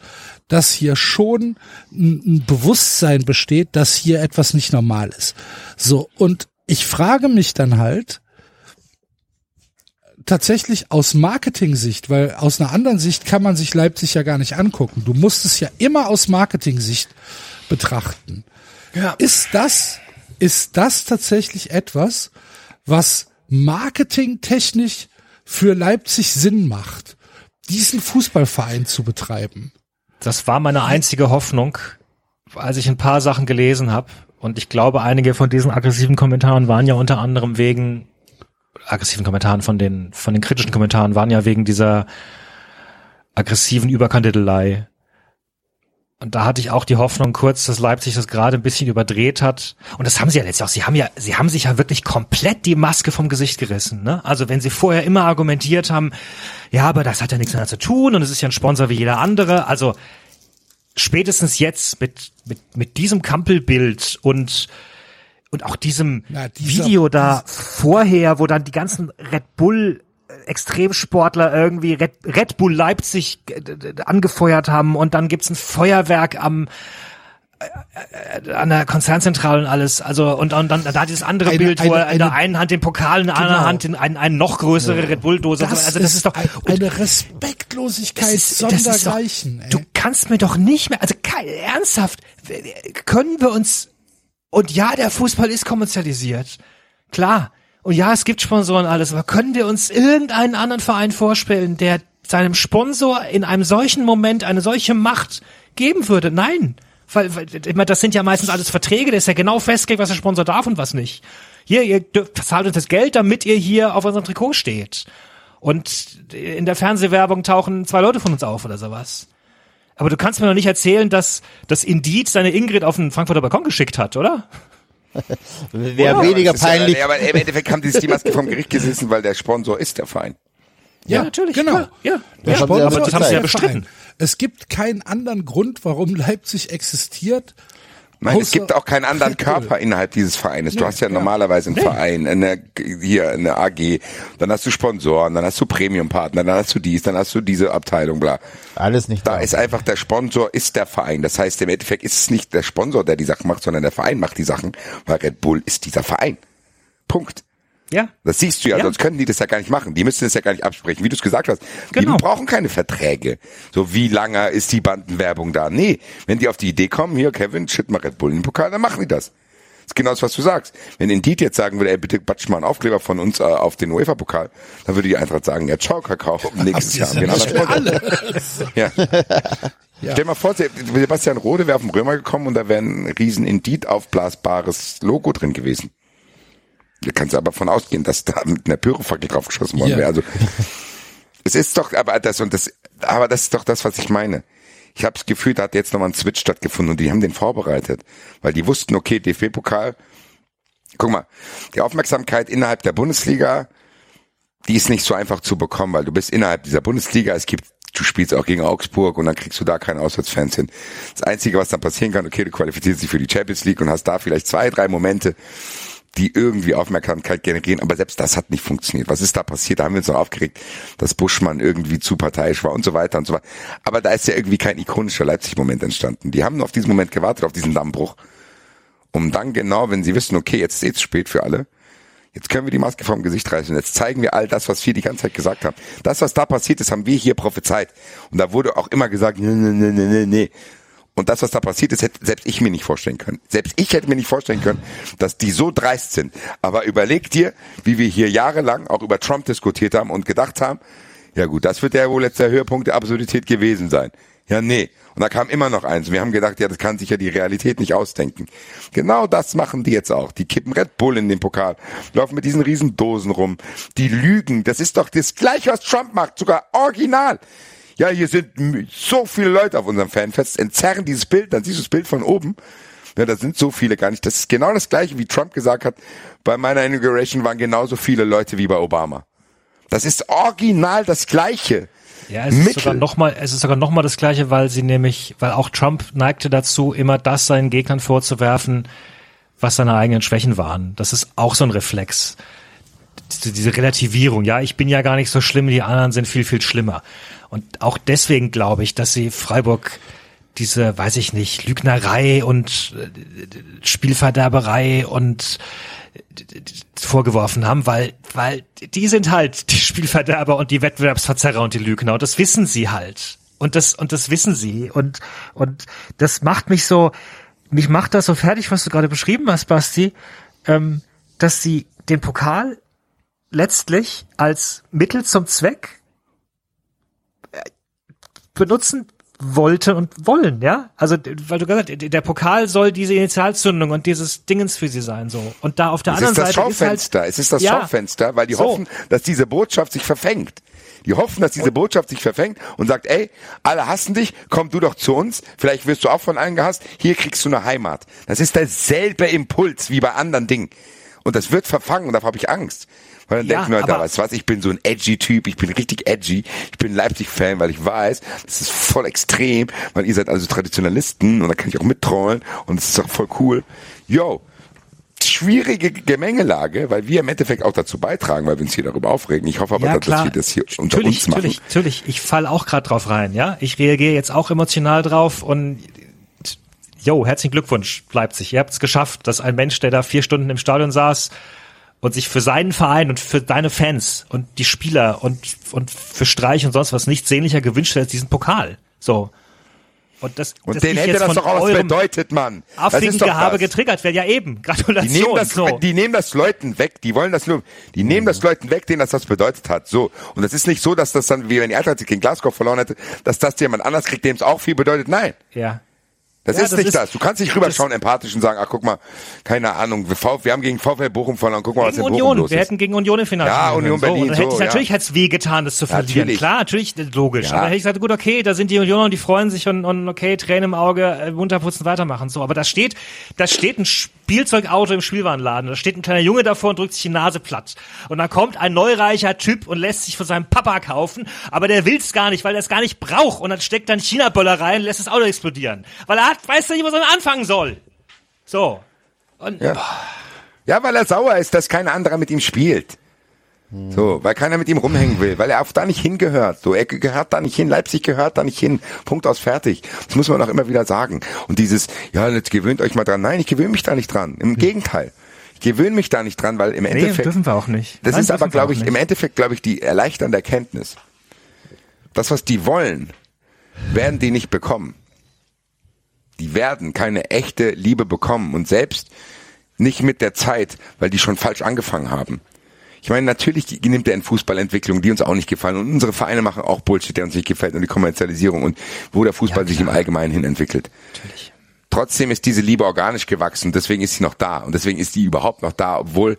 dass hier schon ein, ein Bewusstsein besteht, dass hier etwas nicht normal ist. So, und ich frage mich dann halt, tatsächlich aus Marketing-Sicht, weil aus einer anderen Sicht kann man sich Leipzig ja gar nicht angucken. Du musst es ja immer aus Marketing-Sicht betrachten. Ist das, ist das tatsächlich etwas, was marketingtechnisch für Leipzig Sinn macht, diesen Fußballverein zu betreiben? Das war meine einzige Hoffnung, als ich ein paar Sachen gelesen habe. Und ich glaube, einige von diesen aggressiven Kommentaren waren ja unter anderem wegen aggressiven Kommentaren von den von den kritischen Kommentaren waren ja wegen dieser aggressiven Überkandidelei Und da hatte ich auch die Hoffnung kurz, dass Leipzig das gerade ein bisschen überdreht hat. Und das haben sie ja letztlich auch. Sie haben ja, sie haben sich ja wirklich komplett die Maske vom Gesicht gerissen. Ne? Also wenn sie vorher immer argumentiert haben, ja, aber das hat ja nichts mehr zu tun und es ist ja ein Sponsor wie jeder andere. Also spätestens jetzt mit mit mit diesem Kampelbild und und auch diesem Na, dieser- Video da vorher, wo dann die ganzen Red Bull Extremsportler irgendwie Red, Red Bull Leipzig äh, angefeuert haben und dann gibt's ein Feuerwerk am äh, äh, an der Konzernzentrale und alles. Also und, und dann da dieses andere Eine- Bild, wo eine- er in der eine- einen Hand den Pokal, in der anderen Genau. Hand den, ein, ein noch größere Red Bull Dose. Das, also das ist, doch ein, und eine Respektlosigkeit das ist- das ist doch- sondergleichen. Du kannst mir doch nicht mehr, also ernsthaft, können wir uns, und ja, der Fußball ist kommerzialisiert. Klar. Und ja, es gibt Sponsoren alles, aber können wir uns irgendeinen anderen Verein vorstellen, der seinem Sponsor in einem solchen Moment eine solche Macht geben würde? Nein. Weil, weil meine, das sind ja meistens alles Verträge, da ist ja genau festgelegt, was der Sponsor darf und was nicht. Hier, ihr zahlt uns das Geld, damit ihr hier auf unserem Trikot steht. Und in der Fernsehwerbung tauchen zwei Leute von uns auf oder sowas. Aber du kannst mir doch nicht erzählen, dass, dass Indeed seine Ingrid auf den Frankfurter Balkon geschickt hat, oder? Wäre Ja, weniger ja- peinlich. Ja, aber im Endeffekt haben die Maske vom Gericht gesessen, weil der Sponsor ist der Verein. Ja, natürlich. Genau. Ja, ja. Der Ja, Sponsor aber das haben sie ja bestritten. Es gibt keinen anderen Grund, warum Leipzig existiert. Nein, es gibt auch keinen anderen. Körper innerhalb dieses Vereines. Du Nee, hast ja ja. normalerweise einen Verein, eine, hier eine AG, dann hast du Sponsoren, dann hast du Premiumpartner, dann hast du dies, dann hast du diese Abteilung, bla. Alles nicht Da da. ist einfach der Sponsor ist der Verein. Das heißt, im Endeffekt ist es nicht der Sponsor, der die Sachen macht, sondern der Verein macht die Sachen, weil Red Bull ist dieser Verein. Punkt. Ja. Das siehst du ja, Ja. sonst könnten die das ja gar nicht machen. Die müssten das ja gar nicht absprechen, wie du es gesagt hast. Genau. Die brauchen keine Verträge. So wie lange ist die Bandenwerbung da? Nee, wenn die auf die Idee kommen, hier Kevin, shit mal Red Bull in den Pokal, dann machen die das. Das ist genau das, was du sagst. Wenn Indeed jetzt sagen würde, ey, bitte batsch mal einen Aufkleber von uns äh, auf den UEFA-Pokal, dann würde die Eintracht sagen, ja, ciao, Kakao, nächstes Jahr haben wir einen anderen Sponsor. Ja. Stell dir mal vor, Sebastian Rode wäre auf den Römer gekommen und da wäre ein riesen Indeed aufblasbares Logo drin gewesen. Da kannst du aber von ausgehen, dass da mit einer Pyrofackel draufgeschossen worden Ja. wäre. Also es ist doch, aber das und das, aber das ist doch das, was ich meine. Ich habe das Gefühl, da hat jetzt nochmal ein Switch stattgefunden und die haben den vorbereitet, weil die wussten, okay, DFB-Pokal. Guck mal, die Aufmerksamkeit innerhalb der Bundesliga, die ist nicht so einfach zu bekommen, weil du bist innerhalb dieser Bundesliga. Es gibt, du spielst auch gegen Augsburg und dann kriegst du da keine Auswärtsfans hin. Das Einzige, was dann passieren kann, okay, du qualifizierst dich für die Champions League und hast da vielleicht zwei, drei Momente, die irgendwie Aufmerksamkeit generieren, aber selbst das hat nicht funktioniert. Was ist da passiert? Da haben wir uns noch aufgeregt, dass Buschmann irgendwie zu parteiisch war und so weiter und so weiter. Aber da ist ja irgendwie kein ikonischer Leipzig-Moment entstanden. Die haben nur auf diesen Moment gewartet, auf diesen Dammbruch. Um dann genau, wenn sie wissen, okay, jetzt ist eh zu spät für alle, Jetzt können wir die Maske vom Gesicht reißen. Jetzt zeigen wir all das, was wir die ganze Zeit gesagt haben. Das, was da passiert ist, haben wir hier prophezeit. Und da wurde auch immer gesagt, nee, nee, nee, nee, nee. Und das, was da passiert ist, hätte selbst ich mir nicht vorstellen können. Selbst ich hätte mir nicht vorstellen können, dass die so dreist sind. Aber überleg dir, wie wir hier jahrelang auch über Trump diskutiert haben und gedacht haben, ja gut, das wird ja wohl jetzt der Höhepunkt der Absurdität gewesen sein. Ja, nee. Und da kam immer noch eins. Wir haben gedacht, ja, das kann sich ja die Realität nicht ausdenken. Genau das machen die jetzt auch. Die kippen Red Bull in den Pokal, laufen mit diesen riesen Dosen rum. Die lügen. Das ist doch das Gleiche, was Trump macht. Sogar original. Ja, hier sind so viele Leute auf unserem Fanfest, entzerren dieses Bild, dann siehst du das Bild von oben. Ja, da sind so viele gar nicht. Das ist genau das Gleiche, wie Trump gesagt hat. Bei meiner Inauguration waren genauso viele Leute wie bei Obama. Das ist original das Gleiche. Ja, es ist Mittel. sogar noch mal, es ist sogar noch mal das Gleiche, weil sie nämlich, weil auch Trump neigte dazu, immer das seinen Gegnern vorzuwerfen, was seine eigenen Schwächen waren. Das ist auch so ein Reflex. Diese, diese Relativierung. Ja, ich bin ja gar nicht so schlimm, die anderen sind viel, viel schlimmer. Und auch deswegen glaube ich, dass sie Freiburg diese, weiß ich nicht, Lügnerei und äh, Spielverderberei und vorgeworfen haben, weil, weil die sind halt die Spielverderber und die Wettbewerbsverzerrer und die Lügner und das wissen sie halt. Und das, und das wissen sie. Und, und das macht mich so, mich macht das so fertig, was du gerade beschrieben hast, Basti, ähm, dass sie den Pokal letztlich als Mittel zum Zweck äh, benutzen wollte und wollen, ja? Also, weil du gesagt hast, der Pokal soll diese Initialzündung und dieses Dingens für sie sein, so. Und da auf der Es anderen ist das Seite ist halt, Schaufenster. es ist das Ja. Schaufenster, weil die So. hoffen, dass diese Botschaft sich verfängt. Die hoffen, dass diese Botschaft sich verfängt und sagt, ey, alle hassen dich, komm du doch zu uns, vielleicht wirst du auch von allen gehasst, hier kriegst du eine Heimat. Das ist derselbe Impuls wie bei anderen Dingen. Und das wird verfangen und davor habe ich Angst. Weil dann Ja, Leute, aber- weißt du was, ich bin so ein edgy Typ, ich bin richtig edgy, ich bin Leipzig-Fan, weil ich weiß, das ist voll extrem, weil ihr seid also Traditionalisten und da kann ich auch mittrollen und es ist auch voll cool. Yo, schwierige Gemengelage, weil wir im Endeffekt auch dazu beitragen, weil wir uns hier darüber aufregen. Ich hoffe aber, Ja, dass wir das hier unter natürlich, uns machen. natürlich, natürlich. Ich fall auch gerade drauf rein, ja. Ich reagiere jetzt auch emotional drauf und Jo, herzlichen Glückwunsch, Leipzig. Ihr habt es geschafft, dass ein Mensch, der da vier Stunden im Stadion saß und sich für seinen Verein und für deine Fans und die Spieler und, und für Streich und sonst was nichts sehnlicher gewünscht als diesen Pokal. So. Und das, Und den hätte das doch auch was bedeutet, Mann. Doch Gehabe getriggert werden. Ja eben. Gratulation. Die nehmen das, so. die nehmen das Leuten weg, die wollen das nur, die nehmen das Leuten weg, denen das das bedeutet hat. So. Und das ist nicht so, dass das dann, wie wenn die Eintracht gegen Glasgow verloren hätte, dass das jemand anders kriegt, dem es auch viel bedeutet. Nein. ja. Das Ja, ist das nicht ist- das. Du kannst nicht rüberschauen empathisch und sagen, ach guck mal, keine Ahnung, wir, V- wir haben gegen VfL Bochum verloren, guck mal, was in Bochum Union. los Wir ist. hätten gegen Union im Finale Ja, Union. Berlin, So, hätte so, ja. natürlich hat's wehgetan, das zu verlieren. Natürlich. Klar, natürlich logisch. Ja. Aber hätte ich gesagt, gut, okay, da sind die Unioner und die freuen sich und, und okay, Tränen im Auge, äh, munterputzen, weitermachen. So, aber da steht, da steht ein Spielzeugauto im Spielwarenladen. Da steht ein kleiner Junge davor und drückt sich die Nase platt. Und dann kommt ein neureicher Typ und lässt sich von seinem Papa kaufen, aber der will's gar nicht, weil er es gar nicht braucht. Und dann steckt dann China-Böller rein und lässt das Auto explodieren. Weil er hat, weiß nicht, was er anfangen soll. So. Und Ja. Ja, weil er sauer ist, dass kein anderer mit ihm spielt. So, weil keiner mit ihm rumhängen will, weil er auch da nicht hingehört. So, er gehört da nicht hin, Leipzig gehört da nicht hin. Punkt aus fertig. Das muss man auch immer wieder sagen. Und dieses, ja, jetzt gewöhnt euch mal dran. Nein, ich gewöhne mich da nicht dran. Im Gegenteil. Ich gewöhne mich da nicht dran, weil im nee, Endeffekt. dürfen wir auch nicht. Das Nein, ist aber, glaube ich, nicht. im Endeffekt, glaube ich, die erleichternde Erkenntnis. Das, was die wollen, werden die nicht bekommen. Die werden keine echte Liebe bekommen und selbst nicht mit der Zeit, weil die schon falsch angefangen haben. Ich meine, natürlich nimmt er in Fußballentwicklung, die uns auch nicht gefallen und unsere Vereine machen auch Bullshit, der uns nicht gefällt und die Kommerzialisierung und wo der Fußball sich im Allgemeinen hin entwickelt. Natürlich. Trotzdem ist diese Liebe organisch gewachsen, deswegen ist sie noch da und deswegen ist die überhaupt noch da, obwohl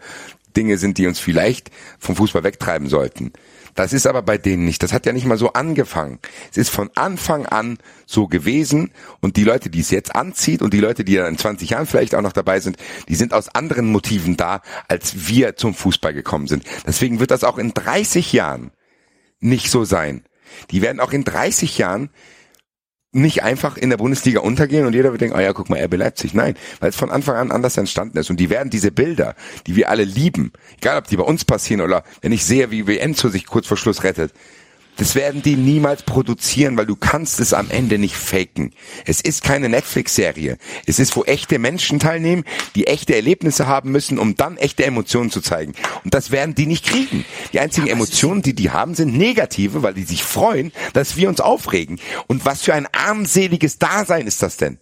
Dinge sind, die uns vielleicht vom Fußball wegtreiben sollten. Das ist aber bei denen nicht. Das hat ja nicht mal so angefangen. Es ist von Anfang an so gewesen und die Leute, die es jetzt anzieht und die Leute, die in 20 Jahren vielleicht auch noch dabei sind, die sind aus anderen Motiven da, als wir zum Fußball gekommen sind. Deswegen wird das auch in 30 Jahren nicht so sein. Die werden auch in 30 Jahren nicht einfach in der Bundesliga untergehen und jeder wird denken, oh ja, guck mal, RB Leipzig. Nein, weil es von Anfang an anders entstanden ist. Und die werden diese Bilder, die wir alle lieben, egal ob die bei uns passieren oder wenn ich sehe, wie wie Enzo sich kurz vor Schluss rettet, das werden die niemals produzieren, weil du kannst es am Ende nicht faken. Es ist keine Netflix-Serie. Es ist, wo echte Menschen teilnehmen, die echte Erlebnisse haben müssen, um dann echte Emotionen zu zeigen. Und das werden die nicht kriegen. Die einzigen Emotionen, die die haben, sind negative, weil die sich freuen, dass wir uns aufregen. Und was für ein armseliges Dasein ist das denn?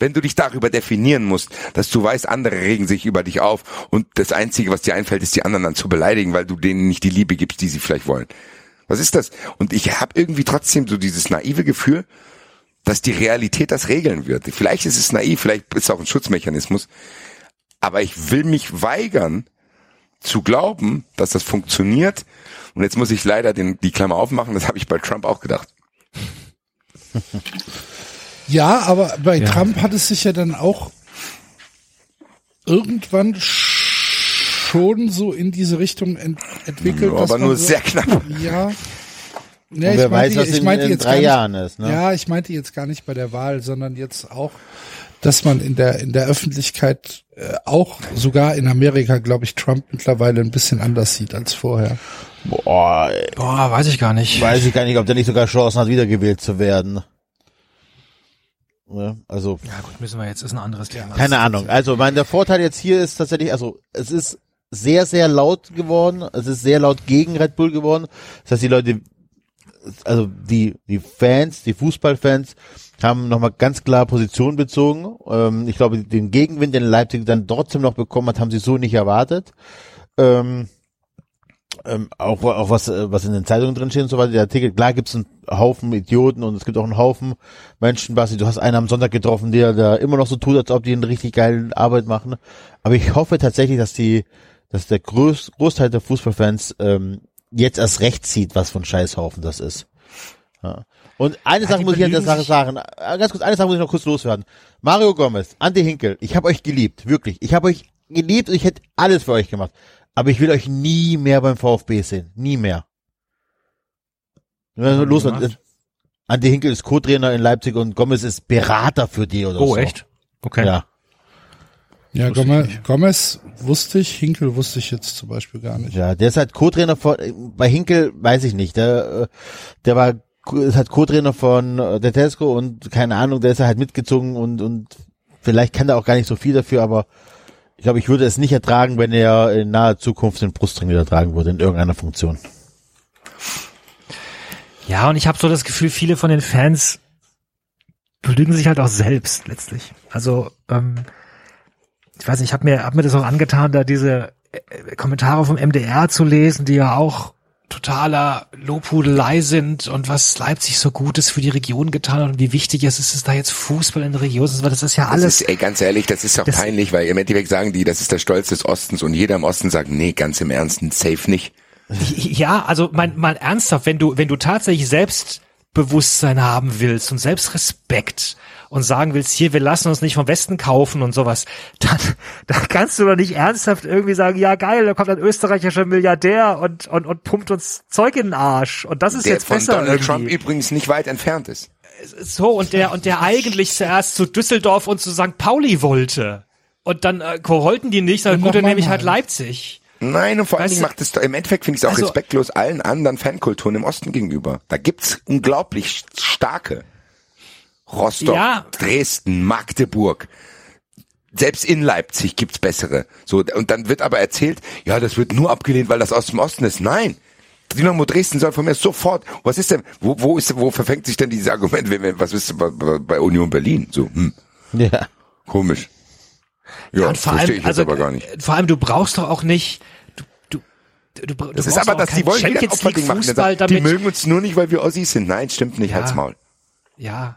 Wenn du dich darüber definieren musst, dass du weißt, andere regen sich über dich auf und das Einzige, was dir einfällt, ist die anderen dann zu beleidigen, weil du denen nicht die Liebe gibst, die sie vielleicht wollen. Was ist das? Und ich habe irgendwie trotzdem so dieses naive Gefühl, dass die Realität das regeln wird. Vielleicht ist es naiv, vielleicht ist es auch ein Schutzmechanismus, aber ich will mich weigern zu glauben, dass das funktioniert. Und jetzt muss ich leider den, die Klammer aufmachen, das habe ich bei Trump auch gedacht. Ja, aber bei Ja. Trump hat es sich ja dann auch irgendwann schon so in diese Richtung ent entwickelt. aber nur so, sehr knapp. Ja. Ja, wer weiß, was ich in- meinte in jetzt drei gar nicht, Jahren ist, ne? Ja, ich meinte jetzt gar nicht bei der Wahl, sondern jetzt auch, dass man in der in der Öffentlichkeit äh, auch sogar in Amerika, glaube ich, Trump mittlerweile ein bisschen anders sieht als vorher. Boah, ey, Boah, weiß ich gar nicht. weiß ich gar nicht, ob der nicht sogar Chancen hat, wiedergewählt zu werden. Ja, also, Ja gut, müssen wir jetzt, ist ein anderes Thema. keine Ahnung. Also, mein, der Vorteil jetzt hier ist tatsächlich, also, es ist sehr, sehr laut geworden. Es ist sehr laut gegen Red Bull geworden. Das heißt, die Leute, also die, die Fans, die Fußballfans haben nochmal ganz klar Position bezogen. Ähm, ich glaube, den Gegenwind, den Leipzig dann trotzdem noch bekommen hat, haben sie so nicht erwartet. Ähm, ähm, auch, auch was, äh, was in den Zeitungen drin steht und so weiter, der Artikel, klar gibt's einen Haufen Idioten und es gibt auch einen Haufen Menschen, Basti, du hast einen am Sonntag getroffen, der da immer noch so tut, als ob die eine richtig geile Arbeit machen. Aber ich hoffe tatsächlich, dass die, dass der Groß, Großteil der Fußballfans ähm, jetzt erst recht sieht, was für ein Scheißhaufen das ist. Ja. Und eine Sache die muss ich an der Sache sagen. Äh, Ganz kurz, eine Sache muss ich noch kurz loswerden. Mario Gomez, Ante Hinkel, ich habe euch geliebt, wirklich. Ich habe euch geliebt und ich hätte alles für euch gemacht. Aber ich will euch nie mehr beim VfB sehen. Nie mehr. Ja, los, gemacht? Ante Hinkel ist Co-Trainer in Leipzig und Gomez ist Berater für die oder so. Oh, echt? Okay. Ja. Ja. Gomez wusste ich, Hinkel wusste ich jetzt zum Beispiel gar nicht. Ja, der ist halt Co-Trainer von, bei Hinkel weiß ich nicht, der, äh, der war, ist halt Co-Trainer von äh, der Tesco und keine Ahnung, der ist halt mitgezogen und, und vielleicht kann er auch gar nicht so viel dafür, aber ich glaube, ich würde es nicht ertragen, wenn er in naher Zukunft den Brustring wieder tragen würde in irgendeiner Funktion. Ja, und ich habe so das Gefühl, viele von den Fans belügen sich halt auch selbst letztlich. Also, ähm, ich weiß nicht, ich habe mir, hab mir das auch angetan, da diese äh, Kommentare vom MDR zu lesen, die ja auch totaler Lobhudelei sind und was Leipzig so Gutes für die Region getan hat und wie wichtig es ist, dass da jetzt Fußball in der Region ist. Das ist ja Das alles. ist, ey, ganz ehrlich, das ist doch Das- peinlich, weil im Endeffekt sagen die, das ist der Stolz des Ostens und jeder im Osten sagt, nee, ganz im Ernst, safe nicht. Ja, also mein, mal ernsthaft, wenn du, wenn du tatsächlich Selbstbewusstsein haben willst und Selbstrespekt und sagen willst, hier, wir lassen uns nicht vom Westen kaufen und sowas, dann, dann kannst du doch nicht ernsthaft irgendwie sagen, ja geil, da kommt ein österreichischer Milliardär und, und, und pumpt uns Zeug in den Arsch und das ist Der jetzt von besser Donald irgendwie. Trump übrigens nicht weit entfernt ist. So, und der, und der eigentlich zuerst zu Düsseldorf und zu St. Pauli wollte. Und dann äh, wollten die nicht, dann Und gut, dann nehme ich halt. Leipzig. Nein, und vor allen Weißt Dingen du- macht es, im Endeffekt finde ich es auch Also- respektlos allen anderen Fankulturen im Osten gegenüber. Da gibt's unglaublich starke. Rostock, Ja. Dresden, Magdeburg. Selbst in Leipzig gibt's bessere. So, und dann wird aber erzählt, ja, das wird nur abgelehnt, weil das aus dem Osten ist. Nein. Dynamo Dresden soll von mir sofort, was ist denn, wo, wo ist, wo verfängt sich denn dieses Argument, wenn, wenn, was ist bei, bei bei Union Berlin? So, hm, Ja. komisch. Ja, und vor verstehe allem, ich jetzt also, aber gar nicht. vor allem, du brauchst doch auch nicht, du, du, du, du Das ist brauchst aber, auch dass die wollen wieder ein Champions League Opferding machen. Fußball Die damit, mögen uns nur nicht, weil wir Ossis sind. Nein, stimmt nicht, Ja. halt's Maul. ja,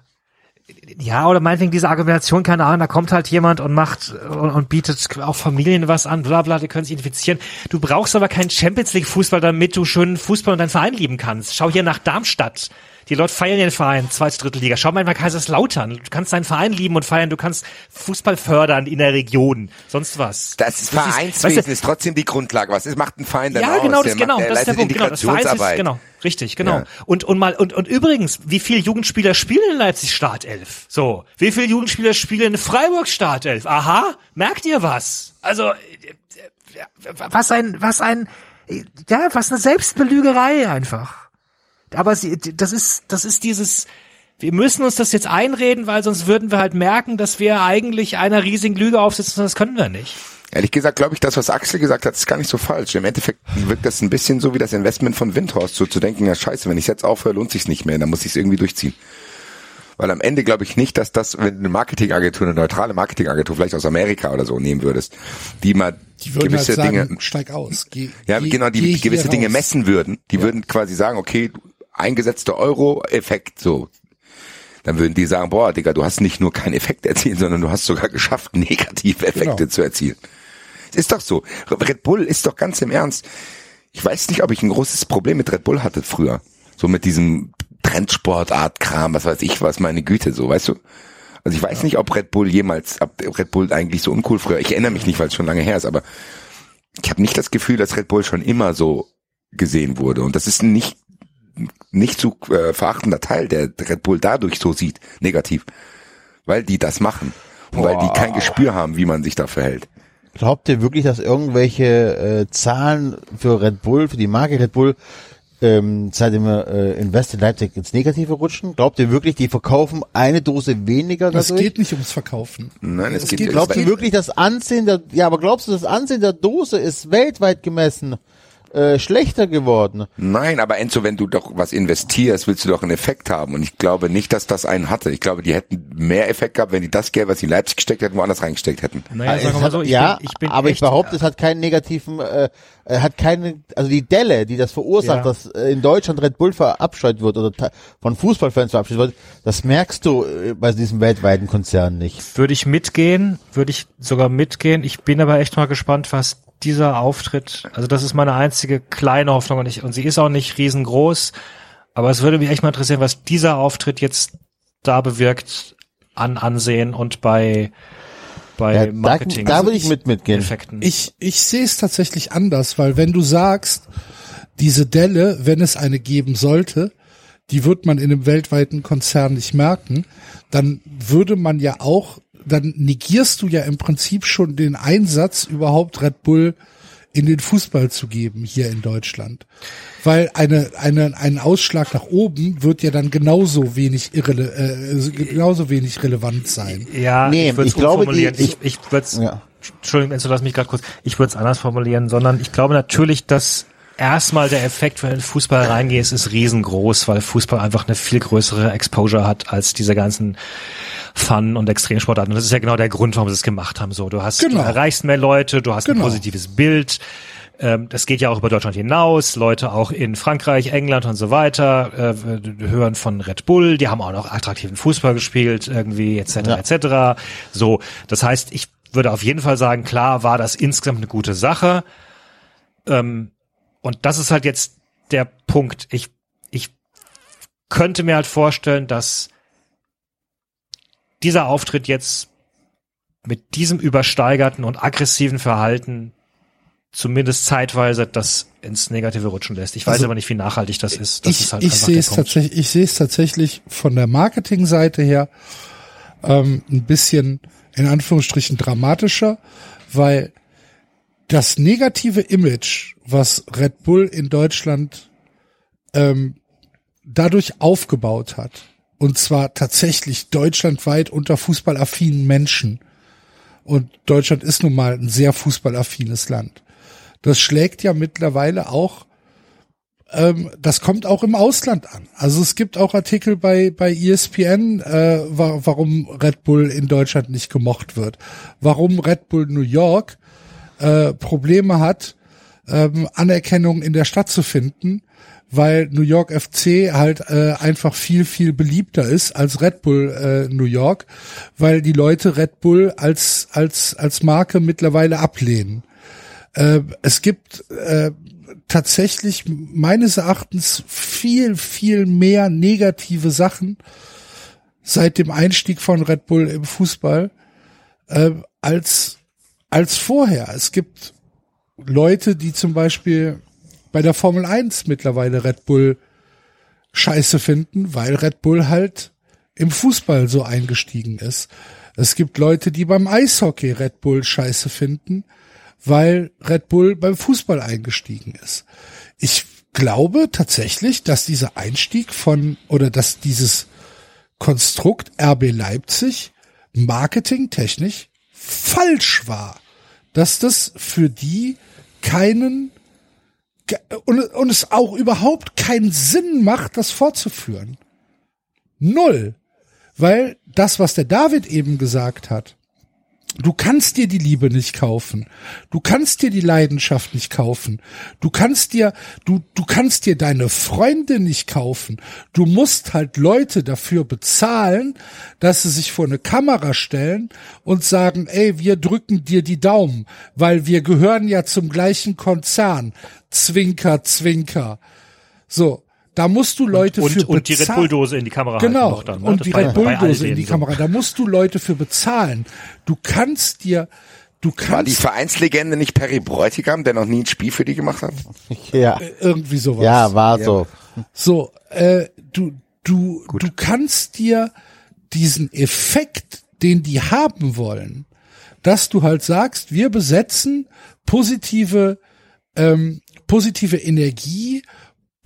ja, oder meinetwegen diese Argumentation, keine Ahnung, da kommt halt jemand und macht und, und bietet auch Familien was an, bla bla, die können sich infizieren. Du brauchst aber keinen Champions League Fußball, damit du schön Fußball und deinen Verein lieben kannst. Schau hier nach Darmstadt. Die Leute feiern den Verein, zweite, dritte Liga. Schau mal nach Kaiserslautern. Du kannst deinen Verein lieben und feiern, du kannst Fußball fördern in der Region. Sonst was. Das ist Das ist- Vereinswesen weißt du- ist trotzdem die Grundlage. Was ist, macht ein Verein denn Ja, aus? genau, Der das, genau, das ist der Punkt, genau, das Vereins ist, Integrationsarbeit. genau, richtig, genau. Ja. Und, und mal, und, und übrigens, wie viele Jugendspieler spielen in Leipzig Startelf? So, wie viele Jugendspieler spielen in Freiburg Startelf? Aha, merkt ihr was? Also, äh, äh, was ein, was ein, ja, was eine Selbstbelügerei einfach. Aber sie, das ist, das ist dieses, wir müssen uns das jetzt einreden, weil sonst würden wir halt merken, dass wir eigentlich einer riesigen Lüge aufsitzen und das können wir nicht. Ehrlich gesagt glaube ich, das, was Axel gesagt hat, ist gar nicht so falsch. Im Endeffekt wirkt das ein bisschen so wie das Investment von Windhorst, so zu denken, ja scheiße, wenn ich jetzt aufhöre, lohnt sich's nicht mehr, dann muss ich es irgendwie durchziehen. Weil am Ende glaube ich nicht, dass das, wenn du eine Marketingagentur, eine neutrale Marketingagentur, vielleicht aus Amerika oder so nehmen würdest, die mal Die gewisse halt sagen, Dinge, steig aus. Geh, ja geh, genau, die gewisse Dinge raus. messen würden, die würden quasi sagen, okay, eingesetzter Euro-Effekt, so. Dann würden die sagen, boah, Digga, du hast nicht nur keinen Effekt erzielt, sondern du hast sogar geschafft, negative Effekte Genau. zu erzielen. Ist doch so. Red Bull ist doch ganz im Ernst. Ich weiß nicht, ob ich ein großes Problem mit Red Bull hatte früher. So mit diesem Trendsportart-Kram, was weiß ich was, meine Güte, so, weißt du? Also ich weiß nicht, ob Red Bull jemals, ob Red Bull eigentlich so uncool früher, ich erinnere mich nicht, weil es schon lange her ist, aber ich habe nicht das Gefühl, dass Red Bull schon immer so gesehen wurde. Und das ist ein nicht, nicht zu äh, verachtender Teil, der Red Bull dadurch so sieht, negativ. Weil die das machen. Und weil die kein Gespür haben, wie man sich da verhält. Glaubt ihr wirklich, dass irgendwelche äh, Zahlen für Red Bull, für die Marke Red Bull, ähm, seitdem wir äh, Invest in Leipzig ins Negative rutschen? Glaubt ihr wirklich, die verkaufen eine Dose weniger Es dadurch? geht nicht ums Verkaufen. Nein, es, Es geht, geht- es Glaubst du wirklich, das Ansehen der, ja, aber glaubst du, das Ansehen der Dose ist weltweit gemessen äh, schlechter geworden? Nein, aber Enzo, wenn du doch was investierst, willst du doch einen Effekt haben. Und ich glaube nicht, dass das einen hatte. Ich glaube, die hätten mehr Effekt gehabt, wenn die das Geld, was sie in Leipzig gesteckt hätten, woanders reingesteckt hätten. Naja, Es sagen wir mal so, ich ja, bin, ich bin aber ich echt, behaupte, es hat keinen negativen, äh, äh, hat keine, also die Delle, die das verursacht, Ja. dass äh, in Deutschland Red Bull verabscheut wird oder von Fußballfans verabscheut wird, das merkst du äh, bei diesem weltweiten Konzern nicht. würde ich mitgehen, würde ich sogar mitgehen. Ich bin aber echt mal gespannt, was dieser Auftritt, also das ist meine einzige kleine Hoffnung und, ich, und sie ist auch nicht riesengroß, aber es würde mich echt mal interessieren, was dieser Auftritt jetzt da bewirkt an Ansehen und bei bei Ja, da, Marketing. da würde ich mit mitgehen. Effekten. Ich, ich sehe es tatsächlich anders, weil wenn du sagst, diese Delle, wenn es eine geben sollte, die wird man in einem weltweiten Konzern nicht merken, dann würde man ja auch, dann negierst du ja im Prinzip schon den Einsatz, überhaupt Red Bull in den Fußball zu geben hier in Deutschland. Weil eine, eine, ein Ausschlag nach oben wird ja dann genauso wenig irrele, äh, genauso wenig relevant sein. ja, Nee, ich würde es umformulieren. die- ich ich würde es, Ja. Entschuldigung, Enzo, lass mich gerade kurz, ich würde es anders formulieren, sondern ich glaube natürlich, dass erstmal der Effekt, wenn du in den Fußball reingehst, ist riesengroß, weil Fußball einfach eine viel größere Exposure hat als diese ganzen Fun- und Extremsportarten. Und das ist ja genau der Grund, warum sie es gemacht haben. So, du hast, Genau. du erreichst mehr Leute, du hast ein Genau. positives Bild. Ähm, das geht ja auch über Deutschland hinaus. Leute auch in Frankreich, England und so weiter äh, hören von Red Bull. Die haben auch noch attraktiven Fußball gespielt, irgendwie etc. Ja. etc. So, das heißt, ich würde auf jeden Fall sagen, klar war das insgesamt eine gute Sache. Ähm, und das ist halt jetzt der Punkt. Ich, ich könnte mir halt vorstellen, dass dieser Auftritt jetzt mit diesem übersteigerten und aggressiven Verhalten zumindest zeitweise das ins Negative rutschen lässt. Ich weiß Also, aber nicht, wie nachhaltig das ist. Das ich ist halt ich sehe es tatsächlich, ich sehe es tatsächlich von der Marketingseite her ähm, ein bisschen in Anführungsstrichen dramatischer, weil das negative Image, was Red Bull in Deutschland ähm, dadurch aufgebaut hat, und zwar tatsächlich deutschlandweit unter fußballaffinen Menschen, und Deutschland ist nun mal ein sehr fußballaffines Land, das schlägt ja mittlerweile auch ähm, das kommt auch im Ausland an. Also es gibt auch Artikel bei bei ESPN, äh, wa warum Red Bull in Deutschland nicht gemocht wird, warum Red Bull New York äh, Probleme hat, ähm, Anerkennung in der Stadt zu finden, weil New York FC halt äh, einfach viel viel beliebter ist als Red Bull äh, New York, weil die Leute Red Bull als als als Marke mittlerweile ablehnen. Äh, es gibt äh, tatsächlich meines Erachtens viel, viel mehr negative Sachen seit dem Einstieg von Red Bull im Fußball äh, als, als vorher. Es gibt Leute, die zum Beispiel bei der Formel 1 mittlerweile Red Bull scheiße finden, weil Red Bull halt im Fußball so eingestiegen ist. Es gibt Leute, die beim Eishockey Red Bull scheiße finden, weil Red Bull beim Fußball eingestiegen ist. Ich glaube tatsächlich, dass dieser Einstieg von oder dass dieses Konstrukt RB Leipzig marketingtechnisch falsch war. Dass das für die keinen und, und es auch überhaupt keinen Sinn macht, das fortzuführen. Null. Weil das, was der David eben gesagt hat, Du kannst dir die Liebe nicht kaufen. Du kannst dir die Leidenschaft nicht kaufen. Du kannst dir, du, du kannst dir deine Freunde nicht kaufen. Du musst halt Leute dafür bezahlen, dass sie sich vor eine Kamera stellen und sagen, ey, wir drücken dir die Daumen, weil wir gehören ja zum gleichen Konzern. Zwinker, zwinker. So. Da musst du Leute und, für und die Red bezahlen. Bull-Dose in die Kamera Genau. dann. Ne? Und Das die Red bei Bull all Dose in die so. Kamera. Da musst du Leute für bezahlen. Du kannst dir, du War die kannst Vereinslegende nicht Perry Bräutigam, der noch nie ein Spiel für die gemacht hat? Ja, irgendwie sowas. ja, war so. So, äh, du, du, du kannst dir diesen Effekt, den die haben wollen, dass du halt sagst, wir besetzen positive, ähm, positive Energie,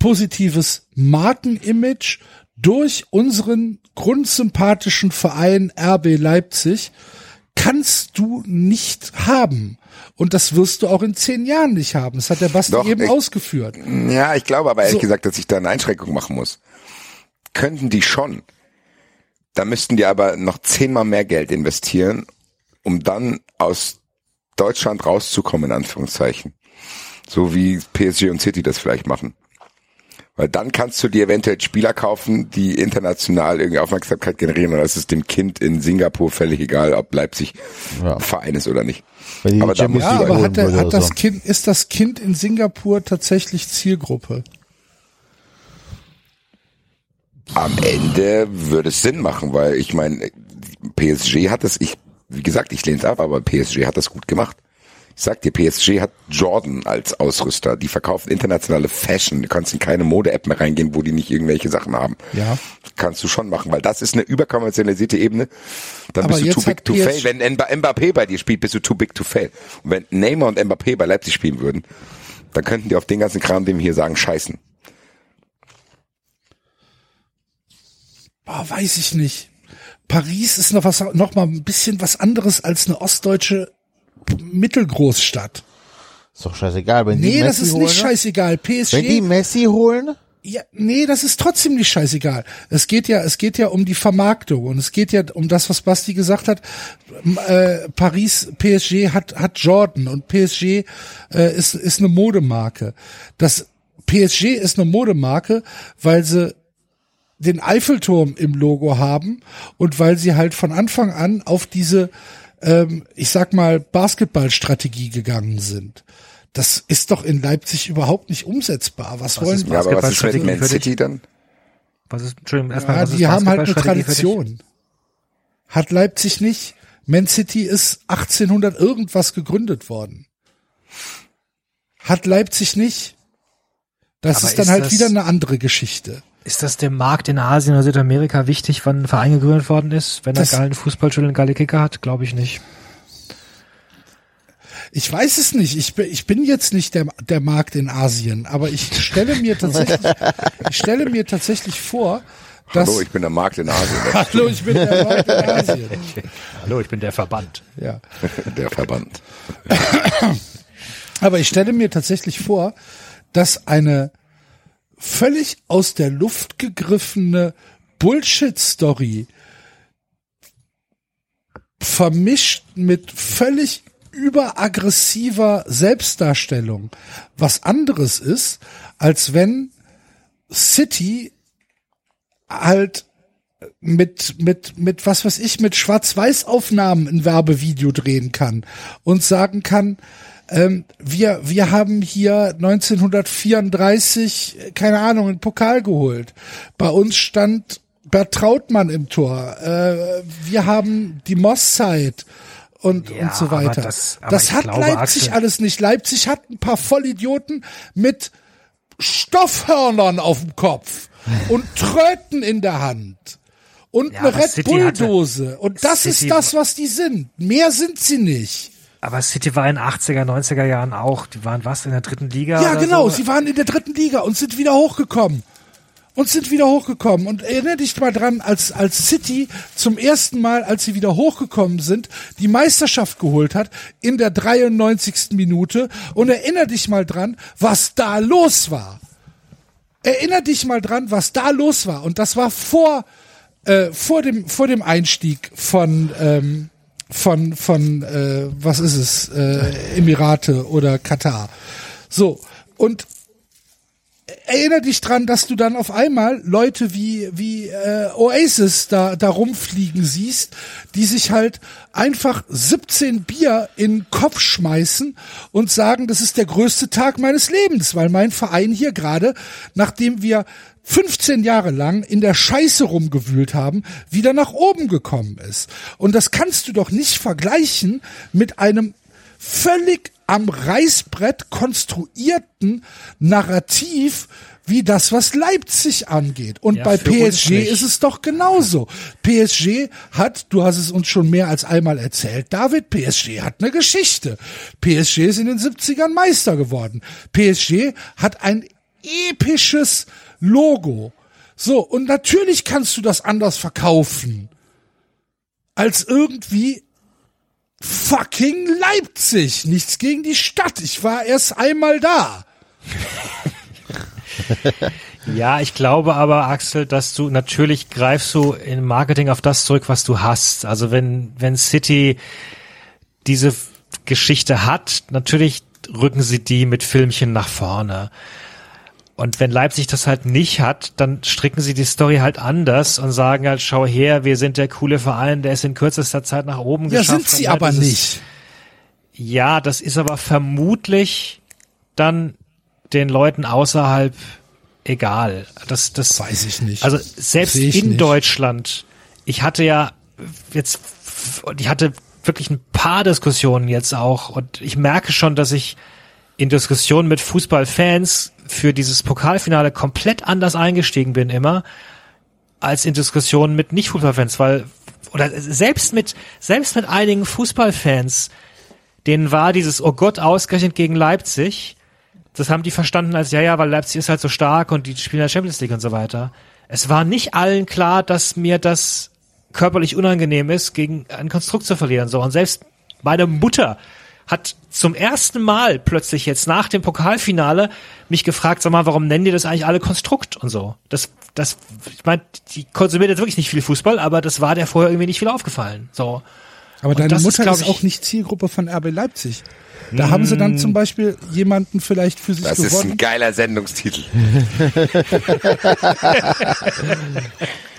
positives Markenimage durch unseren grundsympathischen Verein RB Leipzig, kannst du nicht haben. Und das wirst du auch in zehn Jahren nicht haben. Das hat der Basti Doch, eben ich- ausgeführt. Ja, ich glaube aber ehrlich So. gesagt, dass ich da eine Einschränkung machen muss. Könnten die schon. Da müssten die aber noch zehnmal mehr Geld investieren, um dann aus Deutschland rauszukommen, in Anführungszeichen. So wie PSG und City das vielleicht machen. Weil dann kannst du dir eventuell Spieler kaufen, die international irgendwie Aufmerksamkeit generieren und das ist dem Kind in Singapur völlig egal, ob Leipzig Ja. Verein ist oder nicht. Aber da muss Ja, aber hat, der, hat das so. Kind, ist das Kind in Singapur tatsächlich Zielgruppe? Am Ende würde es Sinn machen, weil ich meine, PSG hat das, ich, wie gesagt, ich lehne es ab, aber PSG hat das gut gemacht. Ich sag dir, PSG hat Jordan als Ausrüster. Die verkaufen internationale Fashion. Du kannst in keine Mode-App mehr reingehen, wo die nicht irgendwelche Sachen haben. Ja. Kannst du schon machen, weil das ist eine überkommerzialisierte Ebene. Dann Aber bist du too big to fail. Wenn Mba- Mbappé bei dir spielt, bist du too big to fail. Und wenn Neymar und Mbappé bei Leipzig spielen würden, dann könnten die auf den ganzen Kram, den wir hier sagen, scheißen. Boah, weiß ich nicht. Paris ist noch was, noch mal ein bisschen was anderes als eine ostdeutsche Mittelgroßstadt. Ist doch scheißegal, wenn die Nee, Messi das ist holen, nicht ne? scheißegal. PSG, Wenn die Messi holen, Ja, nee, das ist trotzdem nicht scheißegal. Es geht ja, es geht ja um die Vermarktung und es geht ja um das, was Basti gesagt hat. Äh, Paris, PSG hat hat Jordan und PSG äh, ist ist eine Modemarke. Das PSG ist eine Modemarke, weil sie den Eiffelturm im Logo haben und weil sie halt von Anfang an auf diese, ähm, ich sag mal, Basketballstrategie gegangen sind. Das ist doch in Leipzig überhaupt nicht umsetzbar. Was, wollen ist Ja, aber was ist mit Basketballstrategie Man? City dann? Was ist, Entschuldigung, erstmal, Ja, was ist die haben halt eine? Tradition. Hat Leipzig nicht. Man City ist 1800 irgendwas gegründet worden. Hat Leipzig nicht. Das Aber ist dann ist halt das- wieder eine andere Geschichte. Ist das dem Markt in Asien oder Südamerika wichtig, wann ein Verein gegründet worden ist? Wenn er Das- geilen Fußballschule und geile Kicker hat? Glaube ich nicht. Ich weiß es nicht. Ich bin, ich bin jetzt nicht der, der Markt in Asien, aber ich stelle mir tatsächlich, ich stelle mir tatsächlich vor, dass, Hallo, ich bin der Markt in Asien, hallo, ich bin der Markt in Asien. Hallo, ich bin der Verband. Ja. der Verband. Aber ich stelle mir tatsächlich vor, dass eine völlig aus der Luft gegriffene Bullshit-Story vermischt mit völlig überaggressiver Selbstdarstellung. Was anderes ist, als wenn City halt mit, mit, mit, was weiß ich, mit Schwarz-Weiß-Aufnahmen ein Werbevideo drehen kann und sagen kann, ähm, wir, wir haben hier 1934, äh, keine Ahnung, einen Pokal geholt. Bei uns stand Bert Trautmann im Tor. Äh, wir haben die Mosszeit und, Ja, und so aber weiter. das- aber das hat glaube, Leipzig Axel- alles nicht. Leipzig hat ein paar Vollidioten mit Stoffhörnern auf dem Kopf und Tröten in der Hand und Ja, eine aber Red Bull Dose und das City- ist das, was die sind. Mehr sind sie nicht. Aber City war in 80er, 90er Jahren auch. Die waren was in der dritten Liga? Ja, genau. So? Sie waren in der dritten Liga und sind wieder hochgekommen. Und sind wieder hochgekommen. Und erinnere dich mal dran, als, als City zum ersten Mal, als sie wieder hochgekommen sind, die Meisterschaft geholt hat in der 93. Minute. Und erinnere dich mal dran, was da los war. Erinner dich mal dran, was da los war. Und das war vor, äh, vor dem, vor dem Einstieg von, ähm, von, von, äh, was ist es, äh, Emirate oder Katar. So. Und erinnere dich dran, dass du dann auf einmal Leute wie wie äh, Oasis da da rumfliegen siehst, die sich halt einfach 17 Bier in den Kopf schmeißen und sagen, das ist der größte Tag meines Lebens, weil mein Verein hier gerade, nachdem wir 15 Jahre lang in der Scheiße rumgewühlt haben, wieder nach oben gekommen ist. Und das kannst du doch nicht vergleichen mit einem völlig am Reißbrett konstruierten Narrativ wie das, was Leipzig angeht. Und Ja, bei PSG ist es doch genauso. PSG hat, du hast es uns schon mehr als einmal erzählt, David, PSG hat eine Geschichte. PSG ist in den 70ern Meister geworden. PSG hat ein episches Logo. So, und natürlich kannst du das anders verkaufen. Als irgendwie fucking Leipzig. Nichts gegen die Stadt. Ich war erst einmal da. Ja, ich glaube aber, Axel, dass du natürlich greifst du im Marketing auf das zurück, was du hast. Also wenn, wenn City diese Geschichte hat, natürlich rücken sie die mit Filmchen nach vorne. Und wenn Leipzig das halt nicht hat, dann stricken sie die Story halt anders und sagen halt, schau her, wir sind der coole Verein, der ist in kürzester Zeit nach oben Ja, geschafft. sind sie halt aber nicht. Ja, das ist aber vermutlich dann den Leuten außerhalb egal. Das, das Weiß ich nicht. Also selbst in nicht. Deutschland, ich hatte ja jetzt, ich hatte wirklich ein paar Diskussionen jetzt auch und ich merke schon, dass ich in Diskussionen mit Fußballfans für dieses Pokalfinale komplett anders eingestiegen bin immer, als in Diskussionen mit Nicht-Fußballfans, weil, oder selbst mit, selbst mit einigen Fußballfans, denen war dieses, oh Gott, ausgerechnet gegen Leipzig, das haben die verstanden als, ja, ja, weil Leipzig ist halt so stark und die spielen in der Champions League und so weiter. Es war nicht allen klar, dass mir das körperlich unangenehm ist, gegen ein Konstrukt zu verlieren, so. Und selbst meine Mutter hat zum ersten Mal plötzlich jetzt nach dem Pokalfinale mich gefragt, sag mal, warum nennen die das eigentlich alle Konstrukt und so? Das, das, ich meine, die konsumiert jetzt wirklich nicht viel Fußball, aber das war der vorher irgendwie nicht viel aufgefallen, so. Aber deine das ist, Mutter ist, ich- auch nicht Zielgruppe von RB Leipzig. Da haben sie dann zum Beispiel jemanden vielleicht für sich Das ist gewonnen. ein geiler Sendungstitel.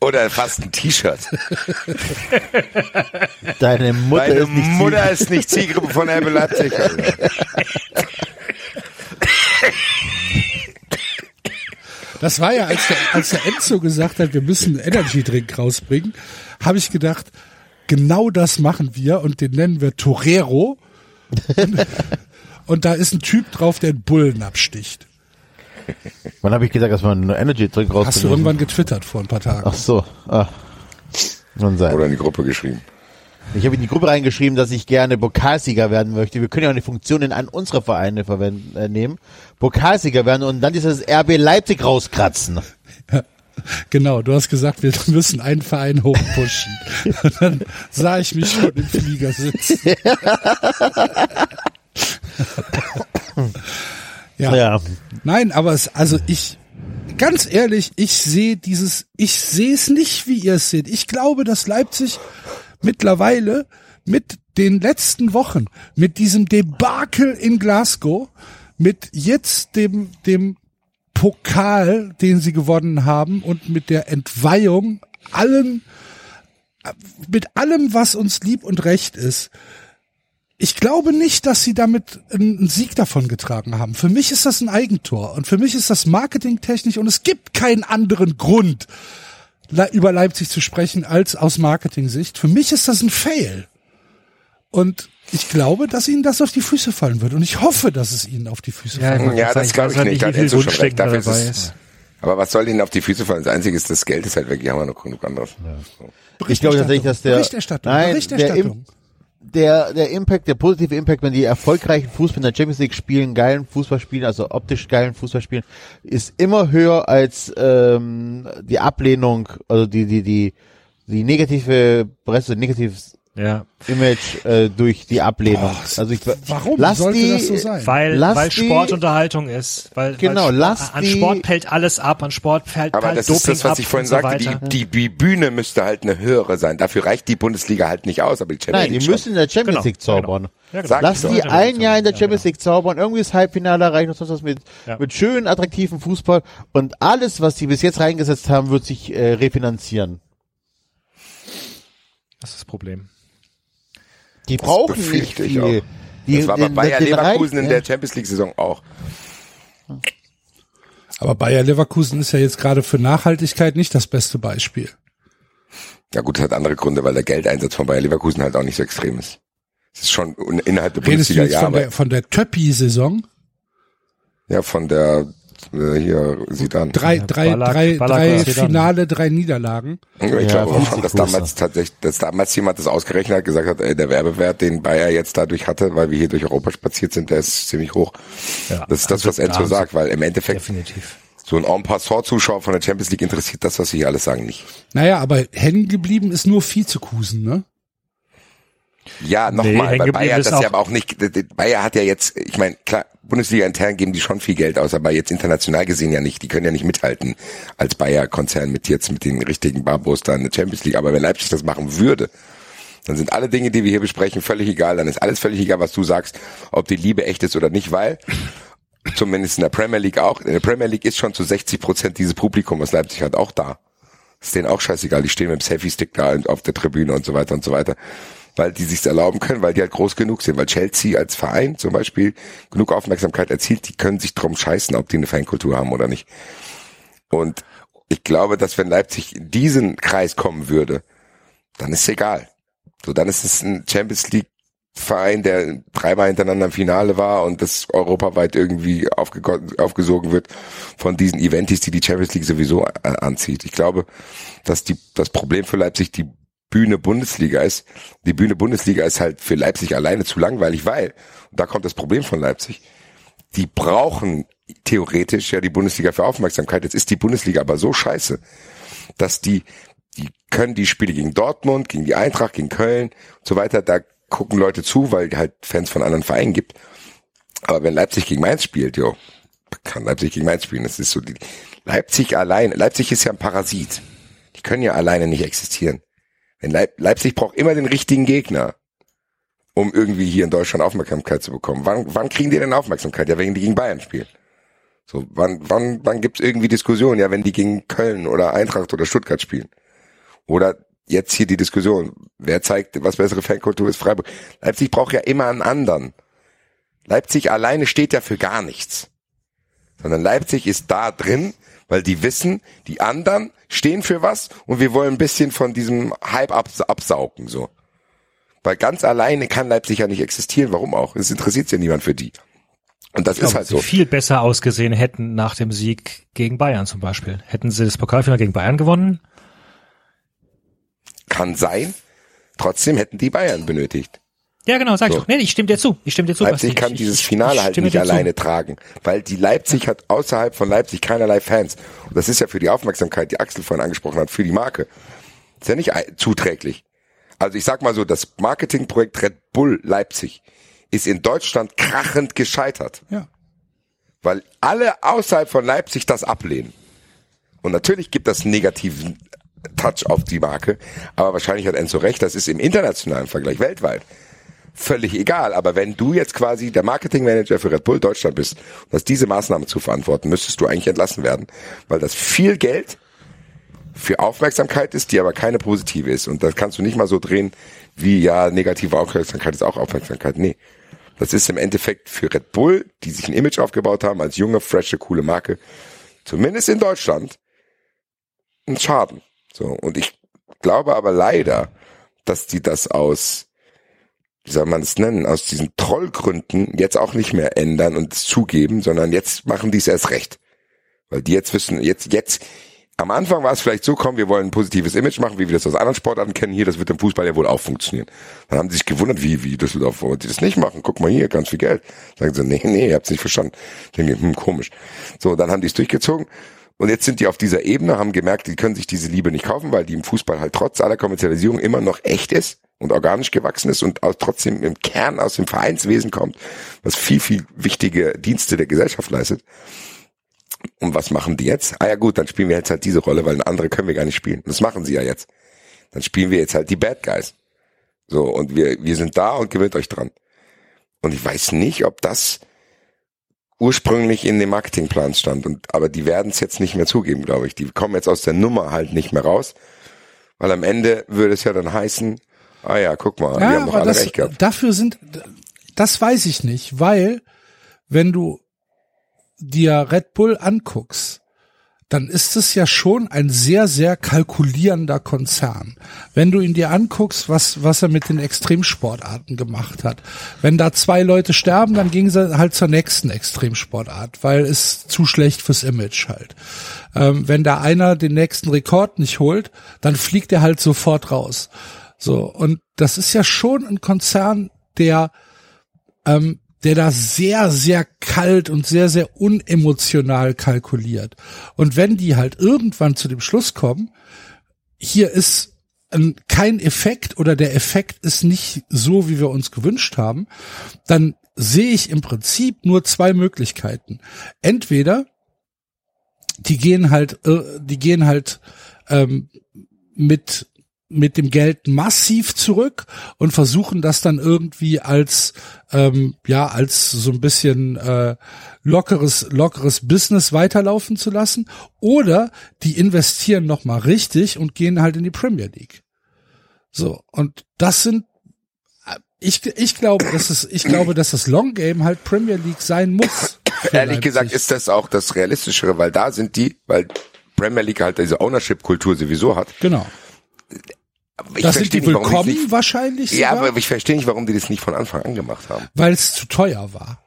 Oder fast ein T-Shirt. Deine Mutter Meine ist nicht Mutter ist nicht Zielgruppe von RB Leipzig. Das war ja, als der, als der Enzo gesagt hat, wir müssen einen Energy Drink rausbringen, habe ich gedacht, genau das machen wir und den nennen wir Torero. Und, und da ist ein Typ drauf, der einen Bullen absticht. Wann habe ich gesagt, dass man einen Energy Drink rausbringen Hast du irgendwann getwittert vor ein paar Tagen. Ach so. Ah. Nun sei. Oder in die Gruppe geschrieben. Ich habe in die Gruppe reingeschrieben, dass ich gerne Pokalsieger werden möchte. Wir können ja auch eine Funktion in einen unserer Vereine verwenden, äh, nehmen. Pokalsieger werden und dann dieses RB Leipzig rauskratzen. Genau, du hast gesagt, wir müssen einen Verein hochpushen. Und dann sah ich mich schon im Flieger sitzen. ja. Ja. Nein, aber es, also ich, ganz ehrlich, ich sehe dieses, ich sehe es nicht, wie ihr es seht. Ich glaube, dass Leipzig mittlerweile mit den letzten Wochen, mit diesem Debakel in Glasgow, mit jetzt dem, dem Pokal, den sie gewonnen haben und mit der Entweihung allen, mit allem, was uns lieb und recht ist, ich glaube nicht, dass sie damit einen Sieg davon getragen haben. Für mich ist das ein Eigentor und für mich ist das marketingtechnisch und es gibt keinen anderen Grund, über Leipzig zu sprechen als aus Marketing-Sicht. Für mich ist das ein Fail. Und ich glaube, dass ihnen das auf die Füße fallen wird und ich hoffe, dass es ihnen auf die Füße Ja, fallen wird. Ja, das glaube ich nicht. nicht, Da Enzo schon recht. Dafür ist dabei es, ist. aber was soll ihnen auf die Füße fallen? Das Einzige ist das Geld, ist halt weg. Hier haben wir noch genug anderes. Ich glaube tatsächlich, dass der, Berichterstattung, nein, der, Berichterstattung. Im, der, der Impact, der positive Impact, wenn die erfolgreichen Fußball in der Champions League spielen, geilen Fußball spielen, also optisch geilen Fußball spielen, ist immer höher als ähm, die Ablehnung, also die, die, die, die negative Presse, negatives Ja. Image äh, durch die Ablehnung. also ich, Warum lass sollte die, das so sein? Weil, Lass weil die- Sport Unterhaltung ist. Weil, Genau, weil lass an die- Sport fällt alles ab, an Sport fällt, Aber das Doping ist das, was ich vorhin so sagte. Die, die, die Bühne müsste halt eine höhere sein. Dafür reicht die Bundesliga halt nicht aus, aber die Champions Nein, die League müssen in der Champions Genau, League zaubern. Ja, genau. Lass die ein Jahr in der Champions genau. League zaubern, irgendwie das Halbfinale erreichen und sonst was mit, Ja. mit schönen, attraktiven Fußball und alles, was die bis jetzt reingesetzt haben, wird sich äh, refinanzieren. Das ist das Problem. Die brauchen nicht viel. auch. Die, Das war bei den- Bayer den Leverkusen Reich- in der Champions League Saison auch. Aber Bayer Leverkusen ist ja jetzt gerade für Nachhaltigkeit nicht das beste Beispiel. Ja gut, das hat andere Gründe, weil der Geldeinsatz von Bayer Leverkusen halt auch nicht so extrem ist. Es ist schon innerhalb der Redest du Bundesliga, jetzt ja, von aber der, von der Töppi-Saison? ja, von der hier Sidan. Drei, drei, Ballack- drei, Ballack drei. Finale, drei Niederlagen. Ich Ja, glaube auch schon, dass damals tatsächlich, dass damals jemand das ausgerechnet hat, gesagt hat, ey, der Werbewert, den Bayer jetzt dadurch hatte, weil wir hier durch Europa spaziert sind, der ist ziemlich hoch. Ja, Das ist das, also was Enzo sagt, weil im Endeffekt Definitiv. so ein En passant-Zuschauer von der Champions League interessiert das, was sie hier alles sagen, nicht. Naja, aber hängen geblieben ist nur Vizekusen, ne? Ja, Nee, nochmal, hängen weil Bayer ist das ja auch- aber auch nicht, Bayer hat ja jetzt, ich meine, klar, Bundesliga intern geben die schon viel Geld aus, aber jetzt international gesehen ja nicht. Die können ja nicht mithalten als Bayer-Konzern mit jetzt mit den richtigen Barbos da in der Champions League. Aber wenn Leipzig das machen würde, dann sind alle Dinge, die wir hier besprechen, völlig egal. Dann ist alles völlig egal, was du sagst, ob die Liebe echt ist oder nicht, weil Zumindest in der Premier League auch. In der Premier League ist schon zu 60 Prozent dieses Publikum, was Leipzig hat, auch da. Ist denen auch scheißegal. Die stehen mit dem Selfie-Stick da auf der Tribüne und so weiter und so weiter. Weil die sich's erlauben können, weil die halt groß genug sind. Weil Chelsea als Verein zum Beispiel genug Aufmerksamkeit erzielt, die können sich drum scheißen, ob die eine Fankultur haben oder nicht. Und ich glaube, dass wenn Leipzig in diesen Kreis kommen würde, dann ist es egal. So, dann ist es ein Champions League Verein, der dreimal hintereinander im Finale war und das europaweit irgendwie aufgesogen wird von diesen Eventis, die die Champions League sowieso anzieht. Ich glaube, dass die, das Problem für Leipzig die Bühne Bundesliga ist. Die Bühne Bundesliga ist halt für Leipzig alleine zu langweilig, weil, und da kommt das Problem von Leipzig, die brauchen theoretisch ja die Bundesliga für Aufmerksamkeit. Jetzt ist die Bundesliga aber so scheiße, dass die, die können die Spiele gegen Dortmund, gegen die Eintracht, gegen Köln und so weiter, da gucken Leute zu, weil halt Fans von anderen Vereinen gibt. Aber wenn Leipzig gegen Mainz spielt, jo, kann Leipzig gegen Mainz spielen. Das ist so die, Leipzig allein, Leipzig ist ja ein Parasit. Die können ja alleine nicht existieren. Wenn Leip, Leipzig braucht immer den richtigen Gegner, um irgendwie hier in Deutschland Aufmerksamkeit zu bekommen. Wann, wann kriegen die denn Aufmerksamkeit? Ja, wenn die gegen Bayern spielen. So, wann, wann, wann gibt's irgendwie Diskussionen? Ja, wenn die gegen Köln oder Eintracht oder Stuttgart spielen. Oder jetzt hier die Diskussion. Wer zeigt, was bessere Fankultur ist? Freiburg. Leipzig braucht ja immer einen anderen. Leipzig alleine steht ja für gar nichts. Sondern Leipzig ist da drin, weil die wissen, die anderen stehen für was und wir wollen ein bisschen von diesem Hype abs absaugen, so. Weil ganz alleine kann Leipzig ja nicht existieren. Warum auch? Es interessiert ja niemand für die. Und das glaube, ist halt so. viel besser ausgesehen hätten nach dem Sieg gegen Bayern zum Beispiel. Hätten sie das Pokalfinale gegen Bayern gewonnen, Kann sein. Trotzdem hätten die Bayern benötigt. Ja, genau, sag So. ich doch. Nee, ich stimme dir zu. Ich stimme dir zu. Leipzig Basti. kann Ich- dieses Finale ich halt nicht dir zu. alleine tragen, weil die Leipzig hat außerhalb von Leipzig keinerlei Fans. Und das ist ja für die Aufmerksamkeit, die Axel vorhin angesprochen hat, für die Marke. Ist ja nicht zuträglich. Also ich sag mal so, das Marketingprojekt Red Bull Leipzig ist in Deutschland krachend gescheitert, Ja. weil alle außerhalb von Leipzig das ablehnen. Und natürlich gibt das einen negativen Touch auf die Marke, aber wahrscheinlich hat Enzo recht, das ist im internationalen Vergleich weltweit völlig egal. Aber wenn du jetzt quasi der Marketingmanager für Red Bull Deutschland bist und hast diese Maßnahme zu verantworten, müsstest du eigentlich entlassen werden, weil das viel Geld für Aufmerksamkeit ist, die aber keine positive ist. Und das kannst du nicht mal so drehen, wie ja, negative Aufmerksamkeit ist auch Aufmerksamkeit. Nee. Das ist im Endeffekt für Red Bull, die sich ein Image aufgebaut haben als junge, frische, coole Marke, zumindest in Deutschland, ein Schaden. So. Und ich glaube aber leider, dass die das aus wie soll man es nennen, aus diesen Trollgründen jetzt auch nicht mehr ändern und es zugeben, sondern jetzt machen die es erst recht. Weil die jetzt wissen, jetzt, jetzt, am Anfang war es vielleicht so, komm, wir wollen ein positives Image machen, wie wir das aus anderen Sportarten kennen. Hier, das wird im Fußball ja wohl auch funktionieren. Dann haben sie sich gewundert, wie, wie Düsseldorf wollen die das nicht machen? Guck mal hier, ganz viel Geld. Sagen sie, nee, nee, ihr habt's nicht verstanden. Denke, hm, komisch. So, dann haben die es durchgezogen. Und jetzt sind die auf dieser Ebene, haben gemerkt, die können sich diese Liebe nicht kaufen, weil die im Fußball halt trotz aller Kommerzialisierung immer noch echt ist und organisch gewachsen ist und auch trotzdem im Kern aus dem Vereinswesen kommt, was viel, viel wichtige Dienste der Gesellschaft leistet. Und was machen die jetzt? Ah ja gut, dann spielen wir jetzt halt diese Rolle, weil eine andere können wir gar nicht spielen. Das machen sie ja jetzt. Dann spielen wir jetzt halt die Bad Guys. So, und wir, wir sind da und gewöhnt euch dran. Und ich weiß nicht, ob das ursprünglich in dem Marketingplan stand. Und, aber die werden es jetzt nicht mehr zugeben, glaube ich. Die kommen jetzt aus der Nummer halt nicht mehr raus. Weil am Ende würde es ja dann heißen, ah ja, guck mal, die haben doch alle das, recht gehabt. dafür sind, das weiß ich nicht, weil wenn du dir Red Bull anguckst, dann ist es ja schon ein sehr, sehr kalkulierender Konzern. Wenn du ihn dir anguckst, was, was er mit den Extremsportarten gemacht hat. Wenn da zwei Leute sterben, dann gehen sie halt zur nächsten Extremsportart, weil es zu schlecht fürs Image halt. Ähm, wenn da einer den nächsten Rekord nicht holt, dann fliegt er halt sofort raus. So, und das ist ja schon ein Konzern, der, ähm, der da sehr, sehr kalt und sehr, sehr unemotional kalkuliert. Und wenn die halt irgendwann zu dem Schluss kommen, hier ist ein, kein Effekt oder der Effekt ist nicht so, wie wir uns gewünscht haben, dann sehe ich im Prinzip nur zwei Möglichkeiten. Entweder die gehen halt, äh, die gehen halt ähm, mit mit dem Geld massiv zurück und versuchen das dann irgendwie als ähm, ja als so ein bisschen äh, lockeres lockeres Business weiterlaufen zu lassen oder die investieren noch mal richtig und gehen halt in die Premier League. So und das sind ich, ich glaube, dass es, ich glaube, dass das Long Game halt Premier League sein muss. Ehrlich Leipzig. gesagt ist das auch das Realistischere, weil da sind die, weil Premier League halt diese Ownership-Kultur sowieso hat. genau. Ich Das sind die nicht, willkommen nicht, wahrscheinlich Ja, sogar, aber ich verstehe nicht, warum die das nicht von Anfang an gemacht haben. weil es zu teuer war.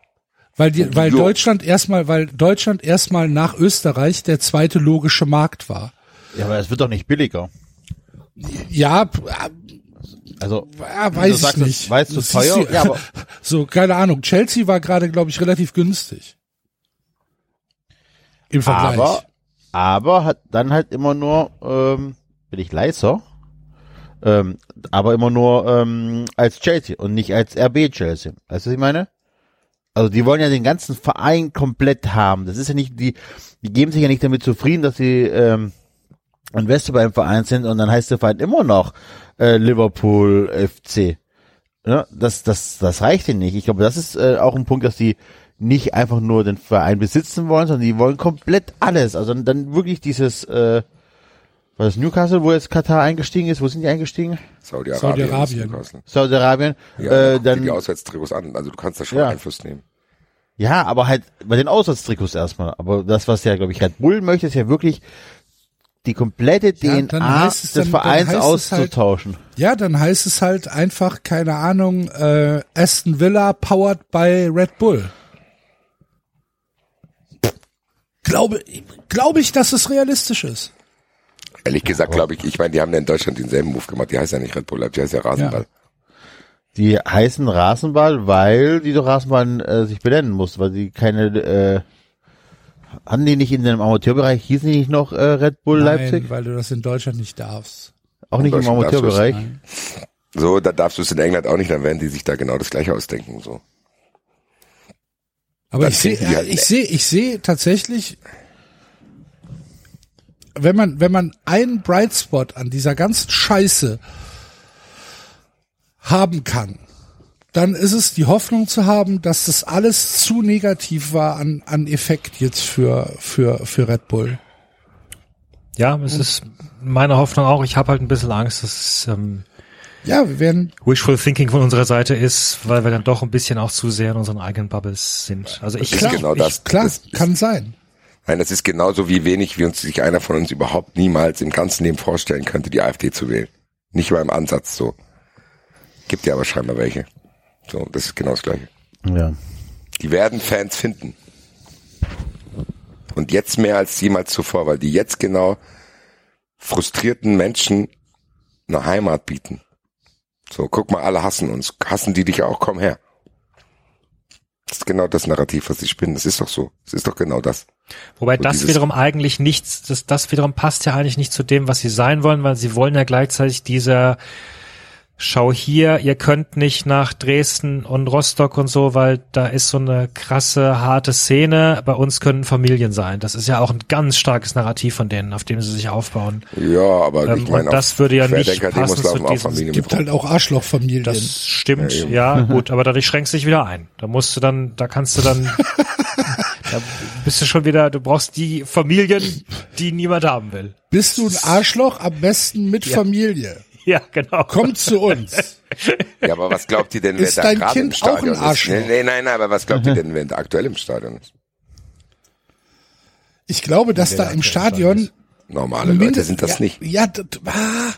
Weil die, weil Jo. Deutschland erstmal, weil Deutschland erstmal nach Österreich der zweite logische Markt war. Ja, aber es wird doch nicht billiger. Ja, Also, ja du weiß ich sagst, es nicht. zu Das teuer? ist- Ja, aber- so, keine Ahnung. Chelsea war gerade, glaube ich, relativ günstig. Im Vergleich. aber, aber hat dann halt immer nur, ähm, bin ich leiser, ähm, aber immer nur ähm, als Chelsea und nicht als RB Chelsea. Weißt du, was ich meine? Also die wollen ja den ganzen Verein komplett haben. Das ist ja nicht, die, die geben sich ja nicht damit zufrieden, dass sie ähm, Investor beim Verein sind und dann heißt der Verein immer noch äh, Liverpool FC. Ja, das, das, das reicht ihnen nicht. Ich glaube, das ist äh, auch ein Punkt, dass die nicht einfach nur den Verein besitzen wollen, sondern die wollen komplett alles. Also dann, dann wirklich dieses, äh, was ist Newcastle, wo jetzt Katar eingestiegen ist, wo sind die eingestiegen? Saudi-Arabien. Saudi-Arabien. Saudi-Arabien. Ja, äh, dann, die Auswärtstrikots an. Also du kannst da schon Ja. Einfluss nehmen. ja, aber halt bei den Auswärtstrikots erstmal. Aber das, was ja, glaube ich, Red Bull möchte, ist ja wirklich die komplette Ja, dann DNA heißt es des dann- dann Vereins es halt- auszutauschen. Ja, dann heißt es halt einfach, keine Ahnung, äh, Aston Villa powered by Red Bull. Glaube, glaube ich, dass es realistisch ist. Ehrlich gesagt glaube ich, ich meine, die haben ja in Deutschland denselben Move gemacht. Die heißt ja nicht Red Bull, die heißt ja Rasenball. Die heißen Rasenball, weil die doch Rasenball äh, sich benennen muss, weil sie keine, äh, hatten die nicht in dem Amateurbereich, hießen die nicht noch äh, Red Bull Leipzig? Nein, weil du das in Deutschland nicht darfst. Auch nicht im Amateurbereich. So, da darfst du es in England auch nicht, dann werden die sich da genau das gleiche ausdenken. So. Aber Dann ich sehe, die halt- ich sehe, ich sehe tatsächlich, wenn man, wenn man einen Bright Spot an dieser ganzen Scheiße haben kann, dann ist es die Hoffnung zu haben, dass das alles zu negativ war an, an Effekt jetzt für, für, für Red Bull. Ja, es ist meine Hoffnung auch. Ich habe halt ein bisschen Angst, dass es ähm, Ja, wir werden, Wishful Thinking von unserer Seite ist, weil wir dann doch ein bisschen auch zu sehr in unseren eigenen Bubbles sind. Also ich klar, genau das. ich, klar, Das ist- kann sein. Nein, das ist genauso wie wenig, wie uns sich einer von uns überhaupt niemals im ganzen Leben vorstellen könnte, die AfD zu wählen. Nicht mal im Ansatz so. Gibt ja aber scheinbar welche. So, das ist genau das Gleiche. Ja. Die werden Fans finden. Und jetzt mehr als jemals zuvor, weil die jetzt genau frustrierten Menschen eine Heimat bieten. So, guck mal, alle hassen uns. Hassen die dich auch? Komm her. Das ist genau das Narrativ, was sie spinnen. Das ist doch so. Das ist doch genau das. Wobei Und das wiederum eigentlich nichts, das, das wiederum passt ja eigentlich nicht zu dem, was sie sein wollen, weil sie wollen ja gleichzeitig dieser Schau hier, ihr könnt nicht nach Dresden und Rostock und so, weil da ist so eine krasse, harte Szene. Bei uns können Familien sein. Das ist ja auch ein ganz starkes Narrativ von denen, auf dem sie sich aufbauen. Ja, aber Ähm, ich meine, das würde ja nicht passen zu diesem- Familien Gibt halt auch Arschlochfamilien. Das stimmt, Ja, ja, gut, aber dadurch schränkst du dich wieder ein. Da musst du dann, da kannst du dann, da bist du schon wieder, du brauchst die Familien, die niemand haben will. Bist du ein Arschloch? Am besten mit Familie. Ja, genau. Komm zu uns. Ja, aber was glaubt ihr denn, wer Ist da dein gerade im Kind auch ein Stadion ist? Arschloch? Nee, nee, nein, nein, aber was glaubt ihr denn, wer da aktuell im Stadion ist? Ich glaube, dass da im Stadion Normale Leute sind das ja, nicht. Ja, d- d- ah,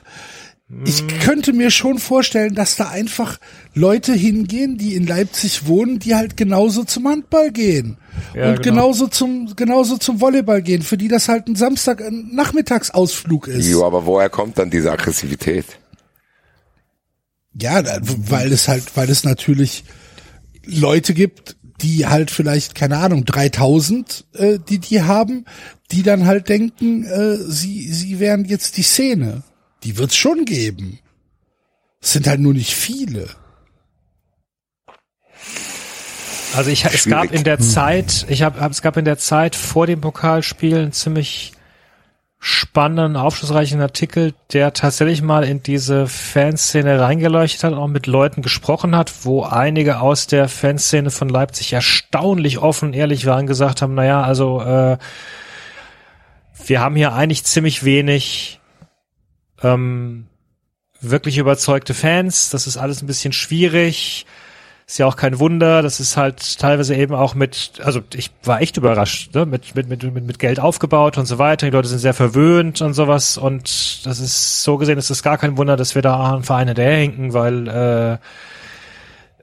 ich könnte mir schon vorstellen, dass da einfach Leute hingehen, die in Leipzig wohnen, die halt genauso zum Handball gehen Ja, und genau. genauso zum genauso zum Volleyball gehen, für die das halt ein Samstag ein Nachmittagsausflug ist. Jo, aber woher kommt dann diese Aggressivität? Ja, weil es halt, weil es natürlich Leute gibt, die halt vielleicht keine Ahnung 3000, äh, die die haben, die dann halt denken, äh, sie sie wären jetzt die Szene. Die wird's schon geben. Es sind halt nur nicht viele. Also ich, es gab in der Zeit, ich habe, hab, es gab in der Zeit vor dem Pokalspiel ein ziemlich spannenden, aufschlussreichen Artikel, der tatsächlich mal in diese Fanszene reingeleuchtet hat und auch mit Leuten gesprochen hat, wo einige aus der Fanszene von Leipzig erstaunlich offen, ehrlich waren, gesagt haben, naja, also äh, wir haben hier eigentlich ziemlich wenig ähm, wirklich überzeugte Fans. Das ist alles ein bisschen schwierig. Ist ja auch kein Wunder. Das ist halt teilweise eben auch mit, also ich war echt überrascht, ne? mit, mit, mit, mit, Geld aufgebaut und so weiter. Die Leute sind sehr verwöhnt und sowas. Und das ist so gesehen, ist es gar kein Wunder, dass wir da an Vereine hinken, weil äh,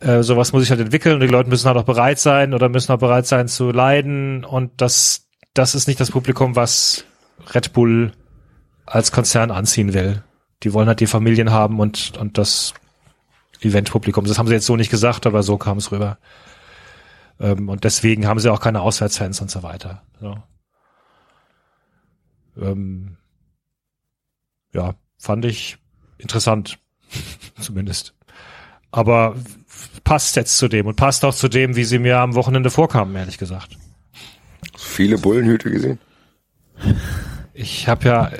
äh, sowas muss sich halt entwickeln und die Leute müssen halt auch bereit sein oder müssen auch bereit sein zu leiden. Und das, das ist nicht das Publikum, was Red Bull als Konzern anziehen will. Die wollen halt die Familien haben und, und das Eventpublikum. Das haben sie jetzt so nicht gesagt, aber so kam es rüber. Ähm, und deswegen haben sie auch keine Auswärtsfans und so weiter. So. Ähm, ja, fand ich interessant, zumindest. Aber passt jetzt zu dem und passt auch zu dem, wie sie mir am Wochenende vorkamen, ehrlich gesagt. Viele Bullenhüte gesehen? Ich habe ja,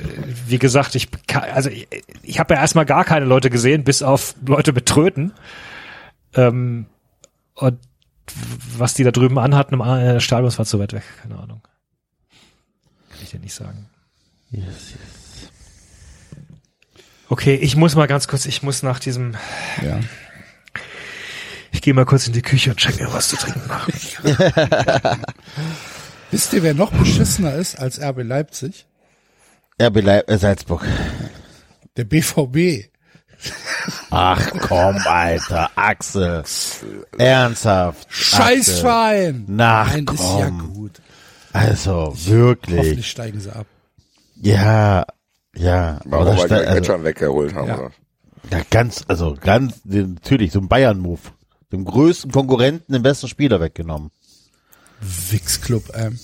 wie gesagt, ich also ich, ich habe ja erstmal gar keine Leute gesehen, bis auf Leute mit Tröten. Ähm, und was die da drüben anhatten im äh, Stadion, das war zu weit weg, keine Ahnung. Kann ich dir nicht sagen. Yes, yes. Okay, ich muss mal ganz kurz, ich muss nach diesem, Ja. ich gehe mal kurz in die Küche und check mir was zu trinken. Wisst ihr, wer noch beschissener ist als RB Leipzig? RB Leip äh, Salzburg. Der BVB. Ach komm, Alter, Axel. Ernsthaft. Scheißverein. Nach Nein, ist ja gut. Also, wirklich. Hoffentlich steigen sie ab. Ja, ja. Warum da gleich also, weggeholt haben. Ja. oder? ja, ganz, also ganz, natürlich, so ein Bayern-Move. Dem größten Konkurrenten den besten Spieler weggenommen. Wix-Club, ähm.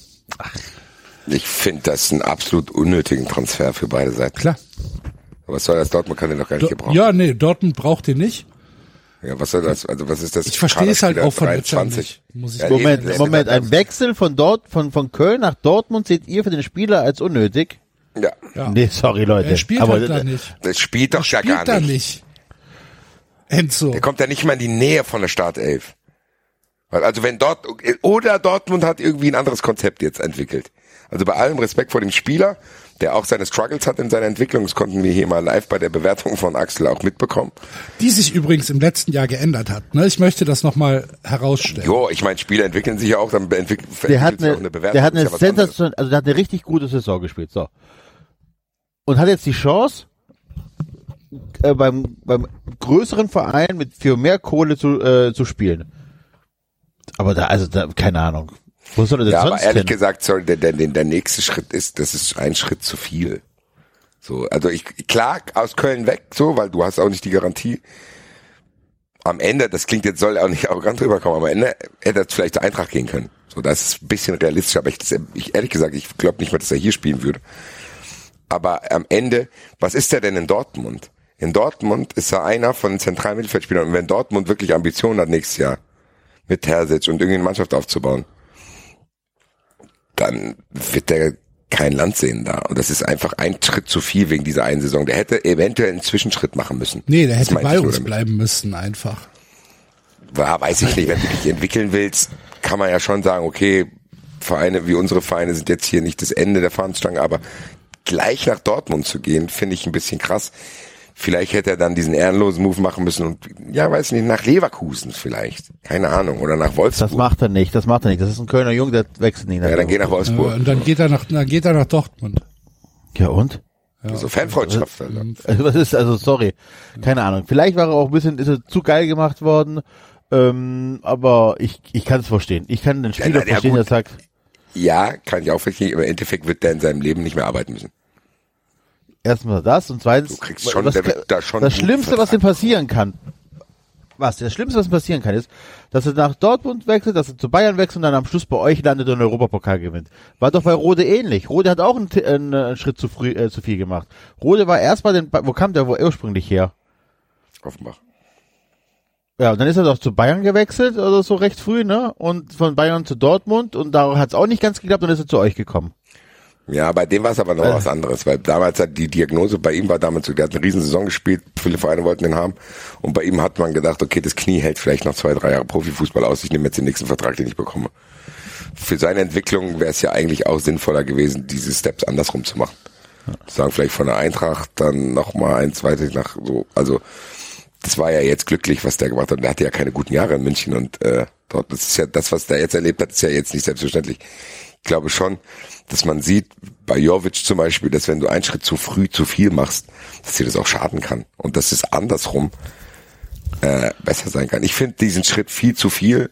Ich finde das einen absolut unnötigen Transfer für beide Seiten. Klar. Aber was soll das? Dortmund kann den doch gar nicht Do gebrauchen. ja, nee, Dortmund braucht den nicht. Ja, was soll das? Also was ist das? Ich verstehe es halt auch von Ötchan 23. nicht. Muss ich Ja, Moment, eben, Moment, der- ein Wechsel von dort, von, von Köln nach Dortmund seht ihr für den Spieler als unnötig? Ja, Ja. Nee, sorry, Leute. Er spielt Aber, halt da nicht. das spielt doch ja Spielt gar da nicht. nicht. Enzo. Der kommt ja nicht mal in die Nähe von der Startelf. Weil, Also wenn dort oder Dortmund hat irgendwie ein anderes Konzept jetzt entwickelt. Also bei allem Respekt vor dem Spieler, der auch seine Struggles hat in seiner Entwicklung, das konnten wir hier mal live bei der Bewertung von Axel auch mitbekommen. Die sich übrigens im letzten Jahr geändert hat. Ne? Ich möchte das nochmal herausstellen. Jo, ich meine, Spieler entwickeln sich ja auch, dann entwick der hat entwickelt sich eine, auch eine Bewertung. der hat eine ist ja. Sensation, also der hat eine richtig gute Saison gespielt, so. Und hat jetzt die Chance, äh, beim, beim größeren Verein mit für mehr Kohle zu, äh, zu spielen. Aber da, also da, keine Ahnung. Wo soll er denn Ja, aber sonst ehrlich hin? gesagt, sorry, der, der, der nächste Schritt ist, das ist ein Schritt zu viel. So, also ich, klar, aus Köln weg, so, weil du hast auch nicht die Garantie. Am Ende, das klingt jetzt, soll auch nicht arrogant rüberkommen, aber am Ende hätte er vielleicht zur Eintracht gehen können. So, das ist ein bisschen realistisch, aber ich, ich ehrlich gesagt, ich glaube nicht mehr, dass er hier spielen würde. Aber am Ende, was ist er denn in Dortmund? In Dortmund ist er einer von den zentralen Mittelfeldspielern. Und wenn Dortmund wirklich Ambitionen hat nächstes Jahr mit Terzic und irgendwie eine Mannschaft aufzubauen, dann wird der kein Land sehen da. Und das ist einfach ein Schritt zu viel wegen dieser einen Saison. Der hätte eventuell einen Zwischenschritt machen müssen. Nee, der hätte bei uns bleiben müssen einfach. Ja, weiß ich nicht, wenn du dich entwickeln willst, kann man ja schon sagen, okay, Vereine wie unsere Vereine sind jetzt hier nicht das Ende der Fahnenstange, aber gleich nach Dortmund zu gehen, finde ich ein bisschen krass. Vielleicht hätte er dann diesen ehrenlosen Move machen müssen und, ja, weiß nicht, nach Leverkusen vielleicht. Keine Ahnung. Oder nach Wolfsburg. Das macht er nicht, das macht er nicht. Das ist ein Kölner Junge, der wechselt nicht. nach ja, dann geh nach Ja, Wolfsburg. und dann geht er nach, dann geht er nach Dortmund. Ja, und? so Fanfreundschaft. Alter. Also, was ist, also, sorry. Keine Ahnung. Vielleicht war er auch ein bisschen, ist er zu geil gemacht worden. Ähm, aber ich, ich kann es verstehen. Ich kann den Spieler Ja, ja, verstehen, gut. der sagt, Ja, kann ich auch verstehen, aber im Endeffekt wird der in seinem Leben nicht mehr arbeiten müssen. Erstmal das und zweitens, Du kriegst schon- was, da schon das Schlimmste, was Vertrag passieren kann, was, das Schlimmste, was passieren kann, ist, dass er nach Dortmund wechselt, dass er zu Bayern wechselt und dann am Schluss bei euch landet und den Europapokal gewinnt. War doch bei Rode ähnlich. Rode hat auch einen, einen, einen Schritt zu früh, äh, zu viel gemacht. Rode war erst bei den, wo kam der wo ursprünglich her? Offenbach. Ja, und dann ist er doch zu Bayern gewechselt, oder so recht früh, ne? Und von Bayern zu Dortmund und da hat es auch nicht ganz geklappt und ist er zu euch gekommen. Ja, bei dem war es aber noch Äh. was anderes, weil damals hat die Diagnose bei ihm war damals so, der hat eine riesen Saison gespielt, viele Vereine wollten den haben und bei ihm hat man gedacht, okay, das Knie hält vielleicht noch zwei, drei Jahre Profifußball aus, ich nehme jetzt den nächsten Vertrag, den ich bekomme. Für seine Entwicklung wäre es ja eigentlich auch sinnvoller gewesen, diese Steps andersrum zu machen. Sagen vielleicht von der Eintracht dann noch mal ein zweites nach so, also das war ja jetzt glücklich, was der gemacht hat. Der hatte ja keine guten Jahre in München und äh, dort das ist ja das, was der jetzt erlebt hat, ist ja jetzt nicht selbstverständlich. Ich glaube schon, dass man sieht bei Jovic zum Beispiel, dass wenn du einen Schritt zu früh zu viel machst, dass dir das auch schaden kann und dass es andersrum äh, besser sein kann. Ich finde diesen Schritt viel zu viel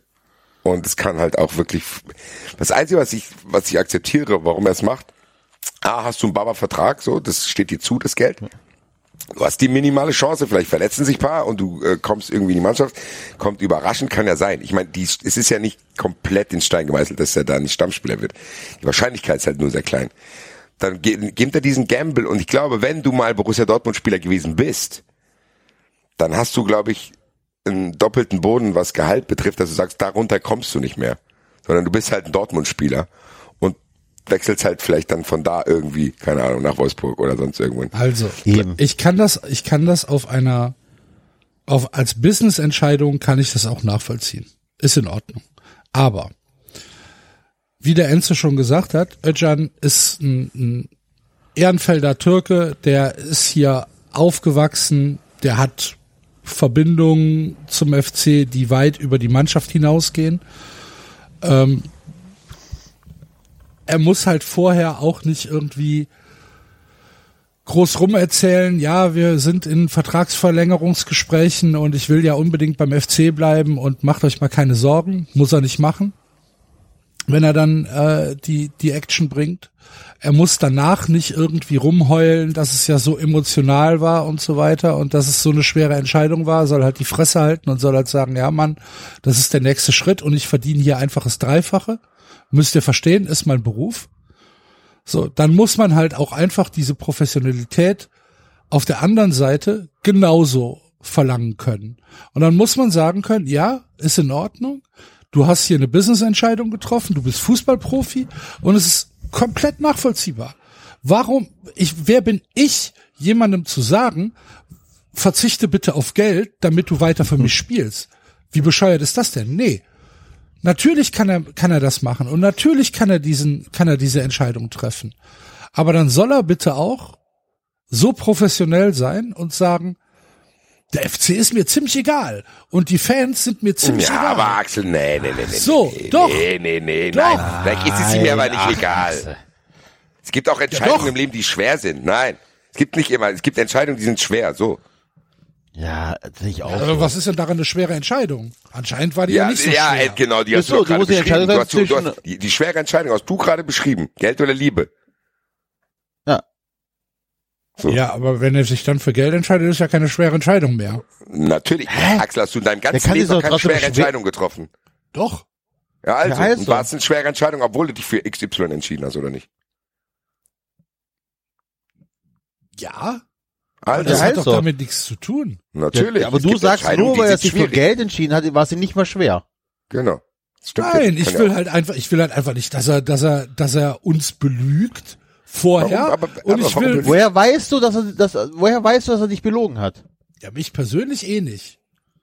und es kann halt auch wirklich. Das Einzige, was ich was ich akzeptiere, warum er es macht, A, hast du einen Baba-Vertrag, so, das steht dir zu, das Geld. Du hast die minimale Chance, vielleicht verletzen sich paar und du äh, kommst irgendwie in die Mannschaft. Kommt überraschend, kann ja sein. Ich meine, es ist ja nicht komplett in Stein gemeißelt, dass er da nicht Stammspieler wird. Die Wahrscheinlichkeit ist halt nur sehr klein. Dann ge gibt er diesen Gamble und ich glaube, wenn du mal Borussia Dortmund-Spieler gewesen bist, dann hast du, glaube ich, einen doppelten Boden, was Gehalt betrifft, dass du sagst, darunter kommst du nicht mehr. Sondern du bist halt ein Dortmund-Spieler und wechselst halt vielleicht dann von da irgendwie, keine Ahnung, nach Wolfsburg oder sonst irgendwo. hin. Also, Eben. ich kann das, ich kann das auf einer, auf, als Business-Entscheidung kann ich das auch nachvollziehen. Ist in Ordnung. Aber, wie der Enzo schon gesagt hat, Özcan ist ein, ein Ehrenfelder Türke, der ist hier aufgewachsen, der hat Verbindungen zum FC, die weit über die Mannschaft hinausgehen. Ähm, er muss halt vorher auch nicht irgendwie groß rumerzählen, ja, wir sind in Vertragsverlängerungsgesprächen und ich will ja unbedingt beim FC bleiben und macht euch mal keine Sorgen, muss er nicht machen, wenn er dann äh, die, die Action bringt. Er muss danach nicht irgendwie rumheulen, dass es ja so emotional war und so weiter und dass es so eine schwere Entscheidung war, soll halt die Fresse halten und soll halt sagen, ja Mann, das ist der nächste Schritt und ich verdiene hier einfach das Dreifache. Müsst ihr verstehen, ist mein Beruf. So, dann muss man halt auch einfach diese Professionalität auf der anderen Seite genauso verlangen können. Und dann muss man sagen können, ja, ist in Ordnung. Du hast hier eine Business-Entscheidung getroffen, du bist Fußballprofi und es ist komplett nachvollziehbar. Warum, ich, wer bin ich, jemandem zu sagen, verzichte bitte auf Geld, damit du weiter für mich spielst? Wie bescheuert ist das denn? Nee. Natürlich kann er, kann er das machen und natürlich kann er diesen, kann er diese Entscheidung treffen. Aber dann soll er bitte auch so professionell sein und sagen, der FC ist mir ziemlich egal und die Fans sind mir ziemlich Ja, egal. aber Axel, nee, nee, nee, nee. So, nee, doch. Nee, nee, nee, Doch. nein. Vielleicht ist es ihm aber nicht Ach, egal. Axel. Es gibt auch Entscheidungen doch. im Leben, die schwer sind. Nein. Es gibt nicht immer, es gibt Entscheidungen, die sind schwer, so. Ja, das sehe ich auch. Aber so. was ist denn daran eine schwere Entscheidung? Anscheinend war die ja, Ja, nicht so ja, schwer. äh, genau, die hast so, du du gerade beschrieben. Du Entscheidung hast, du, hast, die, die schwere Entscheidung hast du gerade beschrieben. Geld oder Liebe. Ja. So. Ja, aber wenn er sich dann für Geld entscheidet, ist ja keine schwere Entscheidung mehr. Natürlich. Axel, hast du in deinem ganzen kann Leben noch keine schwere schwer- Entscheidung getroffen. Doch. Ja, also, Ja, also. war es eine schwere Entscheidung, obwohl du dich für XY entschieden hast, oder nicht? Ja. Also, das hat doch also. damit nichts zu tun. natürlich. Ja, aber du sagst nur, weil er sich für. Geld entschieden hat, war es ihm nicht mal schwer. Genau. Nein, ich will ja- halt einfach, ich will halt einfach nicht, dass er, dass er, dass er uns belügt vorher. Warum? Aber- und aber ich will? Woher weißt du, dass er, dass, woher weißt du, dass er dich belogen hat? ja, mich persönlich eh nicht.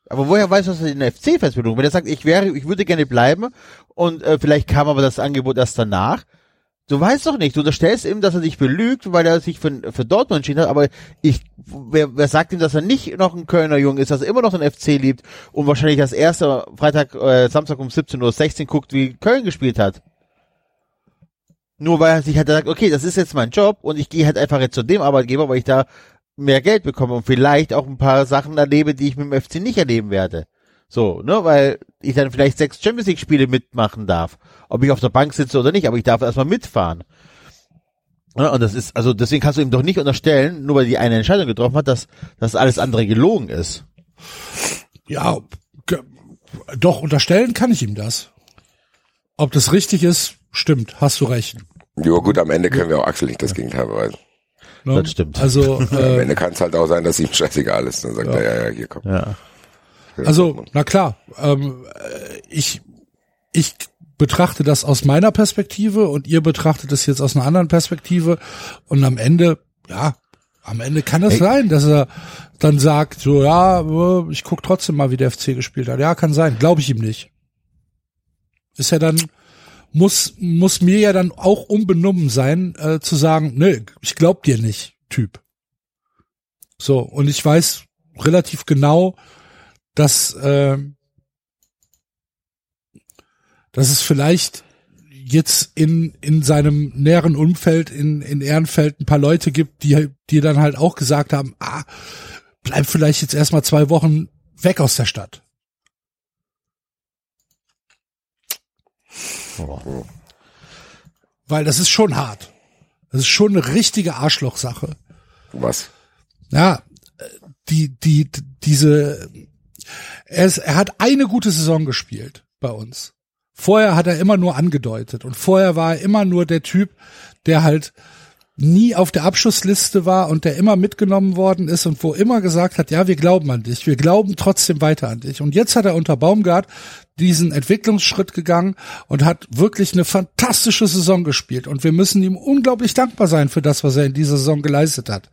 Aber woher weißt du, dass er den FC fest belogen? Wenn er sagt, ich wäre, ich würde gerne bleiben und äh, vielleicht kam aber das Angebot erst danach. Du weißt doch nicht. Du unterstellst ihm, dass er dich belügt, weil er sich für, für Dortmund entschieden hat. Aber ich, wer, wer sagt ihm, dass er nicht noch ein Kölner Jung ist, dass er immer noch den FC liebt und wahrscheinlich das erste Freitag, äh, Samstag um 17.16 Uhr guckt, wie Köln gespielt hat? Nur weil er sich halt sagt, okay, das ist jetzt mein Job und ich gehe halt einfach jetzt zu dem Arbeitgeber, weil ich da mehr Geld bekomme und vielleicht auch ein paar Sachen erlebe, die ich mit dem FC nicht erleben werde. So, ne, weil ich dann vielleicht sechs Champions League Spiele mitmachen darf. Ob ich auf der Bank sitze oder nicht, aber ich darf erstmal mitfahren. Ja, und das ist, also deswegen kannst du ihm doch nicht unterstellen, nur weil die eine Entscheidung getroffen hat, dass, dass alles andere gelogen ist. Ja, doch, unterstellen kann ich ihm das. Ob das richtig ist, stimmt, hast du recht. Ja gut, am Ende können wir auch Axel nicht das Gegenteil beweisen. Ne? Das stimmt. Also, Am äh, Ende kann es halt auch sein, dass ihm scheißegal ist. Dann sagt er, ja, ja, hier komm. Ja. Also, na klar, ähm, äh, ich, ich betrachte das aus meiner Perspektive und ihr betrachtet es jetzt aus einer anderen Perspektive und am Ende, ja, am Ende kann es Ey. sein, dass er dann sagt, so ja, äh, ich guck trotzdem mal, wie der FC gespielt hat. Ja, kann sein, glaube ich ihm nicht. Ist ja dann muss muss mir ja dann auch unbenommen sein äh, zu sagen, nee, ich glaub dir nicht, Typ. So und ich weiß relativ genau, dass äh, dass es vielleicht jetzt in in seinem näheren Umfeld in in Ehrenfeld ein paar Leute gibt, die die dann halt auch gesagt haben, ah, bleib vielleicht jetzt erstmal zwei Wochen weg aus der Stadt. Weil das ist schon hart. Das ist schon eine richtige Arschlochsache. Was? Ja, die, die, diese, er, ist, er hat eine gute Saison gespielt bei uns. Vorher hat er immer nur angedeutet und vorher war er immer nur der Typ, der halt nie auf der Abschussliste war und der immer mitgenommen worden ist und wo immer gesagt hat, ja, wir glauben an dich, wir glauben trotzdem weiter an dich. Und jetzt hat er unter Baumgart diesen Entwicklungsschritt gegangen und hat wirklich eine fantastische Saison gespielt. Und wir müssen ihm unglaublich dankbar sein für das, was er in dieser Saison geleistet hat.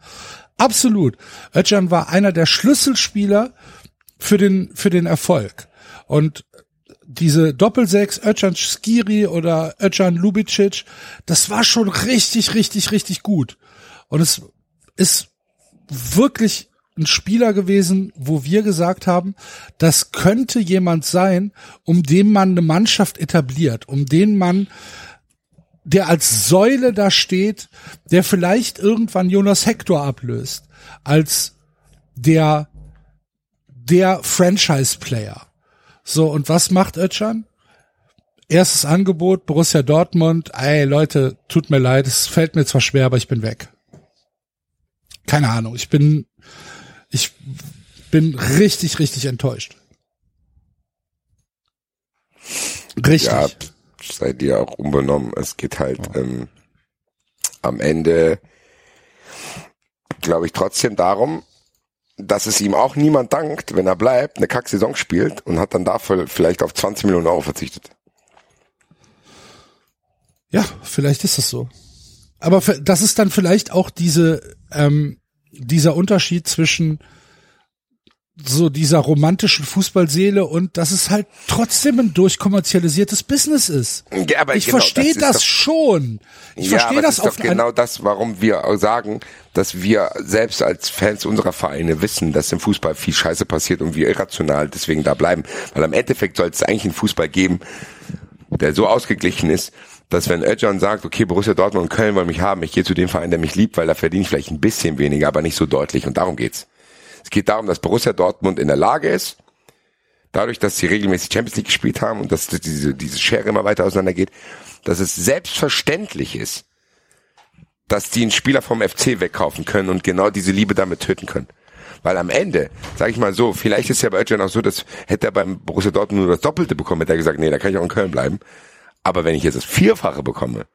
Absolut. Özcan war einer der Schlüsselspieler für den, für den Erfolg. Und diese Doppelsechs, Özcan Skiri oder Özcan Lubicic, das war schon richtig, richtig, richtig gut. Und es ist wirklich ein Spieler gewesen, wo wir gesagt haben, das könnte jemand sein, um den man eine Mannschaft etabliert, um den man, der als Säule da steht, der vielleicht irgendwann Jonas Hector ablöst, als der, der Franchise-Player. So, und was macht Özcan? Erstes Angebot, Borussia Dortmund, ey Leute, tut mir leid, es fällt mir zwar schwer, aber ich bin weg. Keine Ahnung, ich bin, ich bin richtig, richtig enttäuscht. Richtig. Ja, seid ihr auch unbenommen. Es geht halt ähm, am Ende, glaube ich, trotzdem darum, dass es ihm auch niemand dankt, wenn er bleibt, eine Kack-Saison spielt und hat dann dafür vielleicht auf 20 Millionen Euro verzichtet. Ja, vielleicht ist das so. Aber das ist dann vielleicht auch diese, ähm, dieser Unterschied zwischen so dieser romantischen Fußballseele und dass es halt trotzdem ein durchkommerzialisiertes Business ist. Ja, aber Ich genau, verstehe ist das, doch- schon. Ich ja, verstehe aber das das ist doch genau das, warum wir sagen, dass wir selbst als Fans unserer Vereine wissen, dass im Fußball viel Scheiße passiert und wir irrational deswegen da bleiben. Weil am Endeffekt soll es eigentlich einen Fußball geben, der so ausgeglichen ist, dass wenn Özcan sagt, okay, Borussia Dortmund und Köln wollen mich haben, ich gehe zu dem Verein, der mich liebt, weil da verdiene ich vielleicht ein bisschen weniger, aber nicht so deutlich und darum geht's. Es geht darum, dass Borussia Dortmund in der Lage ist, dadurch, dass sie regelmäßig Champions League gespielt haben und dass diese, diese Schere immer weiter auseinandergeht, dass es selbstverständlich ist, dass die einen Spieler vom FC wegkaufen können und genau diese Liebe damit töten können. Weil am Ende, sage ich mal so, vielleicht ist ja bei Özcan auch so, dass hätte er beim Borussia Dortmund nur das Doppelte bekommen, hätte er gesagt, nee, da kann ich auch in Köln bleiben. Aber wenn ich jetzt das Vierfache bekomme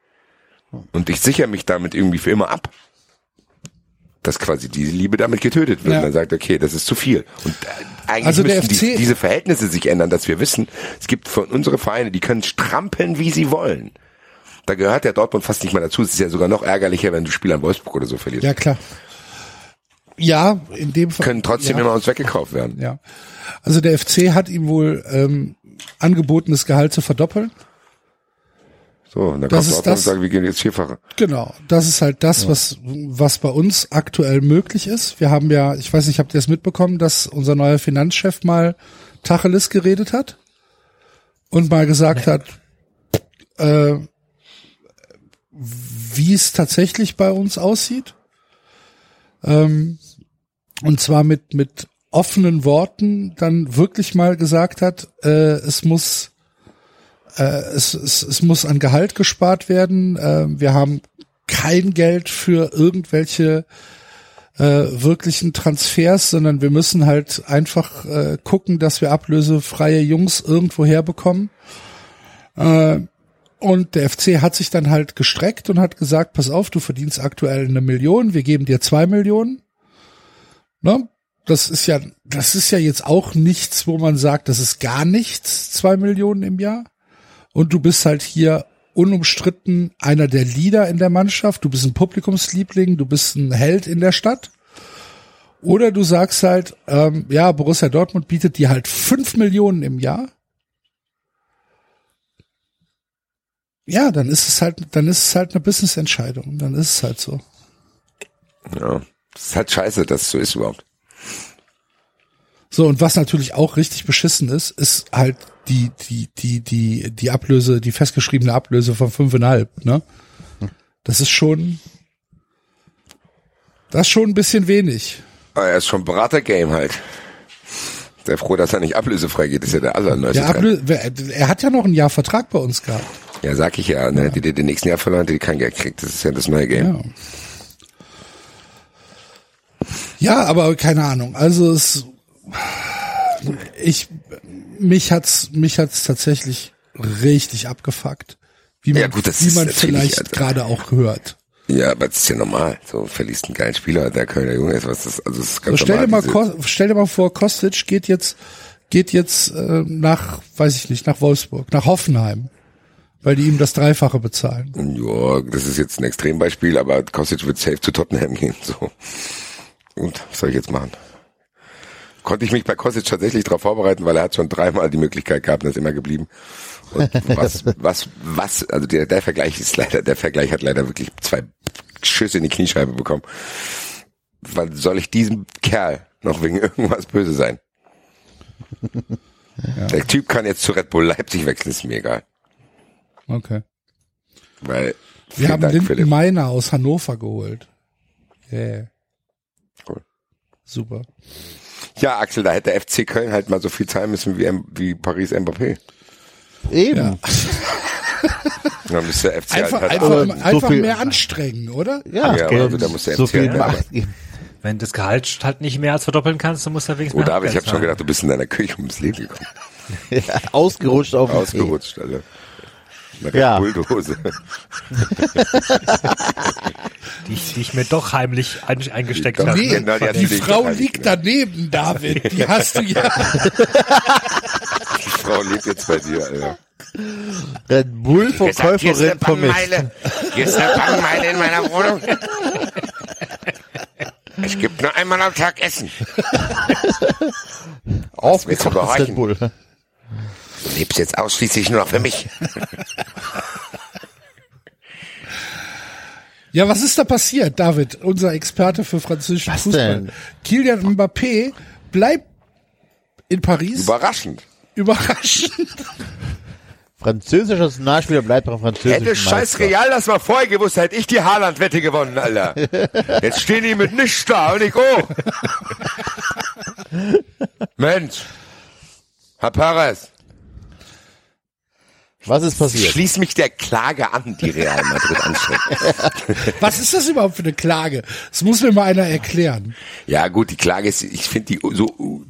und ich sichere mich damit irgendwie für immer ab, dass quasi diese Liebe damit getötet wird. Ja. Und dann sagt, okay, das ist zu viel. Und äh, eigentlich Also müssen die, diese Verhältnisse sich ändern, dass wir wissen, es gibt von unsere Vereine, die können strampeln, wie sie wollen. Da gehört der Dortmund fast nicht mehr dazu. Es ist ja sogar noch ärgerlicher, wenn du Spieler in Wolfsburg oder so verlierst. Ja, klar. Ja, in dem Fall. Können trotzdem ja. immer uns weggekauft werden. Ja. Also der FC hat ihm wohl ähm, angeboten, das Gehalt zu verdoppeln. So, und dann Das Dortmund und das- sagt, wir gehen jetzt vierfache. Genau, das ist halt das, was, was bei uns aktuell möglich ist. Wir haben ja, ich weiß nicht, habt ihr es mitbekommen, dass unser neuer Finanzchef mal Tacheles geredet hat und mal gesagt hat, äh, wie es tatsächlich bei uns aussieht. Ähm, und zwar mit, mit offenen Worten dann wirklich mal gesagt hat, äh, es muss äh, es, es, es muss an Gehalt gespart werden. Äh, wir haben kein Geld für irgendwelche äh, wirklichen Transfers, sondern wir müssen halt einfach äh, gucken, dass wir ablösefreie Jungs irgendwo herbekommen. Äh, und der FC hat sich dann halt gestreckt und hat gesagt, pass auf, du verdienst aktuell eine Million, wir geben dir zwei Millionen. Ne? Das ist ja, das ist ja jetzt auch nichts, wo man sagt, das ist gar nichts, zwei Millionen im Jahr. Und du bist halt hier unumstritten einer der Leader in der Mannschaft, du bist ein Publikumsliebling, du bist ein Held in der Stadt. Oder du sagst halt, ähm, ja, Borussia Dortmund bietet dir halt fünf Millionen im Jahr. Ja, dann ist es halt, dann ist es halt eine Business-Entscheidung. Dann ist es halt so. Ja. Das ist halt scheiße, dass es so ist überhaupt. So, und was natürlich auch richtig beschissen ist, ist halt die, die, die, die, die Ablöse, die festgeschriebene Ablöse von fünfeinhalb, ne? Das ist schon, das ist schon ein bisschen wenig. Aber er ist schon Berater-Game halt. Sehr froh, dass er nicht ablösefrei geht, ist ja der allerneueste Der. Ablö er hat ja noch ein Jahr Vertrag bei uns gehabt. Ja, sag ich ja, ne? Die, die den nächsten Jahr verloren, die kein Geld kriegt. Das ist ja das neue Game. Ja. Ja, aber keine Ahnung. Also es, ich, mich hat's, mich hat's tatsächlich richtig abgefuckt. Wie man, Ja, gut, das wie man vielleicht Alter. gerade auch hört. Ja, aber das ist ja normal. So verliest einen geilen Spieler, der Kölner Junge ist, was das, also das ist ganz So, stell dir mal, normal. Stell dir mal vor, Kostic geht jetzt, geht jetzt äh, nach, weiß ich nicht, nach Wolfsburg, nach Hoffenheim, weil die ihm das Dreifache bezahlen. Ja, das ist jetzt ein Extrembeispiel, aber Kostic wird safe zu Tottenham gehen. So. Und was soll ich jetzt machen? Konnte ich mich bei Kostic tatsächlich darauf vorbereiten, weil er hat schon dreimal die Möglichkeit gehabt und ist immer geblieben. Und was, was, was, also der, der Vergleich ist leider, der Vergleich hat leider wirklich zwei Schüsse in die Kniescheibe bekommen. Wann soll ich diesem Kerl noch wegen irgendwas böse sein? Der Typ kann jetzt zu Red Bull Leipzig wechseln, ist mir egal. Okay. Weil, Wir haben Dank, Linden Philipp. Meiner aus Hannover geholt. Yeah. Cool. Super. Ja, Axel, da hätte FC Köln halt mal so viel zahlen müssen wie, M- wie Paris Mbappé. Eben. Ja. Dann müsste der FC Einfach, halt, halt einfach, aber so einfach viel- mehr anstrengen, oder? Ja, Ja, Geld, also da muss der so MC viel halt Macht geben. Wenn das Gehalt halt nicht mehr als verdoppeln kannst, dann musst du ja wenigstens Oh, David, ich habe schon gedacht, du bist in deiner Küche ums Leben gekommen. Ja, ausgerutscht auf dem Ausgerutscht, Alter. Eine Ja. Red Bulldose. Die, ich- die ich mir doch heimlich ein, eingesteckt habe. Nee, genau, die die die Frau liegt gehalten. daneben, David. Die hast du ja. Die Frau lebt jetzt bei dir, Alter. Red Bull Verkäuferin vermisst. Hier ist eine Bannmeile in meiner Wohnung. Ich gebe nur einmal am Tag Essen. Aufgekochtes gehorchen? Red Bull. Du lebst jetzt ausschließlich nur noch für mich. Ja, was ist da passiert, David, unser Experte für französischen Was Fußball? denn? Kilian Mbappé bleibt in Paris. Überraschend. Überraschend. Französischer Nationalspieler bleibt beim französischen Hätte scheiß. Real das mal vorher gewusst, hätte ich die Haaland-Wette gewonnen, Alter. Jetzt stehen die mit nichts da und ich, oh. Mensch. Herr Perez, Was ist passiert? schließ mich der Klage an, die Real Madrid anstrengt. Was ist das überhaupt für eine Klage? Das muss mir mal einer erklären. Ja gut, die Klage ist, ich finde die so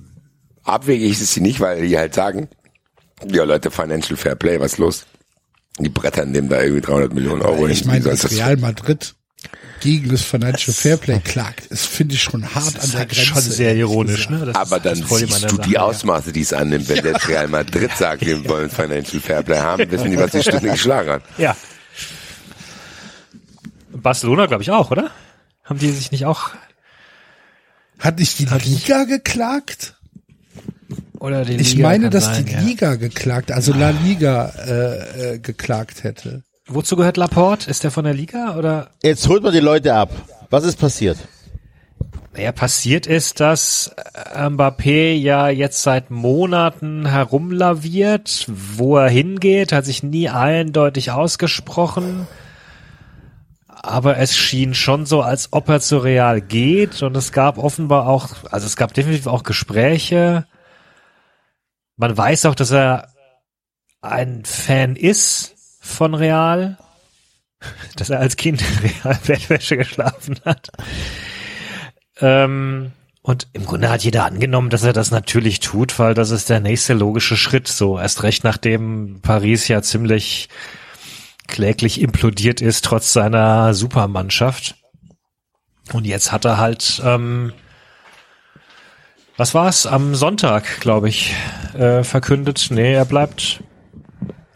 abwegig ist sie nicht, weil die halt sagen, ja Leute, Financial Fair Play, was ist los? Die brettern dem da irgendwie 300 Millionen Euro Ich hin. meine, Wie soll dass Real Madrid gegen das Financial Fairplay klagt, das finde ich schon hart Das an der halt Grenze. schon sehr ironisch, ne? Das Aber dann siehst du Sache, die ja. Ausmaße, die es annimmt, wenn der Real Madrid sagt, wir wollen Financial Fairplay haben, wissen die, was die Stunde geschlagen hat. Ja. Barcelona, glaube ich, auch, oder? Haben die sich nicht auch, Hat nicht die Liga geklagt? oder die Ich Liga meine, kann dass sein, die ja. Liga geklagt, also La Liga äh, äh, geklagt hätte. Wozu gehört Laporte? Ist der von der Liga oder? Jetzt holt man die Leute ab. Was ist passiert? Naja, passiert ist, dass äh, Mbappé ja jetzt seit Monaten herumlaviert, wo er hingeht, hat sich nie eindeutig ausgesprochen. Aber es schien schon so, als ob er zu Real geht und es gab offenbar auch, also es gab definitiv auch Gespräche. Man weiß auch, dass er ein Fan ist von Real, dass er als Kind in Real Bettwäsche geschlafen hat. Ähm, und im Grunde hat jeder angenommen, dass er das natürlich tut, weil das ist der nächste logische Schritt. So erst recht, nachdem Paris ja ziemlich kläglich implodiert ist, trotz seiner Supermannschaft. Und jetzt hat er halt, ähm, was war's? Am Sonntag, glaube ich, äh, verkündet, nee, er bleibt,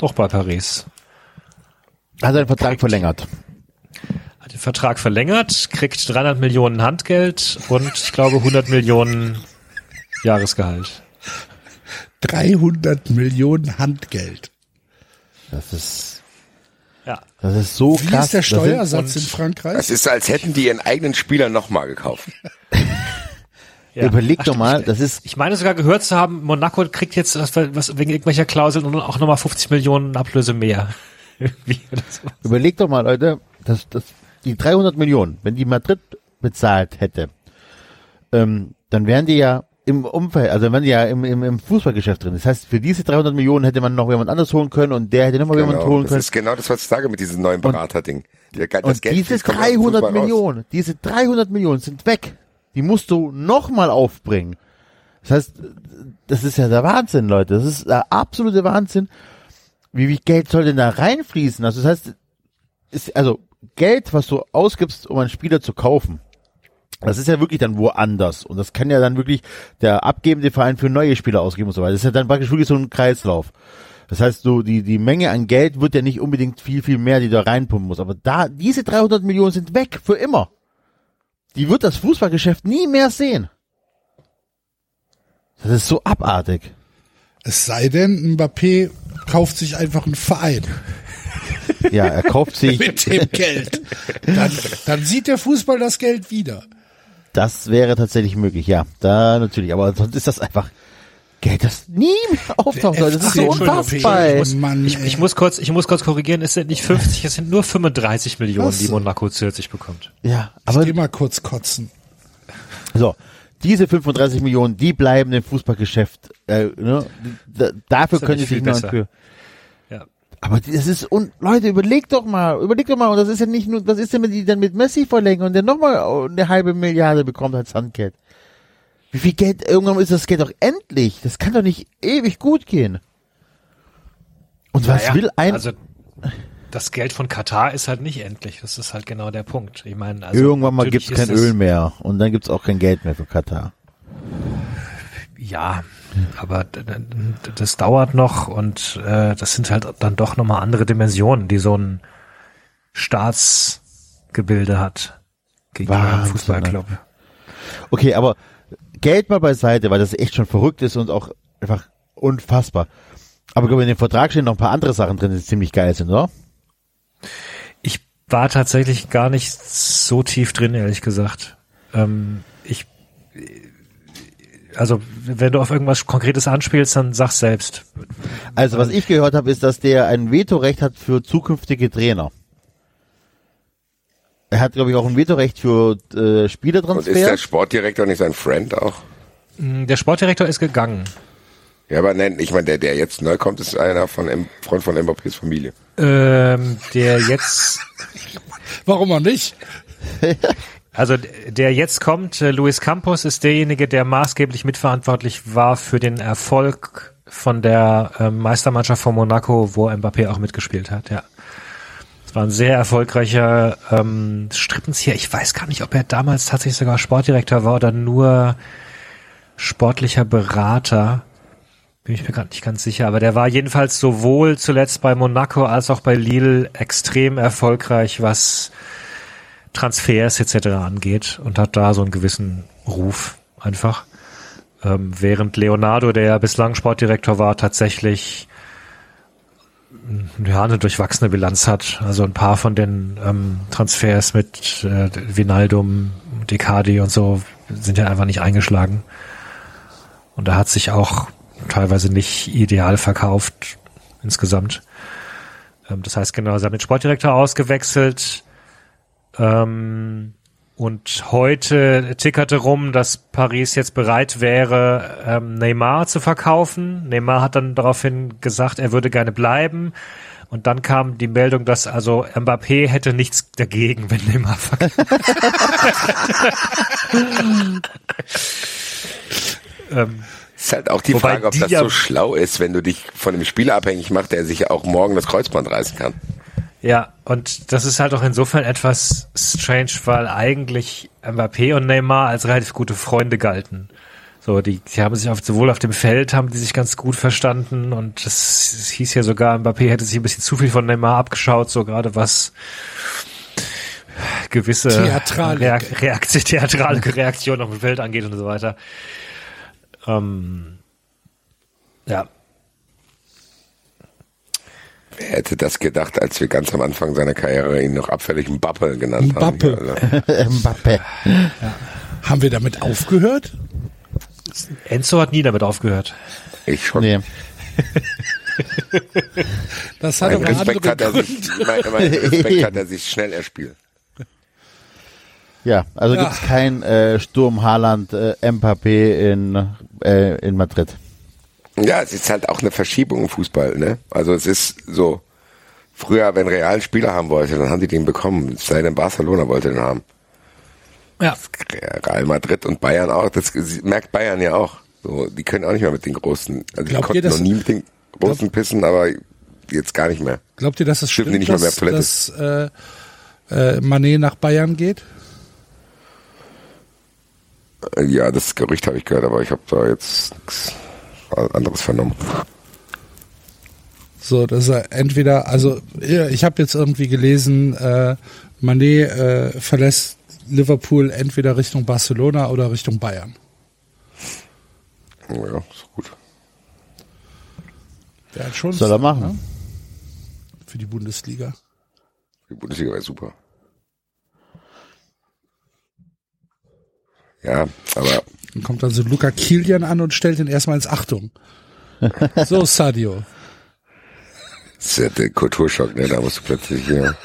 Doch bei Paris. Hat seinen Vertrag verlängert. Hat den Vertrag verlängert, kriegt 300 Millionen Handgeld und ich glaube 100 Millionen Jahresgehalt. 300 Millionen Handgeld. Das ist, Ja. das ist so Wie krass. ist der Das Steuersatz in Es Frankreich? ist, als hätten die ihren eigenen Spieler nochmal gekauft. ja. Überleg Ach, doch mal, das ist, Ich meine sogar gehört zu haben, Monaco kriegt jetzt was, was wegen irgendwelcher Klauseln und auch nochmal 50 Millionen Ablöse mehr. Wie so. überleg doch mal, Leute, das, das, die 300 Millionen, wenn die Madrid bezahlt hätte, ähm, dann wären die ja im Umfeld, also wären die ja im, im, im Fußballgeschäft drin. Das heißt, für diese 300 Millionen hätte man noch jemand anderes holen können und der hätte nochmal jemand Genau. holen Das können. ist genau das, was ich sage mit diesem neuen Berater-Ding. Der- Das Und Geld diese fließt komplett aus dem 300 Fußball raus. Millionen, diese 300 Millionen sind weg. Die musst du nochmal aufbringen. Das heißt, das ist ja der Wahnsinn, Leute. Das ist der absolute Wahnsinn. Wie viel Geld soll denn da reinfließen? Also das heißt, ist, also Geld, was du ausgibst, um einen Spieler zu kaufen, das ist ja wirklich dann woanders. Und das kann ja dann wirklich der abgebende Verein für neue Spieler ausgeben und so weiter. Das ist ja dann praktisch wirklich so ein Kreislauf. Das heißt, so die, die Menge an Geld wird ja nicht unbedingt viel, viel mehr, die da reinpumpen muss. Aber da, diese 300 Millionen sind weg für immer. Die wird das Fußballgeschäft nie mehr sehen. Das ist so abartig. Es sei denn, Mbappé kauft sich einfach einen Verein Ja, er kauft sich, mit dem Geld. Dann, dann sieht der Fußball das Geld wieder. das wäre tatsächlich möglich, ja. Da natürlich, aber sonst ist das einfach Geld, das nie mehr auftaucht, Leute. Das ist so unfassbar. ey. muss- Mann, Ich, ich muss kurz, ich muss kurz korrigieren, es sind nicht 50, es sind nur 35 Millionen, Was? die Monaco zusätzlich bekommt. Ja, ich aber geh mal kurz kotzen. So, diese 35 Millionen, die bleiben im Fußballgeschäft. Äh, ne? da, dafür können sie nicht sich besser. für. Ja. Aber das ist und Leute, überlegt doch mal, überlegt doch mal, und das ist ja nicht nur, was ist denn, wenn die dann mit Messi verlängern und der nochmal eine halbe Milliarde bekommt als Handgeld? Wie viel Geld, irgendwann ist das Geld doch endlich. Das kann doch nicht ewig gut gehen. Und was Naja, will ein, Also, das Geld von Katar ist halt nicht endlich. Das ist halt genau der Punkt. Ich meine, also irgendwann mal gibt's kein Öl mehr und dann gibt's auch kein Geld mehr für Katar. Ja, aber das dauert noch und äh, das sind halt dann doch nochmal andere Dimensionen, die so ein Staatsgebilde hat einem Wahnsinn, Fußballclub. Okay, aber Geld mal beiseite, weil das echt schon verrückt ist und auch einfach unfassbar. Aber ich glaube, in dem Vertrag stehen noch ein paar andere Sachen drin, die ziemlich geil sind, oder? Ich war tatsächlich gar nicht so tief drin, ehrlich gesagt. Ähm, ich, also wenn du auf irgendwas Konkretes anspielst, dann sag's selbst. Also, was ich gehört habe, ist, dass der ein Vetorecht hat für zukünftige Trainer. Er hat, glaube ich, auch ein Vetorecht für äh, Und ist der Spielertransfer. Sportdirektor nicht sein Friend auch? Der Sportdirektor ist gegangen. Ja, aber nein, ich meine, der, der jetzt neu kommt, ist einer von M Freund von Mbappés Familie. Ähm, der jetzt Warum auch nicht? Also der jetzt kommt, äh, Luis Campos, ist derjenige, der maßgeblich mitverantwortlich war für den Erfolg von der ähm, Meistermannschaft von Monaco, wo Mbappé auch mitgespielt hat. Ja, es war ein sehr erfolgreicher ähm, Strippenzieher. Ich weiß gar nicht, ob er damals tatsächlich sogar Sportdirektor war oder nur sportlicher Berater. Bin ich mir gerade nicht ganz sicher, aber der war jedenfalls sowohl zuletzt bei Monaco als auch bei Lille extrem erfolgreich, was Transfers etc. angeht und hat da so einen gewissen Ruf einfach. Ähm, während Leonardo, der ja bislang Sportdirektor war, tatsächlich mm, ja, eine durchwachsene Bilanz hat. Also ein paar von den ähm, Transfers mit äh, Vinaldum, Decadi und so sind ja einfach nicht eingeschlagen. Und er hat sich auch teilweise nicht ideal verkauft insgesamt. Ähm, das heißt, genau, sie haben den Sportdirektor ausgewechselt. Ähm, und heute tickerte rum, dass Paris jetzt bereit wäre, ähm, Neymar zu verkaufen. Neymar hat dann daraufhin gesagt, er würde gerne bleiben. Und dann kam die Meldung, dass also Mbappé hätte nichts dagegen, wenn Neymar verkauft. ähm, Ist halt auch die Wobei Frage, ob die das ja- so schlau ist, wenn du dich von einem Spieler abhängig machst, der sich ja auch morgen das Kreuzband reißen kann. Ja, und das ist halt auch insofern etwas strange, weil eigentlich Mbappé und Neymar als relativ gute Freunde galten. So, die, die haben sich auf, sowohl auf dem Feld haben die sich ganz gut verstanden und das, es hieß ja sogar, Mbappé hätte sich ein bisschen zu viel von Neymar abgeschaut, so gerade was gewisse Theatrale. Reak Reaktion, theatrale Reaktion auf dem Feld angeht und so weiter. Ähm, ja, Wer hätte das gedacht, als wir ganz am Anfang seiner Karriere ihn noch abfällig Mbappe genannt Mbappe. haben? Also, Mbappé. Haben wir damit aufgehört? Enzo hat nie damit aufgehört. ich schon. Nee. Das hat Mein Respekt, hat er sich, mein, mein Respekt hat er sich schnell erspielt. Ja, also Ja. gibt's kein äh, Sturm Haaland äh, Mbappé in, äh, in Madrid. Ja, es ist halt auch eine Verschiebung im Fußball, ne? Also es ist so, früher, wenn Real einen Spieler haben wollte, dann haben die den bekommen. Es sei denn, Barcelona wollte den haben. Ja. Real Madrid und Bayern auch, das merkt Bayern ja auch. So, die können auch nicht mehr mit den großen, also die Glaubt konnten ihr, dass- noch nie mit den großen pissen, aber jetzt gar nicht mehr. Glaubt ihr, dass es Stimmt, stimmt, nicht mehr dass, Toilette. dass äh, äh, Manet nach Bayern geht? Äh, Ja, das Gerücht habe ich gehört, aber ich habe da jetzt nichts anderes vernommen. So, dass er entweder, also ja, ich habe jetzt irgendwie gelesen, äh, Manet äh, verlässt Liverpool entweder Richtung Barcelona oder Richtung Bayern. Ja, ist gut. Der hat schon Soll er machen. ne? für die Bundesliga. Die Bundesliga wäre super. Ja, aber Dann kommt dann so Luca Kilian an und stellt ihn erstmal ins Achtung. So, Sadio, das ist ja der Kulturschock, ne? Da musst du plötzlich hier.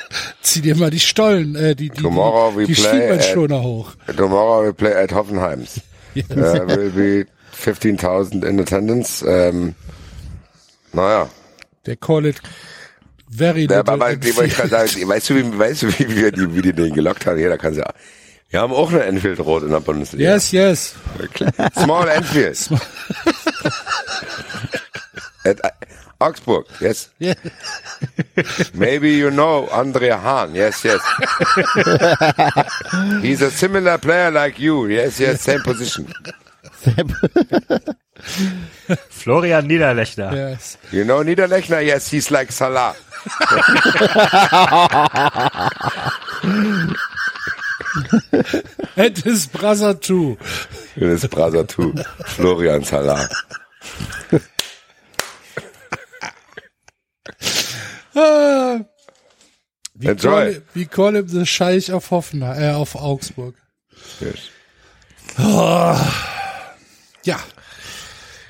zieh dir mal die Stollen, äh, die, die, Tomorrow die, die play Stiefelschoner hoch. Tomorrow we play at Hoffenheims. Uh, will be 15.000 in attendance. Ähm, naja. Der call it very Ja, little aber and die sagen, weißt du, wie, weißt du, wie, wir die, wie die den gelockt haben? Jeder kann ja. Wir haben auch eine Enfield Rot in der Bundesliga. Yes, yes. Small Enfield. At uh, Augsburg, yes. Yeah. Maybe you know Andre Hahn. Yes, yes. He's a similar player like you. Yes, yes, same position. Florian Niederlechner. yes. You know Niederlechner? Yes, he's like Salah. And his brother too. Das ist Brother 2. Florian Salah. Ah. We Enjoy. call, him, we call him the Scheich auf Hoffenheim, äh, auf Augsburg. Yes. Ja.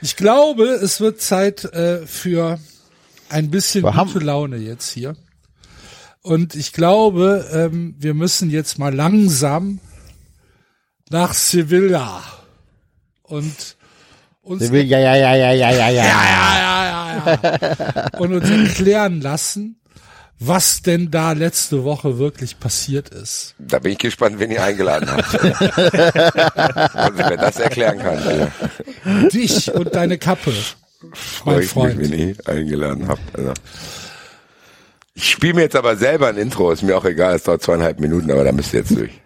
Ich glaube, es wird Zeit äh, für ein bisschen Wir haben- gute Laune jetzt hier. Und ich glaube, ähm, wir müssen jetzt mal langsam nach Sevilla und uns Der will, ja, ja, ja, ja, ja, ja, ja. ja, ja, ja. und uns erklären lassen, was denn da letzte Woche wirklich passiert ist. Da bin ich gespannt, wen ihr eingeladen habt. Also, wer das erklären kann. Ja. Dich und deine Kappe. Freue Mein ich Freund. mich, wenn ihr eingeladen habt. Also. Ich spiele mir jetzt aber selber ein Intro, ist mir auch egal, es dauert zweieinhalb Minuten, aber da müsst ihr jetzt durch.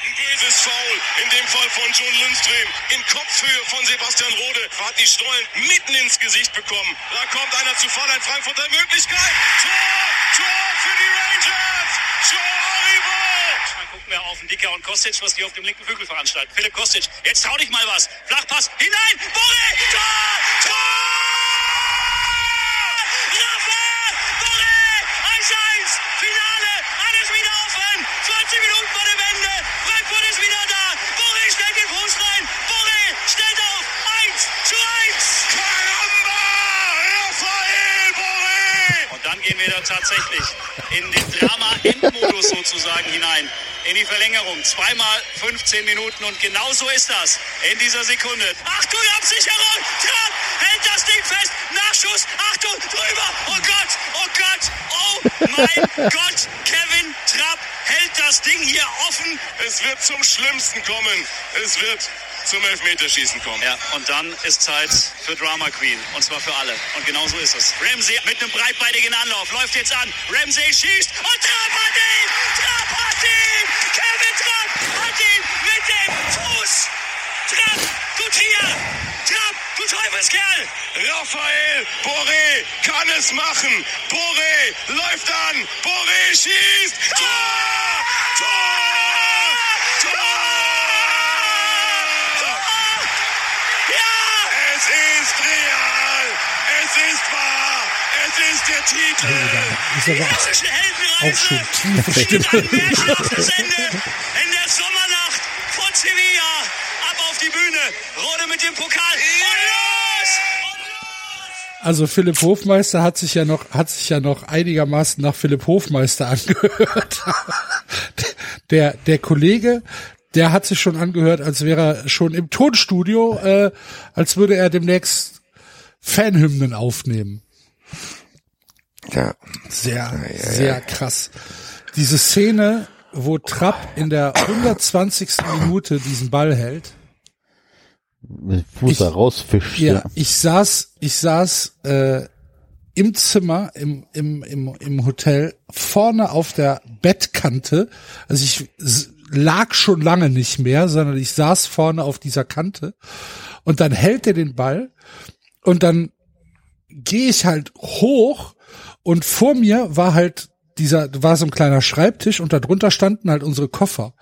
Ein böses Foul, in dem Fall von John Lundström. In Kopfhöhe von Sebastian Rode. Hat die Stollen mitten ins Gesicht bekommen. Da kommt einer zu Fall, ein Frankfurter Möglichkeit. Tor! Tor für die Rangers! Joe Wir auf den Dicker und Kostic, was die auf dem linken Flügel veranstalten. Philipp Kostic, jetzt trau dich mal was. Flachpass, hinein, Borre, Tor, Tor! Rafael, Borre, 1-1, gehen wir da tatsächlich in den Drama-Endmodus sozusagen hinein. In die Verlängerung. Zweimal 15 Minuten und genau so ist das in dieser Sekunde. Achtung, Absicherung! Trapp hält das Ding fest. Nachschuss. Achtung, drüber. Oh Gott, oh Gott, oh mein Gott. Kevin Trapp hält das Ding hier offen. Es wird zum Schlimmsten kommen. Es wird zum Elfmeterschießen kommen. Ja, und dann ist Zeit für Drama Queen. Und zwar für alle. Und genau so ist es. Ramsey mit einem breitbeinigen Anlauf läuft jetzt an. Ramsey schießt und Trapp hat ihn! Trapp hat ihn! Kevin Trapp hat ihn mit dem Fuß! Trapp, gut hier! Trapp, du Teufelskerl! Raphael Boré kann es machen! Boré läuft an! Boré schießt! Tor! Tor! Tor! Tor! Es ist real. Es ist wahr. Es ist der Titel. Ist aber auch schon Heldenreise. tiefe Mit Stimme. einem märchenhaftes Ende in der Sommernacht von Sevilla. Ab auf die Bühne. Rode mit dem Pokal. Und los! Und los! Also Philipp Hofmeister hat sich ja noch, hat sich ja noch einigermaßen nach Philipp Hofmeister angehört. Der, der Kollege, der hat sich schon angehört, als wäre er schon im Tonstudio, äh, als würde er demnächst Fanhymnen aufnehmen. Ja. Sehr, sehr krass. Diese Szene, wo Trapp in der 120. Minute diesen Ball hält. Mit dem Fuß Ich- da rausfischt. Ja, Ja. ich saß, ich saß äh, im Zimmer, im, im, im, im Hotel, vorne auf der Bettkante. Also ich lag schon lange nicht mehr, sondern ich saß vorne auf dieser Kante. Und dann hält er den Ball und dann gehe ich halt hoch und vor mir war halt dieser, war so ein kleiner Schreibtisch und darunter standen halt unsere Koffer.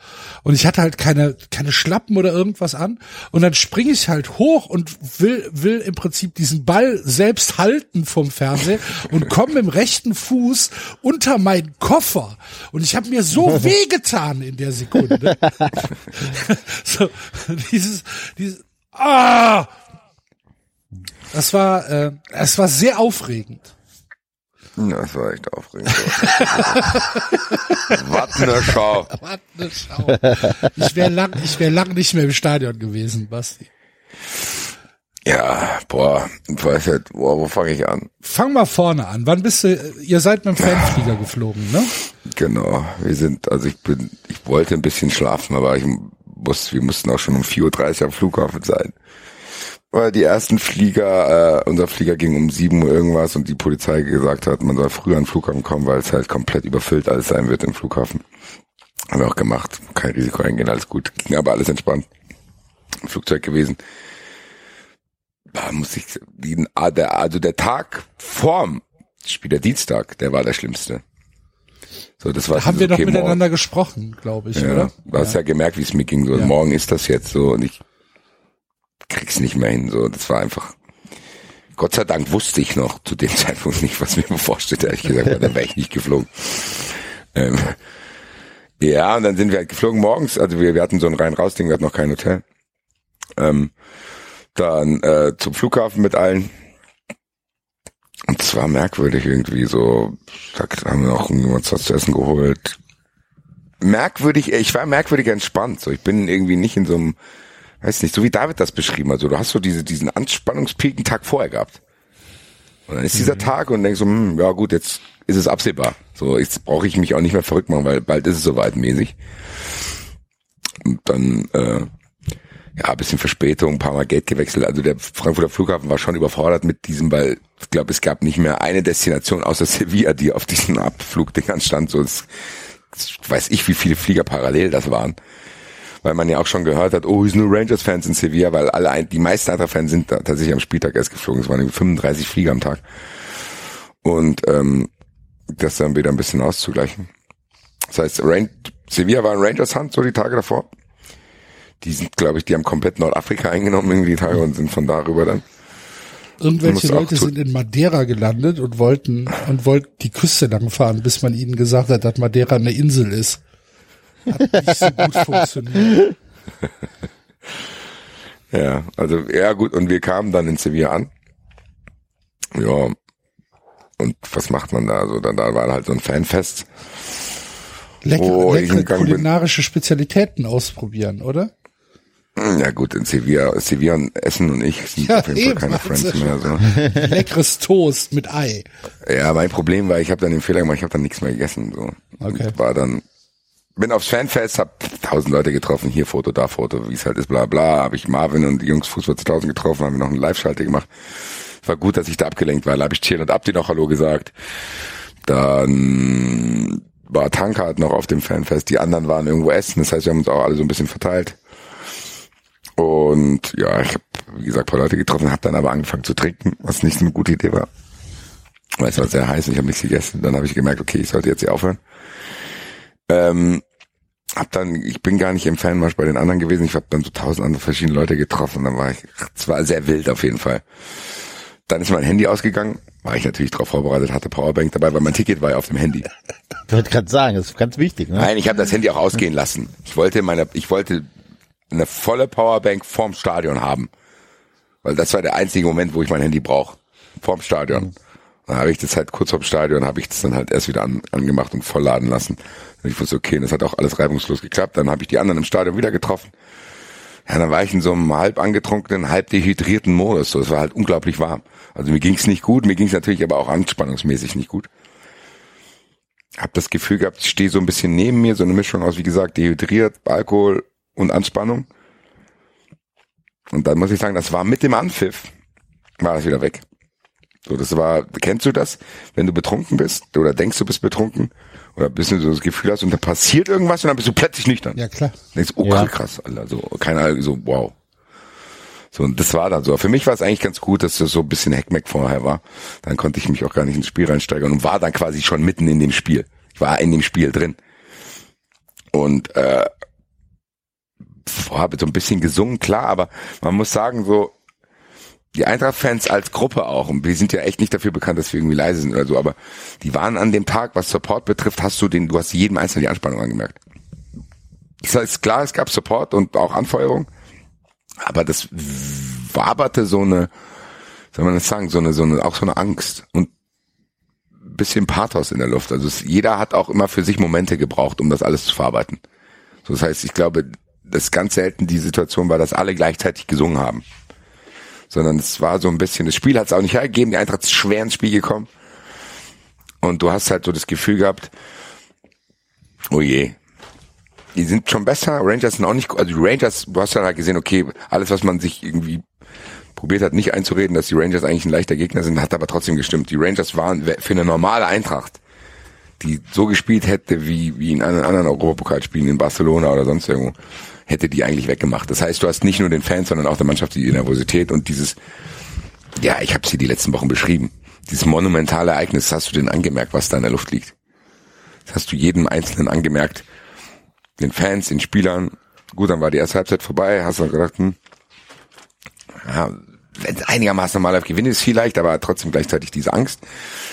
Und ich hatte halt keine, keine Schlappen oder irgendwas an. Und dann springe ich halt hoch und will, will im Prinzip diesen Ball selbst halten vom Fernseher und komme im rechten Fuß unter meinen Koffer. Und ich habe mir so wehgetan in der Sekunde. so, dieses, dieses, ah! Das war, äh, es war sehr aufregend. Das war echt aufregend. Was eine Schau. Was eine Schau. Ich wäre lang, ich wäre lang nicht mehr im Stadion gewesen, Basti. Ja, boah, ich weiß halt, boah, wo fange ich an? Fang mal vorne an. Wann bist du, ihr seid mit dem Fanflieger geflogen, ne? Genau, wir sind, also ich bin, ich wollte ein bisschen schlafen, aber ich muss, wir mussten auch schon um 4.30 Uhr am Flughafen sein. Weil die ersten Flieger, äh, unser Flieger ging um 7 Uhr irgendwas und die Polizei gesagt hat, man soll früher an den Flughafen kommen, weil es halt komplett überfüllt alles sein wird im Flughafen. Haben wir auch gemacht. Kein Risiko eingehen, alles gut. Ging aber alles entspannt. Im Flugzeug gewesen. Da muss ich, die, ah, der, also der Tag vorm Spiel, der Dienstag, der war der schlimmste. So, das war Haben so, wir noch okay, morgen- miteinander gesprochen, glaube ich, ja, oder? du hast ja, gemerkt, wie es mir ging. So, Ja. morgen ist das jetzt so und ich krieg's nicht mehr hin. So, das war einfach. Gott sei Dank wusste ich noch zu dem Zeitpunkt nicht, was mir bevorsteht, ehrlich gesagt, weil dann wäre ich nicht geflogen. Ähm, ja, und dann sind wir halt geflogen morgens. Also wir, wir hatten so ein rein-raus-Ding, wir hatten noch kein Hotel. Ähm, dann äh, zum Flughafen mit allen. Und es war merkwürdig irgendwie so. Da haben wir noch irgendwas was zu essen geholt merkwürdig, ich war merkwürdig entspannt. So, ich bin irgendwie nicht in so einem, weiß nicht, so wie David das beschrieben hat. So, du hast so diese, diesen Anspannungspeak einen Tag vorher gehabt. Und dann ist dieser Tag und denkst so, hm, ja gut, jetzt ist es absehbar. So, jetzt brauche ich mich auch nicht mehr verrückt machen, weil bald ist es soweit mäßig. Und dann, äh, ja, ein bisschen Verspätung, ein paar Mal Geld gewechselt. Also der Frankfurter Flughafen war schon überfordert mit diesem, weil ich glaube, es gab nicht mehr eine Destination außer Sevilla, die auf diesen Abflugdingern stand. So, es, weiß ich, wie viele Flieger parallel das waren. Weil man ja auch schon gehört hat, oh, es sind nur Rangers-Fans in Sevilla, weil alle, ein- die meisten Eintracht-Fans sind da tatsächlich am Spieltag erst geflogen. Es waren irgendwie 35 Flieger am Tag. Und ähm, das dann wieder ein bisschen auszugleichen. Das heißt, Rain Sevilla war in Rangers Hand so die Tage davor. Die sind, glaube ich, die haben komplett Nordafrika eingenommen irgendwie die Tage und sind von darüber dann. Irgendwelche Leute sind in Madeira gelandet und wollten und wollten die Küste lang fahren, bis man ihnen gesagt hat, dass Madeira eine Insel ist. Hat nicht so gut funktioniert. Ja, also ja gut, und wir kamen dann in Sevilla an. Ja. Und was macht man da? So, dann da war halt so ein Fanfest. Lecker, ich leckere gegangen bin. kulinarische Spezialitäten ausprobieren, oder? Hm, Ja gut, in Sevilla, Sevilla und Essen und ich sind Ja, auf jeden Fall keine also Friends mehr. So. Leckeres Toast mit Ei. Ja, mein Problem war, ich habe dann den Fehler gemacht, ich habe dann nichts mehr gegessen. So. Okay. Und war dann, bin aufs Fanfest, hab tausend Leute getroffen, hier Foto, da Foto, wie es halt ist, bla bla. Habe ich Marvin und die Jungs Fußball 2000 getroffen, haben wir noch eine Live-Schalte gemacht. War gut, dass ich da abgelenkt war. Da habe ich Chill und Abdi noch Hallo gesagt. Dann war Tankard noch auf dem Fanfest, die anderen waren irgendwo essen, das heißt, wir haben uns auch alle so ein bisschen verteilt. Und ja, ich habe wie gesagt, paar Leute getroffen, habe dann aber angefangen zu trinken, was nicht so eine gute Idee war. Weil es war sehr heiß und ich habe nichts gegessen. Dann habe ich gemerkt, okay, ich sollte jetzt hier aufhören. Ähm, hab dann, ich bin gar nicht im Fanmarsch bei den anderen gewesen. Ich habe dann so tausend andere verschiedene Leute getroffen. Dann war ich, es war sehr wild auf jeden Fall. Dann ist mein Handy ausgegangen. War ich natürlich darauf vorbereitet, hatte Powerbank dabei, weil mein Ticket war ja auf dem Handy. Ich wollte gerade sagen, das ist ganz wichtig. Ne? Nein, ich habe das Handy auch ausgehen lassen. Ich wollte meine, ich wollte eine volle Powerbank vorm Stadion haben, weil das war der einzige Moment, wo ich mein Handy brauche, vorm Stadion. Dann habe ich das halt kurz vorm Stadion, habe ich das dann halt erst wieder an, angemacht und vollladen lassen. Und ich wusste, okay, das hat auch alles reibungslos geklappt. Dann habe ich die anderen im Stadion wieder getroffen. Ja, dann war ich in so einem halb angetrunkenen, halb dehydrierten Modus. So, es war halt unglaublich warm. Also mir ging's nicht gut, mir ging's natürlich aber auch anspannungsmäßig nicht gut. Hab das Gefühl gehabt, ich stehe so ein bisschen neben mir, so eine Mischung aus, wie gesagt, dehydriert, Alkohol und Anspannung. Und dann muss ich sagen, das war mit dem Anpfiff, war das wieder weg. So, das war, kennst du das? Wenn du betrunken bist oder denkst, du bist betrunken oder bist du so das Gefühl hast und da passiert irgendwas und dann bist du plötzlich nüchtern. Ja, klar. Denkst, oh Ja. krass, Alter, so, keine Ahnung, so, wow. So, und das war dann so. Für mich war es eigentlich ganz gut, dass das so ein bisschen Heckmeck vorher war. Dann konnte ich mich auch gar nicht ins Spiel reinsteigern und war dann quasi schon mitten in dem Spiel. Ich war in dem Spiel drin. Und äh, habe so ein bisschen gesungen, klar, aber man muss sagen, so, die Eintracht-Fans als Gruppe auch, und wir sind ja echt nicht dafür bekannt, dass wir irgendwie leise sind oder so, aber die waren an dem Tag, was Support betrifft, hast du den, du hast jedem Einzelnen die Anspannung angemerkt. Das heißt, klar, es gab Support und auch Anfeuerung, aber das waberte so eine, soll man das sagen, so eine, so eine, auch so eine Angst und ein bisschen Pathos in der Luft. Also es, jeder hat auch immer für sich Momente gebraucht, um das alles zu verarbeiten. So, das heißt, ich glaube, das ganz selten die Situation war, dass alle gleichzeitig gesungen haben. Sondern es war so ein bisschen, das Spiel hat es auch nicht hergegeben, die Eintracht ist schwer ins Spiel gekommen. Und du hast halt so das Gefühl gehabt, oh je, die sind schon besser, Rangers sind auch nicht, also die Rangers, du hast dann halt gesehen, okay, alles, was man sich irgendwie probiert hat, nicht einzureden, dass die Rangers eigentlich ein leichter Gegner sind, hat aber trotzdem gestimmt. Die Rangers waren für eine normale Eintracht, die so gespielt hätte wie, wie in anderen Europapokalspielen in Barcelona oder sonst irgendwo, hätte die eigentlich weggemacht. Das heißt, du hast nicht nur den Fans, sondern auch der Mannschaft die Nervosität und dieses, ja, ich habe sie die letzten Wochen beschrieben, dieses monumentale Ereignis, hast du denn angemerkt, was da in der Luft liegt. Das hast du jedem Einzelnen angemerkt, den Fans, den Spielern. Gut, dann war die erste Halbzeit vorbei, hast du gedacht, hm, ja, wenn einigermaßen normal läuft, gewinnt es vielleicht, aber trotzdem gleichzeitig diese Angst.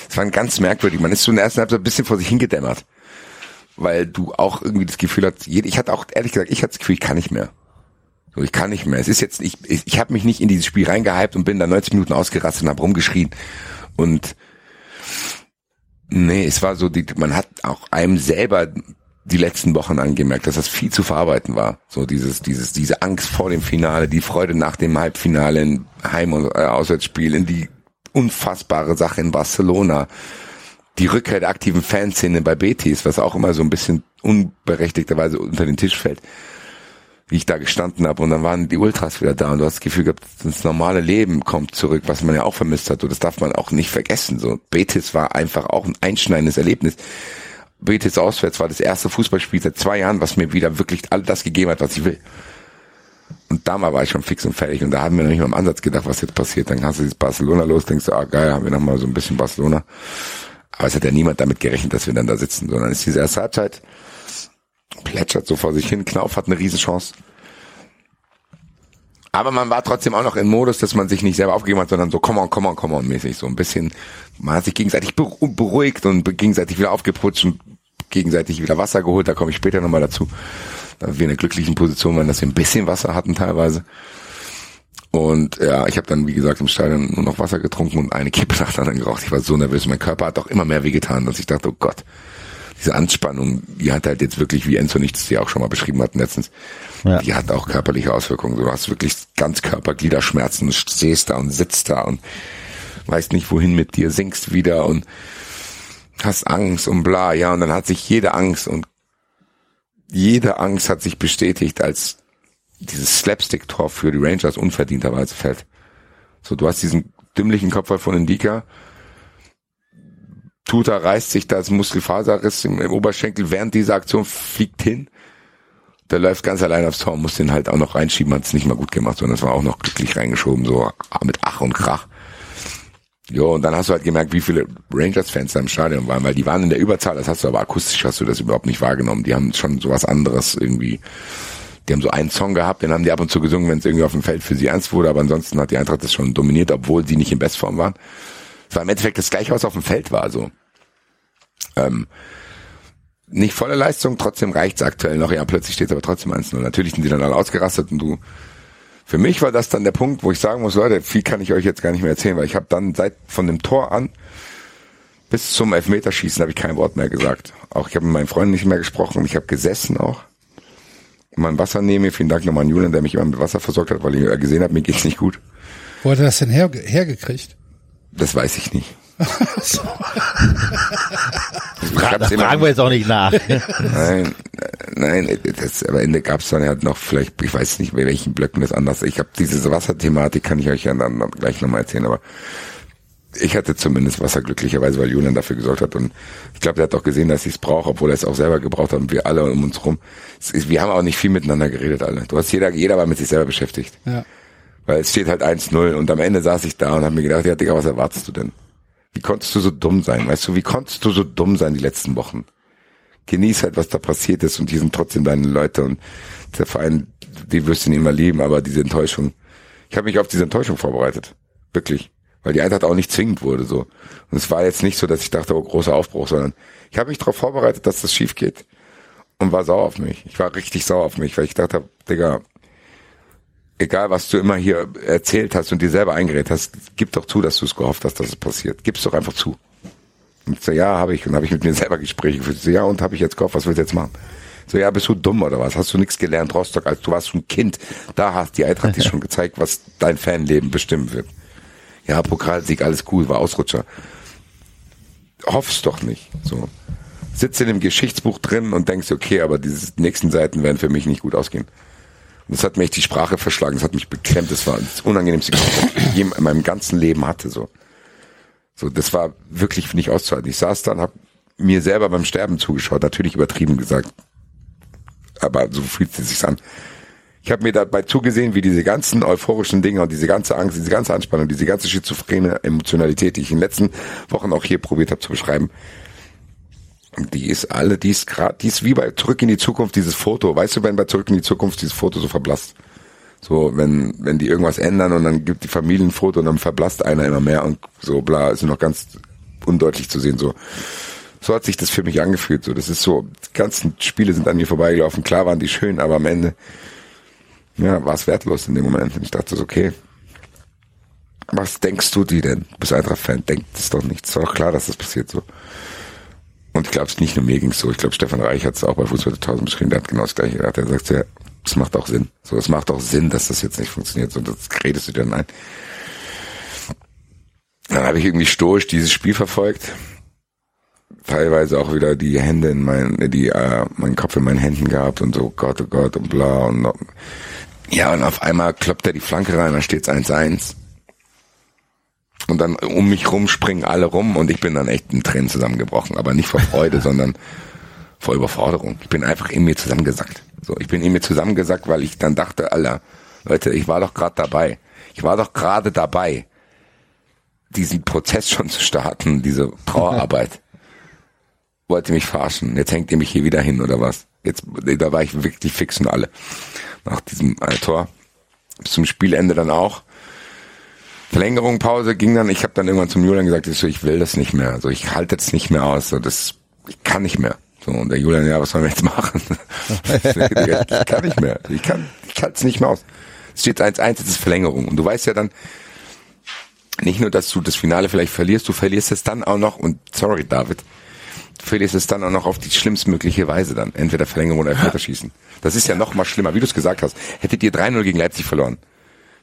Es war ganz merkwürdig. Man ist so in der ersten Halbzeit ein bisschen vor sich hingedämmert. Weil du auch irgendwie das Gefühl hast, ich hatte auch, ehrlich gesagt, ich hatte das Gefühl, ich kann nicht mehr. So, ich kann nicht mehr. Es ist jetzt, ich, ich, ich habe mich nicht in dieses Spiel reingehypt und bin da 90 Minuten ausgerastet und hab rumgeschrien. Und nee, es war so, die, man hat auch einem selber die letzten Wochen angemerkt, dass das viel zu verarbeiten war. So dieses, dieses, diese Angst vor dem Finale, die Freude nach dem Halbfinale, in Heim- und äh, Auswärtsspiel, in die unfassbare Sache in Barcelona, die Rückkehr der aktiven Fanszene bei Betis, was auch immer so ein bisschen unberechtigterweise unter den Tisch fällt, wie ich da gestanden habe und dann waren die Ultras wieder da und du hast das Gefühl gehabt, das normale Leben kommt zurück, was man ja auch vermisst hat und das darf man auch nicht vergessen. So Betis war einfach auch ein einschneidendes Erlebnis. Betis auswärts war das erste Fußballspiel seit zwei Jahren, was mir wieder wirklich all das gegeben hat, was ich will. Und damals war ich schon fix und fertig und da haben wir noch nicht mal im Ansatz gedacht, was jetzt passiert. Dann hast du jetzt Barcelona los, denkst du, ah geil, haben wir noch mal so ein bisschen Barcelona. Aber es hat ja niemand damit gerechnet, dass wir dann da sitzen, sondern ist diese erste Halbzeit plätschert so vor sich hin. Knauf hat eine Riesenchance. Aber man war trotzdem auch noch im Modus, dass man sich nicht selber aufgegeben hat, sondern so come on, come on, come on mäßig. So ein bisschen, man hat sich gegenseitig beru- beruhigt und gegenseitig wieder aufgeputscht und gegenseitig wieder Wasser geholt. Da komme ich später nochmal dazu. Da wir in einer glücklichen Position waren, dass wir ein bisschen Wasser hatten teilweise. Und ja, ich habe dann, wie gesagt, im Stadion nur noch Wasser getrunken und eine Kippe nach der anderen geraucht. Ich war so nervös. Mein Körper hat auch immer mehr wehgetan, dass ich dachte, oh Gott, diese Anspannung, die hat halt jetzt wirklich, wie Enzo nichts die auch schon mal beschrieben hatten letztens, Ja. die hat auch körperliche Auswirkungen. Du hast wirklich ganz Körpergliederschmerzen, stehst da und sitzt da und weißt nicht wohin mit dir, sinkst wieder und hast Angst und bla, ja, und dann hat sich jede Angst und jede Angst hat sich bestätigt, als dieses Slapstick-Tor für die Rangers unverdienterweise fällt. So, du hast diesen dümmlichen Kopfball von Indika, Tuta reißt sich das Muskelfaserriss im, Oberschenkel während dieser Aktion, fliegt hin. Der läuft ganz allein aufs Tor, muss den halt auch noch reinschieben, hat es nicht mal gut gemacht, sondern es war auch noch glücklich reingeschoben, so mit Ach und Krach. Jo, und dann hast du halt gemerkt, wie viele Rangers-Fans da im Stadion waren, weil die waren in der Überzahl, das hast du aber akustisch hast du das überhaupt nicht wahrgenommen. Die haben schon sowas anderes irgendwie. Die haben so einen Song gehabt, den haben die ab und zu gesungen, wenn es irgendwie auf dem Feld für sie ernst wurde, aber ansonsten hat die Eintracht das schon dominiert, obwohl sie nicht in Bestform waren. Es war im Endeffekt das gleiche, was auf dem Feld war, so. Ähm, nicht volle Leistung, trotzdem reicht's aktuell noch. Ja, plötzlich steht aber trotzdem 1-0. Natürlich sind die dann alle ausgerastet und du. Für mich war das dann der Punkt, wo ich sagen muss, Leute, viel kann ich euch jetzt gar nicht mehr erzählen, weil ich habe dann seit von dem Tor an bis zum Elfmeterschießen habe ich kein Wort mehr gesagt. Auch ich habe mit meinen Freunden nicht mehr gesprochen. Ich habe gesessen auch. Mein Wasser nehme. Vielen Dank nochmal an Julian, der mich immer mit Wasser versorgt hat, weil ich gesehen habe, mir geht's nicht gut. Wo hat er das denn her, hergekriegt? Das weiß ich nicht. Ich da fragen wir jetzt auch nicht nach. Nein, nein, das, am Ende gab es dann halt noch vielleicht, ich weiß nicht, bei welchen Blöcken das anders. Ich habe diese Wasserthematik, kann ich euch ja dann gleich nochmal erzählen, aber ich hatte zumindest Wasser glücklicherweise, weil Julian dafür gesorgt hat und ich glaube, der hat auch gesehen, dass ich es brauche, obwohl er es auch selber gebraucht hat und wir alle um uns rum. Ist, wir haben auch nicht viel miteinander geredet, alle. Du hast jeder, jeder war mit sich selber beschäftigt. Ja. Weil es steht halt 1-0 und am Ende saß ich da und habe mir gedacht, ja Digga, was erwartest du denn? Wie konntest du so dumm sein? Weißt du, wie konntest du so dumm sein die letzten Wochen? Genieß halt, was da passiert ist und die sind trotzdem deine Leute und der Verein, die wirst du nicht immer lieben, aber diese Enttäuschung, ich habe mich auf diese Enttäuschung vorbereitet. Wirklich. Weil die Eintracht auch nicht zwingend wurde, so. Und es war jetzt nicht so, dass ich dachte, oh, großer Aufbruch, sondern ich habe mich darauf vorbereitet, dass das schief geht. Und war sauer auf mich. Ich war richtig sauer auf mich, weil ich dachte, Digga, egal was du immer hier erzählt hast und dir selber eingeredet hast, gib doch zu, dass du es gehofft hast, dass es passiert. Gib's doch einfach zu. Und ich so, ja, habe ich. Und habe ich mit mir selber Gespräche geführt. So, ja, und habe ich jetzt gehofft, was willst du jetzt machen? So, ja, bist du dumm oder was? Hast du nichts gelernt, Rostock, als du warst schon Kind. Da hast die Eintracht dir schon gezeigt, was dein Fanleben bestimmen wird. Ja, Pokalsieg, alles cool, war Ausrutscher. Hoff's doch nicht. So. Sitze in dem Geschichtsbuch drin und denkst, okay, aber diese nächsten Seiten werden für mich nicht gut ausgehen. Und das hat mich die Sprache verschlagen, das hat mich beklemmt, das war das unangenehmste Gefühl, das ich in meinem ganzen Leben hatte, so. So, das war wirklich nicht auszuhalten. Ich saß dann, hab mir selber beim Sterben zugeschaut, natürlich übertrieben gesagt. Aber so fühlt es sich an. Ich habe mir dabei zugesehen, wie diese ganzen euphorischen Dinge und diese ganze Angst, diese ganze Anspannung, diese ganze schizophrene Emotionalität, die ich in den letzten Wochen auch hier probiert habe zu beschreiben, die ist alle, die ist gerade, die ist wie bei Zurück in die Zukunft dieses Foto. Weißt du, wenn bei Zurück in die Zukunft dieses Foto so verblasst? So, wenn, wenn die irgendwas ändern und dann gibt die Familie ein Foto und dann verblasst einer immer mehr und so bla, ist noch ganz undeutlich zu sehen, so. So hat sich das für mich angefühlt, so. Das ist so, die ganzen Spiele sind an mir vorbeigelaufen. Klar waren die schön, aber am Ende, ja, war es wertlos in dem Moment. Und ich dachte so, okay, was denkst du dir denn? Du bist Eintracht-Fan, denkt es doch nicht. Ist doch klar, dass das passiert so. Und ich glaube, nicht nur mir ging so. Ich glaube, Stefan Reich hat es auch bei Fußball 1000 beschrieben. Der hat genau das gleiche gedacht. Er sagt ja, es macht auch Sinn. So, es macht auch Sinn, dass das jetzt nicht funktioniert. So, das redest du dir dann ein. Dann habe ich irgendwie stoisch dieses Spiel verfolgt. Teilweise auch wieder die Hände in meinen, die, äh, meinen Kopf in meinen Händen gehabt und so, Gott, oh Gott und bla und ja, und auf einmal kloppt er die Flanke rein, da steht's 1-1. Und dann um mich rum springen alle rum und ich bin dann echt in Tränen zusammengebrochen. Aber nicht vor Freude, sondern vor Überforderung. Ich bin einfach in mir zusammengesackt. So, ich bin in mir zusammengesackt, weil ich dann dachte, Alter, Leute, ich war doch gerade dabei. Ich war doch gerade dabei, diesen Prozess schon zu starten, diese Trauerarbeit. Wollte mich verarschen. Jetzt hängt ihr mich hier wieder hin oder was? Jetzt, da war ich wirklich fix und alle. Nach diesem äh, Tor. Bis zum Spielende dann auch. Verlängerung, Pause ging dann, ich habe dann irgendwann zum Julian gesagt, ich, so, ich will das nicht mehr. Also ich halte jetzt nicht mehr aus. So, das, ich kann nicht mehr. So, und der Julian, ja, was sollen wir jetzt machen? ich kann nicht mehr. Ich kann ich kann es nicht mehr aus. Es steht 1-1, es ist Verlängerung. Und du weißt ja dann, nicht nur, dass du das Finale vielleicht verlierst, du verlierst es dann auch noch, und sorry, David, du verlierst es dann auch noch auf die schlimmstmögliche Weise dann. Entweder Verlängerung oder Elfmeterschießen. Das ist ja noch mal schlimmer, wie du es gesagt hast. Hättet ihr 3-0 gegen Leipzig verloren.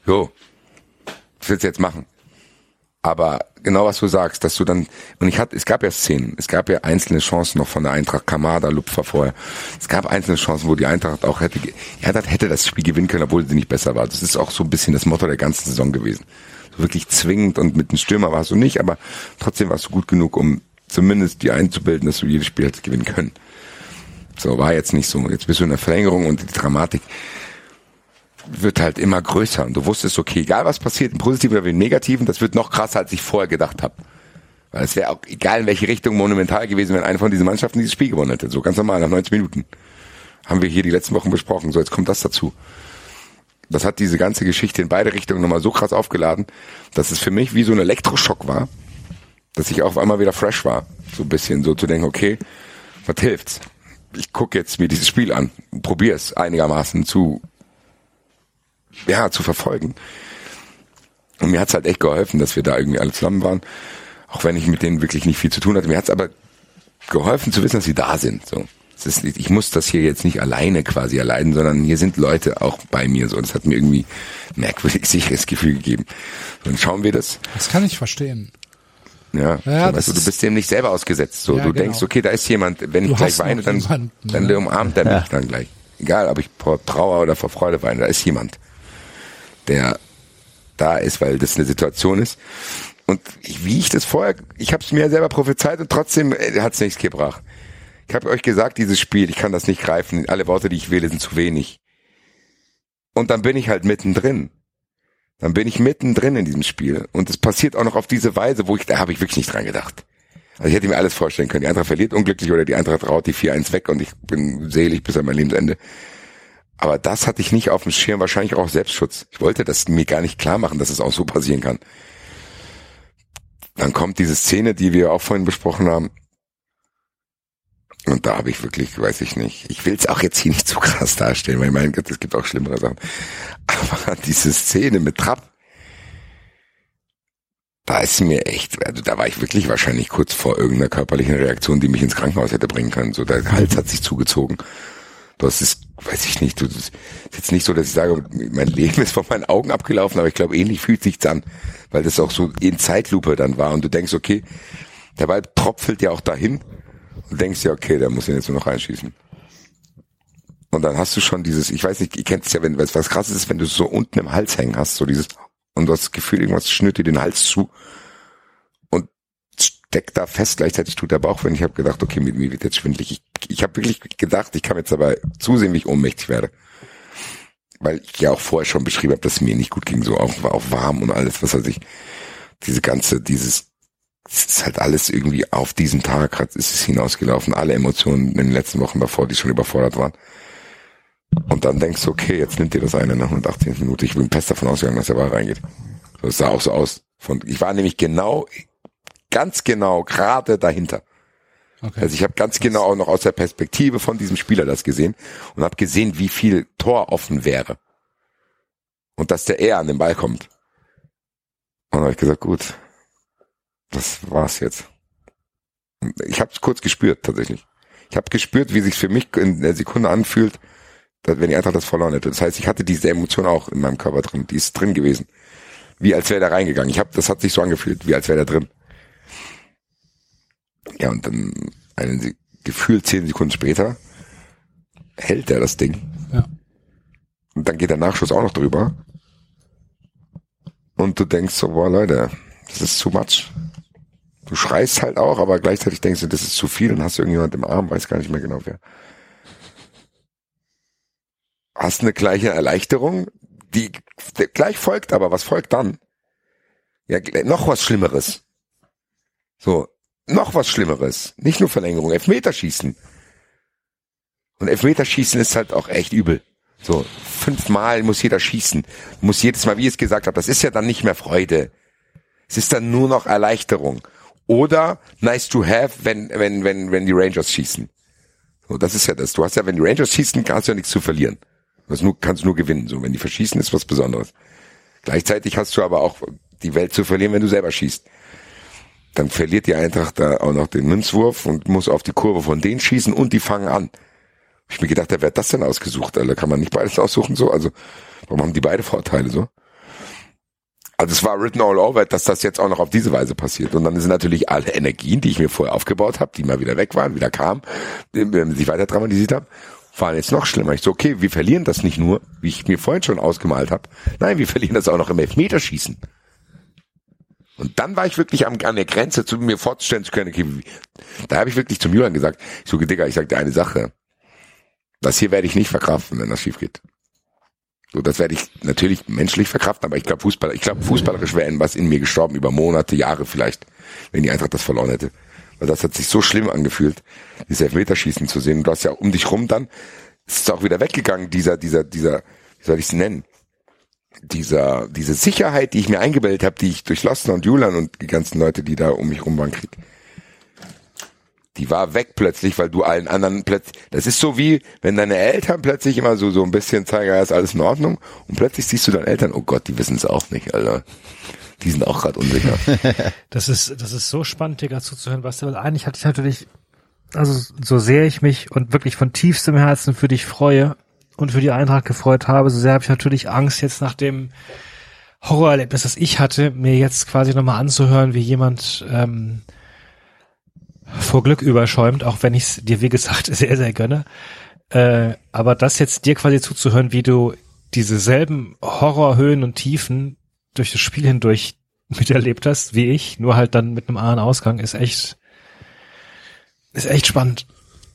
Jo. Was willst du jetzt machen? Aber genau was du sagst, dass du dann, und ich hatte, es gab ja Szenen, es gab ja einzelne Chancen noch von der Eintracht, Kamada, Lupfer vorher. Es gab einzelne Chancen, wo die Eintracht auch hätte, ja, hätte das Spiel gewinnen können, obwohl sie nicht besser war. Das ist auch so ein bisschen das Motto der ganzen Saison gewesen. So wirklich zwingend und mit dem Stürmer warst du nicht, aber trotzdem warst du gut genug, um zumindest die einzubilden, dass du jedes Spiel hättest gewinnen können. So, war jetzt nicht so. Jetzt bist du in der Verlängerung und die Dramatik wird halt immer größer. Und du wusstest, okay, egal was passiert, im Positiven oder im Negativen, das wird noch krasser, als ich vorher gedacht habe. Weil es wäre auch egal in welche Richtung monumental gewesen, wenn eine von diesen Mannschaften dieses Spiel gewonnen hätte. So ganz normal, nach 90 Minuten. Haben wir hier die letzten Wochen besprochen. So, jetzt kommt das dazu. Das hat diese ganze Geschichte in beide Richtungen nochmal so krass aufgeladen, dass es für mich wie so ein Elektroschock war, dass ich auf einmal wieder fresh war. So ein bisschen so zu denken, okay, was hilft's? Ich gucke jetzt mir dieses Spiel an und probiere es einigermaßen zu, ja, zu verfolgen. Und mir hat's halt echt geholfen, dass wir da irgendwie alle zusammen waren. Auch wenn ich mit denen wirklich nicht viel zu tun hatte. Mir hat's aber geholfen zu wissen, dass sie da sind. So. Ist ich muss das hier jetzt nicht alleine quasi erleiden, sondern hier sind Leute auch bei mir. So, das hat mir irgendwie merkwürdig sicheres Gefühl gegeben. Dann schauen wir das. Das kann ich verstehen. Ja, Ja, so, weißt du, du ist- bist dem nicht selber ausgesetzt. So, Ja, du genau. denkst, okay, da ist jemand. Wenn ich Du gleich hast noch weine, dann, jemanden, dann ne? umarmt er mich dann gleich. Egal, ob ich vor Trauer oder vor Freude weine, da ist jemand, der da ist, weil das eine Situation ist. Und ich, wie ich das vorher, ich habe es mir selber prophezeit und trotzdem äh, hat es nichts gebracht. Ich habe euch gesagt, dieses Spiel, ich kann das nicht greifen. Alle Worte, die ich wähle, sind zu wenig. Und dann bin ich halt mittendrin. Dann bin ich mittendrin in diesem Spiel. Und es passiert auch noch auf diese Weise, wo ich, da habe ich wirklich nicht dran gedacht. Also ich hätte mir alles vorstellen können. Die Eintracht verliert unglücklich oder die Eintracht raut die 4-1 weg und ich bin selig bis an mein Lebensende. Aber das hatte ich nicht auf dem Schirm, wahrscheinlich auch Selbstschutz. Ich wollte das mir gar nicht klar machen, dass es auch so passieren kann. Dann kommt diese Szene, die wir auch vorhin besprochen haben. Und da habe ich wirklich, weiß ich nicht, ich will es auch jetzt hier nicht zu krass darstellen, weil mein Gott, es gibt auch schlimmere Sachen. Aber diese Szene mit Trapp, da ist mir echt, also da war ich wirklich wahrscheinlich kurz vor irgendeiner körperlichen Reaktion, die mich ins Krankenhaus hätte bringen können. So, der Hals hat sich zugezogen. Hast es, weiß ich nicht, du, das ist jetzt nicht so, dass ich sage, mein Leben ist vor meinen Augen abgelaufen, aber ich glaube, ähnlich fühlt sich's an, weil das auch so in Zeitlupe dann war und du denkst, okay, der Ball tropfelt ja auch dahin und denkst ja, okay, der muss ihn jetzt nur noch reinschießen. Und dann hast du schon dieses, ich weiß nicht, ihr kennt es ja, wenn was, was krasses ist, wenn du so unten im Hals hängen hast, so dieses, und du hast das Gefühl, irgendwas schnürt dir den Hals zu und steckt da fest, gleichzeitig tut der Bauch, wenn ich habe gedacht, okay, mir, mir wird jetzt schwindlig. Ich, ich habe wirklich gedacht, ich kann jetzt dabei zusehen, wie ich ohnmächtig werde. Weil ich ja auch vorher schon beschrieben habe, dass es mir nicht gut ging, so auch, auch warm und alles, was weiß ich. Diese ganze, dieses, es ist halt alles irgendwie auf diesen Tag hat, ist es hinausgelaufen, alle Emotionen in den letzten Wochen davor, die schon überfordert waren. Und dann denkst du, okay, jetzt nimmt dir das eine nach 118 Minuten. Ich bin fest davon ausgegangen, dass der Ball reingeht. Es sah auch so aus. Von, ich war nämlich genau, ganz genau gerade dahinter. Okay. Also ich habe ganz genau auch noch aus der Perspektive von diesem Spieler das gesehen und habe gesehen, wie viel Tor offen wäre. Und dass der eher an den Ball kommt. Und habe ich gesagt, gut, das war's jetzt. Ich habe es kurz gespürt tatsächlich. Ich habe gespürt, wie sich für mich in der Sekunde anfühlt, dass, wenn die Eintracht das verloren hätte. Das heißt, ich hatte diese Emotion auch in meinem Körper drin. Die ist drin gewesen. Wie als wäre der reingegangen. Ich habe, das hat sich so angefühlt, wie als wäre der drin. Ja, und dann eine Se- gefühlt zehn Sekunden später hält er das Ding. Ja. Und dann geht der Nachschuss auch noch drüber. Und du denkst so, boah Leute, das ist too much. Du schreist halt auch, aber gleichzeitig denkst du, das ist zu viel und hast irgendjemand im Arm, weiß gar nicht mehr genau wer. Hast eine gleiche Erleichterung, die gleich folgt, aber was folgt dann? Ja, noch was Schlimmeres. So, noch was Schlimmeres. Nicht nur Verlängerung, Elfmeterschießen. Und Elfmeterschießen ist halt auch echt übel. So, fünfmal muss jeder schießen. Muss jedes Mal, wie ich es gesagt habe, das ist ja dann nicht mehr Freude. Es ist dann nur noch Erleichterung. Oder nice to have, wenn, wenn, wenn, wenn die Rangers schießen. So, das ist ja das. Du hast ja, wenn die Rangers schießen, kannst du ja nichts zu verlieren. Du nur, kannst nur gewinnen. So, wenn die verschießen, ist was Besonderes. Gleichzeitig hast du aber auch die Welt zu verlieren, wenn du selber schießt. Dann verliert die Eintracht da auch noch den Münzwurf und muss auf die Kurve von denen schießen und die fangen an. Ich mir gedacht, wer hat das denn ausgesucht? Alter, kann man nicht beides aussuchen so? Also, warum haben die beide Vorteile so? Also es war written all over, dass das jetzt auch noch auf diese Weise passiert. Und dann sind natürlich alle Energien, die ich mir vorher aufgebaut habe, die mal wieder weg waren, wieder kamen, sich weiter dramatisiert haben, waren jetzt noch schlimmer. Ich so, okay, wir verlieren das nicht nur, wie ich mir vorhin schon ausgemalt habe. Nein, wir verlieren das auch noch im Elfmeterschießen. Und dann war ich wirklich am, an der Grenze, zu mir vorzustellen zu können, okay, da habe ich wirklich zum Julian gesagt, ich so, Digga, ich sag dir eine Sache. Das hier werde ich nicht verkraften, wenn das schief geht. So, das werde ich natürlich menschlich verkraften, aber ich glaube Fußball, ich glaube fußballerisch wäre was in mir gestorben über Monate, Jahre vielleicht, wenn die Eintracht das verloren hätte. Weil das hat sich so schlimm angefühlt, dieses Elfmeterschießen zu sehen. Und du hast ja um dich rum dann, ist es auch wieder weggegangen, dieser, dieser, dieser, wie soll ich es nennen? Dieser, diese Sicherheit, die ich mir eingebildet habe, die ich durch Lostner und Julian und die ganzen Leute, die da um mich rum waren, krieg. Die war weg plötzlich, weil du allen anderen plötzlich, das ist so wie, wenn deine Eltern plötzlich immer so, so ein bisschen zeigen, ja, ist alles in Ordnung, und plötzlich siehst du deine Eltern, oh Gott, die wissen es auch nicht, Alter. Die sind auch gerade unsicher. Das ist, das ist so spannend, dir gerade zuzuhören, was weil eigentlich hatte ich natürlich, also so sehr ich mich und wirklich von tiefstem Herzen für dich freue und für die Eintracht gefreut habe, so sehr habe ich natürlich Angst, jetzt nach dem Horrorerlebnis, das ich hatte, mir jetzt quasi nochmal anzuhören, wie jemand ähm, vor Glück überschäumt, auch wenn ich es dir, wie gesagt, sehr, sehr gönne. Äh, aber das jetzt dir quasi zuzuhören, wie du diese selben Horrorhöhen und Tiefen durch das Spiel hindurch miterlebt hast, wie ich, nur halt dann mit einem anderen Ausgang, ist echt, ist echt spannend.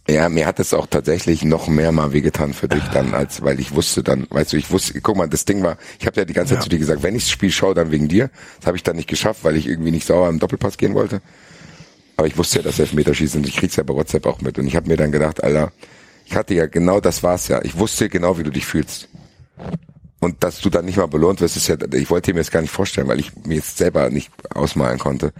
Ja, mir hat es auch tatsächlich noch mehr mal wehgetan für dich dann, als weil ich wusste dann, weißt du, ich wusste, guck mal, das Ding war, ich habe ja die ganze Zeit Ja. zu dir gesagt, wenn ich das Spiel schaue, dann wegen dir. Das habe ich dann nicht geschafft, weil ich irgendwie nicht sauer im Doppelpass gehen wollte. Aber ich wusste ja, dass Elfmeterschießen und ich krieg's ja bei WhatsApp auch mit. Und ich habe mir dann gedacht, Alter, ich hatte ja genau das war's ja. Ich wusste genau, wie du dich fühlst. Und dass du dann nicht mal belohnt wirst, ist ja, ich wollte mir das gar nicht vorstellen, weil ich mir jetzt selber nicht ausmalen konnte.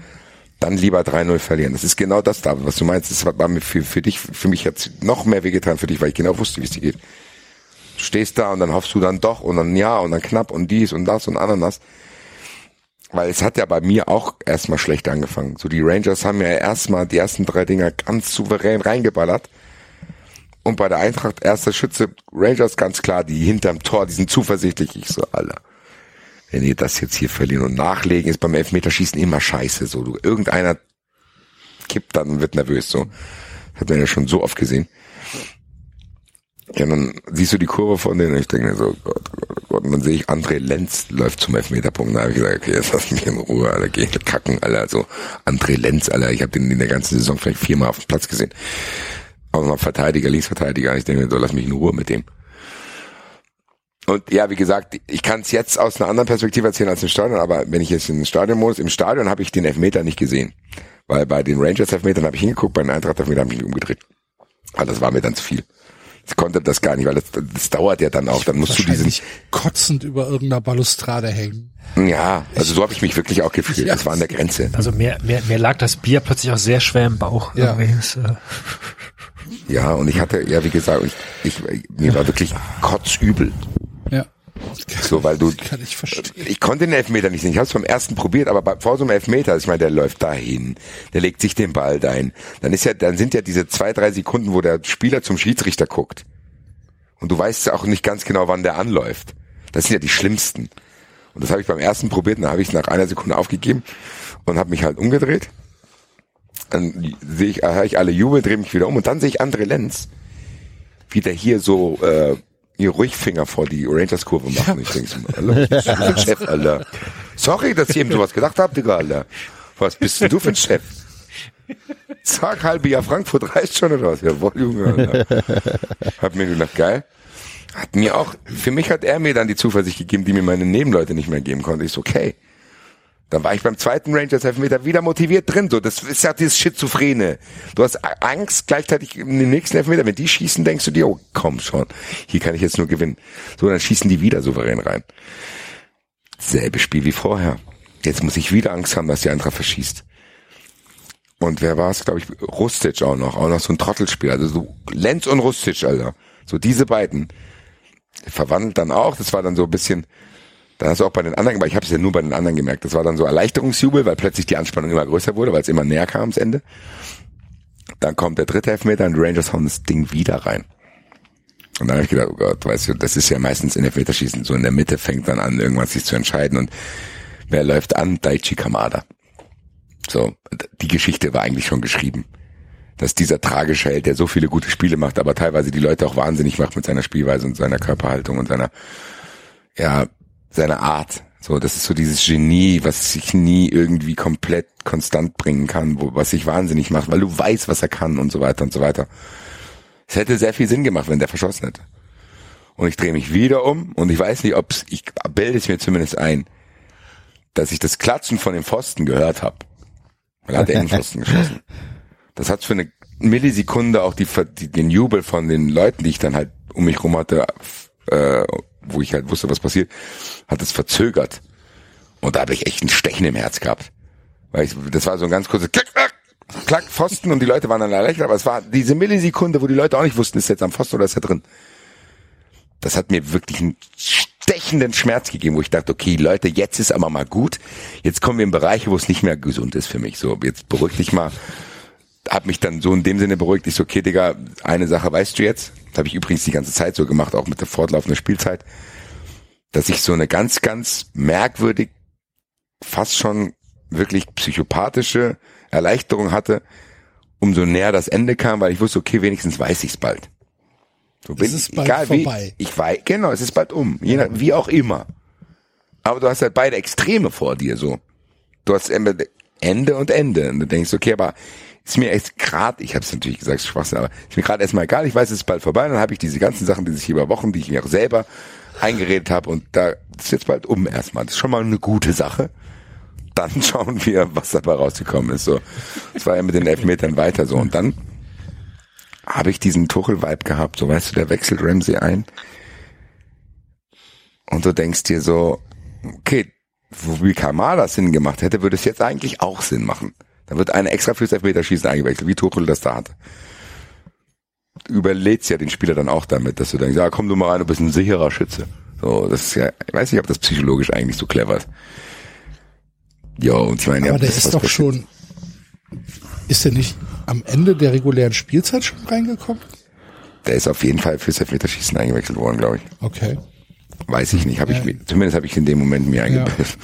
Dann lieber 3-0 verlieren. Das ist genau das, David, was du meinst. Das war für, für dich, für mich jetzt noch mehr wehgetan für dich, weil ich genau wusste, wie es dir geht. Du stehst da und dann hoffst du dann doch und dann ja und dann knapp und dies und das und Ananas. Weil es hat ja bei mir auch erstmal schlecht angefangen. So die Rangers haben ja erstmal die ersten drei Dinger ganz souverän reingeballert. Und bei der Eintracht erster Schütze Rangers ganz klar, die hinterm Tor, die sind zuversichtlich. Ich so, Alter, wenn ihr das jetzt hier verlieren und nachlegen, ist beim Elfmeterschießen immer scheiße. So, du, irgendeiner kippt dann und wird nervös. So, hat man ja schon so oft gesehen. Ja, dann siehst du die Kurve von denen und ich denke mir so, Gott, Gott, Gott. Und dann sehe ich, André Lenz läuft zum Elfmeterpunkt. Da habe ich gesagt, okay, jetzt lass mich in Ruhe, Alter, geh kacken, Alter. Also André Lenz, Alter, ich habe den in der ganzen Saison vielleicht viermal auf dem Platz gesehen. Auch noch Verteidiger, Linksverteidiger. Ich denke mir so, lass mich in Ruhe mit dem. Und ja, wie gesagt, ich kann es jetzt aus einer anderen Perspektive erzählen als im Stadion, aber wenn ich jetzt den Stadion muss, im Stadion habe ich den Elfmeter nicht gesehen. Weil bei den Rangers-Elfmetern habe ich hingeguckt, bei den Eintracht-Elfmetern habe ich mich umgedreht. Aber das war mir dann zu viel. Ich konnte das gar nicht, weil das, das dauert ja dann auch. Dann musst du diesen, kotzend über irgendeiner Balustrade hängen. ja, also so habe ich mich wirklich auch gefühlt. Ja. Das war an der Grenze. Also mir, mir, mir lag das Bier plötzlich auch sehr schwer im Bauch. Ja. Äh, Ja, und ich hatte, ja, wie gesagt, ich, ich, mir war wirklich kotzübel. So, weil du, Kann ich verstehen. ich konnte den Elfmeter nicht sehen. Ich habe es beim ersten probiert, aber bei, vor so einem Elfmeter, ich meine, der läuft dahin, der legt sich den Ball dahin. Dann ist ja, dann sind ja diese zwei, drei Sekunden, wo der Spieler zum Schiedsrichter guckt. Und du weißt auch nicht ganz genau, wann der anläuft. Das sind ja die schlimmsten. Und das habe ich beim ersten probiert, und dann habe ich es nach einer Sekunde aufgegeben und habe mich halt umgedreht. Dann sehe ich, höre ich alle jubeln, drehe mich wieder um und dann sehe ich André Lenz, wie der hier so äh, ihr Ruhigfinger vor die Rangers-Kurve machen. Ich denke so, Alter, Chef, Alter? Sorry, dass ich eben sowas gedacht habe, Digga, Alter. Was bist denn du für ein Chef? Zack, halbe Jahr Frankfurt reicht schon oder was? Jawohl, Junge, Alter. Hab mir gedacht, geil. Hat mir auch, für mich hat er mir dann die Zuversicht gegeben, die mir meine Nebenleute nicht mehr geben konnte. Ich so, okay. Dann war ich beim zweiten Rangers Elfmeter wieder motiviert drin. So, das ist ja dieses Schizophrene. Du hast Angst gleichzeitig in den nächsten Elfmeter. Wenn die schießen, denkst du dir, oh, komm schon. Hier kann ich jetzt nur gewinnen. So, dann schießen die wieder souverän rein. Selbe Spiel wie vorher. Jetzt muss ich wieder Angst haben, dass die Eintracht verschießt. Und wer war es, glaube ich, Rustic auch noch. Auch noch so ein Trottelspiel. Also so Lenz und Rustic, Alter. So diese beiden. Verwandelt dann auch. Das war dann so ein bisschen, dann hast du auch bei den anderen, aber ich habe es ja nur bei den anderen gemerkt. Das war dann so Erleichterungsjubel, weil plötzlich die Anspannung immer größer wurde, weil es immer näher kam, das Ende. Dann kommt der dritte Elfmeter und Rangers hauen das Ding wieder rein. Und dann habe ich gedacht, oh Gott, weißt du, das ist ja meistens in Elfmeterschießen so in der Mitte fängt dann an, irgendwas sich zu entscheiden und wer läuft an? Daichi Kamada. So, die Geschichte war eigentlich schon geschrieben. Dass dieser tragische Held, der so viele gute Spiele macht, aber teilweise die Leute auch wahnsinnig macht mit seiner Spielweise und seiner Körperhaltung und seiner, ja, seiner Art. So, das ist so dieses Genie, was sich nie irgendwie komplett konstant bringen kann, wo, was sich wahnsinnig macht, weil du weißt, was er kann und so weiter und so weiter. Es hätte sehr viel Sinn gemacht, wenn der verschossen hätte. Und ich drehe mich wieder um und ich weiß nicht, ob's, ich bilde es mir zumindest ein, dass ich das Klatschen von dem Pfosten gehört habe. Weil er hat den Pfosten geschossen. Das hat für eine Millisekunde auch die, die, den Jubel von den Leuten, die ich dann halt um mich rum hatte, äh, wo ich halt wusste, was passiert, hat es verzögert. Und da habe ich echt ein Stechen im Herz gehabt. Weil ich, das war so ein ganz kurzes Klack, klack, klack, Pfosten und die Leute waren dann erleichtert, aber es war diese Millisekunde, wo die Leute auch nicht wussten, ist jetzt am Pfosten oder ist er drin. Das hat mir wirklich einen stechenden Schmerz gegeben, wo ich dachte, okay, Leute, jetzt ist aber mal gut. Jetzt kommen wir in Bereiche, wo es nicht mehr gesund ist für mich. So, jetzt beruhig dich mal. Hab mich dann so in dem Sinne beruhigt. Ich so, okay, Digga, eine Sache weißt du jetzt. Das habe ich übrigens die ganze Zeit so gemacht, auch mit der fortlaufenden Spielzeit, dass ich so eine ganz, ganz merkwürdig, fast schon wirklich psychopathische Erleichterung hatte, umso näher das Ende kam, weil ich wusste, okay, wenigstens weiß ich's bald. So bin Es ist ich, bald egal vorbei. wie, ich weiß, genau, es ist bald um, je nach, wie auch immer. Aber du hast halt beide Extreme vor dir, so. Du hast Ende und Ende. Und du denkst, okay, aber ist mir echt gerade, ich habe es natürlich gesagt, Schwachsinn, aber ist mir gerade erstmal egal, ich weiß, es ist bald vorbei, dann habe ich diese ganzen Sachen, die sich über Wochen, die ich mir auch selber eingeredet habe und da ist jetzt bald um erstmal. Das ist schon mal eine gute Sache. Dann schauen wir, was dabei rausgekommen ist. So, es war ja mit den Elfmetern weiter so und dann habe ich diesen Tuchel-Vibe gehabt, so weißt du, der wechselt Ramsey ein und du denkst dir so, okay, wie Kamada Sinn gemacht hätte, würde es jetzt eigentlich auch Sinn machen. Da wird einer extra fürs Elfmeterschießen eingewechselt, wie Tuchel das da hatte. Überlädst ja den Spieler dann auch damit, dass du denkst, ja, komm du mal rein, du bist ein sicherer Schütze. So, das ist ja, ich weiß nicht, ob das psychologisch eigentlich so clever ist. Jo, und ich meine, ja, Aber der das ist doch passiert. schon, ist der nicht am Ende der regulären Spielzeit schon reingekommen? Der ist auf jeden Fall fürs Elfmeterschießen eingewechselt worden, glaube ich. Okay. Weiß ich nicht, habe ich mir, zumindest habe ich in dem Moment mir eingebildet.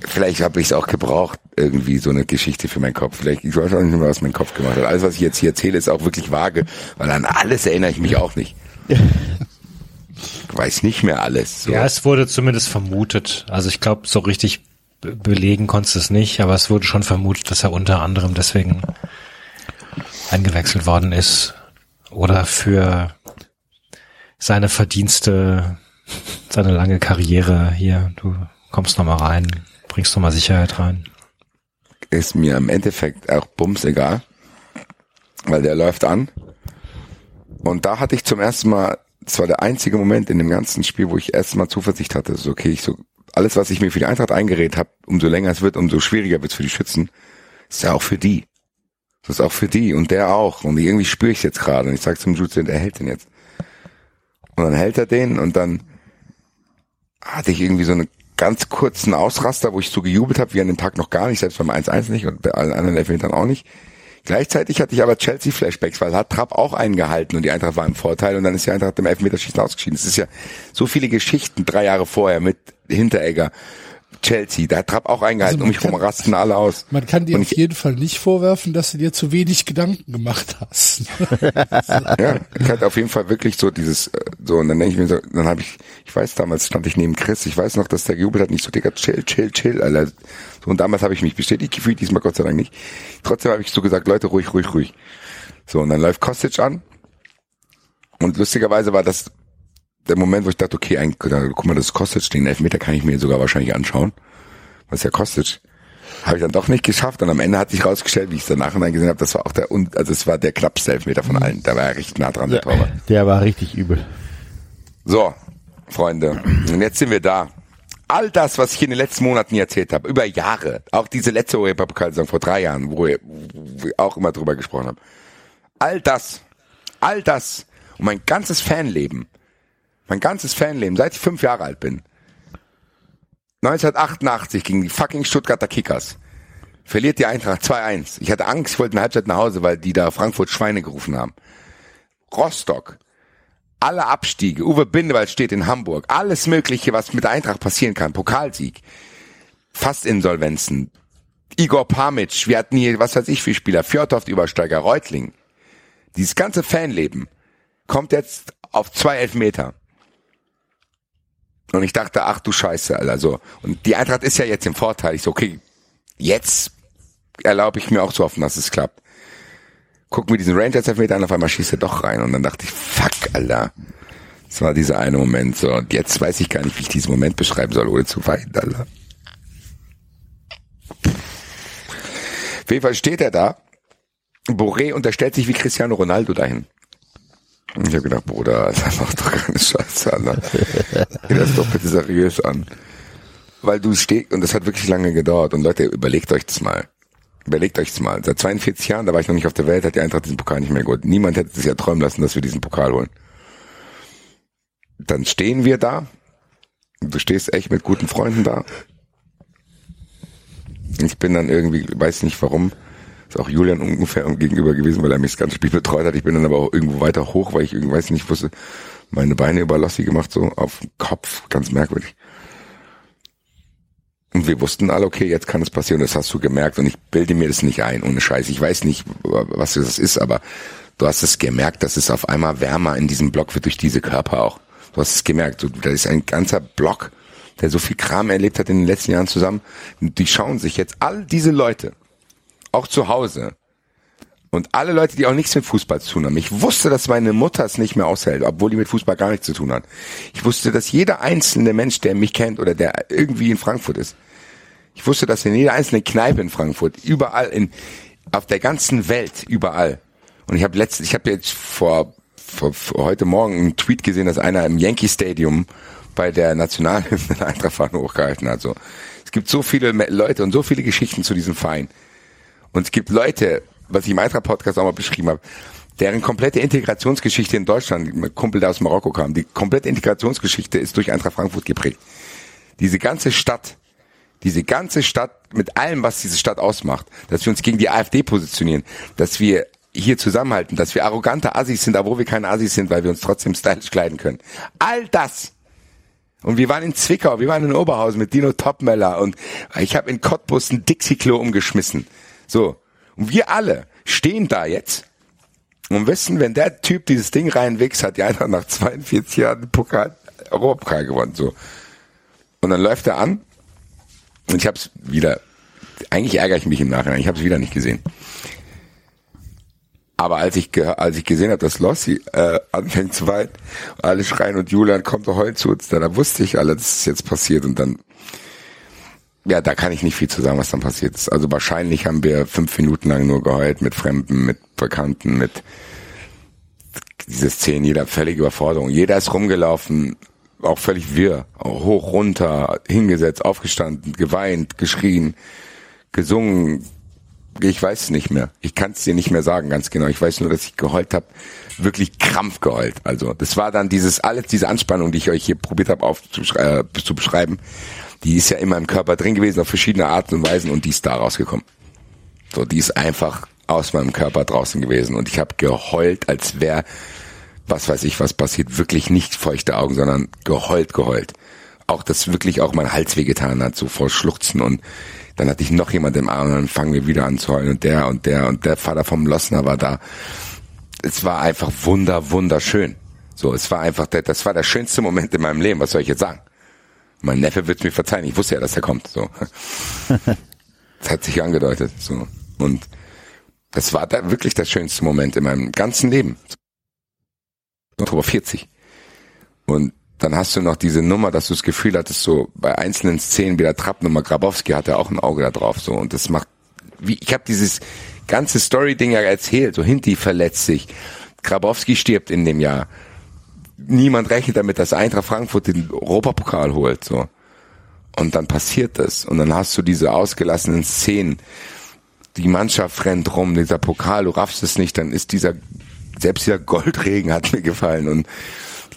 Vielleicht habe ich es auch gebraucht, irgendwie so eine Geschichte für meinen Kopf. Vielleicht, ich weiß auch nicht mehr, was mein Kopf gemacht hat. Alles, was ich jetzt hier erzähle, ist auch wirklich vage, weil an alles erinnere ich mich auch nicht. Ich weiß nicht mehr alles. So. Ja, es wurde zumindest vermutet. Also ich glaube, so richtig be- belegen konntest du es nicht, aber es wurde schon vermutet, dass er unter anderem deswegen eingewechselt worden ist oder für seine Verdienste, seine lange Karriere hier. Du kommst noch mal rein, bringst noch mal Sicherheit rein. ist mir im Endeffekt auch bums egal, weil der läuft an. Und da hatte ich zum ersten Mal, das war der einzige Moment in dem ganzen Spiel, wo ich erstmal Zuversicht hatte, so okay, ich so, alles, was ich mir für die Eintracht eingeredet habe, umso länger es wird, umso schwieriger wird es für die Schützen, ist ja auch für die. Das ist auch für die und der auch. Und irgendwie spüre ich jetzt gerade. Und ich sag zum Jude, der hält den jetzt. Und dann hält er den und dann hatte ich irgendwie so einen ganz kurzen Ausraster, wo ich so gejubelt habe, wie an dem Tag noch gar nicht, selbst beim 1-1 nicht und bei allen anderen Elfmetern auch nicht. Gleichzeitig hatte ich aber Chelsea-Flashbacks, weil hat Trapp auch eingehalten und die Eintracht war im Vorteil und dann ist die Eintracht im Elfmeterschießen ausgeschieden. Es ist ja so viele Geschichten drei Jahre vorher mit Hinteregger, Chelsea, da hat Trapp auch eingehalten, Also um mich rum rasten alle aus. Man kann dir Und auf ich- jeden Fall nicht vorwerfen, dass du dir zu wenig Gedanken gemacht hast. Ja, ich hatte auf jeden Fall wirklich so dieses, äh, so, und dann denke ich mir so, dann habe ich, ich weiß damals stand ich neben Chris, ich weiß noch, dass der gejubelt hat, nicht so, Digga, chill, chill, chill, Alter. So, und damals habe ich mich bestätigt gefühlt, diesmal Gott sei Dank nicht. Trotzdem habe ich so gesagt, Leute, ruhig, ruhig, ruhig. So, und dann läuft Kostic an. Und lustigerweise war das der Moment, wo ich dachte, okay, ein, guck mal, das Kostic, den Elfmeter kann ich mir sogar wahrscheinlich anschauen. Was ist ja Kostic? Habe ich dann doch nicht geschafft und am Ende hat sich rausgestellt, wie ich es dann nachhinein gesehen habe, das war auch der, un- also es war der knappste Elfmeter von allen. Da war er richtig nah dran, der Torwart. Der war richtig übel. So, Freunde, und jetzt sind wir da. All das, was ich in den letzten Monaten erzählt habe, über Jahre, auch diese letzte Europapokalsaison vor drei Jahren, wo wir auch immer drüber gesprochen haben. All das, all das und mein ganzes Fanleben, mein ganzes Fanleben, seit ich fünf Jahre alt bin, 1988 gegen die fucking Stuttgarter Kickers, verliert die Eintracht 2-1. Ich hatte Angst, ich wollte eine Halbzeit nach Hause, weil die da Frankfurt Schweine gerufen haben. Rostock, alle Abstiege, Uwe Bindewald steht in Hamburg, alles Mögliche, was mit der Eintracht passieren kann, Pokalsieg, fast Insolvenzen, Igor Pamitsch, wir hatten hier, was weiß ich, für Spieler, Fjordhoft Übersteiger, Reutling. Dieses ganze Fanleben kommt jetzt auf zwei Elfmeter. Und ich dachte, ach du Scheiße, Alter, so. Und die Eintracht ist ja jetzt im Vorteil. Ich so, okay, jetzt erlaube ich mir auch zu hoffen, dass es klappt. gucken wir diesen Rangers-Elfmeter an, auf einmal schießt er doch rein. Und dann dachte ich, fuck, Alter. Das war dieser eine Moment. So, und jetzt weiß ich gar nicht, wie ich diesen Moment beschreiben soll, ohne zu weinen, Alter. Auf jeden Fall steht er da. Boré unterstellt sich wie Cristiano Ronaldo dahin. Ich habe gedacht, Bruder, Alter, mach doch keine Scheiße, Alter. Geh das doch bitte seriös an. Weil du stehst, und das hat wirklich lange gedauert. Und Leute, überlegt euch das mal. Überlegt euch das mal. Seit 42 Jahren, da war ich noch nicht auf der Welt, hat die Eintracht diesen Pokal nicht mehr geholt. Niemand hätte sich ja träumen lassen, dass wir diesen Pokal holen. Dann stehen wir da. Du stehst echt mit guten Freunden da. Ich bin dann irgendwie, weiß nicht warum, ist auch Julian ungefähr gegenüber gewesen, weil er mich das ganze Spiel betreut hat. Ich bin dann aber auch irgendwo weiter hoch, weil ich irgendwie, weiß nicht, wusste, meine Beine über Lossi gemacht, so auf Kopf, ganz merkwürdig. Und wir wussten alle, okay, jetzt kann es passieren, das hast du gemerkt und ich bilde mir das nicht ein, ohne Scheiß. Ich weiß nicht, was das ist, aber du hast es gemerkt, dass es auf einmal wärmer in diesem Block wird durch diese Körper auch. Du hast es gemerkt, da ist ein ganzer Block, der so viel Kram erlebt hat in den letzten Jahren zusammen. Die schauen sich jetzt all diese Leute, auch zu Hause, und alle Leute, die auch nichts mit Fußball zu tun haben. Ich wusste, dass meine Mutter es nicht mehr aushält, obwohl die mit Fußball gar nichts zu tun hat. Ich wusste, dass jeder einzelne Mensch, der mich kennt oder der irgendwie in Frankfurt ist, ich wusste, dass in jeder einzelnen Kneipe in Frankfurt, überall in, auf der ganzen Welt, überall. Und ich habe letztens, ich habe jetzt vor, vor, vor heute Morgen einen Tweet gesehen, dass einer im Yankee Stadium bei der Nationalhymne der Eintracht hochgehalten hat. So. Es gibt so viele Leute und so viele Geschichten zu diesem Verein. Und es gibt Leute, was ich im Eintracht-Podcast auch mal beschrieben habe, deren komplette Integrationsgeschichte in Deutschland, ein Kumpel, der aus Marokko kam, die komplette Integrationsgeschichte ist durch Eintracht Frankfurt geprägt. Diese ganze Stadt, diese ganze Stadt mit allem, was diese Stadt ausmacht, dass wir uns gegen die AfD positionieren, dass wir hier zusammenhalten, dass wir arrogante Assis sind, obwohl wir keine Assis sind, weil wir uns trotzdem stylisch kleiden können. All das. Und wir waren in Zwickau, wir waren in Oberhausen mit Dino Topmeller und ich habe in Cottbus ein Dixie-Klo umgeschmissen. So. Und wir alle stehen da jetzt und wissen, wenn der Typ dieses Ding reinwächst, hat die einer nach 42 Jahren Pokal, Europapokal gewonnen, so. Und dann läuft er an und ich habe es wieder, eigentlich ärgere ich mich im Nachhinein, ich habe es wieder nicht gesehen. Aber als ich als ich gesehen habe, dass Lossi äh, anfängt zu weinen, alle schreien und Julian kommt doch heute zu uns, da, wusste ich alle, dass es jetzt passiert und dann ja, da kann ich nicht viel zu sagen, was dann passiert ist. Also wahrscheinlich haben wir fünf Minuten lang nur geheult mit Fremden, mit Bekannten, mit diese Szenen, jeder völlig Überforderung. Jeder ist rumgelaufen, auch völlig wirr, hoch, runter, hingesetzt, aufgestanden, geweint, geschrien, gesungen. Ich weiß es nicht mehr. Ich kann es dir nicht mehr sagen, ganz genau. Ich weiß nur, dass ich geheult habe, wirklich krampf geheult. Also das war dann dieses alles, diese Anspannung, die ich euch hier probiert habe äh, zu beschreiben die ist ja immer im Körper drin gewesen auf verschiedene Arten und Weisen und die ist da rausgekommen. So, die ist einfach aus meinem Körper draußen gewesen und ich habe geheult, als wäre, was weiß ich, was passiert, wirklich nicht feuchte Augen, sondern geheult, geheult. Auch das wirklich auch mein Hals wehgetan hat, so vor Schluchzen und dann hatte ich noch jemand im Arm und dann fangen wir wieder an zu heulen und der und der und der Vater vom Lossner war da. Es war einfach wunder, wunderschön. So, es war einfach, der, das war der schönste Moment in meinem Leben, was soll ich jetzt sagen? Mein Neffe wird mir verzeihen. Ich wusste ja, dass er kommt. So. das hat sich angedeutet. So. Und das war da wirklich der schönste Moment in meinem ganzen Leben. Oktober 40. Und dann hast du noch diese Nummer, dass du das Gefühl hattest, so bei einzelnen Szenen wie der Trappnummer Grabowski hatte auch ein Auge da drauf. So. Und das macht, wie, ich habe dieses ganze Story-Ding ja erzählt. So Hinti verletzt sich. Grabowski stirbt in dem Jahr niemand rechnet damit, dass Eintracht Frankfurt den Europapokal holt, so. Und dann passiert das. Und dann hast du diese ausgelassenen Szenen. Die Mannschaft rennt rum, dieser Pokal, du raffst es nicht, dann ist dieser, selbst dieser Goldregen hat mir gefallen und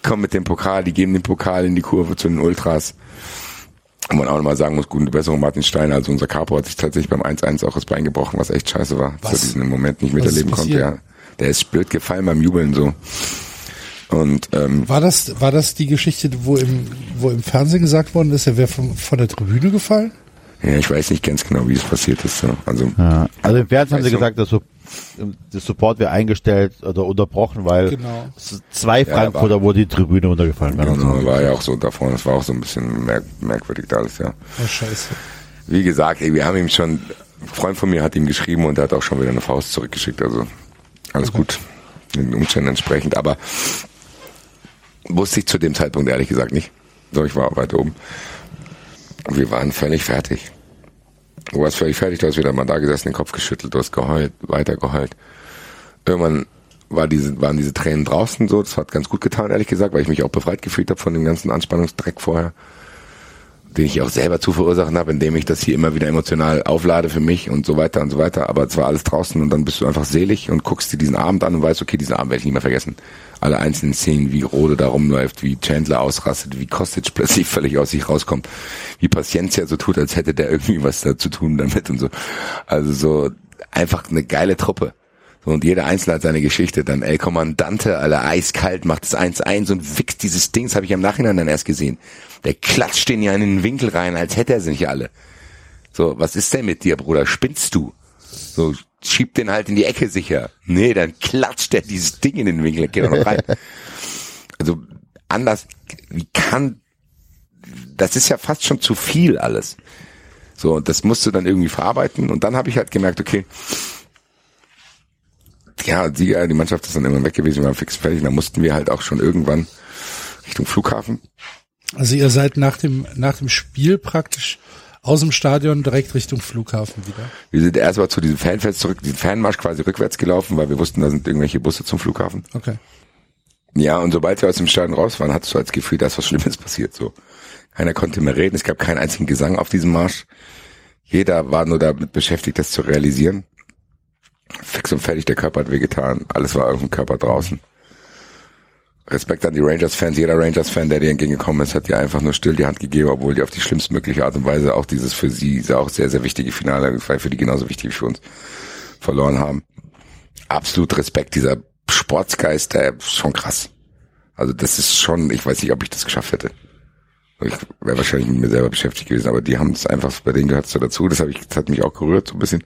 die kommen mit dem Pokal, die geben den Pokal in die Kurve zu den Ultras. Und man auch nochmal sagen muss, gute Besserung Martin Steiner, also unser Capo hat sich tatsächlich beim 1-1 auch das Bein gebrochen, was echt scheiße war, was? dass er diesen Moment nicht miterleben konnte, ja. Der ist blöd gefallen beim Jubeln so. Und ähm, war das war das die Geschichte, wo im wo im Fernsehen gesagt worden ist, er wäre von, von der Tribüne gefallen? Ja, ich weiß nicht ganz genau, wie es passiert ist. So. Also, ja. also im Fernsehen haben sie gesagt, dass so, das Support wäre eingestellt oder unterbrochen, weil genau. zwei Frankfurter ja, wo die Tribüne untergefallen wäre. Genau, so. war ja auch so davor. Das war auch so ein bisschen merk merkwürdig da alles, ja. Oh, scheiße. Wie gesagt, ey, wir haben ihm schon, ein Freund von mir hat ihm geschrieben und er hat auch schon wieder eine Faust zurückgeschickt. Also Alles gut. Den Umständen entsprechend. Aber wusste ich zu dem Zeitpunkt ehrlich gesagt nicht. So, ich war weiter oben. Wir waren völlig fertig. Du warst völlig fertig, du hast wieder mal da gesessen, den Kopf geschüttelt, du hast geheult, weiter geheult. Irgendwann war diese, waren diese Tränen draußen so, das hat ganz gut getan, ehrlich gesagt, weil ich mich auch befreit gefühlt habe von dem ganzen Anspannungsdreck vorher, den ich auch selber zu verursachen habe, indem ich das hier immer wieder emotional auflade für mich und so weiter und so weiter. Aber es war alles draußen und dann bist du einfach selig und guckst dir diesen Abend an und weißt, okay, diesen Abend werde ich nicht mehr vergessen. Alle einzelnen Szenen, wie Rode da rumläuft, wie Chandler ausrastet, wie Kostic plötzlich völlig aus sich rauskommt, wie Paciencia so tut, als hätte der irgendwie was da zu tun damit und so. Also so einfach eine geile Truppe. So, und jeder Einzelne hat seine Geschichte. Dann El Kommandante, alle eiskalt, macht das 1-1 und wichst dieses Ding. Das habe ich im Nachhinein dann erst gesehen. Der klatscht den ja in den Winkel rein, als hätte er sie nicht alle. So, was ist denn mit dir, Bruder? Spinnst du? So, schiebt den halt in die Ecke sicher. Nee, dann klatscht er dieses Ding in den Winkel, geht auch noch rein. Also, anders, wie kann, das ist ja fast schon zu viel alles. So, und das musst du dann irgendwie verarbeiten. Und dann habe ich halt gemerkt, okay, ja, Sieger, die Mannschaft ist dann immer weg gewesen, wir waren fix fertig. Und dann mussten wir halt auch schon irgendwann Richtung Flughafen. Also ihr seid nach dem, nach dem Spiel praktisch aus dem Stadion direkt Richtung Flughafen wieder. Wir sind erstmal zu diesem Fanfest zurück, diesen Fanmarsch quasi rückwärts gelaufen, weil wir wussten, da sind irgendwelche Busse zum Flughafen. Okay. Ja, und sobald wir aus dem Stadion raus waren, hattest du als Gefühl, da ist was Schlimmes passiert, so. Keiner konnte mehr reden, es gab keinen einzigen Gesang auf diesem Marsch. Jeder war nur damit beschäftigt, das zu realisieren. Fix und fertig, der Körper hat wehgetan, alles war auf dem Körper draußen. Respekt an die Rangers-Fans. Jeder Rangers-Fan, der dir entgegengekommen ist, hat dir einfach nur still die Hand gegeben, obwohl die auf die schlimmstmögliche Art und Weise auch dieses für sie auch sehr, sehr wichtige Finale, für die genauso wichtig wie für uns, verloren haben. Absolut Respekt. Dieser Sportsgeist, der ist schon krass. Also das ist schon, ich weiß nicht, ob ich das geschafft hätte. Ich wäre wahrscheinlich mit mir selber beschäftigt gewesen, aber die haben es einfach, bei denen gehört es so dazu. Das, hab ich, das hat mich auch gerührt so ein bisschen.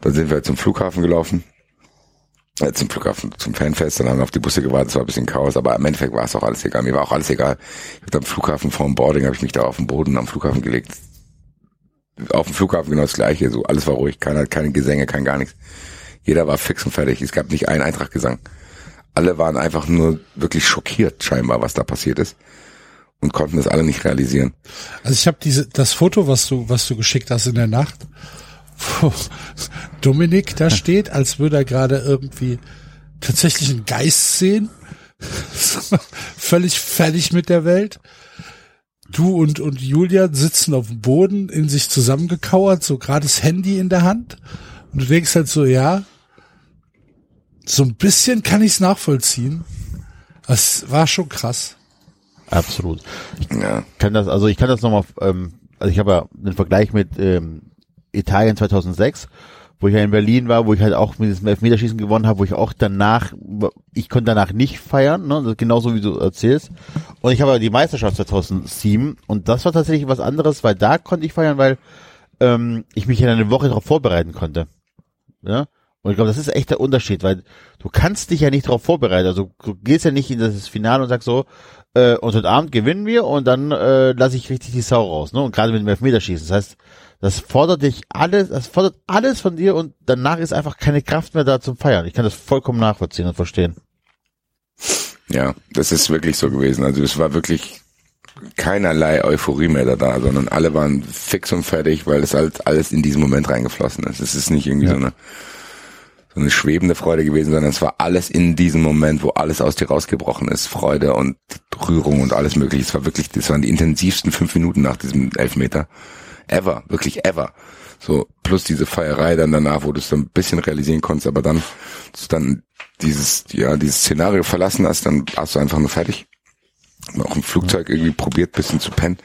Dann sind wir zum Flughafen gelaufen äh, zum Flughafen, zum Fanfest, dann haben wir auf die Busse gewartet, es war ein bisschen Chaos, aber im Endeffekt war es auch alles egal. Mir war auch alles egal. Ich hab am Flughafen vorm Boarding, habe ich mich da auf den Boden am Flughafen gelegt. Auf dem Flughafen genau das gleiche, so alles war ruhig, keiner, keine Gesänge, kein gar nichts. Jeder war fix und fertig. Es gab nicht einen Eintrachtgesang. Alle waren einfach nur wirklich schockiert, scheinbar, was da passiert ist. Und konnten das alle nicht realisieren. Also ich habe diese das Foto, was du was du geschickt hast in der Nacht, Dominik da steht, als würde er gerade irgendwie tatsächlich einen Geist sehen. Völlig fertig mit der Welt. Du und, und Julian sitzen auf dem Boden, in sich zusammengekauert, so gerade das Handy in der Hand. Und du denkst halt so, ja, so ein bisschen kann ich es nachvollziehen. Das war schon krass. Absolut. Ich Ja. kann das, also ich kann das nochmal, ähm, also ich habe ja den Vergleich mit ähm, Italien 2006, wo ich ja in Berlin war, wo ich halt auch mit diesem Elfmeterschießen gewonnen habe, wo ich auch danach, ich konnte danach nicht feiern, ne, genauso wie du erzählst. Und ich habe die Meisterschaft 2007 und das war tatsächlich was anderes, weil da konnte ich feiern, weil ähm, ich mich ja eine Woche darauf vorbereiten konnte. Ja? Und ich glaube, das ist echt der Unterschied, weil du kannst dich ja nicht darauf vorbereiten. Also du gehst ja nicht in das Finale und sagst so, äh, und heute Abend gewinnen wir und dann äh, lasse ich richtig die Sau raus. Ne? Und gerade mit dem Elfmeterschießen. Das heißt, das fordert dich alles, das fordert alles von dir und danach ist einfach keine Kraft mehr da zum Feiern. Ich kann das vollkommen nachvollziehen und verstehen. Ja, das ist wirklich so gewesen. Also es war wirklich keinerlei Euphorie mehr da, sondern alle waren fix und fertig, weil es halt alles in diesen Moment reingeflossen ist. Es ist nicht irgendwie Ja. so eine so eine schwebende Freude gewesen, sondern es war alles in diesem Moment, wo alles aus dir rausgebrochen ist. Freude und Rührung und alles mögliche. Es war wirklich, das waren die intensivsten fünf Minuten nach diesem Elfmeter. Ever, wirklich ever. So, plus diese Feierei dann danach, wo du es dann ein bisschen realisieren konntest, aber dann, dann dieses, ja, dieses Szenario verlassen hast, dann warst du einfach nur fertig. Auch im Flugzeug irgendwie probiert, bisschen zu pennen.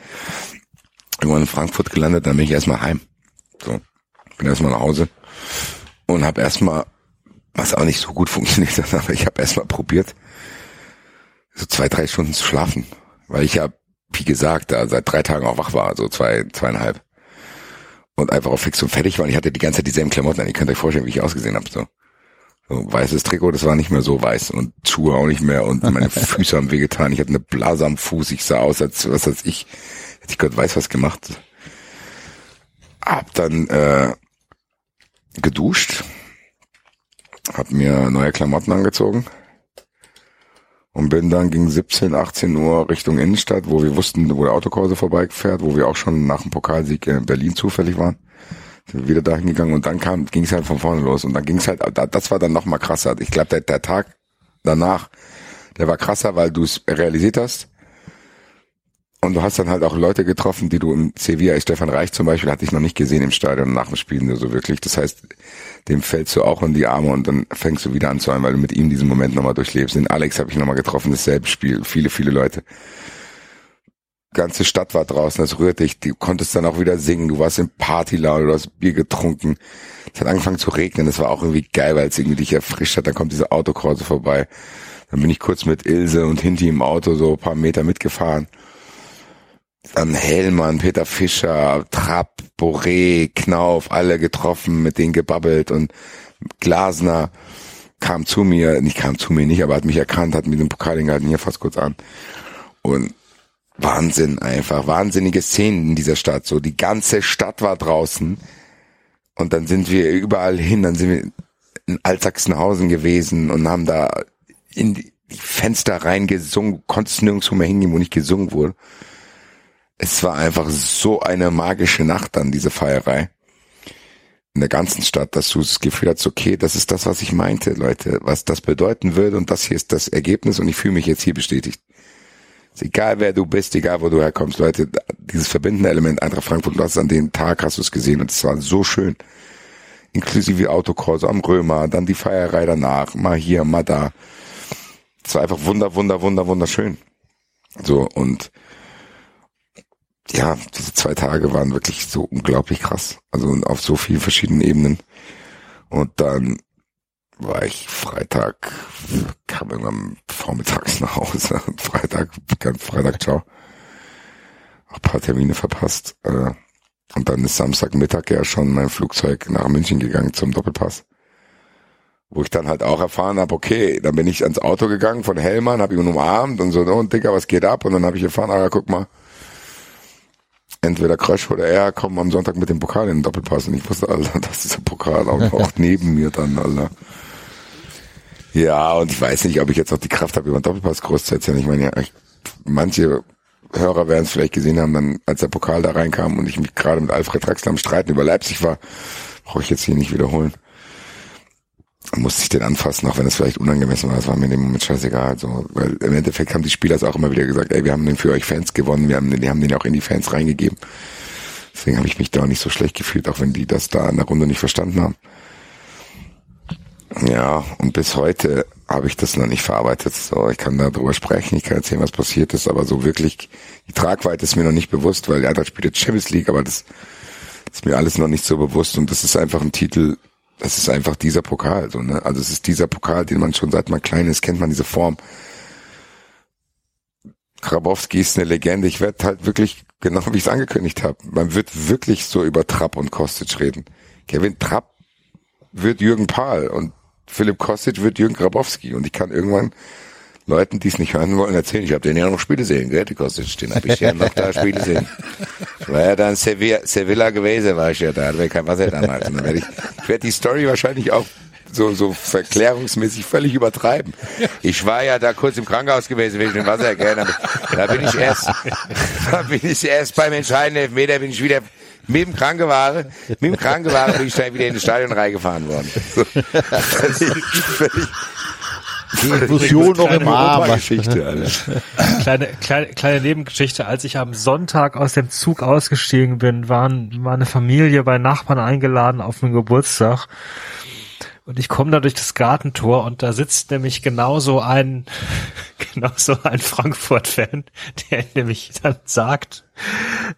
Irgendwann in Frankfurt gelandet, dann bin ich erstmal heim. So, bin erstmal nach Hause und habe erstmal, was auch nicht so gut funktioniert hat, aber ich habe erstmal probiert, so zwei, drei Stunden zu schlafen. Weil ich ja, wie gesagt, da seit drei Tagen auch wach war, so zwei, zweieinhalb. Und einfach auch fix und fertig war. Und ich hatte die ganze Zeit dieselben Klamotten an. Ihr könnt euch vorstellen, wie ich ausgesehen habe. So. so weißes Trikot, das war nicht mehr so weiß. Und Schuhe auch nicht mehr. Und meine Füße haben wehgetan. Ich hatte eine Blase am Fuß. Ich sah aus, als was als ich, hätte ich Gott weiß was gemacht. Hab dann äh, geduscht hab mir neue Klamotten angezogen und bin dann gegen 17, 18 Uhr Richtung Innenstadt, wo wir wussten, wo der Autokurse vorbeifährt, wo wir auch schon nach dem Pokalsieg in Berlin zufällig waren. Sind wieder dahin gegangen und dann kam, ging es halt von vorne los und dann ging es halt, das war dann noch mal krasser. Ich glaube, der, der Tag danach, der war krasser, weil du es realisiert hast. Und du hast dann halt auch Leute getroffen, die du im Sevilla, Stefan Reich zum Beispiel, hatte ich noch nicht gesehen im Stadion nach dem Spiel so wirklich. Das heißt, dem fällst du auch in die Arme und dann fängst du wieder an zu weinen, weil du mit ihm diesen Moment nochmal durchlebst. Den Alex habe ich nochmal getroffen, dasselbe Spiel, viele, viele Leute. Ganze Stadt war draußen, das rührt dich, du konntest dann auch wieder singen, du warst in Partylaune, du hast Bier getrunken. Es hat angefangen zu regnen, das war auch irgendwie geil, weil es irgendwie dich erfrischt hat, dann kommt diese Autokrause vorbei. Dann bin ich kurz mit Ilse und Hinti im Auto so ein paar Meter mitgefahren dann Hellmann, Peter Fischer, Trapp, Boré, Knauf, alle getroffen, mit denen gebabbelt und Glasner kam zu mir, nicht kam zu mir nicht, aber hat mich erkannt, hat mir den Pokal gehalten, hier fast kurz an. Und Wahnsinn einfach, wahnsinnige Szenen in dieser Stadt, so die ganze Stadt war draußen und dann sind wir überall hin, dann sind wir in Altsachsenhausen gewesen und haben da in die Fenster reingesungen, konntest nirgendwo mehr hingehen, wo nicht gesungen wurde es war einfach so eine magische Nacht dann, diese Feierei. In der ganzen Stadt, dass du das Gefühl hast, okay, das ist das, was ich meinte, Leute, was das bedeuten würde und das hier ist das Ergebnis und ich fühle mich jetzt hier bestätigt. Ist egal wer du bist, egal wo du herkommst, Leute, dieses verbindende Element Eintracht Frankfurt, du hast an dem Tag hast du es gesehen und es war so schön. Inklusive Autokurs am Römer, dann die Feierei danach, mal hier, mal da. Es war einfach wunder, wunder, wunder, wunderschön. So, und ja, diese zwei Tage waren wirklich so unglaublich krass. Also auf so vielen verschiedenen Ebenen. Und dann war ich Freitag, kam irgendwann vormittags nach Hause. Freitag, ganz Freitag, ciao. Auch paar Termine verpasst. Äh, und dann ist Samstagmittag ja schon mein Flugzeug nach München gegangen zum Doppelpass. Wo ich dann halt auch erfahren habe, okay, dann bin ich ans Auto gegangen von Hellmann, habe ihn umarmt und so, oh, Dicker, was geht ab? Und dann habe ich erfahren, ah, guck mal, entweder Crash oder er kommen am Sonntag mit dem Pokal in den Doppelpass und ich wusste, Alter, das ist der Pokal auch, auch neben mir dann, Alter. Ja, und ich weiß nicht, ob ich jetzt noch die Kraft habe, über den Doppelpass groß zu erzählen. Ich meine, ja, ich, manche Hörer werden es vielleicht gesehen haben, dann, als der Pokal da reinkam und ich mich gerade mit Alfred Draxler am Streiten über Leipzig war, brauche ich jetzt hier nicht wiederholen musste ich den anfassen, auch wenn es vielleicht unangemessen war. Das war mir in dem Moment scheißegal. So, weil im Endeffekt haben die Spieler es auch immer wieder gesagt, ey, wir haben den für euch Fans gewonnen, wir haben den, die haben den auch in die Fans reingegeben. Deswegen habe ich mich da auch nicht so schlecht gefühlt, auch wenn die das da in der Runde nicht verstanden haben. Ja, und bis heute habe ich das noch nicht verarbeitet. So, ich kann darüber sprechen, ich kann erzählen, was passiert ist, aber so wirklich, die Tragweite ist mir noch nicht bewusst, weil die Eintracht spielt jetzt Champions League, aber das ist mir alles noch nicht so bewusst und das ist einfach ein Titel, das ist einfach dieser Pokal, so, ne? Also es ist dieser Pokal, den man schon seit man klein ist, kennt man diese Form. Grabowski ist eine Legende. Ich werde halt wirklich, genau wie ich es angekündigt habe, man wird wirklich so über Trapp und Kostic reden. Kevin Trapp wird Jürgen Pahl und Philipp Kostic wird Jürgen Grabowski und ich kann irgendwann Leuten, die es nicht hören wollen, erzählen. Ich habe den ja noch Spiele sehen, gell? Die Kostic, den habe ich ja noch da Spiele sehen. War ja dann Sevilla, Sevilla gewesen, war ich ja da, hatte kein Wasser damals. Und dann werde ich, ich werde die Story wahrscheinlich auch so, so verklärungsmäßig völlig übertreiben. Ich war ja da kurz im Krankenhaus gewesen wegen dem Wasser, gell? Da bin ich erst, da bin ich erst beim entscheidenden Elfmeter bin ich wieder mit dem Krankenwagen, mit dem Krankenwagen bin ich dann wieder in das Stadion reingefahren worden. So, völlig, völlig, die Infusion noch im Arm. Geschichte, kleine, kleine, kleine Nebengeschichte. Als ich am Sonntag aus dem Zug ausgestiegen bin, waren, war eine Familie bei Nachbarn eingeladen auf einen Geburtstag. Und ich komme da durch das Gartentor und da sitzt nämlich genauso ein, genauso ein Frankfurt-Fan, der nämlich dann sagt,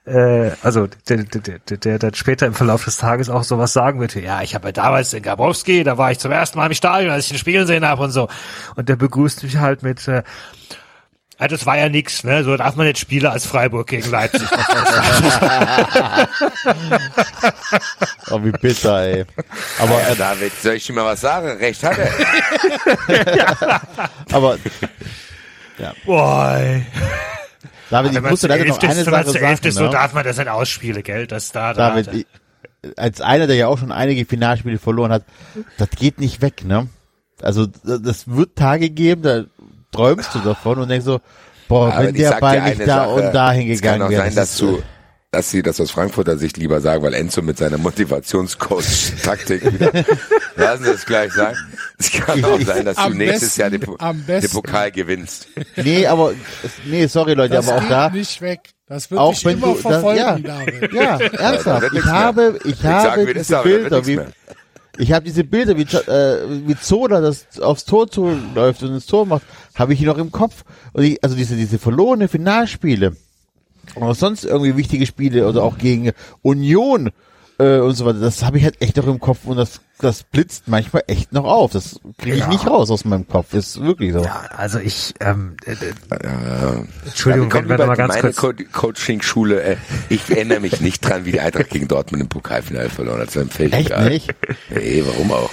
äh, also der, der, der, der dann später im Verlauf des Tages auch sowas sagen wird, ja, ich habe ja damals in Gabowski, da war ich zum ersten Mal im Stadion, als ich den Spiel gesehen habe und so. Und der begrüßt mich halt mit, äh, ja, das war ja nix, ne? So darf man jetzt Spiele als Freiburg gegen Leipzig. oh, wie bitter, ey. Aber ja, David, soll ich dir mal was sagen? Recht hat er. ja. Aber ja. Boah. Ey. David, ich musste da noch eine Sache sagen. Ne? So darf man das nicht ausspielen, gell? Das da, da, David, ich, als einer, der ja auch schon einige Finalspiele verloren hat, das geht nicht weg, ne? Also das das wird Tage geben, da träumst du davon und denkst so, boah, Aber wenn ich der Ball nicht da Sache, und da Es hingegangen kann auch wäre. sein, das dass du, dass sie das aus Frankfurter Sicht lieber sagen, weil Enzo mit seiner Motivationscoach-Taktik wieder, lassen Sie es gleich sagen. Es kann auch sein, dass du Am nächstes besten- Jahr den, den. Pokal gewinnst. Nee, aber nee, sorry Leute, Das aber auch da nicht weg. Das wird Auch dich wenn immer du- das- verfolgen, ja. David. Ja, ernsthaft. Ich habe, ich sagen, habe das diese Bilder, wie, mehr. Ich habe diese Bilder, wie, äh, wie Zola das aufs Tor zuläuft und ins Tor macht, habe ich noch im Kopf. Ich, also diese, diese verlorene Finalspiele, oder sonst irgendwie wichtige Spiele, oder auch gegen Union, äh, und so weiter, das habe ich halt echt noch im Kopf und das, das blitzt manchmal echt noch auf. Das kriege ich nicht raus aus meinem Kopf. Ist wirklich so. Ja, also ich, ähm, äh, äh, Ja, Entschuldigung, komm wenn wir lieber noch mal ganz meine kurz. Co Coaching-Schule. Äh, ich erinnere mich nicht dran, wie die Eintracht gegen Dortmund im Pokalfinale verloren hat. Das war völlig Echt nicht? Nee, warum auch?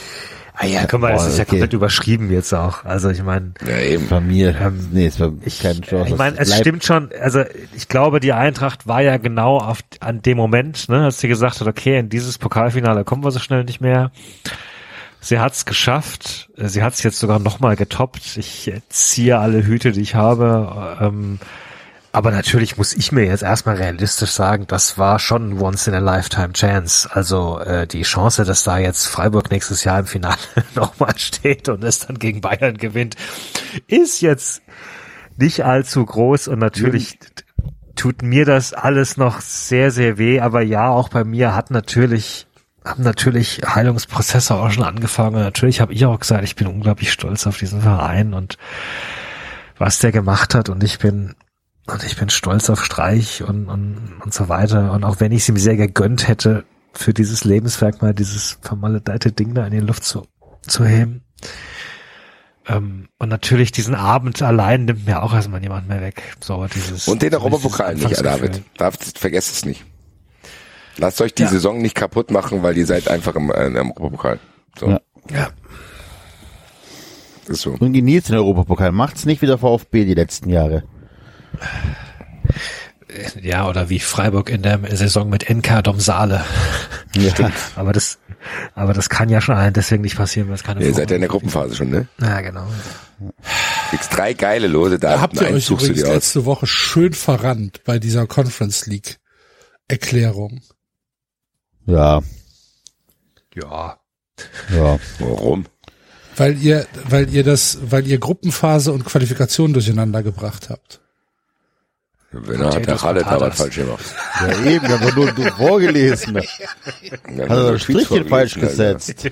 Ah ja, guck mal, das ist ja okay. komplett überschrieben jetzt auch. Also ich meine, Ja, eben. Bei mir, Ähm, nee, es war ich, keine Chance. ich meine, es bleibt- stimmt schon, also ich glaube, die Eintracht war ja genau auf, an dem Moment, ne, als sie gesagt hat, okay, in dieses Pokalfinale kommen wir so schnell nicht mehr. Sie hat's geschafft, äh, sie hat's jetzt sogar nochmal getoppt. Ich äh, ziehe alle Hüte, die ich habe. Ähm, aber natürlich muss ich mir jetzt erstmal realistisch sagen, das war schon once in a lifetime chance. Also äh, die Chance, dass da jetzt Freiburg nächstes Jahr im Finale nochmal steht und es dann gegen Bayern gewinnt, ist jetzt nicht allzu groß und natürlich tut mir das alles noch sehr, sehr weh. Aber ja, auch bei mir hat natürlich haben natürlich Heilungsprozesse auch schon angefangen. Und natürlich habe ich auch gesagt, ich bin unglaublich stolz auf diesen Verein und was der gemacht hat. Und ich bin und ich bin stolz auf Streich und, und, und so weiter. Und auch wenn ich es ihm sehr gegönnt hätte, für dieses Lebenswerk mal dieses vermaledeite Ding da in die Luft zu, zu heben. Ähm, und natürlich diesen Abend allein nimmt mir auch erstmal niemand mehr weg. So, dieses, Und den Europapokal nicht. David. David, vergesst es nicht. Lasst euch die Ja. Saison nicht kaputt machen, weil ihr seid einfach im, äh, im Europapokal. So, Ja. Ja. ist so. Und genießt den Europapokal. Macht's nicht wieder VfB die letzten Jahre. Ja, oder wie Freiburg in der Saison mit NK Domsale. Ja. Aber das, aber das kann ja schon allen deswegen nicht passieren, weil es keine Ihr seid ja in der Gruppenphase schon, ne? Ja, genau. Kriegst drei geile Lose, da habt ihr euch übrigens dir aus. letzte Woche schön verrannt bei dieser Conference League Erklärung. Ja. Ja. Ja. Warum? Weil ihr, weil ihr das, weil ihr Gruppenphase und Qualifikation durcheinander gebracht habt. Wenn er hat der Khaled da was falsch gemacht. Ja, eben, da war nur du vorgelesen. Hat er das Strichchen falsch gesetzt.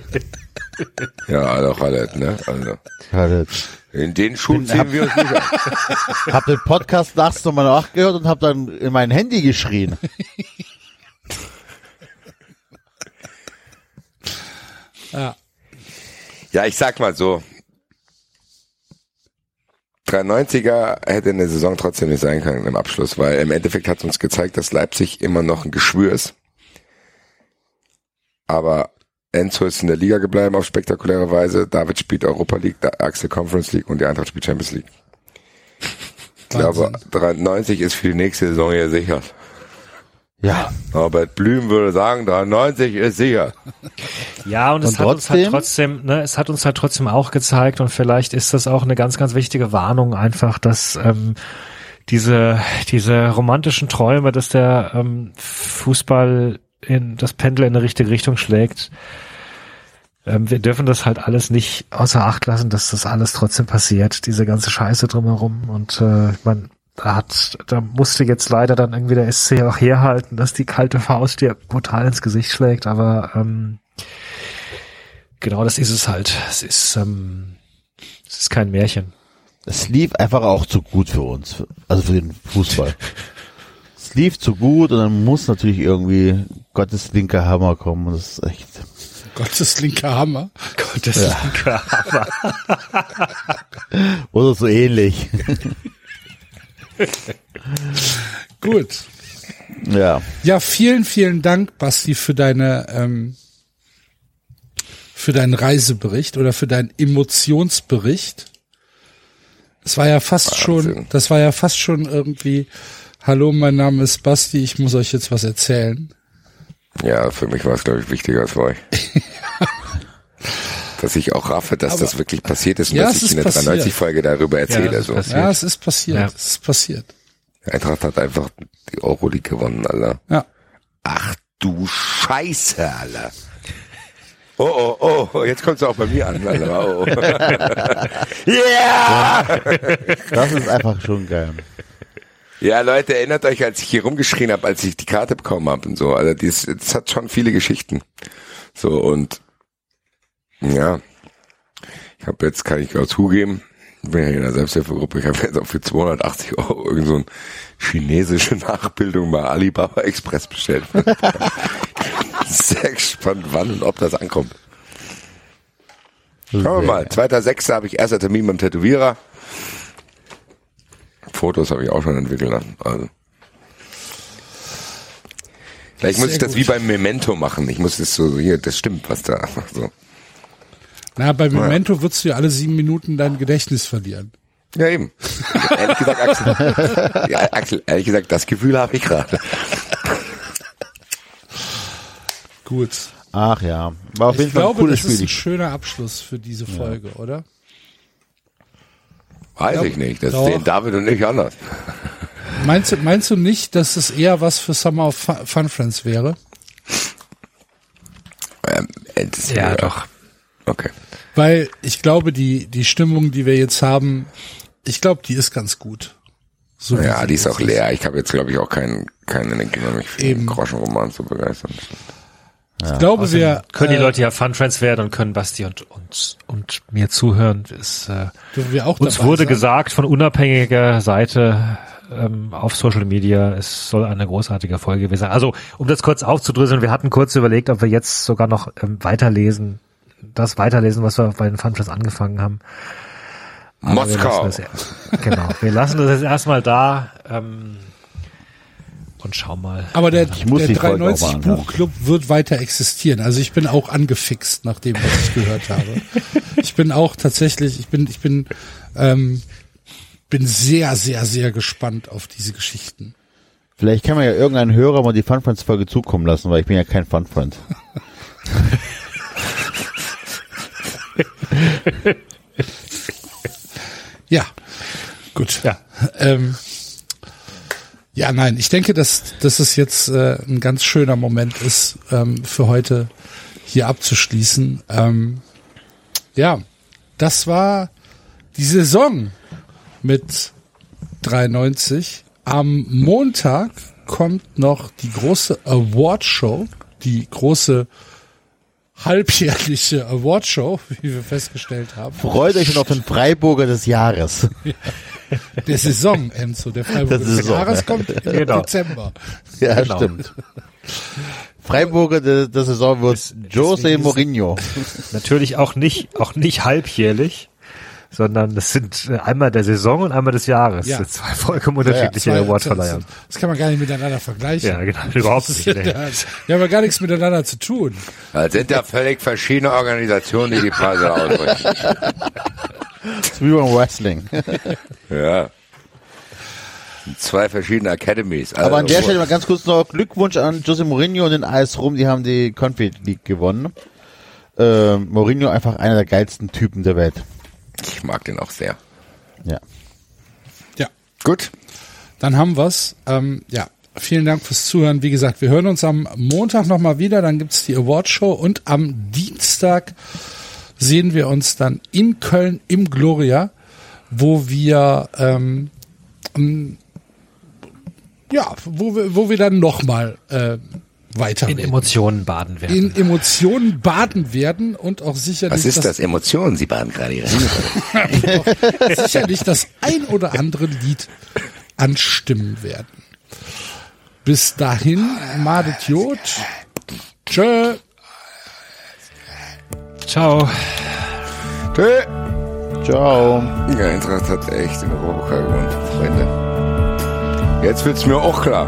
Ja, doch Khaled, ne? Also, Hat in den Schuhen ziehen wir uns nicht an. hab den Podcast nachts nochmal nachgehört und hab dann in mein Handy geschrien. Ja. Ja, ich sag mal so. 93er hätte eine Saison trotzdem nicht sein können im Abschluss, weil im Endeffekt hat uns gezeigt, dass Leipzig immer noch ein Geschwür ist. Aber Enzo ist in der Liga geblieben auf spektakuläre Weise. David spielt Europa League, der Axel Conference League und die Eintracht spielt Champions League. Ich glaube, 93 ist für die nächste Saison hier sicher. Ja. Norbert Blüm würde sagen, 93 ist sicher. Ja, und es Und hat uns halt trotzdem? trotzdem, ne, es hat uns halt trotzdem auch gezeigt und vielleicht ist das auch eine ganz, ganz wichtige Warnung einfach, dass ähm, diese, diese romantischen Träume, dass der ähm, Fußball in das Pendel in eine richtige Richtung schlägt. Ähm, wir dürfen das halt alles nicht außer Acht lassen, dass das alles trotzdem passiert, diese ganze Scheiße drumherum. Und äh, man da hat, da musste jetzt leider dann irgendwie der SC auch herhalten, dass die kalte Faust dir brutal ins Gesicht schlägt, aber ähm, genau das ist es halt. Es ist, ähm, es ist kein Märchen. Es lief einfach auch zu gut für uns. Also für den Fußball. es lief zu gut und dann muss natürlich irgendwie Gottes linker Hammer kommen. Und das ist echt. Gottes linker Hammer. Gottes ja. Oder so ähnlich. Gut. ja. Ja, vielen, vielen Dank, Basti, für deine, ähm, für deinen Reisebericht oder für deinen Emotionsbericht. Das war ja fast schon, Wahnsinn. das war ja fast schon irgendwie, hallo, mein Name ist Basti, ich muss euch jetzt was erzählen. Ja, für mich war es, glaube ich, wichtiger als für euch. dass ich auch raffe, dass Aber- das wirklich passiert ist und Ja, dass ich in der passiert. 93-Folge darüber erzähle. ist so. Ja, es ist passiert. Ja. Es ist passiert. Eintracht hat einfach die Euroleague gewonnen, Alter. Ja. Ach du Scheiße, Alter. Oh, oh, oh, jetzt kommt's auch bei mir an, Alter. Oh. Ja! Das ist einfach schon geil. Ja, Leute, erinnert euch, als ich hier rumgeschrien habe, als ich die Karte bekommen habe und so. Also das, das hat schon viele Geschichten. So und ja, ich habe jetzt, kann ich auch zugeben, ich bin ja in der Selbsthilfegruppe, ich habe jetzt auch für 280 Euro irgend so eine chinesische Nachbildung bei Alibaba Express bestellt. Sehr gespannt, wann und ob das ankommt. Schauen wir mal. 2.6. habe ich erster Termin beim Tätowierer. Fotos habe ich auch schon entwickeln lassen. Also. Vielleicht muss ich das gut. wie beim Memento machen. Ich muss das so, hier, das stimmt, was da, so. Na, bei Memento würdest du ja alle sieben Minuten dein Gedächtnis verlieren. Ja, eben. ehrlich gesagt, Axel, ja, Axel, ehrlich gesagt, das Gefühl habe ich gerade. Gut. Ach ja, war auf jeden Ich Fall ein glaube, cooles das ist Spiel. ein schöner Abschluss für diese Folge, oder? Weiß Ja, ich nicht. Das sehen David und ich anders. Meinst du, meinst du nicht, dass es eher was für Summer of Fun Friends wäre? Ähm, äh, das- Ja, doch. Okay. Weil ich glaube, die, die Stimmung, die wir jetzt haben, ich glaube, die ist ganz gut. So Ja, die ist auch leer. Ich habe jetzt, glaube ich, auch keinen, keinen Energie mehr, mich für Eben. den Groschenroman zu begeistern. Ich glaube, wir Können die äh, Leute ja Fun Friends werden und können Basti und und und mir zuhören. Ist, äh, wir auch uns wurde sein. gesagt von unabhängiger Seite ähm, auf Social Media, es soll eine großartige Folge gewesen sein. Also um das kurz aufzudröseln, wir hatten kurz überlegt, ob wir jetzt sogar noch ähm, weiterlesen, das weiterlesen, was wir bei den Fun Friends angefangen haben. Aber wir Moskau. lassen Das, genau, wir lassen das jetzt erstmal da ähm, und schauen mal. Aber der, der die Folge auch mal 93 anhören. Buchclub wird weiter existieren. Also ich bin auch angefixt nach dem, was ich gehört habe. Ich bin auch tatsächlich, ich bin, ich bin, ähm, bin sehr, sehr, sehr gespannt auf diese Geschichten. Vielleicht kann man ja irgendeinen Hörer mal die Fun Friends Folge zukommen lassen, weil ich bin ja kein Fun Friend. Ja, gut. Ja. Ähm, ja, nein, ich denke, dass, dass es jetzt äh, ein ganz schöner Moment ist, ähm, für heute hier abzuschließen. Ähm, ja, das war die Saison mit 93. Am Montag kommt noch die große Awardshow, die große halbjährliche Awardshow, wie wir festgestellt haben. Freut euch schon auf den Freiburger des Jahres. Der Saison, Enzo. Der Freiburger des Saison, Jahres ja. kommt im Genau. Dezember. Ja, Genau. stimmt. Freiburger der, der Saison wird Jose Mourinho. Natürlich auch nicht, auch nicht halbjährlich, sondern das sind äh, einmal der Saison und einmal des Jahres. Ja. Das sind zwei vollkommen unterschiedliche Zwei- Awardverleiher. Das, das kann man gar nicht miteinander vergleichen. Ja, genau, überhaupt nicht. Nee. Die haben ja gar nichts miteinander zu tun. Das sind ja völlig verschiedene Organisationen, die die Preise ausrichten. Das ist wie beim Wrestling. Ja. Zwei verschiedene Academies. Also, Aber an der Stelle mal ganz kurz noch Glückwunsch an Jose Mourinho und den AS Rom, die haben die Confed League gewonnen. Äh, Mourinho einfach einer der geilsten Typen der Welt. Ich mag den auch sehr. Ja. Ja, Gut. dann haben wir's. Ähm, ja, vielen Dank fürs Zuhören. Wie gesagt, wir hören uns am Montag nochmal wieder. Dann gibt's die Awardshow und am Dienstag sehen wir uns dann in Köln im Gloria, wo wir ähm, ähm, ja, wo wir, wo wir dann nochmal äh, weiter In Emotionen baden werden. in Emotionen baden werden und auch sicherlich Was ist das? Emotionen, Sie baden gerade Ihre sicherlich das ein oder andere Lied anstimmen werden. Bis dahin, Madet Jod. Tschö. Ciao. Tschö. Ciao. Ja, Eintracht hat echt den Europapokal gewonnen, Freunde. Jetzt wird's mir auch klar.